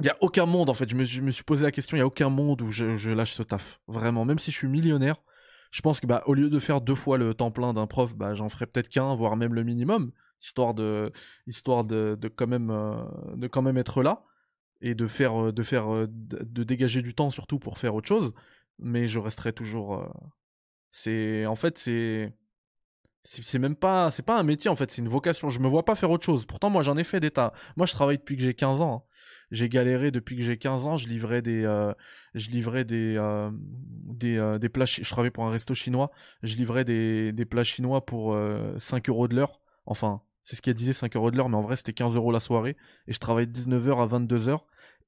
Il y a aucun monde en fait. Je me, suis posé la question. Il y a aucun monde où je, lâche ce taf. Vraiment. Même si je suis millionnaire, je pense que bah, au lieu de faire deux fois le temps plein d'un prof, bah, j'en ferai peut-être qu'un, voire même le minimum, histoire de, histoire de, quand même, euh, de quand même être là et de faire, euh, de faire, euh, de, dégager du temps surtout pour faire autre chose. Mais je resterai toujours. C'est, en fait, c'est, c'est même pas, c'est pas un métier en fait, c'est une vocation. Je me vois pas faire autre chose. Pourtant, moi, j'en ai fait des tas. Moi, je travaille depuis que j'ai 15 ans. J'ai galéré depuis que j'ai 15 ans. Je livrais des, euh, je livrais des, euh, des, euh, des plats. Je travaillais pour un resto chinois. Je livrais des, des plats chinois pour euh, 5 euros de l'heure. Enfin, c'est ce qu'elle disait 5 euros de l'heure, mais en vrai, c'était 15 euros la soirée. Et je travaillais de 19h à 22h.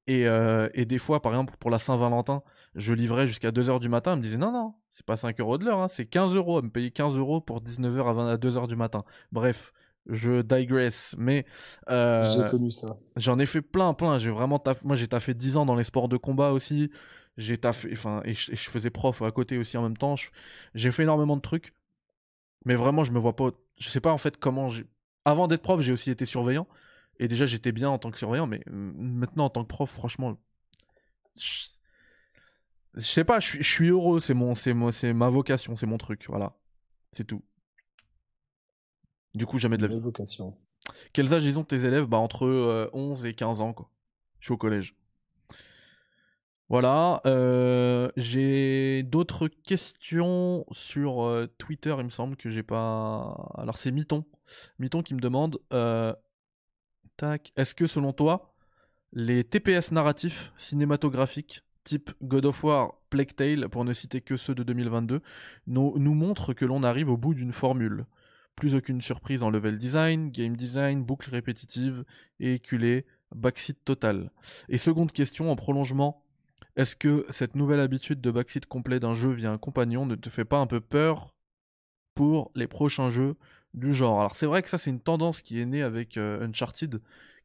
Et, euh, et des fois, par exemple, pour la Saint-Valentin, je livrais jusqu'à 2h du matin. Elle me disait non, non, c'est pas 5 euros de l'heure, hein, c'est 15 euros. Elle me payait 15 euros pour 19h à, 20 à 2h du matin. Bref, je digress. Mais euh, J'ai connu ça. J'en ai fait plein, plein. J'ai vraiment taff... Moi, j'ai taffé 10 ans dans les sports de combat aussi. J'ai taffé, enfin, et je, et je faisais prof à côté aussi en même temps. J'ai fait énormément de trucs. Mais vraiment, je me vois pas. Je sais pas en fait comment. Avant d'être prof, j'ai aussi été surveillant. Et déjà, j'étais bien en tant que surveillant. Mais euh, maintenant, en tant que prof, franchement. Je, je sais pas, je suis, je suis heureux. C'est mon, c'est moi, c'est ma vocation, c'est mon truc. Voilà. C'est tout. Du coup, jamais de la vie. Vocation. Quels âges ils ont tes élèves? Bah entre euh, 11 et 15 ans quoi. Je suis au collège. Voilà, euh, j'ai d'autres questions sur euh, Twitter, il me semble que j'ai pas. Alors c'est Miton, Miton qui me demande, euh, tac, est-ce que selon toi, les TPS narratifs cinématographiques type God of War, Plague Tale, pour ne citer que ceux de 2022, nous, nous montrent que l'on arrive au bout d'une formule? Plus aucune surprise en level design, game design, boucle répétitive, et éculé, backseat total. Et seconde question, en prolongement, est-ce que cette nouvelle habitude de backseat complet d'un jeu via un compagnon ne te fait pas un peu peur pour les prochains jeux du genre? Alors c'est vrai que ça c'est une tendance qui est née avec euh, Uncharted,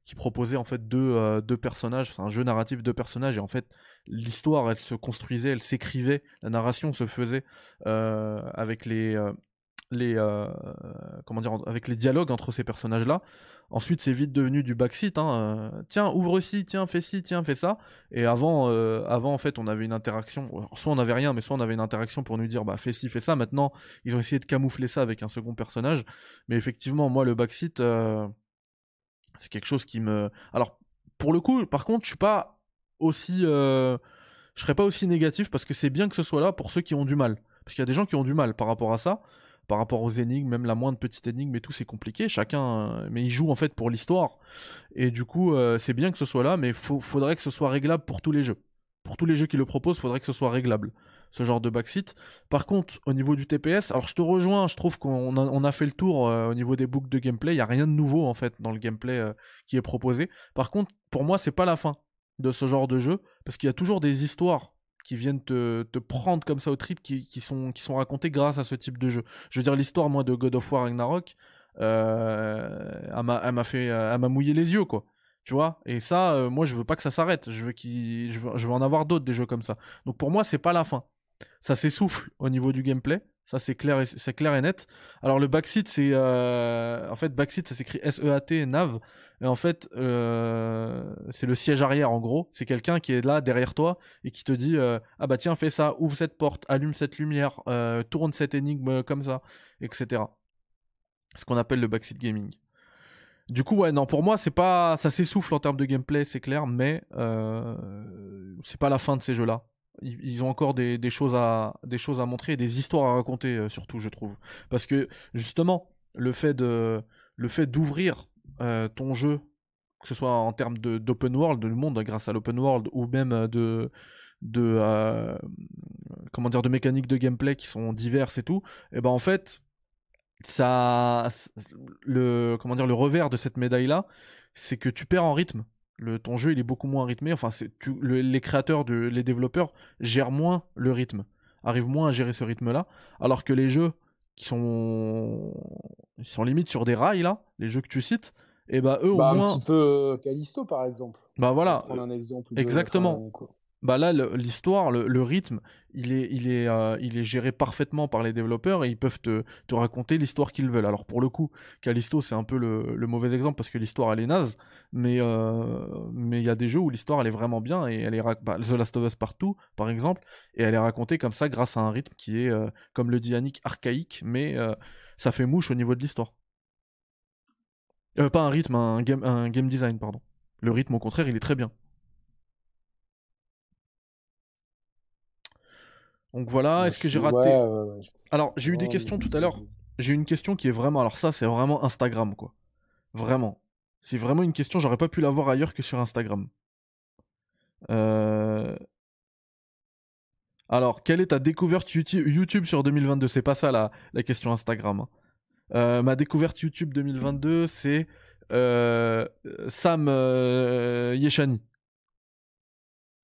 qui proposait en fait deux, euh, personnages, c'est un jeu narratif deux personnages et en fait l'histoire elle se construisait, elle s'écrivait, la narration se faisait euh, avec les les euh, comment dire avec les dialogues entre ces personnages là. Ensuite c'est vite devenu du backseat, hein, euh, tiens ouvre ci, tiens fais ci, tiens fais ça. Et avant euh, avant en fait on avait une interaction, soit on avait rien mais soit on avait une interaction pour nous dire bah fais ci fais ça. Maintenant ils ont essayé de camoufler ça avec un second personnage, mais effectivement moi le backseat c'est quelque chose qui me. Alors, pour le coup, par contre, je suis pas aussi. Je serais pas aussi négatif parce que c'est bien que ce soit là pour ceux qui ont du mal. Parce qu'il y a des gens qui ont du mal par rapport à ça, par rapport aux énigmes, même la moindre petite énigme et tout, c'est compliqué. Chacun. euh, Mais ils jouent en fait pour l'histoire. Et du coup, euh, c'est bien que ce soit là, mais faut... faudrait que ce soit réglable pour tous les jeux. Pour tous les jeux qui le proposent, faudrait que ce soit réglable. Ce genre de backseat. Par contre, au niveau du TPS, alors je te rejoins, je trouve qu'on a, fait le tour euh, au niveau des boucles de gameplay. Il y a rien de nouveau en fait dans le gameplay qui est proposé. Par contre, pour moi, c'est pas la fin de ce genre de jeu parce qu'il y a toujours des histoires qui viennent te, prendre comme ça au trip qui, sont, qui sont racontées grâce à ce type de jeu. Je veux dire, l'histoire, moi, de God of War Ragnarok, euh, elle m'a fait, euh, m'a mouillé les yeux, quoi. Tu vois? Et ça, euh, moi, je veux pas que ça s'arrête. Je veux je veux, je veux en avoir d'autres des jeux comme ça. Donc pour moi, c'est pas la fin. Ça s'essouffle au niveau du gameplay. Ça, c'est clair, et- c'est clair et net. Alors le backseat, c'est euh, en fait backseat, ça s'écrit S-E-A-T nav. Et en fait, euh, c'est le siège arrière en gros. C'est quelqu'un qui est là derrière toi et qui te dit euh, ah bah tiens fais ça, ouvre cette porte, allume cette lumière, tourne cette énigme comme ça, etc. Ce qu'on appelle le backseat gaming. Du coup ouais non pour moi c'est pas ça s'essouffle en termes de gameplay c'est clair mais c'est pas la fin de ces jeux là. Ils, ont encore des, choses à montrer des histoires à raconter euh, surtout je trouve parce que justement le fait d'ouvrir euh, ton jeu que ce soit en termes d'open world, de monde grâce à l'open world, ou même de, de euh, mécaniques de gameplay qui sont diverses et tout, et ben en fait, ça, le comment dire, le revers de cette médaille là, c'est que tu perds en rythme. Le, ton jeu il est beaucoup moins rythmé. Enfin, c'est, tu, le- les créateurs, de, les développeurs gèrent moins le rythme, arrivent moins à gérer ce rythme là, alors que les jeux qui sont, ils sont limite sur des rails là, les jeux que tu cites, et bah eux Bah, au moins, Un petit peu euh, Callisto, par exemple. bah voilà, prendre un exemple. de- exactement. enfin. Bah là l'histoire, le, rythme, euh, il est géré parfaitement par les développeurs et ils peuvent te, te raconter l'histoire qu'ils veulent. Alors pour le coup, Callisto c'est un peu le, mauvais exemple parce que l'histoire elle est naze, mais euh, mais il y a des jeux où l'histoire elle est vraiment bien et elle est bah, The Last of Us Partout par exemple et elle est racontée comme ça grâce à un rythme qui est euh, comme le dit Yannick archaïque, mais ça fait mouche au niveau de l'histoire. Pas un rythme, un game design pardon. Le rythme au contraire il est très bien. Donc voilà, est-ce que j'ai raté ouais, ouais, ouais, je- Alors, j'ai eu des questions tout à l'heure. J'ai eu une question qui est vraiment. Alors, ça, c'est vraiment Instagram, quoi. Vraiment. C'est vraiment une question, j'aurais pas pu l'avoir ailleurs que sur Instagram. Euh... Alors, quelle est ta découverte YouTube sur 2022 C'est pas ça la, la question Instagram. hein. Euh, ma découverte YouTube 2022, c'est euh, Sam Yeshani.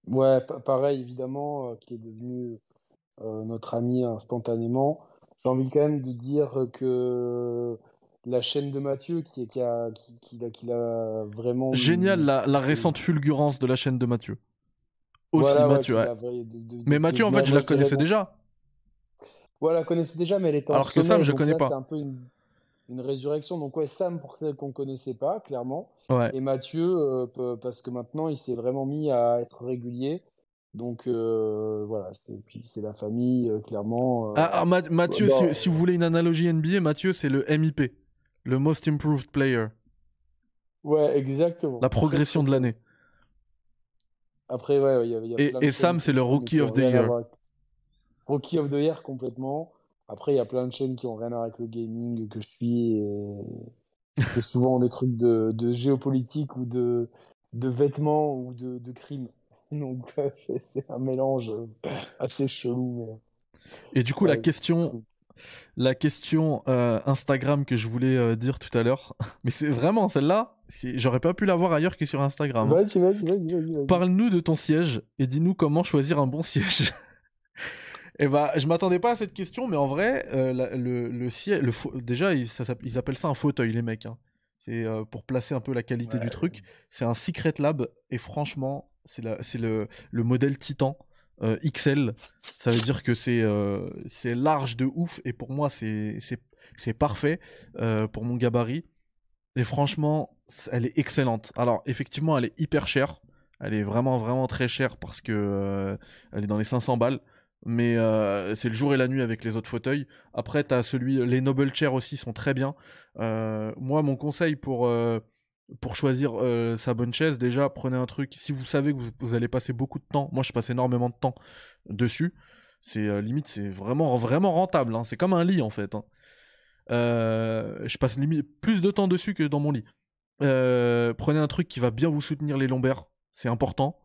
Ouais, pa- pareil, évidemment, qui est devenu notre ami instantanément. J'ai envie quand même de dire que la chaîne de Mathieu, qui, est- qui a, qui, qui l'a vraiment. Génial la, la récente fulgurance de la chaîne de Mathieu. Aussi, Voilà, Mathieu. ouais. de- de- Mais Mathieu, en fait, je la connaissais déjà. Ouais, la connaissais déjà, mais elle était en Alors que Sam, je connais là, pas. C'est un peu une, une résurrection. Donc, ouais, Sam, pour celle qu'on connaissait pas, clairement. Ouais. Et Mathieu, euh, parce que maintenant, il s'est vraiment mis à être régulier. Donc, euh, voilà. c'est- la famille, euh, clairement. euh, Ah, ah, Ma- Mathieu, bah, si, si vous voulez une analogie NBA, Mathieu, c'est le MIP, le Most Improved Player, Ouais, exactement. la progression de l'année. Après, ouais, ouais, il y a, il y a Et- plein et de Sam, c'est le Rookie of the Year. avec- Rookie of the Year, complètement. Après, il y a plein de chaînes qui ont rien à voir avec le gaming que je suis. et C'est souvent des trucs de, de géopolitique ou de, de vêtements ou de, de crimes. Donc, ouais, c'est un mélange euh, assez chelou. Et du coup, la question, la question euh, Instagram que je voulais euh, dire tout à l'heure, mais c'est vraiment celle-là, j'aurais pas pu la voir ailleurs que sur. Instagram. hein. Vas-y, vas-y, vas-y, vas-y. vas-y. Parle-nous de ton siège et dis-nous comment choisir un bon siège. Et bah, je m'attendais pas à cette question, mais en vrai, euh, la- le, le siège, le déjà, ils, ça s'app- ils appellent ça un fauteuil, les mecs. hein. C'est euh, pour placer un peu la qualité du Ouais. truc. C'est un Secret Lab et franchement, c'est le, le modèle Titan euh, XL. Ça veut dire que c'est euh, c'est large de ouf et pour moi c'est parfait euh, pour mon gabarit. Et franchement, elle est excellente. Alors effectivement, elle est hyper chère. Elle est vraiment vraiment très chère parce que elle est dans les 500 balles. Mais c'est le jour et la nuit avec les autres fauteuils. Après, t'as celui, les Noble Chairs aussi sont très bien. Moi, mon conseil pour pour choisir euh, sa bonne chaise, déjà prenez un truc. Si vous savez que vous, allez passer beaucoup de temps, moi je passe énormément de temps dessus. C'est euh, limite, c'est vraiment vraiment rentable. hein. C'est comme un lit en fait. hein. Euh, je passe limite plus de temps dessus que dans mon lit. Prenez un truc qui va bien vous soutenir les lombaires, c'est important.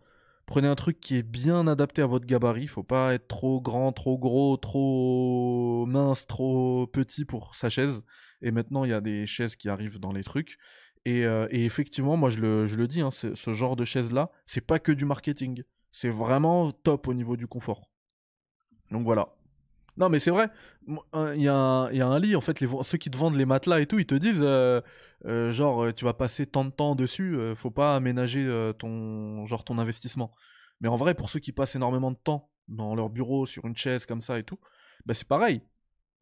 Prenez un truc qui est bien adapté à votre gabarit. Faut pas être trop grand, trop gros, trop mince, trop petit pour sa chaise. Et maintenant, il y a des chaises qui arrivent dans les trucs. Et, euh, et effectivement, moi je le, dis, hein, ce genre de chaise-là, c'est pas que du marketing. C'est vraiment top au niveau du confort. Donc voilà. Non, mais c'est vrai. Il y, a un- lit, en fait, ceux qui te vendent les matelas et tout, ils te disent, euh, euh, genre, tu vas passer tant de temps dessus, faut pas aménager ton, genre, ton investissement. Mais en vrai, pour ceux qui passent énormément de temps dans leur bureau, sur une chaise comme ça et tout, bah c'est pareil.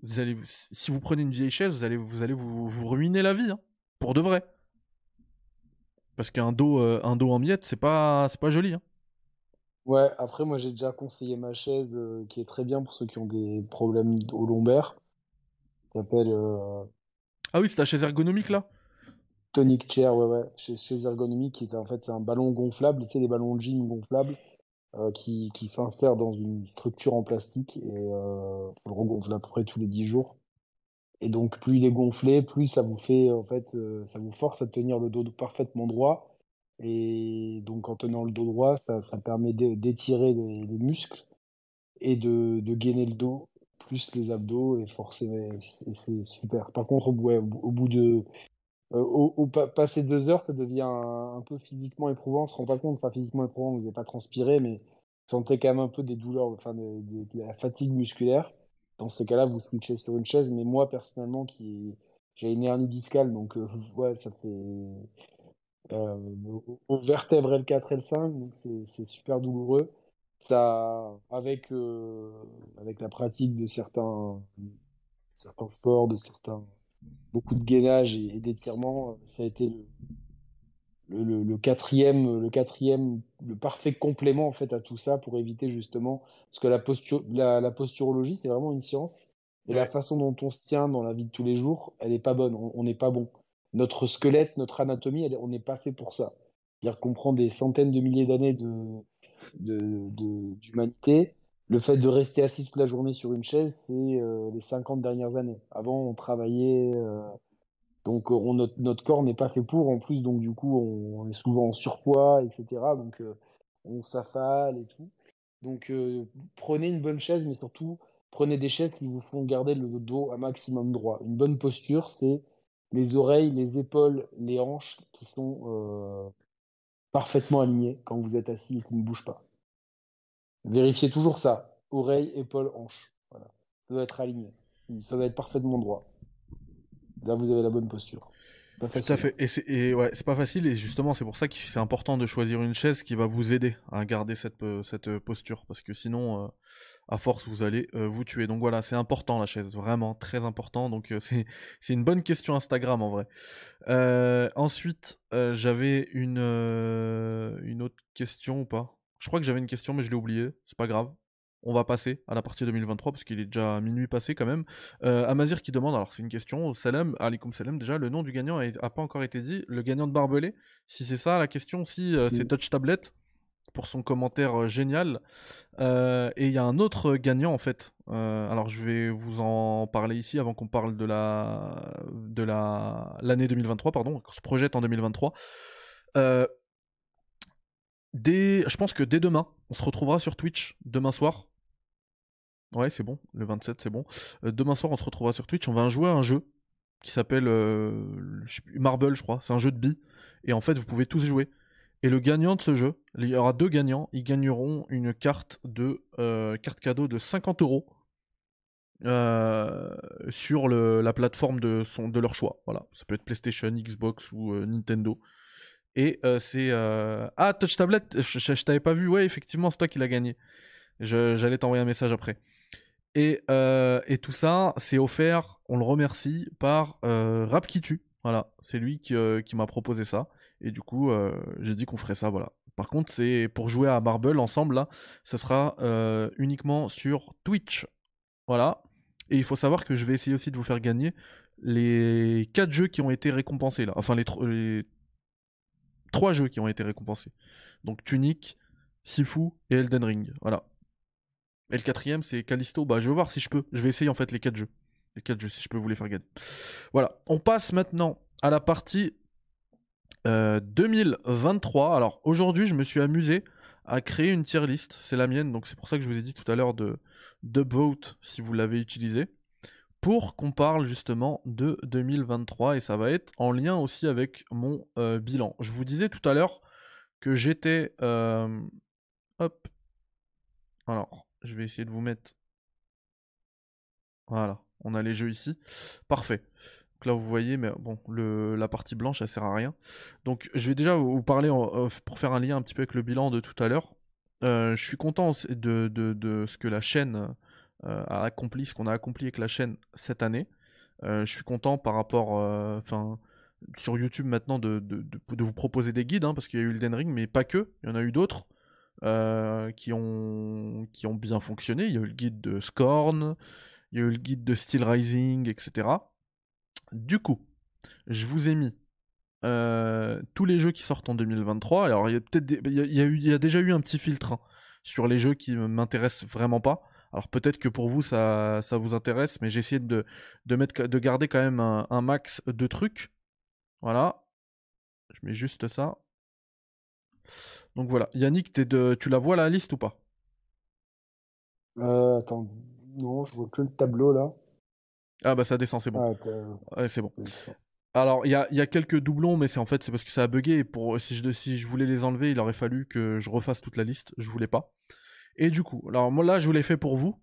Si vous prenez une vieille chaise, vous allez vous ruiner la vie, hein, pour de vrai. Parce qu'un dos, euh, un dos en miettes, c'est pas, c'est pas joli. Hein. Ouais, après, moi, j'ai déjà conseillé ma chaise euh, qui est très bien pour ceux qui ont des problèmes au lombaire. Ça s'appelle euh, Ah oui, c'est ta chaise ergonomique là? Tonic Chair, ouais, ouais, chez, chez Ergonomic, qui est en fait un ballon gonflable, tu sais, des ballons de gym gonflables euh, qui, qui s'insèrent dans une structure en plastique et euh, on le regonfle à peu près tous les 10 jours. Et donc, plus il est gonflé, plus ça vous fait, en fait, euh, ça vous force à tenir le dos parfaitement droit. Et donc, en tenant le dos droit, ça, permet d'é- d'étirer les, les muscles et de, gainer le dos, plus les abdos, et forcément, c'est super. Par contre, au bout, de. euh, au, au pa- passer deux heures, ça devient un, peu physiquement éprouvant. On se rend pas compte, enfin, physiquement éprouvant, vous n'avez pas transpiré, mais vous sentez quand même un peu des douleurs, enfin, de la fatigue musculaire. Dans ces cas-là, vous switchez sur une chaise, mais moi, personnellement, qui j'ai une hernie discale, donc euh, ouais, ça fait euh, aux- vertèbres L4, L5, donc c'est super douloureux. Ça, avec, euh, avec la pratique de certains, certains sports, de certains, beaucoup de gainage et, et d'étirement, euh, ça a été le, le- le quatrième, le quatrième, le parfait complément en fait à tout ça pour éviter justement, parce que la posture, la, la posturologie, c'est vraiment une science. Et la façon dont on se tient dans la vie de tous les jours, elle est pas bonne. On n'est pas bon. Notre squelette, notre anatomie, elle- on n'est pas fait pour ça. C'est-à-dire qu'on prend des centaines de milliers d'années de, de, de- d'humanité. Le fait de rester assis toute la journée sur une chaise, c'est euh, les 50 dernières années. Avant, on travaillait, euh, donc euh, notre, corps n'est pas fait pour. En plus, donc du coup, on, est souvent en surpoids, etc. Donc euh, on s'affale et tout. Donc euh, prenez une bonne chaise, mais surtout prenez des chaises qui vous font garder le dos un maximum droit. Une bonne posture, c'est les oreilles, les épaules, les hanches qui sont parfaitement alignées quand vous êtes assis et qui ne bougent pas. Vérifiez toujours ça. Oreilles, épaules, hanches. Voilà. Ça doit être aligné. Ça doit être parfaitement droit. Là, vous avez la bonne posture. Pas Tout à facile. fait. Et c'est et ouais, c'est pas facile. Et justement, c'est pour ça que c'est important de choisir une chaise qui va vous aider à garder cette, euh, cette euh, posture. Parce que sinon, euh, à force, vous allez euh, vous tuer. Donc voilà, c'est important la chaise. Vraiment, très important. Donc euh, c'est c'est une bonne question Instagram en vrai. Ensuite, j'avais une, une autre question ou pas? Je crois que j'avais une question, mais je l'ai oubliée. C'est pas grave. On va passer à la partie 2023 parce qu'il est déjà minuit passé quand même. Euh, Amazir qui demande, alors c'est une question, Salam, alaikum salam, déjà le nom du gagnant a, a pas encore été dit. Le gagnant de Barbelé, si c'est ça la question, si euh, c'est Oui. Touch Tablet pour son commentaire euh, génial. Euh, et il y a un autre gagnant en fait. Euh, alors je vais vous en parler ici avant qu'on parle de la de la l'année 2023 pardon, qu'on se projette en 2023. Euh, dès, je pense que dès demain, on se retrouvera sur Twitch demain soir. Ouais, c'est bon, le 27, c'est bon. Euh, demain soir, on se retrouvera sur Twitch. On va jouer à un jeu qui s'appelle euh, Marble, je crois. C'est un jeu de billes. Et en fait, vous pouvez tous jouer. Et le gagnant de ce jeu, il y aura deux gagnants. Ils gagneront une carte de euh, carte cadeau de 50 euros sur la plateforme de, de leur choix. Voilà, ça peut être PlayStation, Xbox ou Nintendo. Et c'est ah Touch Tablet, je, je- t'avais pas vu. Ouais, effectivement, c'est toi qui l'as gagné. J'allais t'envoyer un message après. Et, euh, et tout ça, c'est offert, on le remercie, par euh, Rap qui tue. Voilà, c'est lui qui, euh, m'a proposé ça. Et du coup, j'ai dit qu'on ferait ça, voilà. Par contre, c'est pour jouer à Marble ensemble, là, ce sera uniquement sur Twitch. Voilà. Et il faut savoir que je vais essayer aussi de vous faire gagner les 4 jeux qui ont été récompensés. Enfin, les 3 jeux qui ont été récompensés. Donc, Tunic, Sifu et Elden Ring. Voilà. Et le quatrième, c'est Callisto. Bah, je vais voir si je peux. Je vais essayer en fait les quatre jeux. Les quatre jeux, si je peux vous les faire gagner. Voilà. On passe maintenant à la partie euh, 2023. Alors, aujourd'hui, je me suis amusé à créer une tier list. C'est la mienne, donc c'est pour ça que je vous ai dit tout à l'heure de d'upvote si vous l'avez utilisé. Pour qu'on parle justement de 2023 et ça va être en lien aussi avec mon euh, bilan. Je vous disais tout à l'heure que j'étais. euh, Hop. Alors, je vais essayer de vous mettre. Voilà, on a les jeux ici. Parfait. Donc là, vous voyez, mais bon, la partie blanche, ça sert à rien. Donc, je vais déjà vous parler en pour faire un lien un petit peu avec le bilan de tout à l'heure. Euh, je suis content de, de- ce que la chaîne euh, a accompli, ce qu'on a accompli avec la chaîne cette année. Euh, je suis content par rapport, enfin, sur YouTube maintenant de vous proposer des guides, hein, parce qu'il y a eu Elden Ring, mais pas que. Il y en a eu d'autres euh, qui, ont, qui ont bien fonctionné. Il y a eu le guide de Scorn, il y a eu le guide de Steel Rising, etc. Du coup, je vous ai mis euh, tous les jeux qui sortent en 2023. Alors, il y a peut-être il y a, eu- il y a déjà eu un petit filtre hein, sur les jeux qui m'intéressent vraiment pas. Alors peut-être que pour vous ça, ça vous intéresse, mais j'ai essayé de, de, mettre, de garder quand même un, un max de trucs. Voilà. Je mets juste ça. Donc voilà. Yannick, de... tu la vois la liste ou pas? Euh, attends, non, je vois que le tableau là. Ah bah ça descend, c'est bon. Ah, Ouais, c'est bon. Alors, il y a, il y a quelques doublons, mais c'est en fait c'est parce que ça a bugué. Et pour, si, je, si je voulais les enlever, il aurait fallu que je refasse toute la liste. Je voulais pas. Et du coup, alors moi là, je vous l'ai fait pour vous.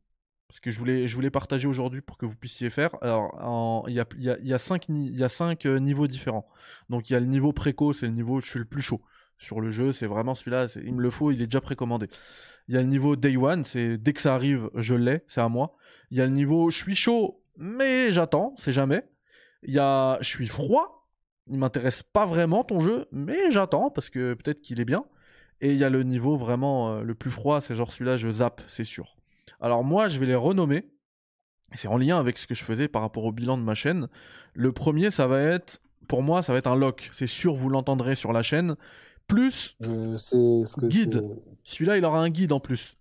Parce que je voulais, je voulais partager aujourd'hui pour que vous puissiez faire. Alors, il y, a, il y, a, y a cinq, y a cinq euh, niveaux différents. Donc, il y a le niveau préco, c'est le niveau où je suis le plus chaud. Sur le jeu, c'est vraiment celui-là, il me le faut, il est déjà précommandé. Il y a le niveau Day One, c'est dès que ça arrive, je l'ai, c'est à moi. Il y a le niveau je suis chaud, mais j'attends, c'est jamais. Il y a je suis froid, il m'intéresse pas vraiment ton jeu, mais j'attends parce que peut-être qu'il est bien. Et il y a le niveau vraiment euh, le plus froid, c'est genre celui-là, je zappe, c'est sûr. Alors moi, je vais les renommer. C'est en lien avec ce que je faisais par rapport au bilan de ma chaîne. Le premier, ça va être, pour moi, ça va être un lock. C'est sûr, vous l'entendrez sur la chaîne. Plus, Je sais ce que Guide. celui-là, il aura un guide en plus.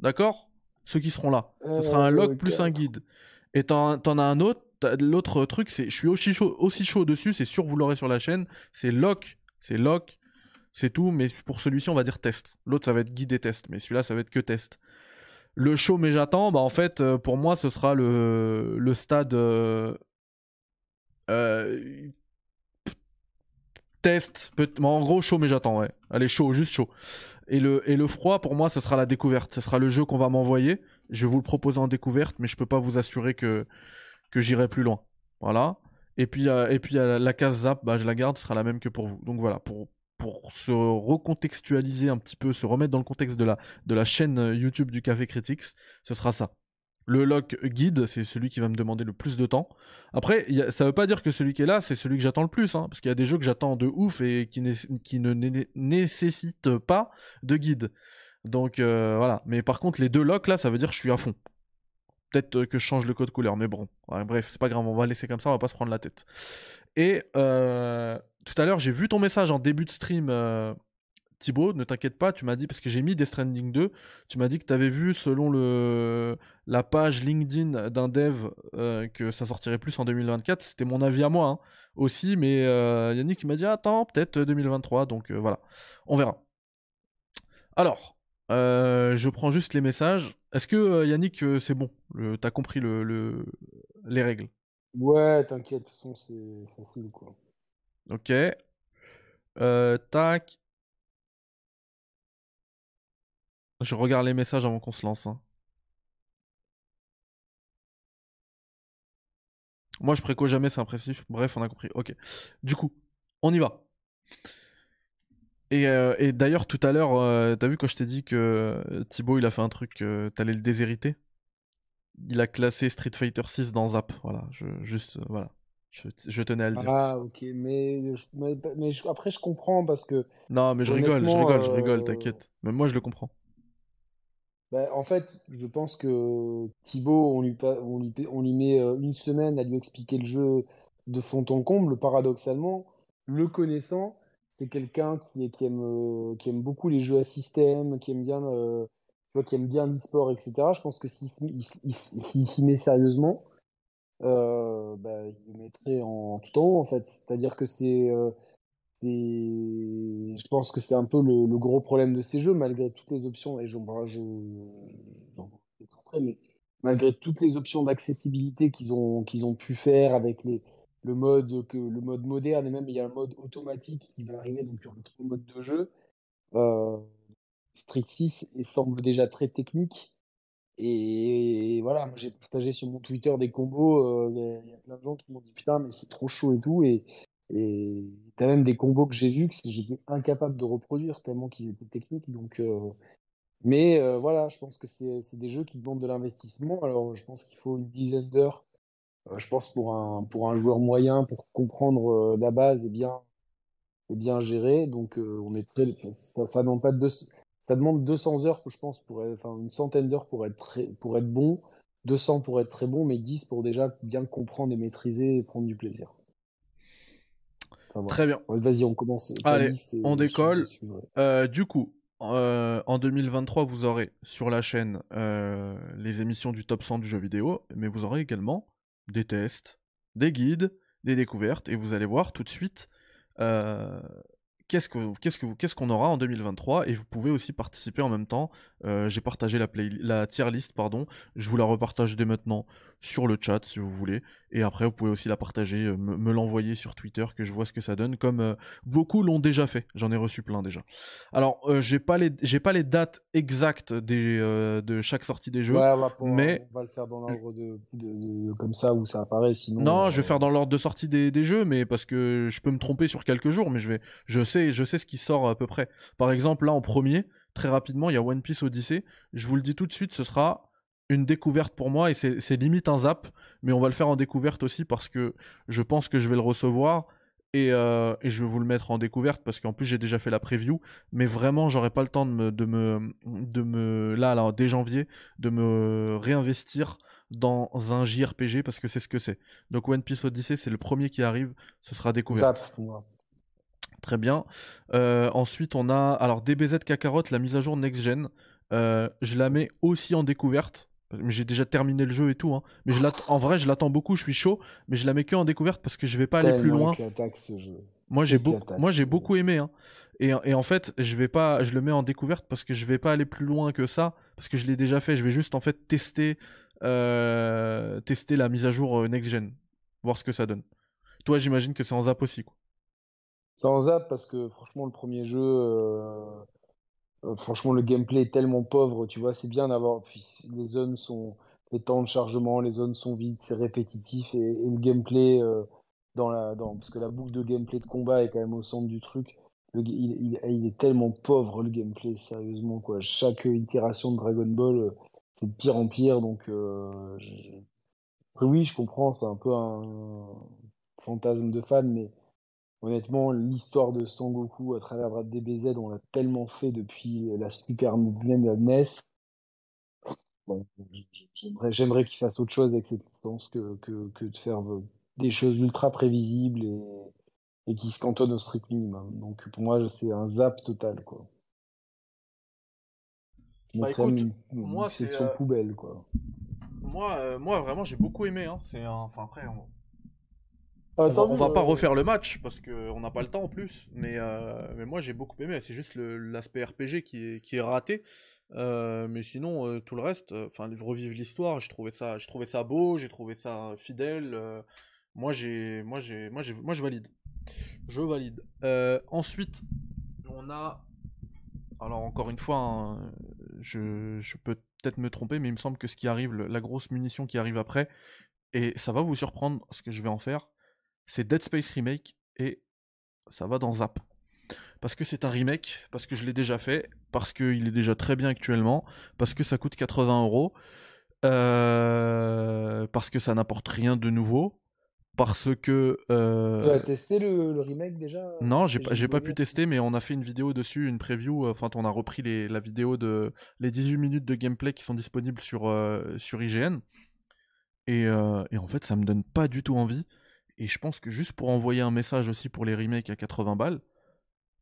D'accord? Ceux qui seront là. Ce sera un Euh, lock plus un guide. Et t'en t'en as un autre. L'autre truc, c'est je suis aussi chaud, aussi chaud dessus, c'est sûr, vous l'aurez sur la chaîne. C'est lock, c'est lock, c'est tout. Mais pour celui-ci, on va dire test. L'autre, ça va être guide et test. Mais celui-là, ça va être que test. Le show, mais j'attends, bah en fait, euh, pour moi, ce sera le, le stade. euh, euh, test. peut- en gros, chaud, mais j'attends, ouais. Allez, chaud, juste chaud. Et le, et le froid, pour moi, ce sera la découverte. Ce sera le jeu qu'on va m'envoyer. Je vais vous le proposer en découverte, mais je peux pas vous assurer que, que j'irai plus loin. Voilà. Et puis, euh, et puis euh, la case zap, bah, je la garde, ce sera la même que pour vous. Donc voilà, pour, pour se recontextualiser un petit peu, se remettre dans le contexte de la, de la chaîne euh, YouTube du Café Critics, ce sera ça. Le lock guide, c'est celui qui va me demander le plus de temps. Après, a- ça veut pas dire que celui qui est là, c'est celui que j'attends le plus, hein, parce qu'il y a des jeux que j'attends de ouf et qui, ne né- nécessitent pas de guide. Donc euh, voilà. Mais par contre, les deux locks là, ça veut dire que je suis à fond. Peut-être euh, que je change le code couleur, mais bon. Bref, c'est pas grave, on va laisser comme ça, on va pas se prendre la tête. Et euh, tout à l'heure, j'ai vu ton message en début de stream, Thibaut, ne t'inquiète pas, tu m'as dit, parce que j'ai mis Death Stranding 2, tu m'as dit que tu avais vu, selon le, la page LinkedIn d'un dev, euh, que ça sortirait plus en 2024. C'était mon avis à moi hein, aussi, mais euh, Yannick m'a dit, attends, peut-être 2023, donc euh, voilà, on verra. Alors, je prends juste les messages. Est-ce que Yannick, c'est bon? T'as compris le, le- les règles? Ouais, t'inquiète, de toute façon, c'est facile quoi. Ok. Euh, tac. Je regarde les messages avant qu'on se lance. hein. Moi, je préco jamais, c'est impressif. Bref, on a compris. Ok. Du coup, on y va. Et, euh, et d'ailleurs, tout à l'heure, euh, t'as vu quand je t'ai dit que euh, Thibaut, il a fait un truc, euh, t'allais le déshériter? Il a classé Street Fighter 6 dans Zap. Voilà, je, juste, voilà. Je, je tenais à le dire. Ah, ok, mais, je- mais, mais après, je comprends parce que, Non, mais je rigole, je rigole, je rigole, t'inquiète. Même moi, je le comprends. Bah, en fait, je pense que Thibaut, on lui, on lui, on lui met euh, une semaine à lui expliquer le jeu de fond en comble. Paradoxalement, le connaissant, c'est quelqu'un qui, aime, euh, qui aime beaucoup les jeux à système, qui aime bien, le- vois, qui aime bien l'e-sport, etc. Je pense que s'il s'y met sérieusement, euh, bah, il le mettrait en tout en haut, en fait. C'est-à-dire que euh, c'est- Je pense que c'est un peu le, le gros problème de ces jeux, malgré toutes les options, et je, près, mais malgré toutes les options d'accessibilité qu'ils ont, pu faire avec le mode, le mode moderne, et même il y a un mode automatique qui va arriver, donc aura trois modes de jeu. Euh, Street 6 il semble déjà très technique. Et voilà, j'ai partagé sur mon Twitter des combos. euh, Il y, y a plein de gens qui m'ont dit putain, mais c'est trop chaud et tout. Et et t'as même des combos que j'ai vus que j'étais incapable de reproduire tellement qu'ils étaient techniques. Donc, euh, mais euh, voilà, je pense que c'est des jeux qui demandent de l'investissement. Alors, je pense qu'il faut une dizaine d'heures. euh, je pense pour un, joueur moyen, pour comprendre la base et bien, gérer. Donc, on est très, ça, demande pas de ça demande 200 heures, je pense, pour enfin, une centaine d'heures pour pour être bon, 200 pour être très bon, mais 10 pour déjà bien comprendre et maîtriser et prendre du plaisir. Enfin. Très bien. Vas-y, on commence. Allez, on décolle. Euh, du coup, euh, en 2023, vous aurez sur la chaîne euh, les émissions du top 100 du jeu vidéo, mais vous aurez également des tests, des guides, des découvertes, et vous allez voir tout de suite qu'est-ce que qu'on aura en 2023, et vous pouvez aussi participer en même temps. Euh, J'ai partagé la play, la tier list, pardon. Je vous la repartage dès maintenant sur le chat si vous voulez, et après vous pouvez aussi la partager, euh, me, me l'envoyer sur Twitter que je vois ce que ça donne, comme euh, beaucoup l'ont déjà fait. J'en ai reçu plein déjà. Alors, euh, j'ai pas les j'ai pas les dates exactes des euh, de chaque sortie des jeux. Ouais, mais- on va le faire dans l'ordre de, de- de- comme ça où ça apparaît. Sinon, Non, je vais faire dans l'ordre de sortie des, des jeux, mais parce que je peux me tromper sur quelques jours, mais je vais, je sais, je sais ce qui sort à peu près. Par exemple, là en premier, très rapidement, il y a One Piece Odyssey. Je vous le dis tout de suite, ce sera une découverte pour moi et c'est limite un zap, mais on va le faire en découverte aussi parce que je pense que je vais le recevoir et, euh, et je vais vous le mettre en découverte parce qu'en plus j'ai déjà fait la preview, mais vraiment j'aurai pas le temps de me, de me, de me, là, là, dès janvier, de me réinvestir dans un JRPG parce que c'est ce que c'est. Donc One Piece Odyssey, c'est le premier qui arrive, ce sera moi. Très bien. Euh, ensuite, on a alors DBZ Kakarot, la mise à jour next gen. Euh, je la mets aussi en découverte. J'ai déjà terminé le jeu et tout, hein. mais je en vrai, je l'attends beaucoup, je suis chaud, mais je la mets que en découverte parce que je vais pas aller plus loin. éclataxe, ce jeu. Moi, j'ai éclataxe, beaucoup, aimé, hein. Et, et en fait, je vais pas, je le mets en découverte parce que je vais pas aller plus loin que ça, parce que je l'ai déjà fait. Je vais juste en fait tester, euh, tester la mise à jour euh, next gen, voir ce que ça donne. Toi, j'imagine que c'est en zap aussi, quoi. Sans zap parce que franchement, le premier jeu, euh, euh, franchement, le gameplay est tellement pauvre. Tu vois, c'est bien d'avoir. Les zones sont. Les temps de chargement, les zones sont vides, c'est répétitif. Et, le gameplay, euh, dans la, dans, parce que la boucle de gameplay de combat est quand même au centre du truc. Il, est tellement pauvre, le gameplay, sérieusement, quoi. Chaque itération de Dragon Ball, euh, c'est de pire en pire. Donc, oui, je comprends, c'est un peu un fantasme de fan, mais. Honnêtement, l'histoire de Sangoku à travers DBZ, on l'a tellement fait depuis la Super même la NES. Bon, j'aimerais, qu'il fasse autre chose avec cette licence que, que, que de faire euh, des choses ultra prévisibles et, et qui se cantonnent au strict minimum. Donc pour moi, c'est un zap total, quoi. Bah, écoute, une, une moi, c'est, euh, poubelle, quoi. Moi, euh, moi vraiment, j'ai beaucoup aimé. Hein. C'est un... enfin après, on, on va, tant on mieux, va pas euh, refaire le match parce que on n'a pas le temps en plus. Mais, euh, mais moi, j'ai beaucoup aimé. C'est juste l'aspect RPG qui est, qui est raté. Euh, mais sinon, euh, tout le reste, euh, enfin, revivre l'histoire, j'ai trouvé ça, j'ai trouvé ça beau, j'ai trouvé ça fidèle. euh, moi, j'ai, moi, j'ai, moi, j'ai, moi, je valide. Je valide. Euh, ensuite, on a, alors encore une fois, hein, je, je peux peut-être me tromper, mais il me semble que ce qui arrive, le- la grosse munition qui arrive après, Et ça va vous surprendre ce que je vais en faire. C'est Dead Space Remake et ça va dans Zap. Parce que c'est un remake, parce que je l'ai déjà fait, parce qu'il est déjà très bien actuellement, parce que ça coûte 80 euros, euh, parce que ça n'apporte rien de nouveau, parce que... euh, Tu as testé le, le remake déjà non, j'ai pas, pu tester, mais on a fait une vidéo dessus, une preview. euh, Enfin, on a repris les, la vidéo de les 18 minutes de gameplay qui sont disponibles sur, euh, sur IGN. Et, euh, et en fait, ça me donne pas du tout envie. Et je pense que juste pour envoyer un message aussi pour les remakes à 80 balles,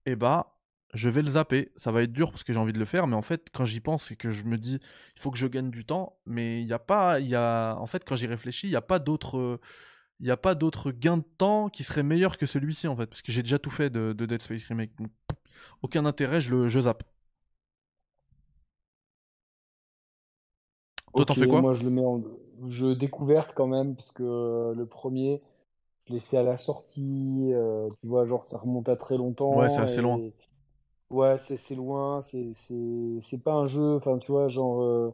eh bah, je vais le zapper. Ça va être dur parce que j'ai envie de le faire, mais en fait, quand j'y pense, c'est que je me dis, il faut que je gagne du temps. Mais il y a pas, il y a, en fait, quand j'y réfléchis, il n'y a pas d'autre, il a pas d'autre gain de temps qui serait meilleur que celui-ci en fait, parce que j'ai déjà tout fait de, de Dead Space Remake. Donc, aucun intérêt, je le, je zappe. Toi, t'en Ok, fais quoi? Moi, je le mets en jeu découverte quand même, parce que le premier, l'ai fait à la sortie. euh, tu vois, genre, ça remonte à très longtemps. Ouais, c'est assez loin. Ouais, c'est c'est loin. C'est c'est- c'est pas un jeu. Enfin, tu vois, genre, euh,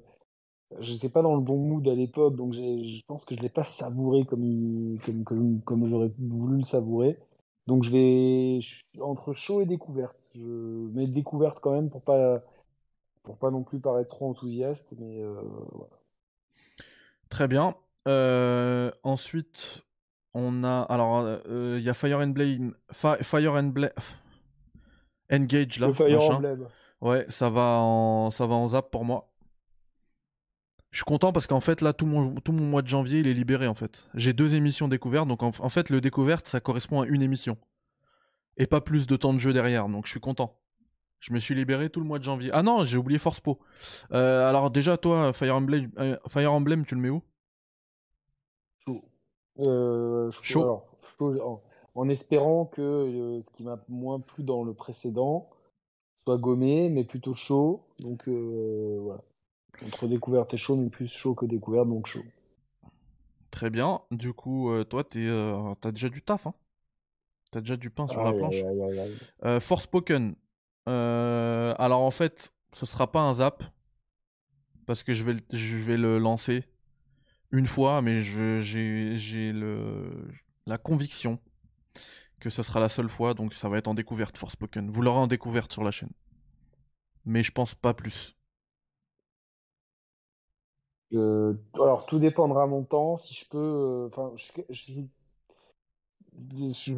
j'étais pas dans le bon mood à l'époque, donc je pense que je l'ai pas savouré comme, il- comme, comme, comme j'aurais voulu le savourer. Donc, je vais je suis entre chaud et découverte. Je mets découverte quand même pour pas, pour pas non plus paraître trop enthousiaste, mais. euh, Très bien. Euh, ensuite, on a. Alors, euh, il y a Fire Emblem. Fi- Fire Emblem. Engage là. Le Fire machin. Emblem. Ouais, ça va en, ça va en zap pour moi. Je suis content parce qu'en fait, là, tout mon, tout mon mois de janvier, il est libéré en fait. J'ai deux émissions découvertes, donc en, en fait, le découverte, ça correspond à une émission. Et pas plus de temps de jeu derrière, donc je suis content. Je me suis libéré tout le mois de janvier. Ah non, j'ai oublié Force Po. Euh, alors déjà, toi, Fire Emblem, euh, Fire Emblem, tu le mets où? Euh, chaud, alors, en, en espérant que euh, ce qui m'a moins plu dans le précédent soit gommé, mais plutôt chaud. Donc euh, voilà. Entre découverte et chaud, mais plus chaud que découverte, donc chaud. Très bien. Du coup, toi, t'es, t'as déjà du taf, hein T'as déjà du pain sur la planche. Euh, Forspoken. Alors en fait, ce sera pas un zap parce que je vais, je vais le lancer une fois, mais j'ai, la conviction que ce sera la seule fois, donc ça va être en découverte Forspoken. Vous l'aurez en découverte sur la chaîne, mais je pense pas plus. Alors, tout dépendra mon temps. Si je peux. euh, Enfin, je,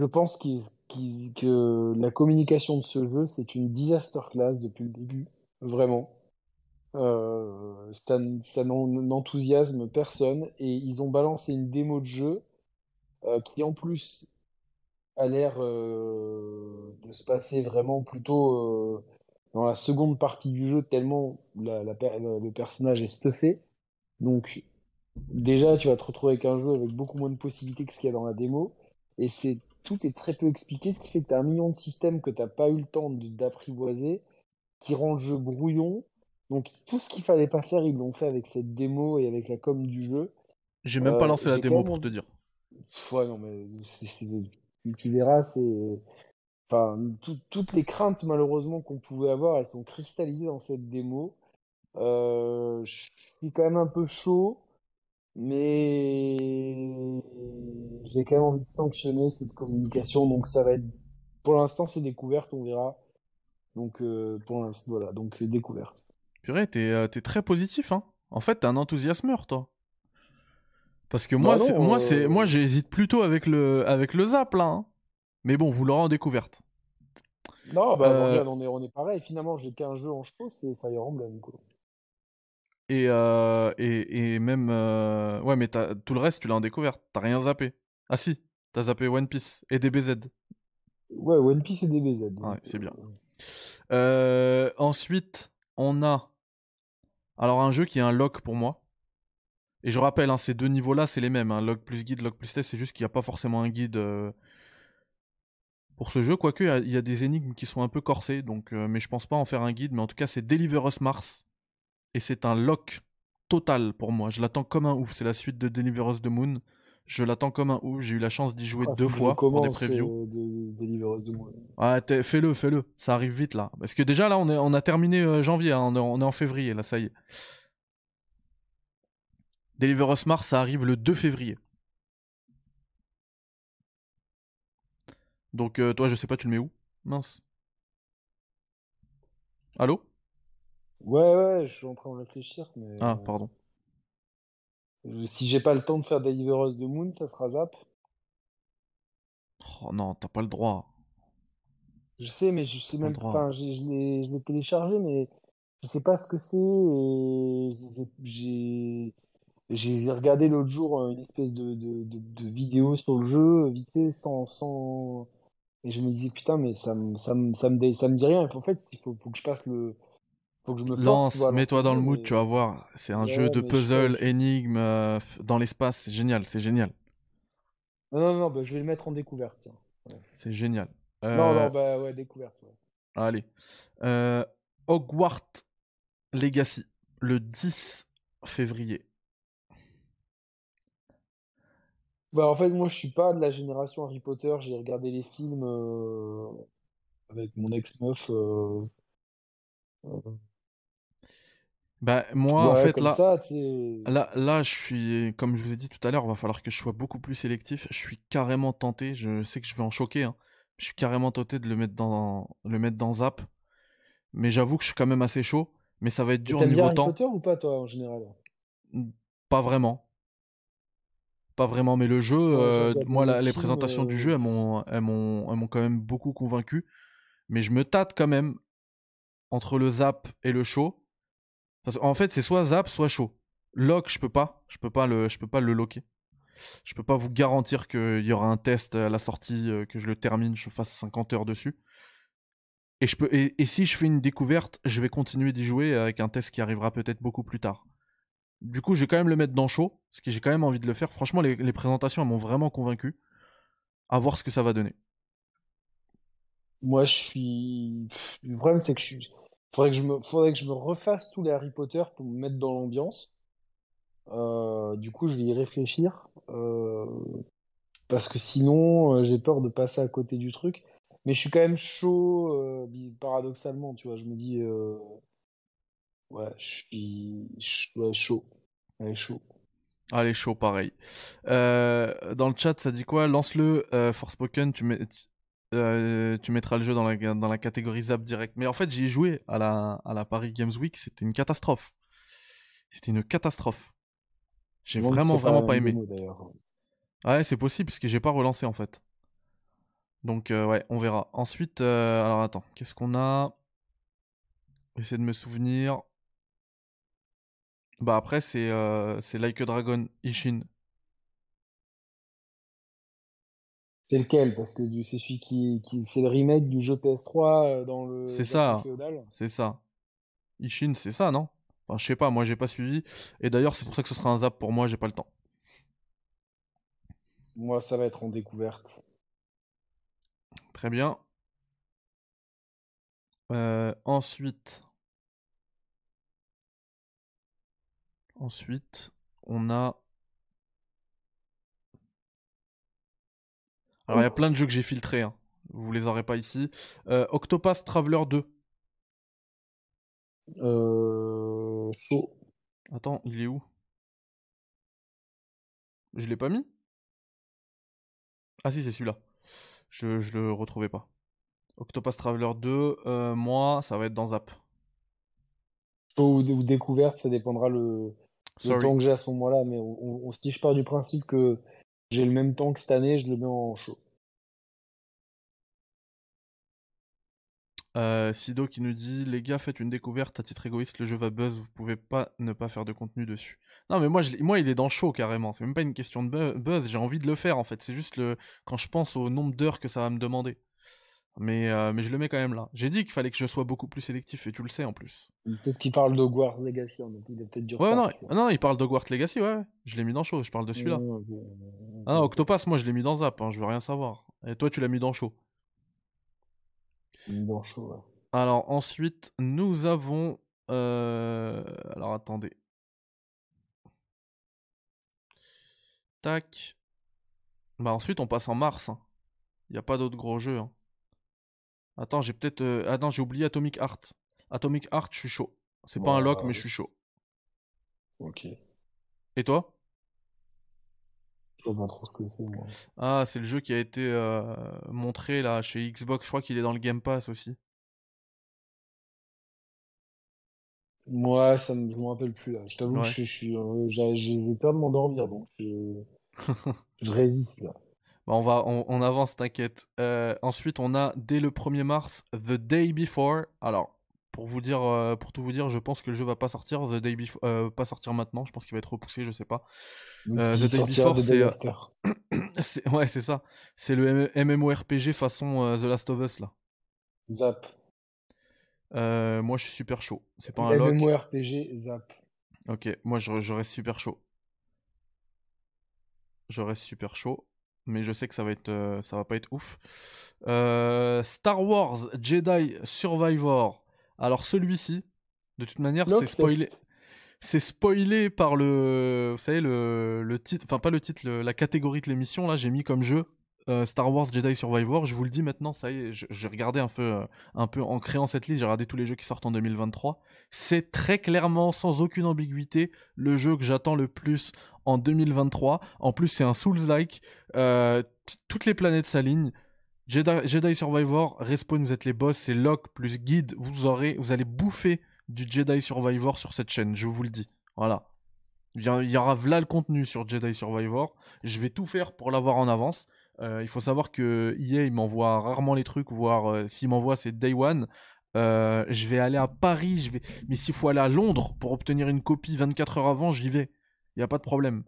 pense que la communication de ce jeu, c'est une disaster class depuis le début. Vraiment. Euh, ça, n'enthousiasme personne. Et ils ont balancé une démo de jeu euh, qui, en plus, a l'air euh, de se passer vraiment plutôt dans la seconde partie du jeu, tellement le personnage est stuffé. Donc, déjà, tu vas te retrouver avec un jeu avec beaucoup moins de possibilités que ce qu'il y a dans la démo. Et c'est tout est très peu expliqué, ce qui fait que tu as un million de systèmes que tu n'as pas eu le temps d'apprivoiser, qui rend le jeu brouillon. Donc, tout ce qu'il fallait pas faire, ils l'ont fait avec cette démo et avec la com du jeu. J'ai même pas Euh, lancé la démo même pour te dire. Ouais, non, mais tu- tu verras, c'est. Enfin, tout- toutes les craintes, malheureusement, qu'on pouvait avoir, elles sont cristallisées dans cette démo. Euh, je suis quand même un peu chaud, mais j'ai quand même envie de sanctionner cette communication. Donc, ça va être. Pour l'instant, c'est découverte, on verra. Donc, euh, pour l'instant, voilà. Donc, découverte. Purée, t'es, euh, t'es très positif, hein. En fait, t'es un enthousiasmeur, toi. Parce que moi, Bah non, moi, euh, c'est, moi, j'hésite plutôt avec le, avec le zap là. hein. Mais bon, vous l'aurez en découverte. Non, bah, Euh, regarde, on est, on est pareil. Finalement, j'ai qu'un jeu en chaud, c'est Fire Emblem, quoi. Et, euh, et, et même. euh, Ouais, mais tout le reste, tu l'as en découverte. T'as rien zappé. Ah si, t'as zappé One Piece et DBZ. Ouais, One Piece et DBZ. Ouais, c'est bien. euh, Euh, ensuite, on a. Alors, un jeu qui est un lock pour moi. Et je rappelle, hein, ces deux niveaux-là, c'est les mêmes. Hein, log plus guide, log plus test. C'est juste qu'il n'y a pas forcément un guide euh, pour ce jeu. Quoique, il y a- des énigmes qui sont un peu corsées. Donc, euh, mais je pense pas en faire un guide. Mais en tout cas, c'est Deliver Us Mars. Et c'est un lock total pour moi. Je l'attends comme un ouf. C'est la suite de Deliver Us the Moon. Je l'attends comme un ouf. J'ai eu la chance d'y jouer ah, deux fois dans des previews. Euh, de, de. Ah, fais-le, fais-le. Ça arrive vite là. Parce que déjà là, on, est, on a terminé euh, janvier. Hein. On, est, en février là, ça y est. Deliver Us Mars, ça arrive le 2 février. Donc euh, toi, je sais pas, tu le mets où? Mince. Allô? Ouais, ouais, je suis en train de réfléchir, mais... Ah, pardon si j'ai pas le temps de faire Deliver Us the Moon, ça sera Zap. Oh non, t'as pas le droit. Je sais, mais je sais Pas même j'ai- je l'ai je l'ai téléchargé, mais je sais pas ce que c'est. J'ai j'ai- regardé l'autre jour euh, une espèce de, de, de, de vidéo sur le jeu, vite fait, sans, sans... Et je me disais, putain, mais ça me, ça me, ça me, ça me dit rien. En fait, il faut, faut que je passe le. Faut que je me Lance, mets-toi dans le mood, tu vas voir. C'est un Ouais, jeu de puzzle, je- énigme, euh, dans l'espace. C'est génial, c'est génial. Non, non, non, bah, je vais le mettre en découverte. C'est génial. Non, Euh, non, bah ouais, découverte. ouais. Allez. Euh, Hogwarts Legacy, le 10 février. Bah, en fait, moi, je suis pas de la génération Harry Potter. J'ai regardé les films euh, avec mon ex-meuf. euh, Bah, moi, en fait, là, ça, là, là, je suis, comme je vous ai dit tout à l'heure, il va falloir que je sois beaucoup plus sélectif. Je suis carrément tenté, je sais que je vais en choquer, hein. Je suis carrément tenté de le mettre dans, le mettre dans Zap. Mais j'avoue que je suis quand même assez chaud. Mais ça va être dur bien niveau Harry temps. Potter ou pas, toi, en général? Pas vraiment. Pas vraiment, mais le jeu, euh, moi, les la- les films, présentations du euh, jeu, elles m'ont, elles m'ont, elles m'ont quand même beaucoup convaincu. Mais je me tâte quand même entre le zap et le show. Qu'en fait, c'est soit zap, soit show. Lock, je peux pas. Je peux pas le, je pas le locker. Je peux pas vous garantir qu'il y aura un test à la sortie, euh, que je le termine, je fasse 50 heures dessus. Et, je et si je fais une découverte, je vais continuer d'y jouer avec un test qui arrivera peut-être beaucoup plus tard. Du coup, je vais quand même le mettre dans chaud, parce que j'ai quand même envie de le faire. Franchement, les, les présentations, elles m'ont vraiment convaincu. À voir ce que ça va donner. Moi, je suis. Le problème, c'est que je suis. Faudrait que je me... Faudrait que je me refasse tous les Harry Potter pour me mettre dans l'ambiance. Euh, du coup, je vais y réfléchir. euh, Parce que sinon, euh, j'ai peur de passer à côté du truc. Mais je suis quand même chaud, paradoxalement, tu vois. Je me dis. Ouais, je suis. Ouais, chaud. Ouais, chaud. Allez, chaud, pareil. Dans le chat, ça dit quoi? Lance-le, euh, Forspoken, tu, mets, euh, tu mettras le jeu dans la, dans la catégorie Zap direct. Mais en fait, j'y ai joué à la, à la Paris Games Week, c'était une catastrophe. C'était une catastrophe. J'ai vraiment, vraiment pas aimé. démo. Ouais, c'est possible, parce que j'ai pas relancé en fait. Donc, euh, ouais, on verra. Ensuite, euh, alors attends, qu'est-ce qu'on a? J'essaie de me souvenir. Bah, après, c'est c'est Like a Dragon, Ishin. C'est lequel? Parce que du- c'est celui qui, qui... c'est le remake du jeu PS3 euh, dans le C'est ça. C'est ça. Ishin, c'est ça, non? Enfin, je sais pas, moi j'ai pas suivi. Et d'ailleurs, c'est pour ça que ce sera un zap pour moi, j'ai pas le temps. Moi, ça va être en découverte. Très bien. Euh, ensuite. Ensuite, on a. Alors, il y a plein de jeux que j'ai filtrés. Hein. Vous les aurez pas ici. Euh, Octopath Traveler 2. Euh... Chaud. Attends, il est où? Je l'ai pas mis? Ah si, c'est celui-là. Je, je le retrouvais pas. Octopath Traveler 2, euh, moi, ça va être dans Zap. Chaud ou, ou découverte, ça dépendra le, le temps que j'ai à ce moment-là. Mais on, on- si je pars du principe que j'ai le même temps que cette année, je le mets en chaud. Euh, Sido qui nous dit Les gars, faites une découverte à titre égoïste, le jeu va buzz, vous pouvez pas ne pas faire de contenu dessus. Non, mais moi, moi il est dans chaud carrément. C'est même pas une question de bu- buzz, j'ai envie de le faire en fait. C'est juste le quand je pense au nombre d'heures que ça va me demander. Mais, euh, mais je le mets quand même là. J'ai dit qu'il fallait que je sois beaucoup plus sélectif et tu le sais en plus. Peut-être qu'il parle d'Hogwarts Legacy, en fait. il a peut-être du Ouais, non, non, il parle d'Hogwarts Legacy, ouais. Je l'ai mis dans chaud, je parle de celui-là. Ah. Octopass, moi je l'ai mis dans Zap, hein, je veux rien savoir. Et toi, tu l'as mis dans chaud. Dans chaud, ouais. Alors ensuite, nous avons... euh, Alors attendez. Tac. Bah ensuite, on passe en mars. Il n'y a pas d'autres gros jeux. hein. Attends, j'ai peut-être... euh, Ah non, j'ai oublié Atomic Heart. Atomic Heart, je suis chaud. C'est pas un lock, mais je suis chaud. Ok. Et toi? Je vois pas trop ce que c'est, moi. Ah, c'est le jeu qui a été euh, montré là chez Xbox. Je crois qu'il est dans le Game Pass aussi. Moi, ça me, je me rappelle plus là. Je t'avoue Ouais. que je, je suis, euh, j'ai j'ai peur de m'endormir, donc je, je résiste là. Bah, on va, on, on avance, t'inquiète. Euh, ensuite, on a dès le 1er mars The Day Before. Alors, pour vous dire, euh, pour tout vous dire, je pense que le jeu va pas sortir The Day Before, euh, pas sortir maintenant. Je pense qu'il va être repoussé, je sais pas. Donc, Euh, The Day Before, c'est, ouais, c'est ça. C'est le MMORPG façon The Last of Us là. Zap. Moi, je suis super chaud. C'est pas un. MMORPG, Zap. Ok, moi, je, je reste super chaud. Je reste super chaud, mais je sais que ça va être, euh, ça va pas être ouf. Euh, Star Wars Jedi Survivor. Alors celui-ci, de toute manière, c'est spoilé. C'est spoilé par le, vous savez le, le titre, enfin pas le titre, le- la catégorie de l'émission là. J'ai mis comme jeu euh, Star Wars Jedi Survivor. Je vous le dis maintenant, ça y est, j'ai regardé un peu, euh, un peu en créant cette liste, j'ai regardé tous les jeux qui sortent en 2023. C'est très clairement, sans aucune ambiguïté, le jeu que j'attends le plus en 2023. En plus, c'est un Souls-like. Euh, toutes les planètes s'alignent. Jedi, Survivor, Respawn, vous êtes les boss, c'est Locke plus Guide. Vous aurez, vous allez bouffer du Jedi Survivor sur cette chaîne, je vous le dis. Voilà. Il y aura là le contenu sur Jedi Survivor. Je vais tout faire pour l'avoir en avance. Euh, il faut savoir que EA, il m'envoie rarement les trucs, voire euh, s'il m'envoie, c'est Day One. Euh, je vais aller à Paris, je vais... mais s'il faut aller à Londres pour obtenir une copie 24 heures avant, j'y vais. Il n'y a pas de problème.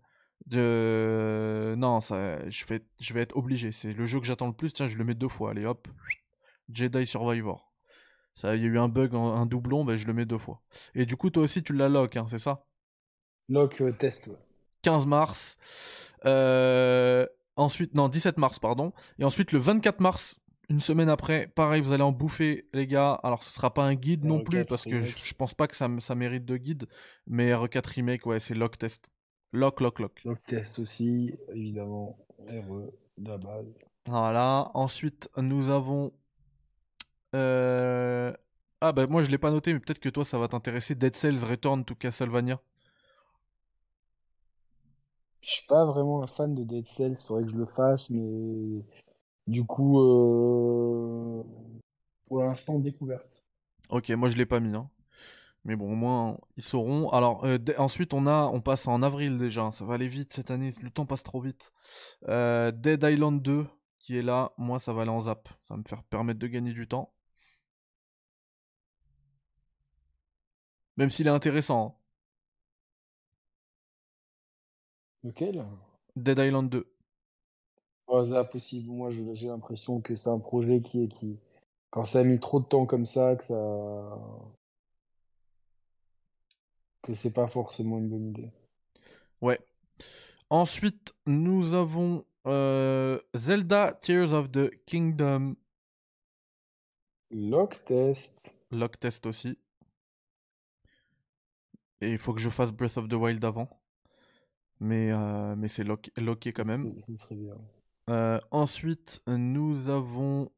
De... Non, ça, je, vais... je vais être obligé. C'est le jeu que j'attends le plus. Tiens, je le mets deux fois. Allez, hop. Jedi Survivor. Ça, il y a eu un bug, un doublon, ben, je le mets deux fois. Et du coup, toi aussi, tu l'as lock, hein, c'est ça? Lock euh, test. ouais. 15 mars. Euh, ensuite, non, 17 mars, pardon. Et ensuite, le 24 mars, une semaine après, pareil, vous allez en bouffer, les gars. Alors, ce sera pas un guide non R4 plus, parce que je, pense pas que ça, ça mérite de guide. Mais R4 Remake, ouais, c'est lock test. Lock, lock, lock. Lock test aussi, évidemment. RE, de la base. Voilà. Ensuite, nous avons. euh, Ah, bah, moi, je l'ai pas noté, mais peut-être que toi, ça va t'intéresser. Dead Cells Return to Castlevania. Je suis pas vraiment un fan de Dead Cells, faudrait que je le fasse, mais du coup, euh, pour l'instant, découverte. Ok, moi je l'ai pas mis, hein. Mais bon, au moins ils sauront. Alors euh, ensuite on a, on passe en avril déjà. hein. Ça va aller vite cette année. Le temps passe trop vite. Euh, Dead Island 2 qui est là. Moi ça va aller en zap. Ça va me faire permettre de gagner du temps. Même s'il est intéressant. Lequel? Dead Island 2. Oh, c'est impossible. Moi, j'ai l'impression que c'est un projet qui est qui, quand ça a mis trop de temps comme ça, que ça, que c'est pas forcément une bonne idée. Ouais. Ensuite nous avons euh, Zelda Tears of the Kingdom. Lock test. Lock test aussi. Et il faut que je fasse Breath of the Wild avant. Mais, euh, mais c'est lock- locké quand même. Bien. Euh, ensuite, nous avons.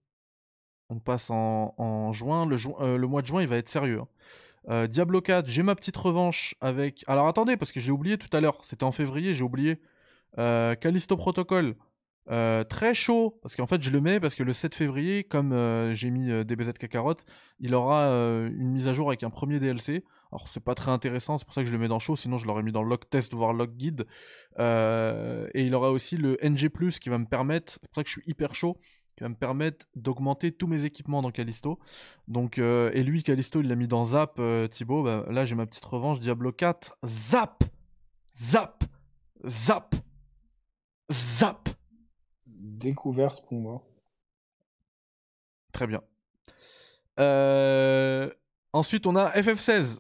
On passe en, en juin. Le, ju- euh, le mois de juin, il va être sérieux. hein. Diablo 4, j'ai ma petite revanche avec. Alors attendez, parce que j'ai oublié tout à l'heure. C'était en février, j'ai oublié. Callisto Protocol. Très chaud, parce qu'en fait je le mets parce que le 7 février, comme j'ai mis DBZ Kakarot, il aura une mise à jour avec un premier DLC. Alors c'est pas très intéressant, c'est pour ça que je le mets dans chaud, sinon je l'aurais mis dans Log Test voire Log Guide. Euh, et il aura aussi le NG qui va me permettre, c'est pour ça que je suis hyper chaud, qui va me permettre d'augmenter tous mes équipements dans Callisto. Donc euh, et lui Callisto il l'a mis dans Zap euh, Thibaut, Bah, là j'ai ma petite revanche Diablo 4, Zap, Zap, Zap, Zap. Découverte pour moi. Très bien. Euh, Ensuite, on a FF16.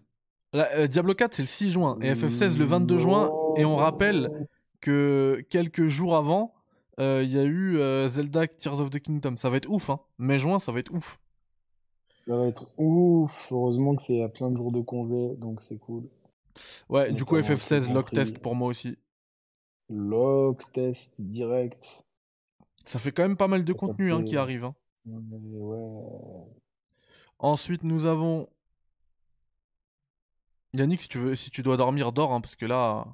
La- euh, Diablo 4, c'est le 6 juin. Et FF16 le 22 juin. Et on rappelle que quelques jours avant, euh, il y a eu euh, Zelda Tears of the Kingdom. Ça va être ouf, hein. Mai-juin, ça va être ouf. Ça va être ouf. Heureusement que c'est à plein de jours de congé, donc c'est cool. Ouais, du coup, Notamment FF16, Grand lock test pour moi aussi. Lock test direct. Ça fait quand même pas mal de Ça contenu hein, qui arrive. hein. Mais ouais. Ensuite, nous avons. Yannick, si tu veux, si tu dois dormir, dors, hein, parce que là.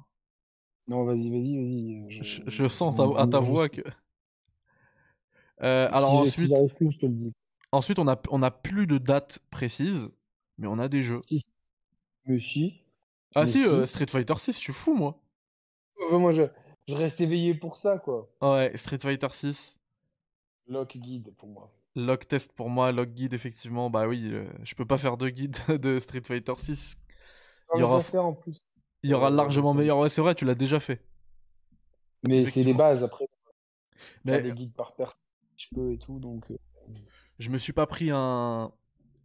Non, vas-y, vas-y, vas-y. euh, Je, je sens ta- à ta voix que. Euh, Si alors si ensuite, j'arrive plus, je te le dis. ensuite on a on a plus de dates précises, mais on a des jeux. Mais si. Ah Mais si, si. euh, Street Fighter 6, je suis fou moi. Moi, je, je reste éveillé pour ça, quoi. Ouais, Street Fighter 6. Lock guide pour moi. Log test pour moi, log guide effectivement. Bah oui, je peux pas faire de guide de Street Fighter 6. Il y aura- va faire en plus. Il y aura Euh, largement meilleur. Ouais, c'est vrai, tu l'as déjà fait. Mais c'est les bases après. Mais des guides par personne, je peux et tout. Donc, euh, je me suis pas pris un.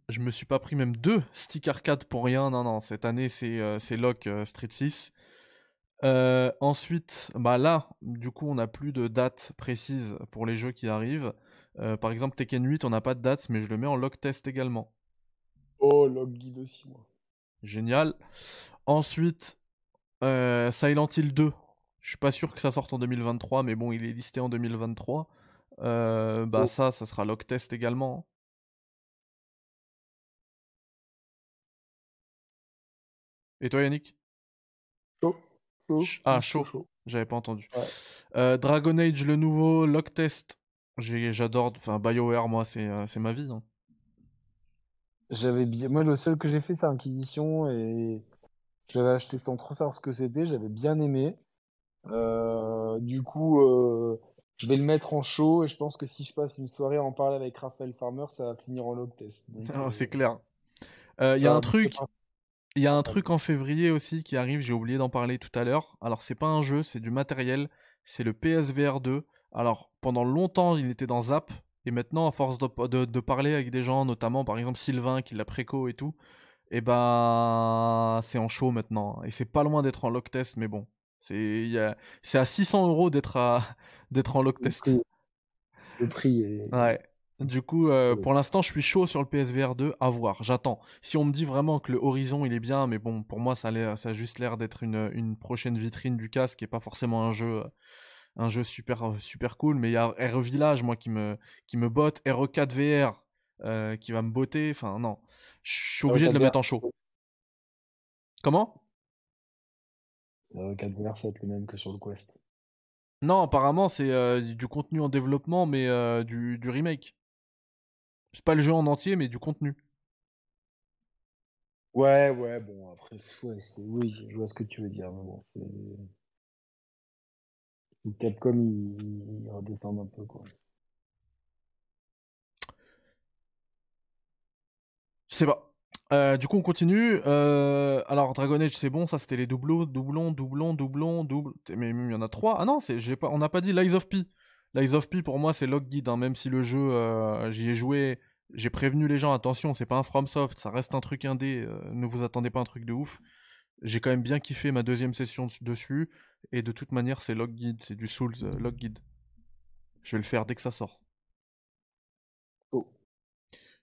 Je me suis pas pris même deux stick arcade pour rien. Non, non, cette année c'est euh, c'est Lock euh, Street 6. Euh, ensuite, bah là, du coup, on n'a plus de date précise pour les jeux qui arrivent. Par exemple, Tekken 8, on n'a pas de date, mais je le mets en log test également. Oh, log guide aussi, moi. Génial. Ensuite, euh, Silent Hill 2. Je suis pas sûr que ça sorte en 2023, mais bon, il est listé en 2023. Euh, bah Oh. ça, ça sera log test également. Et toi, Yannick? Chaud. Chaud. Ch- ah, chaud. J'avais pas entendu. Ouais. Euh, Dragon Age, le nouveau, log test. J'adore. Enfin, BioWare, moi, c'est c'est ma vie. hein. J'avais bien. Moi, le seul que j'ai fait, c'est Inquisition et je l'avais acheté sans trop savoir ce que c'était. J'avais bien aimé. Euh, du coup, euh, je vais le mettre en show et je pense que si je passe une soirée à en parler avec Raphaël Farmer, ça va finir en log test. Euh, c'est clair. Il y a un truc. Il y a un truc en février aussi qui arrive, j'ai oublié d'en parler tout à l'heure. Alors c'est pas un jeu, c'est du matériel, c'est le PSVR 2. Alors pendant longtemps il était dans Zap, et maintenant à force de, de- de parler avec des gens, notamment par exemple Sylvain qui l'a préco et tout, et ben c'est en show maintenant. Et c'est pas loin d'être en lock test, mais bon. C'est a- à 600 euros d'être à- en lock Le test. prix, le prix est... Ouais. Du coup, euh, pour l'instant, je suis chaud sur le PSVR 2. À voir, j'attends. Si on me dit vraiment que le Horizon il est bien, mais bon, pour moi, ça a, l'air- ça a juste l'air d'être une, une prochaine vitrine du casque et pas forcément un jeu, euh, un jeu super, euh, super cool. Mais il y a RE Village, moi, qui me, qui me botte. RE4 VR, euh, qui va me botter. Enfin, non. Je suis obligé de le RE4 mettre en show. Comment? Le 4 VR, ça va être le même que sur le Quest. Non, apparemment, c'est euh, du contenu en développement, mais euh, du, du remake. C'est pas le jeu en entier, mais du contenu. Ouais, ouais, bon, après, ouais, c'est... Oui, je vois ce que tu veux dire, mais bon, c'est... Capcom, ils redescendent un peu, quoi. Je sais pas. Euh, du coup, on continue. Euh, alors, Dragon Age, c'est bon, ça c'était les doublons, doublons, doublons, doublons, double. Mais il y en a trois. Ah non, c'est, on n'a pas dit Lies of P. Lies of P, pour moi, c'est log guide. hein, même si le jeu, euh, j'y ai joué, j'ai prévenu les gens, attention, c'est pas un FromSoft, ça reste un truc indé. ne vous attendez pas un truc de ouf. J'ai quand même bien kiffé ma deuxième session dessus. Et de toute manière, c'est log guide, c'est du Souls euh, log guide. Je vais le faire dès que ça sort. Oh.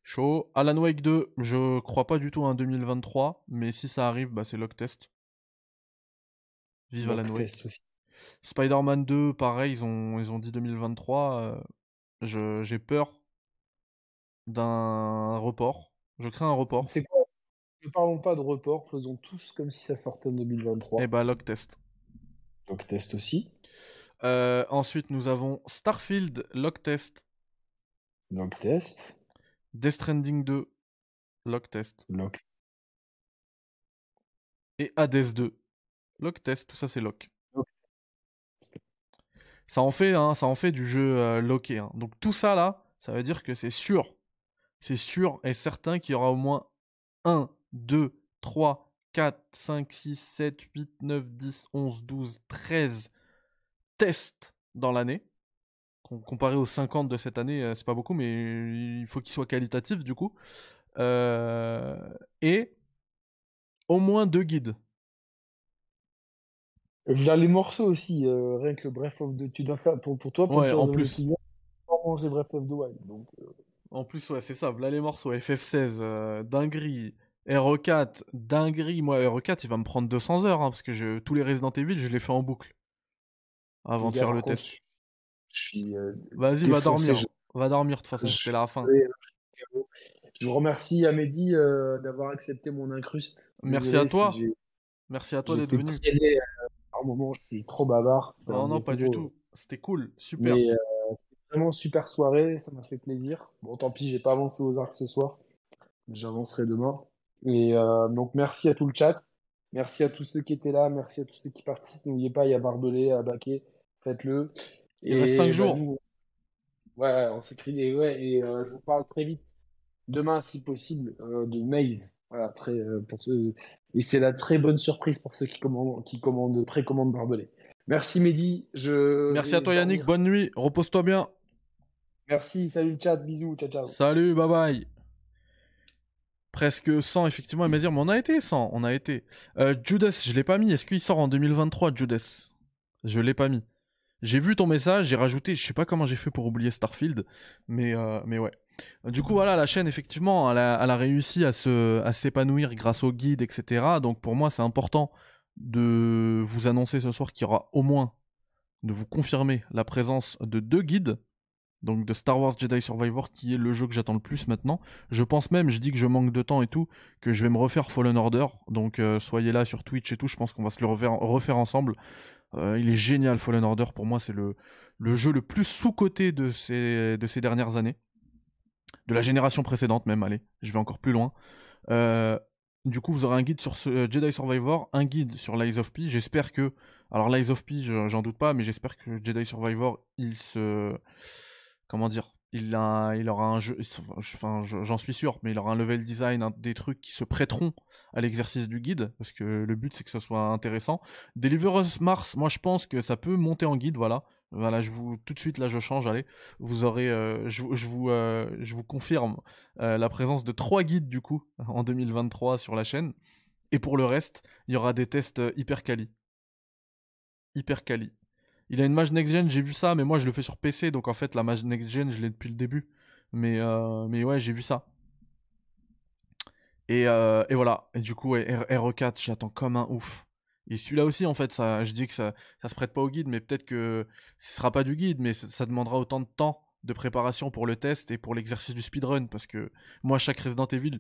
Chaud. Alan Wake 2, je crois pas du tout à un 2023, mais si ça arrive, bah c'est log test. Vive Alan Wake. Spider-Man 2, pareil, ils ont, ils ont dit 2023. euh, je- J'ai peur d'un report. Je crains un report. C'est quoi? Ne parlons pas de report, faisons tous comme si ça sortait en 2023. Et bah log test. Donc test aussi. Euh, ensuite, nous avons Starfield, log test. Donc test. Death Stranding 2, log test. Lock. Et Hades 2, log test. Tout ça, c'est lock. Ok. Ça en fait, hein, ça en fait du jeu euh, locké. hein. Donc tout ça là, ça veut dire que c'est sûr. C'est sûr et certain qu'il y aura au moins 1, 2, 3, 4, 5, 6, 7, 8, 9, 10, 11, 12, 13 tests dans l'année. Com- Comparé aux 50 de cette année, euh, c'est pas beaucoup, mais il faut qu'il soit qualitatif du coup. Euh, et au moins deux guides. Les morceaux aussi, euh, rien que le Breath of the... Tu dois faire, pour, pour toi, pour Ouais, en plus. Breath of the Wild. Donc, euh, En plus, ouais, c'est ça. Voilà les morceaux. FF16, euh, dinguerie. RE4, dinguerie. Moi, RE4, il va me prendre 200 heures, hein, parce que je, tous les Resident Evil, je les fais en boucle. Avant de faire le test. Je suis euh, Vas-y, va dormir. je- Va dormir, de toute façon, c'était la fin. Je vous remercie, Amédi, euh, d'avoir accepté mon incruste. Merci à toi. si Merci à toi d'être venu. euh, par moment, je suis trop bavard. Non, non, pas du tout. C'était cool, super. Mais euh, c'était vraiment super soirée, ça m'a fait plaisir. Bon, tant pis, j'ai pas avancé aux arcs ce soir. J'avancerai demain. Et euh, donc, merci à tout le chat. Merci à tous ceux qui étaient là. Merci à tous ceux qui participent. N'oubliez pas, il y a Barbelé, à Baquet. Faites-le. Il reste cinq bah, jours. nous, ouais, on s'écrit des. Ouais, et euh, je vous parle très vite. Demain, si possible, euh, de Maze. Voilà, très, euh, pour ceux... Et c'est la très bonne surprise pour ceux qui commandent, qui commandent, précommandent Barbelé. Merci Mehdi. Je Merci à toi Yannick, bonne nuit, repose-toi bien. Merci, salut le chat, bisous, ciao ciao. Salut, bye bye. Presque 100, effectivement, il m'a dit, mais on a été 100, on a été. Euh, Judas, je l'ai pas mis. Est-ce qu'il sort en 2023, Judas? Je l'ai pas mis. J'ai vu ton message, j'ai rajouté, je sais pas comment j'ai fait pour oublier Starfield, mais, euh, mais ouais. Du coup, voilà, la chaîne, effectivement, elle a, réussi à à s'épanouir grâce au guide, etc. Donc pour moi, c'est important de vous annoncer ce soir qu'il y aura au moins, de vous confirmer la présence de deux guides donc de Star Wars Jedi Survivor qui est le jeu que j'attends le plus maintenant. Je pense même, je dis que je manque de temps et tout, que je vais me refaire Fallen Order. Donc euh, soyez là sur Twitch et tout, je pense qu'on va se le refaire, ensemble. Euh, il est génial Fallen Order, pour moi c'est le, jeu le plus sous-coté de ces, de ces dernières années. De la génération précédente même, allez, je vais encore plus loin. Euh, du coup, vous aurez un guide sur Jedi Survivor, un guide sur Lies of P. J'espère que... Alors Lies of P, je- j'en doute pas, mais j'espère que Jedi Survivor, il se comment dire, il, aura un jeu, j'en suis sûr, mais il aura un level design, des trucs qui se prêteront à l'exercice du guide, parce que le but c'est que ce soit intéressant. Deliver Us Mars, moi je pense que ça peut monter en guide, voilà. Voilà, je vous tout de suite là je change, allez, vous aurez, euh, je, vous- je vous, euh, confirme euh, la présence de trois guides du coup en 2023 sur la chaîne. Et pour le reste, il y aura des tests hyper quali, hyper quali. Il a une mage next-gen, j'ai vu ça, mais moi je le fais sur PC, donc en fait la mage next-gen je l'ai depuis le début. Mais, euh, mais ouais, j'ai vu ça. Et, euh, voilà, et du coup, ouais, R- RE4, j'attends comme un ouf. Et celui-là aussi, en fait, ça, je dis que ça, ça se prête pas au guide, mais peut-être que ce sera pas du guide, mais ça, ça demandera autant de temps de préparation pour le test et pour l'exercice du speedrun, parce que moi, chaque Resident Evil,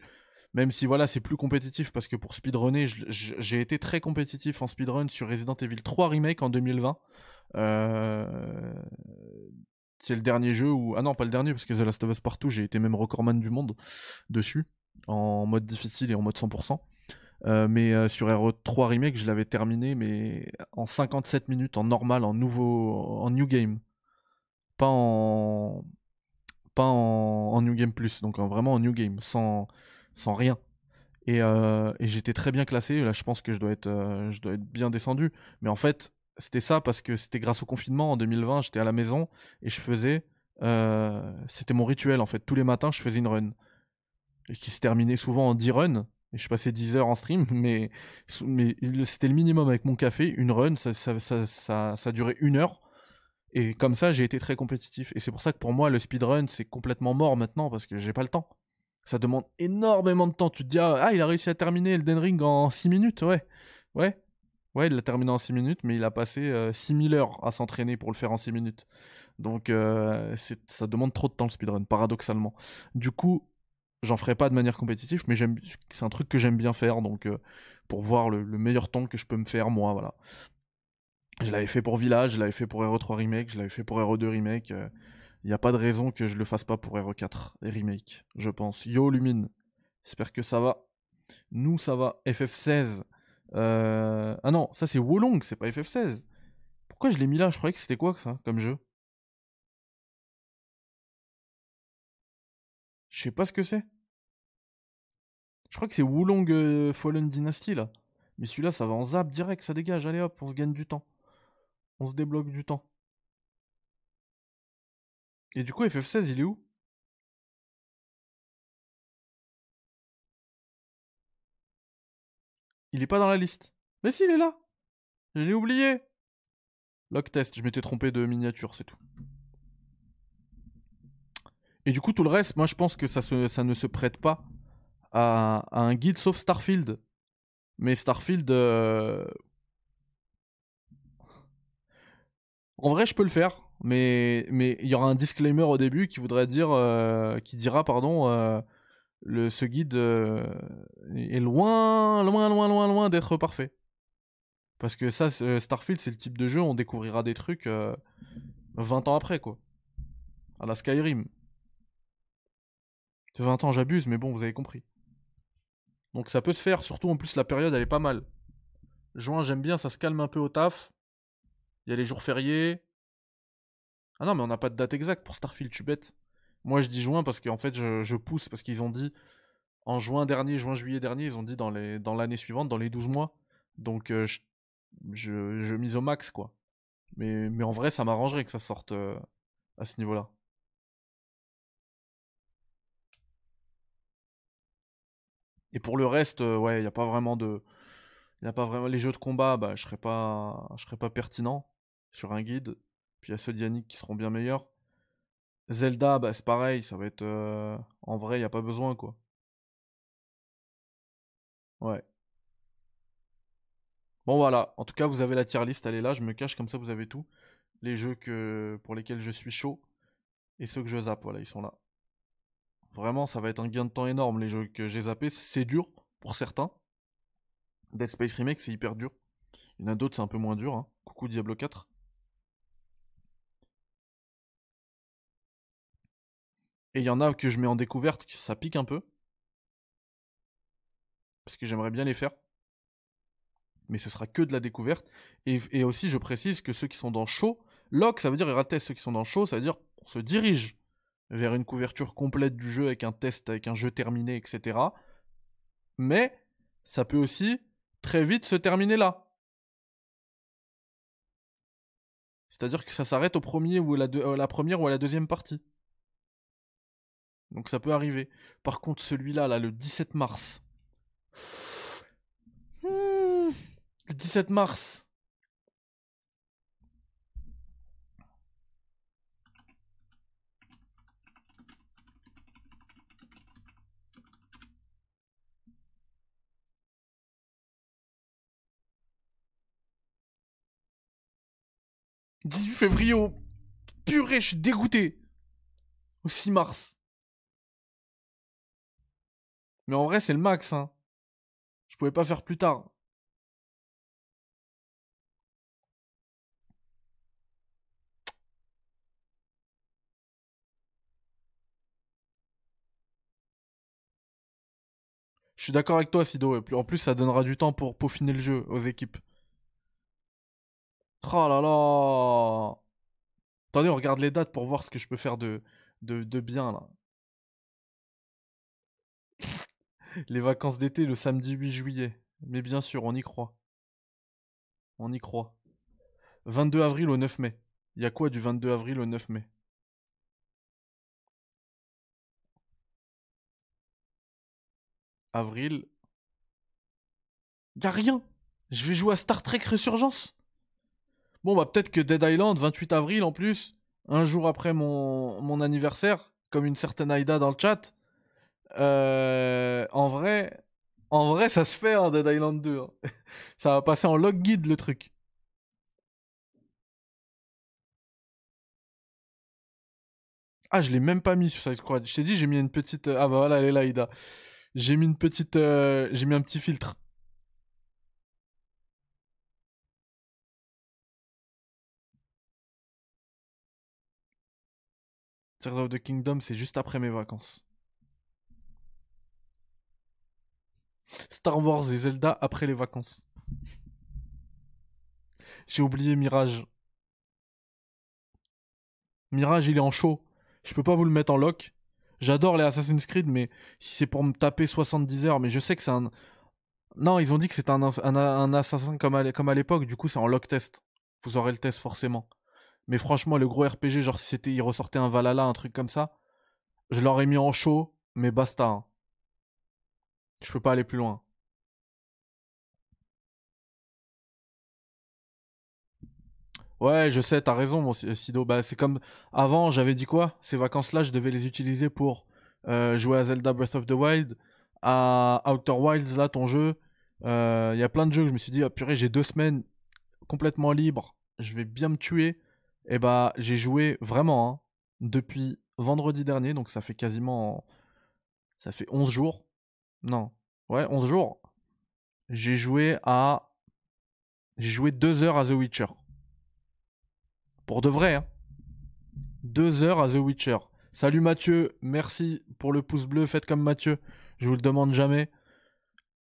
même si voilà, c'est plus compétitif, parce que pour speedrunner, j'ai été très compétitif en speedrun sur Resident Evil 3 Remake en 2020. Euh, c'est le dernier jeu où. Ah non, pas le dernier, parce que The Last of Us Partout, j'ai été même recordman du monde dessus, en mode difficile et en mode 100%. Euh, mais euh, sur RE3 Remake, je l'avais terminé, mais en 57 minutes, en normal, en nouveau. en New Game. Pas en. Pas en, en New Game Plus, donc en- vraiment en New Game, sans, sans rien. Et, euh, et j'étais très bien classé. Là, je pense que je dois être, euh, je dois être bien descendu. Mais en fait, c'était ça parce que c'était grâce au confinement en 2020. J'étais à la maison et je faisais. euh, c'était mon rituel en fait. Tous les matins, je faisais une run. Et qui se terminait souvent en 10 runs. Et je passais 10 heures en stream. Mais, mais c'était le minimum avec mon café. Une run, ça, ça, ça, ça, ça durait une heure. Et comme ça, j'ai été très compétitif. Et c'est pour ça que pour moi, le speedrun, c'est complètement mort maintenant parce que j'ai pas le temps. Ça demande énormément de temps. Tu te dis, ah, ah, il a réussi à terminer Elden Ring en 6 minutes, ouais. Ouais. Ouais, il l'a terminé en 6 minutes, mais il a passé euh, 6000 heures à s'entraîner pour le faire en 6 minutes. Donc, euh, ça demande trop de temps le speedrun, paradoxalement. Du coup, j'en ferai pas de manière compétitive, mais c'est un truc que j'aime bien faire, donc euh, pour voir le, le meilleur temps que je peux me faire, moi, voilà. Je l'avais fait pour Village, je l'avais fait pour RE3 Remake, je l'avais fait pour RE2 Remake. Il n'y a pas de raison que je le fasse pas pour RE4 et Remake, je pense. Yo Lumine, j'espère que ça va. Nous, ça va. FF16. Euh... Ah non, ça c'est Wolong, c'est pas FF16. Pourquoi je l'ai mis là? Je croyais que c'était quoi ça comme jeu? Je sais pas ce que c'est. Je crois que c'est Wulong euh, Fallen Dynasty là. Mais celui-là, ça va en zap direct, ça dégage. Allez hop, on se gagne du temps. On se débloque du temps. Et du coup, FF16, il est où? Il est pas dans la liste. Mais si, il est là Je l'ai oublié Log test, je m'étais trompé de miniature, c'est tout. Et du coup, tout le reste, moi je pense que ça, se- ça ne se prête pas à, un guide sauf Starfield. Mais Starfield. euh, En vrai, je peux le faire. Mais mais il y aura un disclaimer au début qui voudrait dire. euh, qui dira, pardon. euh, le, ce guide euh, est loin, loin, loin, loin, loin d'être parfait. Parce que ça, Starfield, c'est le type de jeu, on découvrira des trucs euh, 20 ans après, quoi. À la Skyrim. 20 ans, j'abuse, mais bon, vous avez compris. Donc ça peut se faire, surtout en plus la période, elle est pas mal. Juin, j'aime bien, ça se calme un peu au taf. Il y a les jours fériés. Ah non, mais on n'a pas de date exacte pour Starfield, tu bête. Moi, je dis juin parce qu'en fait, je, pousse parce qu'ils ont dit en juin dernier, juin-juillet dernier, ils ont dit dans l'année suivante, dans les 12 mois. Donc, euh, je, mise au max, quoi. Mais, mais en vrai, ça m'arrangerait que ça sorte euh, à ce niveau-là. Et pour le reste, euh, ouais, il n'y a pas vraiment de. Il a pas vraiment. Les jeux de combat, bah, je serais pas, je serais pas pertinent sur un guide. Puis il y a ceux d'Yannick qui seront bien meilleurs. Zelda, bah, c'est pareil, ça va être. euh, En vrai, il n'y a pas besoin, quoi. Ouais. Bon, voilà. En tout cas, vous avez la tier list, elle est là. Je me cache, comme ça, vous avez tout. Les jeux que... pour lesquels je suis chaud. Et ceux que je zappe, voilà, ils sont là. Vraiment, ça va être un gain de temps énorme, les jeux que j'ai zappés. C'est dur, pour certains. Dead Space Remake, c'est hyper dur. Il y en a d'autres, c'est un peu moins dur. Hein. Coucou Diablo 4. Et il y en a que je mets en découverte, ça pique un peu. Parce que j'aimerais bien les faire. Mais ce sera que de la découverte. Et, aussi, je précise que ceux qui sont dans chaud, lock, ça veut dire test. Ceux qui sont dans chaud, ça veut dire on se dirige vers une couverture complète du jeu avec un test, avec un jeu terminé, etc. Mais ça peut aussi très vite se terminer là. C'est-à-dire que ça s'arrête au premier ou à la première ou à la deuxième partie. Donc ça peut arriver. Par contre, celui-là, là, le 17 mars. Hmm, Le 17 mars. « 18 février au... Purée, je suis dégoûté Au 6 mars. Mais en vrai, c'est le max, hein. Je pouvais pas faire plus tard. Je suis d'accord avec toi, Sido. et En plus, ça donnera du temps pour peaufiner le jeu aux équipes. Oh là là Attendez, on regarde les dates pour voir ce que je peux faire de, de, de bien, là. Les vacances d'été le samedi 8 juillet. Mais bien sûr, on y croit. On y croit. 22 avril au 9 mai. Il y a quoi du 22 avril au 9 mai? Avril. Y a rien. Je vais jouer à Star Trek Resurgence? Bon, bah peut-être que Dead Island, 28 avril en plus, un jour après mon, mon anniversaire, comme une certaine Aïda dans le chat. Euh, en vrai, en vrai, ça se fait, hein, Dead Island 2. hein. Ça va passer en log guide le truc. Ah, je l'ai même pas mis sur Side Squad. Je t'ai dit, j'ai mis une petite. euh, Ah bah voilà, elle est là, Aïda. J'ai mis une petite. euh, J'ai mis un petit filtre. Tears of the Kingdom, c'est juste après mes vacances. Star Wars et Zelda après les vacances. J'ai oublié Mirage. Mirage, il est en chaud. Je peux pas vous le mettre en lock. J'adore les Assassin's Creed, mais si c'est pour me taper 70 heures, mais je sais que c'est un. Non, ils ont dit que c'est un, un, assassin comme à, l'é- comme à l'époque, du coup c'est en lock test. Vous aurez le test forcément. Mais franchement, le gros RPG, genre si c'était, il ressortait un Valhalla, un truc comme ça, je l'aurais mis en chaud, mais basta. hein. Je peux pas aller plus loin. Ouais, je sais, t'as raison, mon Si- Sido. Bah, c'est comme avant, j'avais dit quoi? Ces vacances-là, je devais les utiliser pour euh, jouer à Zelda Breath of the Wild, à Outer Wilds, là, ton jeu. Il y a plein de jeux que je me suis dit, ah purée, j'ai deux semaines complètement libres, je vais bien me tuer. Et bah, j'ai joué vraiment, hein, depuis vendredi dernier, donc ça fait quasiment. Ça fait 11 jours. Non. Ouais, 11 jours. J'ai joué à. J'ai joué deux heures à The Witcher. Pour de vrai, hein. Deux heures à The Witcher. Salut Mathieu, merci pour le pouce bleu. Faites comme Mathieu, je vous le demande jamais.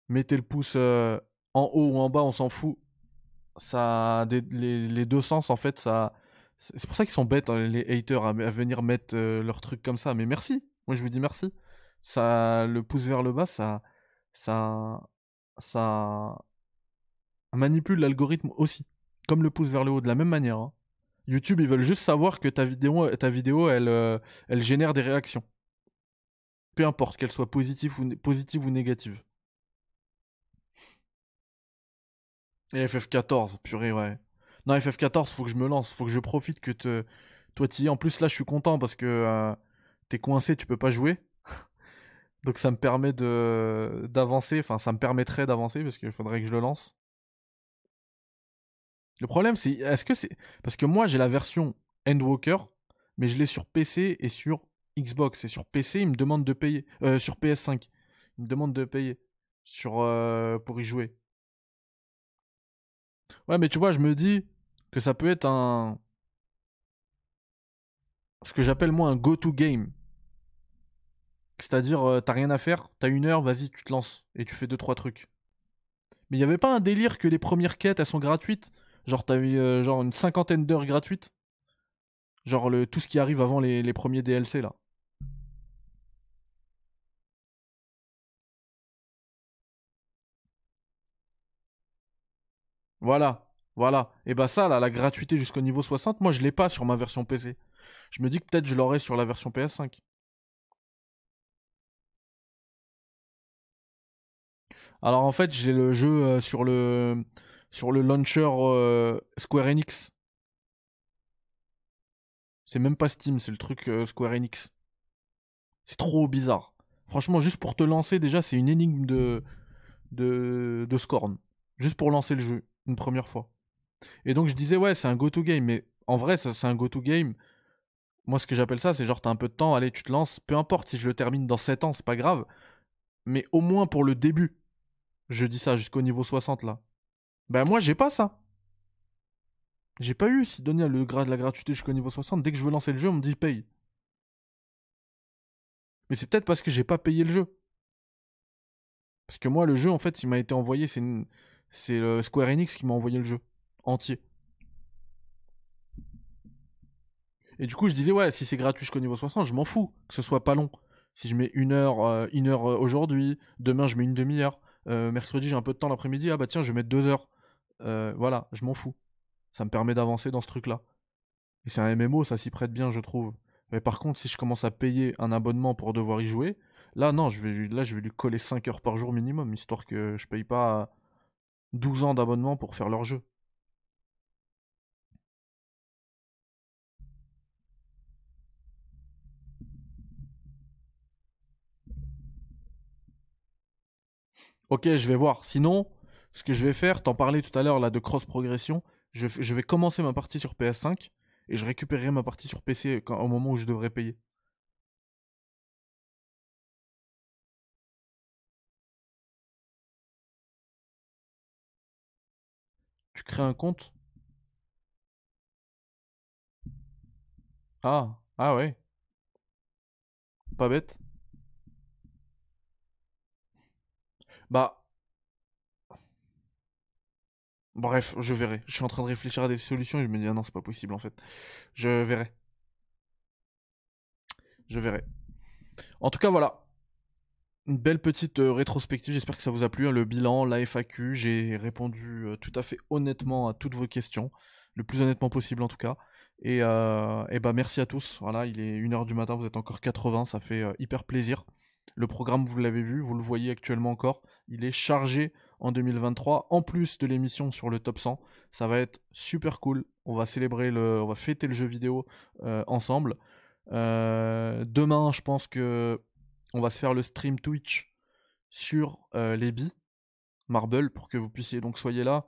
Mettez le pouce euh, en haut ou en bas, on s'en fout. Ça, les, deux sens en fait, ça. C'est pour ça qu'ils sont bêtes hein, les haters à, à venir mettre euh, leurs trucs comme ça. Mais merci, moi je vous dis merci. Ça, le pouce vers le bas, ça, ça, ça manipule l'algorithme aussi, comme le pouce vers le haut de la même manière. hein. YouTube, ils veulent juste savoir que ta vidéo, ta vidéo, elle, euh, elle génère des réactions. Peu importe qu'elles soient positives ou, positives ou négatives. Et FF14, purée, ouais. Non, FF14, faut que je me lance, faut que je profite que te... toi t'y es. En plus, là, je suis content parce que euh, t'es coincé, tu peux pas jouer. Donc ça me permet de d'avancer, enfin ça me permettrait d'avancer parce qu'il faudrait que je le lance. Le problème c'est est-ce que c'est parce que moi j'ai la version Endwalker mais je l'ai sur PC et sur Xbox et sur PC il me demande de payer euh, sur PS5 il me demande de payer sur euh, pour y jouer. Ouais mais tu vois je me dis que ça peut être un ce que j'appelle moi un go-to game. C'est-à-dire, euh, t'as rien à faire, t'as une heure, vas-y, tu te lances et tu fais deux trois trucs. Mais il y avait pas un délire que les premières quêtes elles sont gratuites? Genre, t'as eu euh, genre une cinquantaine d'heures gratuites? Genre, le, tout ce qui arrive avant les, les premiers DLC là. Voilà, voilà. Et bah, ça là, la gratuité jusqu'au niveau 60, moi je l'ai pas sur ma version PC. Je me dis que peut-être je l'aurai sur la version PS5. Alors en fait, j'ai le jeu euh, sur le sur le launcher euh, Square Enix. C'est même pas Steam, c'est le truc euh, Square Enix. C'est trop bizarre. Franchement, juste pour te lancer, déjà, c'est une énigme de de de Scorn. Juste pour lancer le jeu une première fois. Et donc je disais ouais, c'est un go-to game, mais en vrai, c'est un go-to game. Moi, ce que j'appelle ça, c'est genre t'as un peu de temps, allez, tu te lances. Peu importe si je le termine dans 7 ans, c'est pas grave. Mais au moins pour le début. Je dis ça jusqu'au niveau 60 là. Ben moi j'ai pas ça. J'ai pas eu Sidonia le grade de la gratuité jusqu'au niveau 60. Dès que je veux lancer le jeu, on me dit paye. Mais c'est peut-être parce que j'ai pas payé le jeu. Parce que moi le jeu en fait il m'a été envoyé, c'est c'est le Square Enix qui m'a envoyé le jeu entier. Et du coup je disais ouais si c'est gratuit jusqu'au niveau 60 je m'en fous que ce soit pas long. Si je mets une heure, euh, une heure euh, aujourd'hui, demain je mets une demi-heure, euh, mercredi j'ai un peu de temps l'après-midi, ah bah tiens je vais mettre deux heures. Euh, voilà, je m'en fous. Ça me permet d'avancer dans ce truc-là. Et c'est un MMO, ça s'y prête bien, je trouve. Mais par contre, si je commence à payer un abonnement pour devoir y jouer, là non, je vais, là je vais lui coller 5 heures par jour minimum, histoire que je paye pas 12 ans d'abonnement pour faire leur jeu. Ok, je vais voir. Sinon, ce que je vais faire, t'en parlais tout à l'heure là de cross progression, je, vais commencer ma partie sur PS5 et je récupérerai ma partie sur PC au moment où je devrais payer. Tu crées un compte? Ah, ah ouais, pas bête. Bah, bref, je verrai. Je suis en train de réfléchir à des solutions et je me dis ah non, c'est pas possible en fait. Je verrai, je verrai. En tout cas, voilà. Une belle petite euh, rétrospective, j'espère que ça vous a plu. hein, le bilan, la FAQ, j'ai répondu euh, tout à fait honnêtement à toutes vos questions, le plus honnêtement possible en tout cas. Et, euh, et bah merci à tous. Voilà, il est 1h du matin, vous êtes encore 80, ça fait hyper plaisir. Le programme, vous l'avez vu, vous le voyez actuellement encore, il est chargé en 2023, en plus de l'émission sur le top 100. Ça va être super cool. On va célébrer le, on va fêter le jeu vidéo euh, ensemble. Euh, demain, je pense que on va se faire le stream Twitch sur euh, les billes Marble pour que vous puissiez donc soyez là.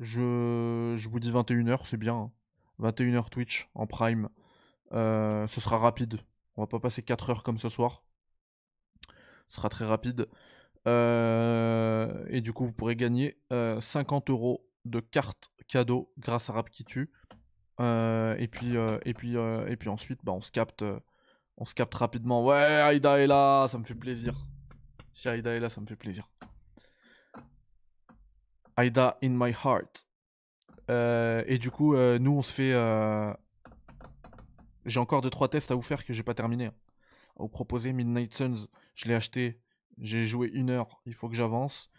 Je, vous dis 21h, c'est bien. hein. 21h Twitch en prime. Ce sera rapide. On va pas passer 4 heures comme ce soir. Ce sera très rapide. Euh, et du coup, vous pourrez gagner euh, 50 euros de cartes cadeaux grâce à Rapkitu. Euh, et puis, euh, et puis, et puis ensuite, bah, on se capte, on se capte rapidement. Ouais, Aïda est là, ça me fait plaisir. Si Aïda est là, ça me fait plaisir. Aïda in my heart. Et du coup, nous, on se fait. J'ai encore 2-3 tests à vous faire que j'ai pas terminé. hein. Vous proposer Midnight Suns, je l'ai acheté. J'ai joué une heure, il faut que j'avance.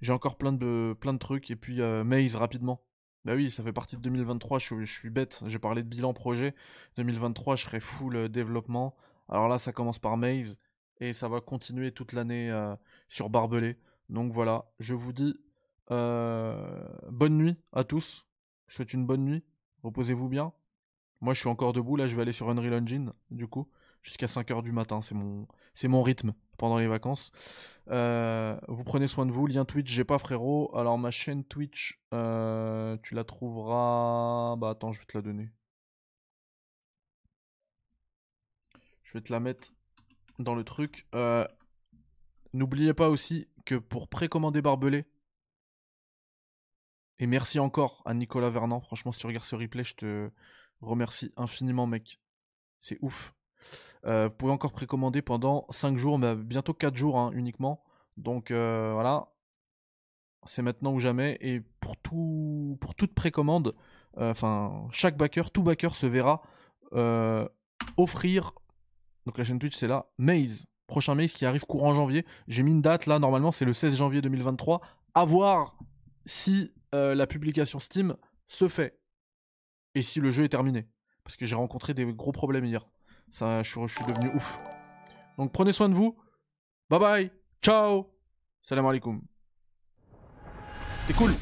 J'ai encore plein de, trucs. Et puis, euh, Maze rapidement. Bah oui, ça fait partie de 2023, je, suis- bête. J'ai parlé de bilan projet. 2023, je serai full euh, développement. Alors là, ça commence par Maze. Et ça va continuer toute l'année euh, sur Barbelé. Donc voilà, je vous dis bonne nuit à tous. Je souhaite une bonne nuit. Reposez-vous bien. Moi, je suis encore debout. Là, je vais aller sur Unreal Engine, du coup, jusqu'à 5h du matin. C'est mon, c'est mon rythme pendant les vacances. Euh, vous prenez soin de vous. Lien Twitch, j'ai pas, frérot. Alors, ma chaîne Twitch, euh, tu la trouveras. Bah, attends, je vais te la donner. Je vais te la mettre dans le truc. Euh, N'oubliez pas aussi que pour précommander Barbelé, et merci encore à Nicolas Vernant. Franchement, si tu regardes ce replay, je te remercie infiniment, mec. C'est ouf. Euh, vous pouvez encore précommander pendant 5 jours, mais bientôt 4 jours hein, uniquement. Donc euh, voilà. C'est maintenant ou jamais. Et pour, tout, pour toute précommande, euh, enfin, chaque backer, tout backer se verra offrir. Donc la chaîne Twitch, c'est là. Maze. Prochain Maze qui arrive courant janvier. J'ai mis une date là, normalement, c'est le 16 janvier 2023. À voir si la publication Steam se fait et si le jeu est terminé. Parce que j'ai rencontré des gros problèmes hier. Ça, je suis, devenu ouf. Donc prenez soin de vous. Bye bye. Ciao. Salam alaikum. C'était cool.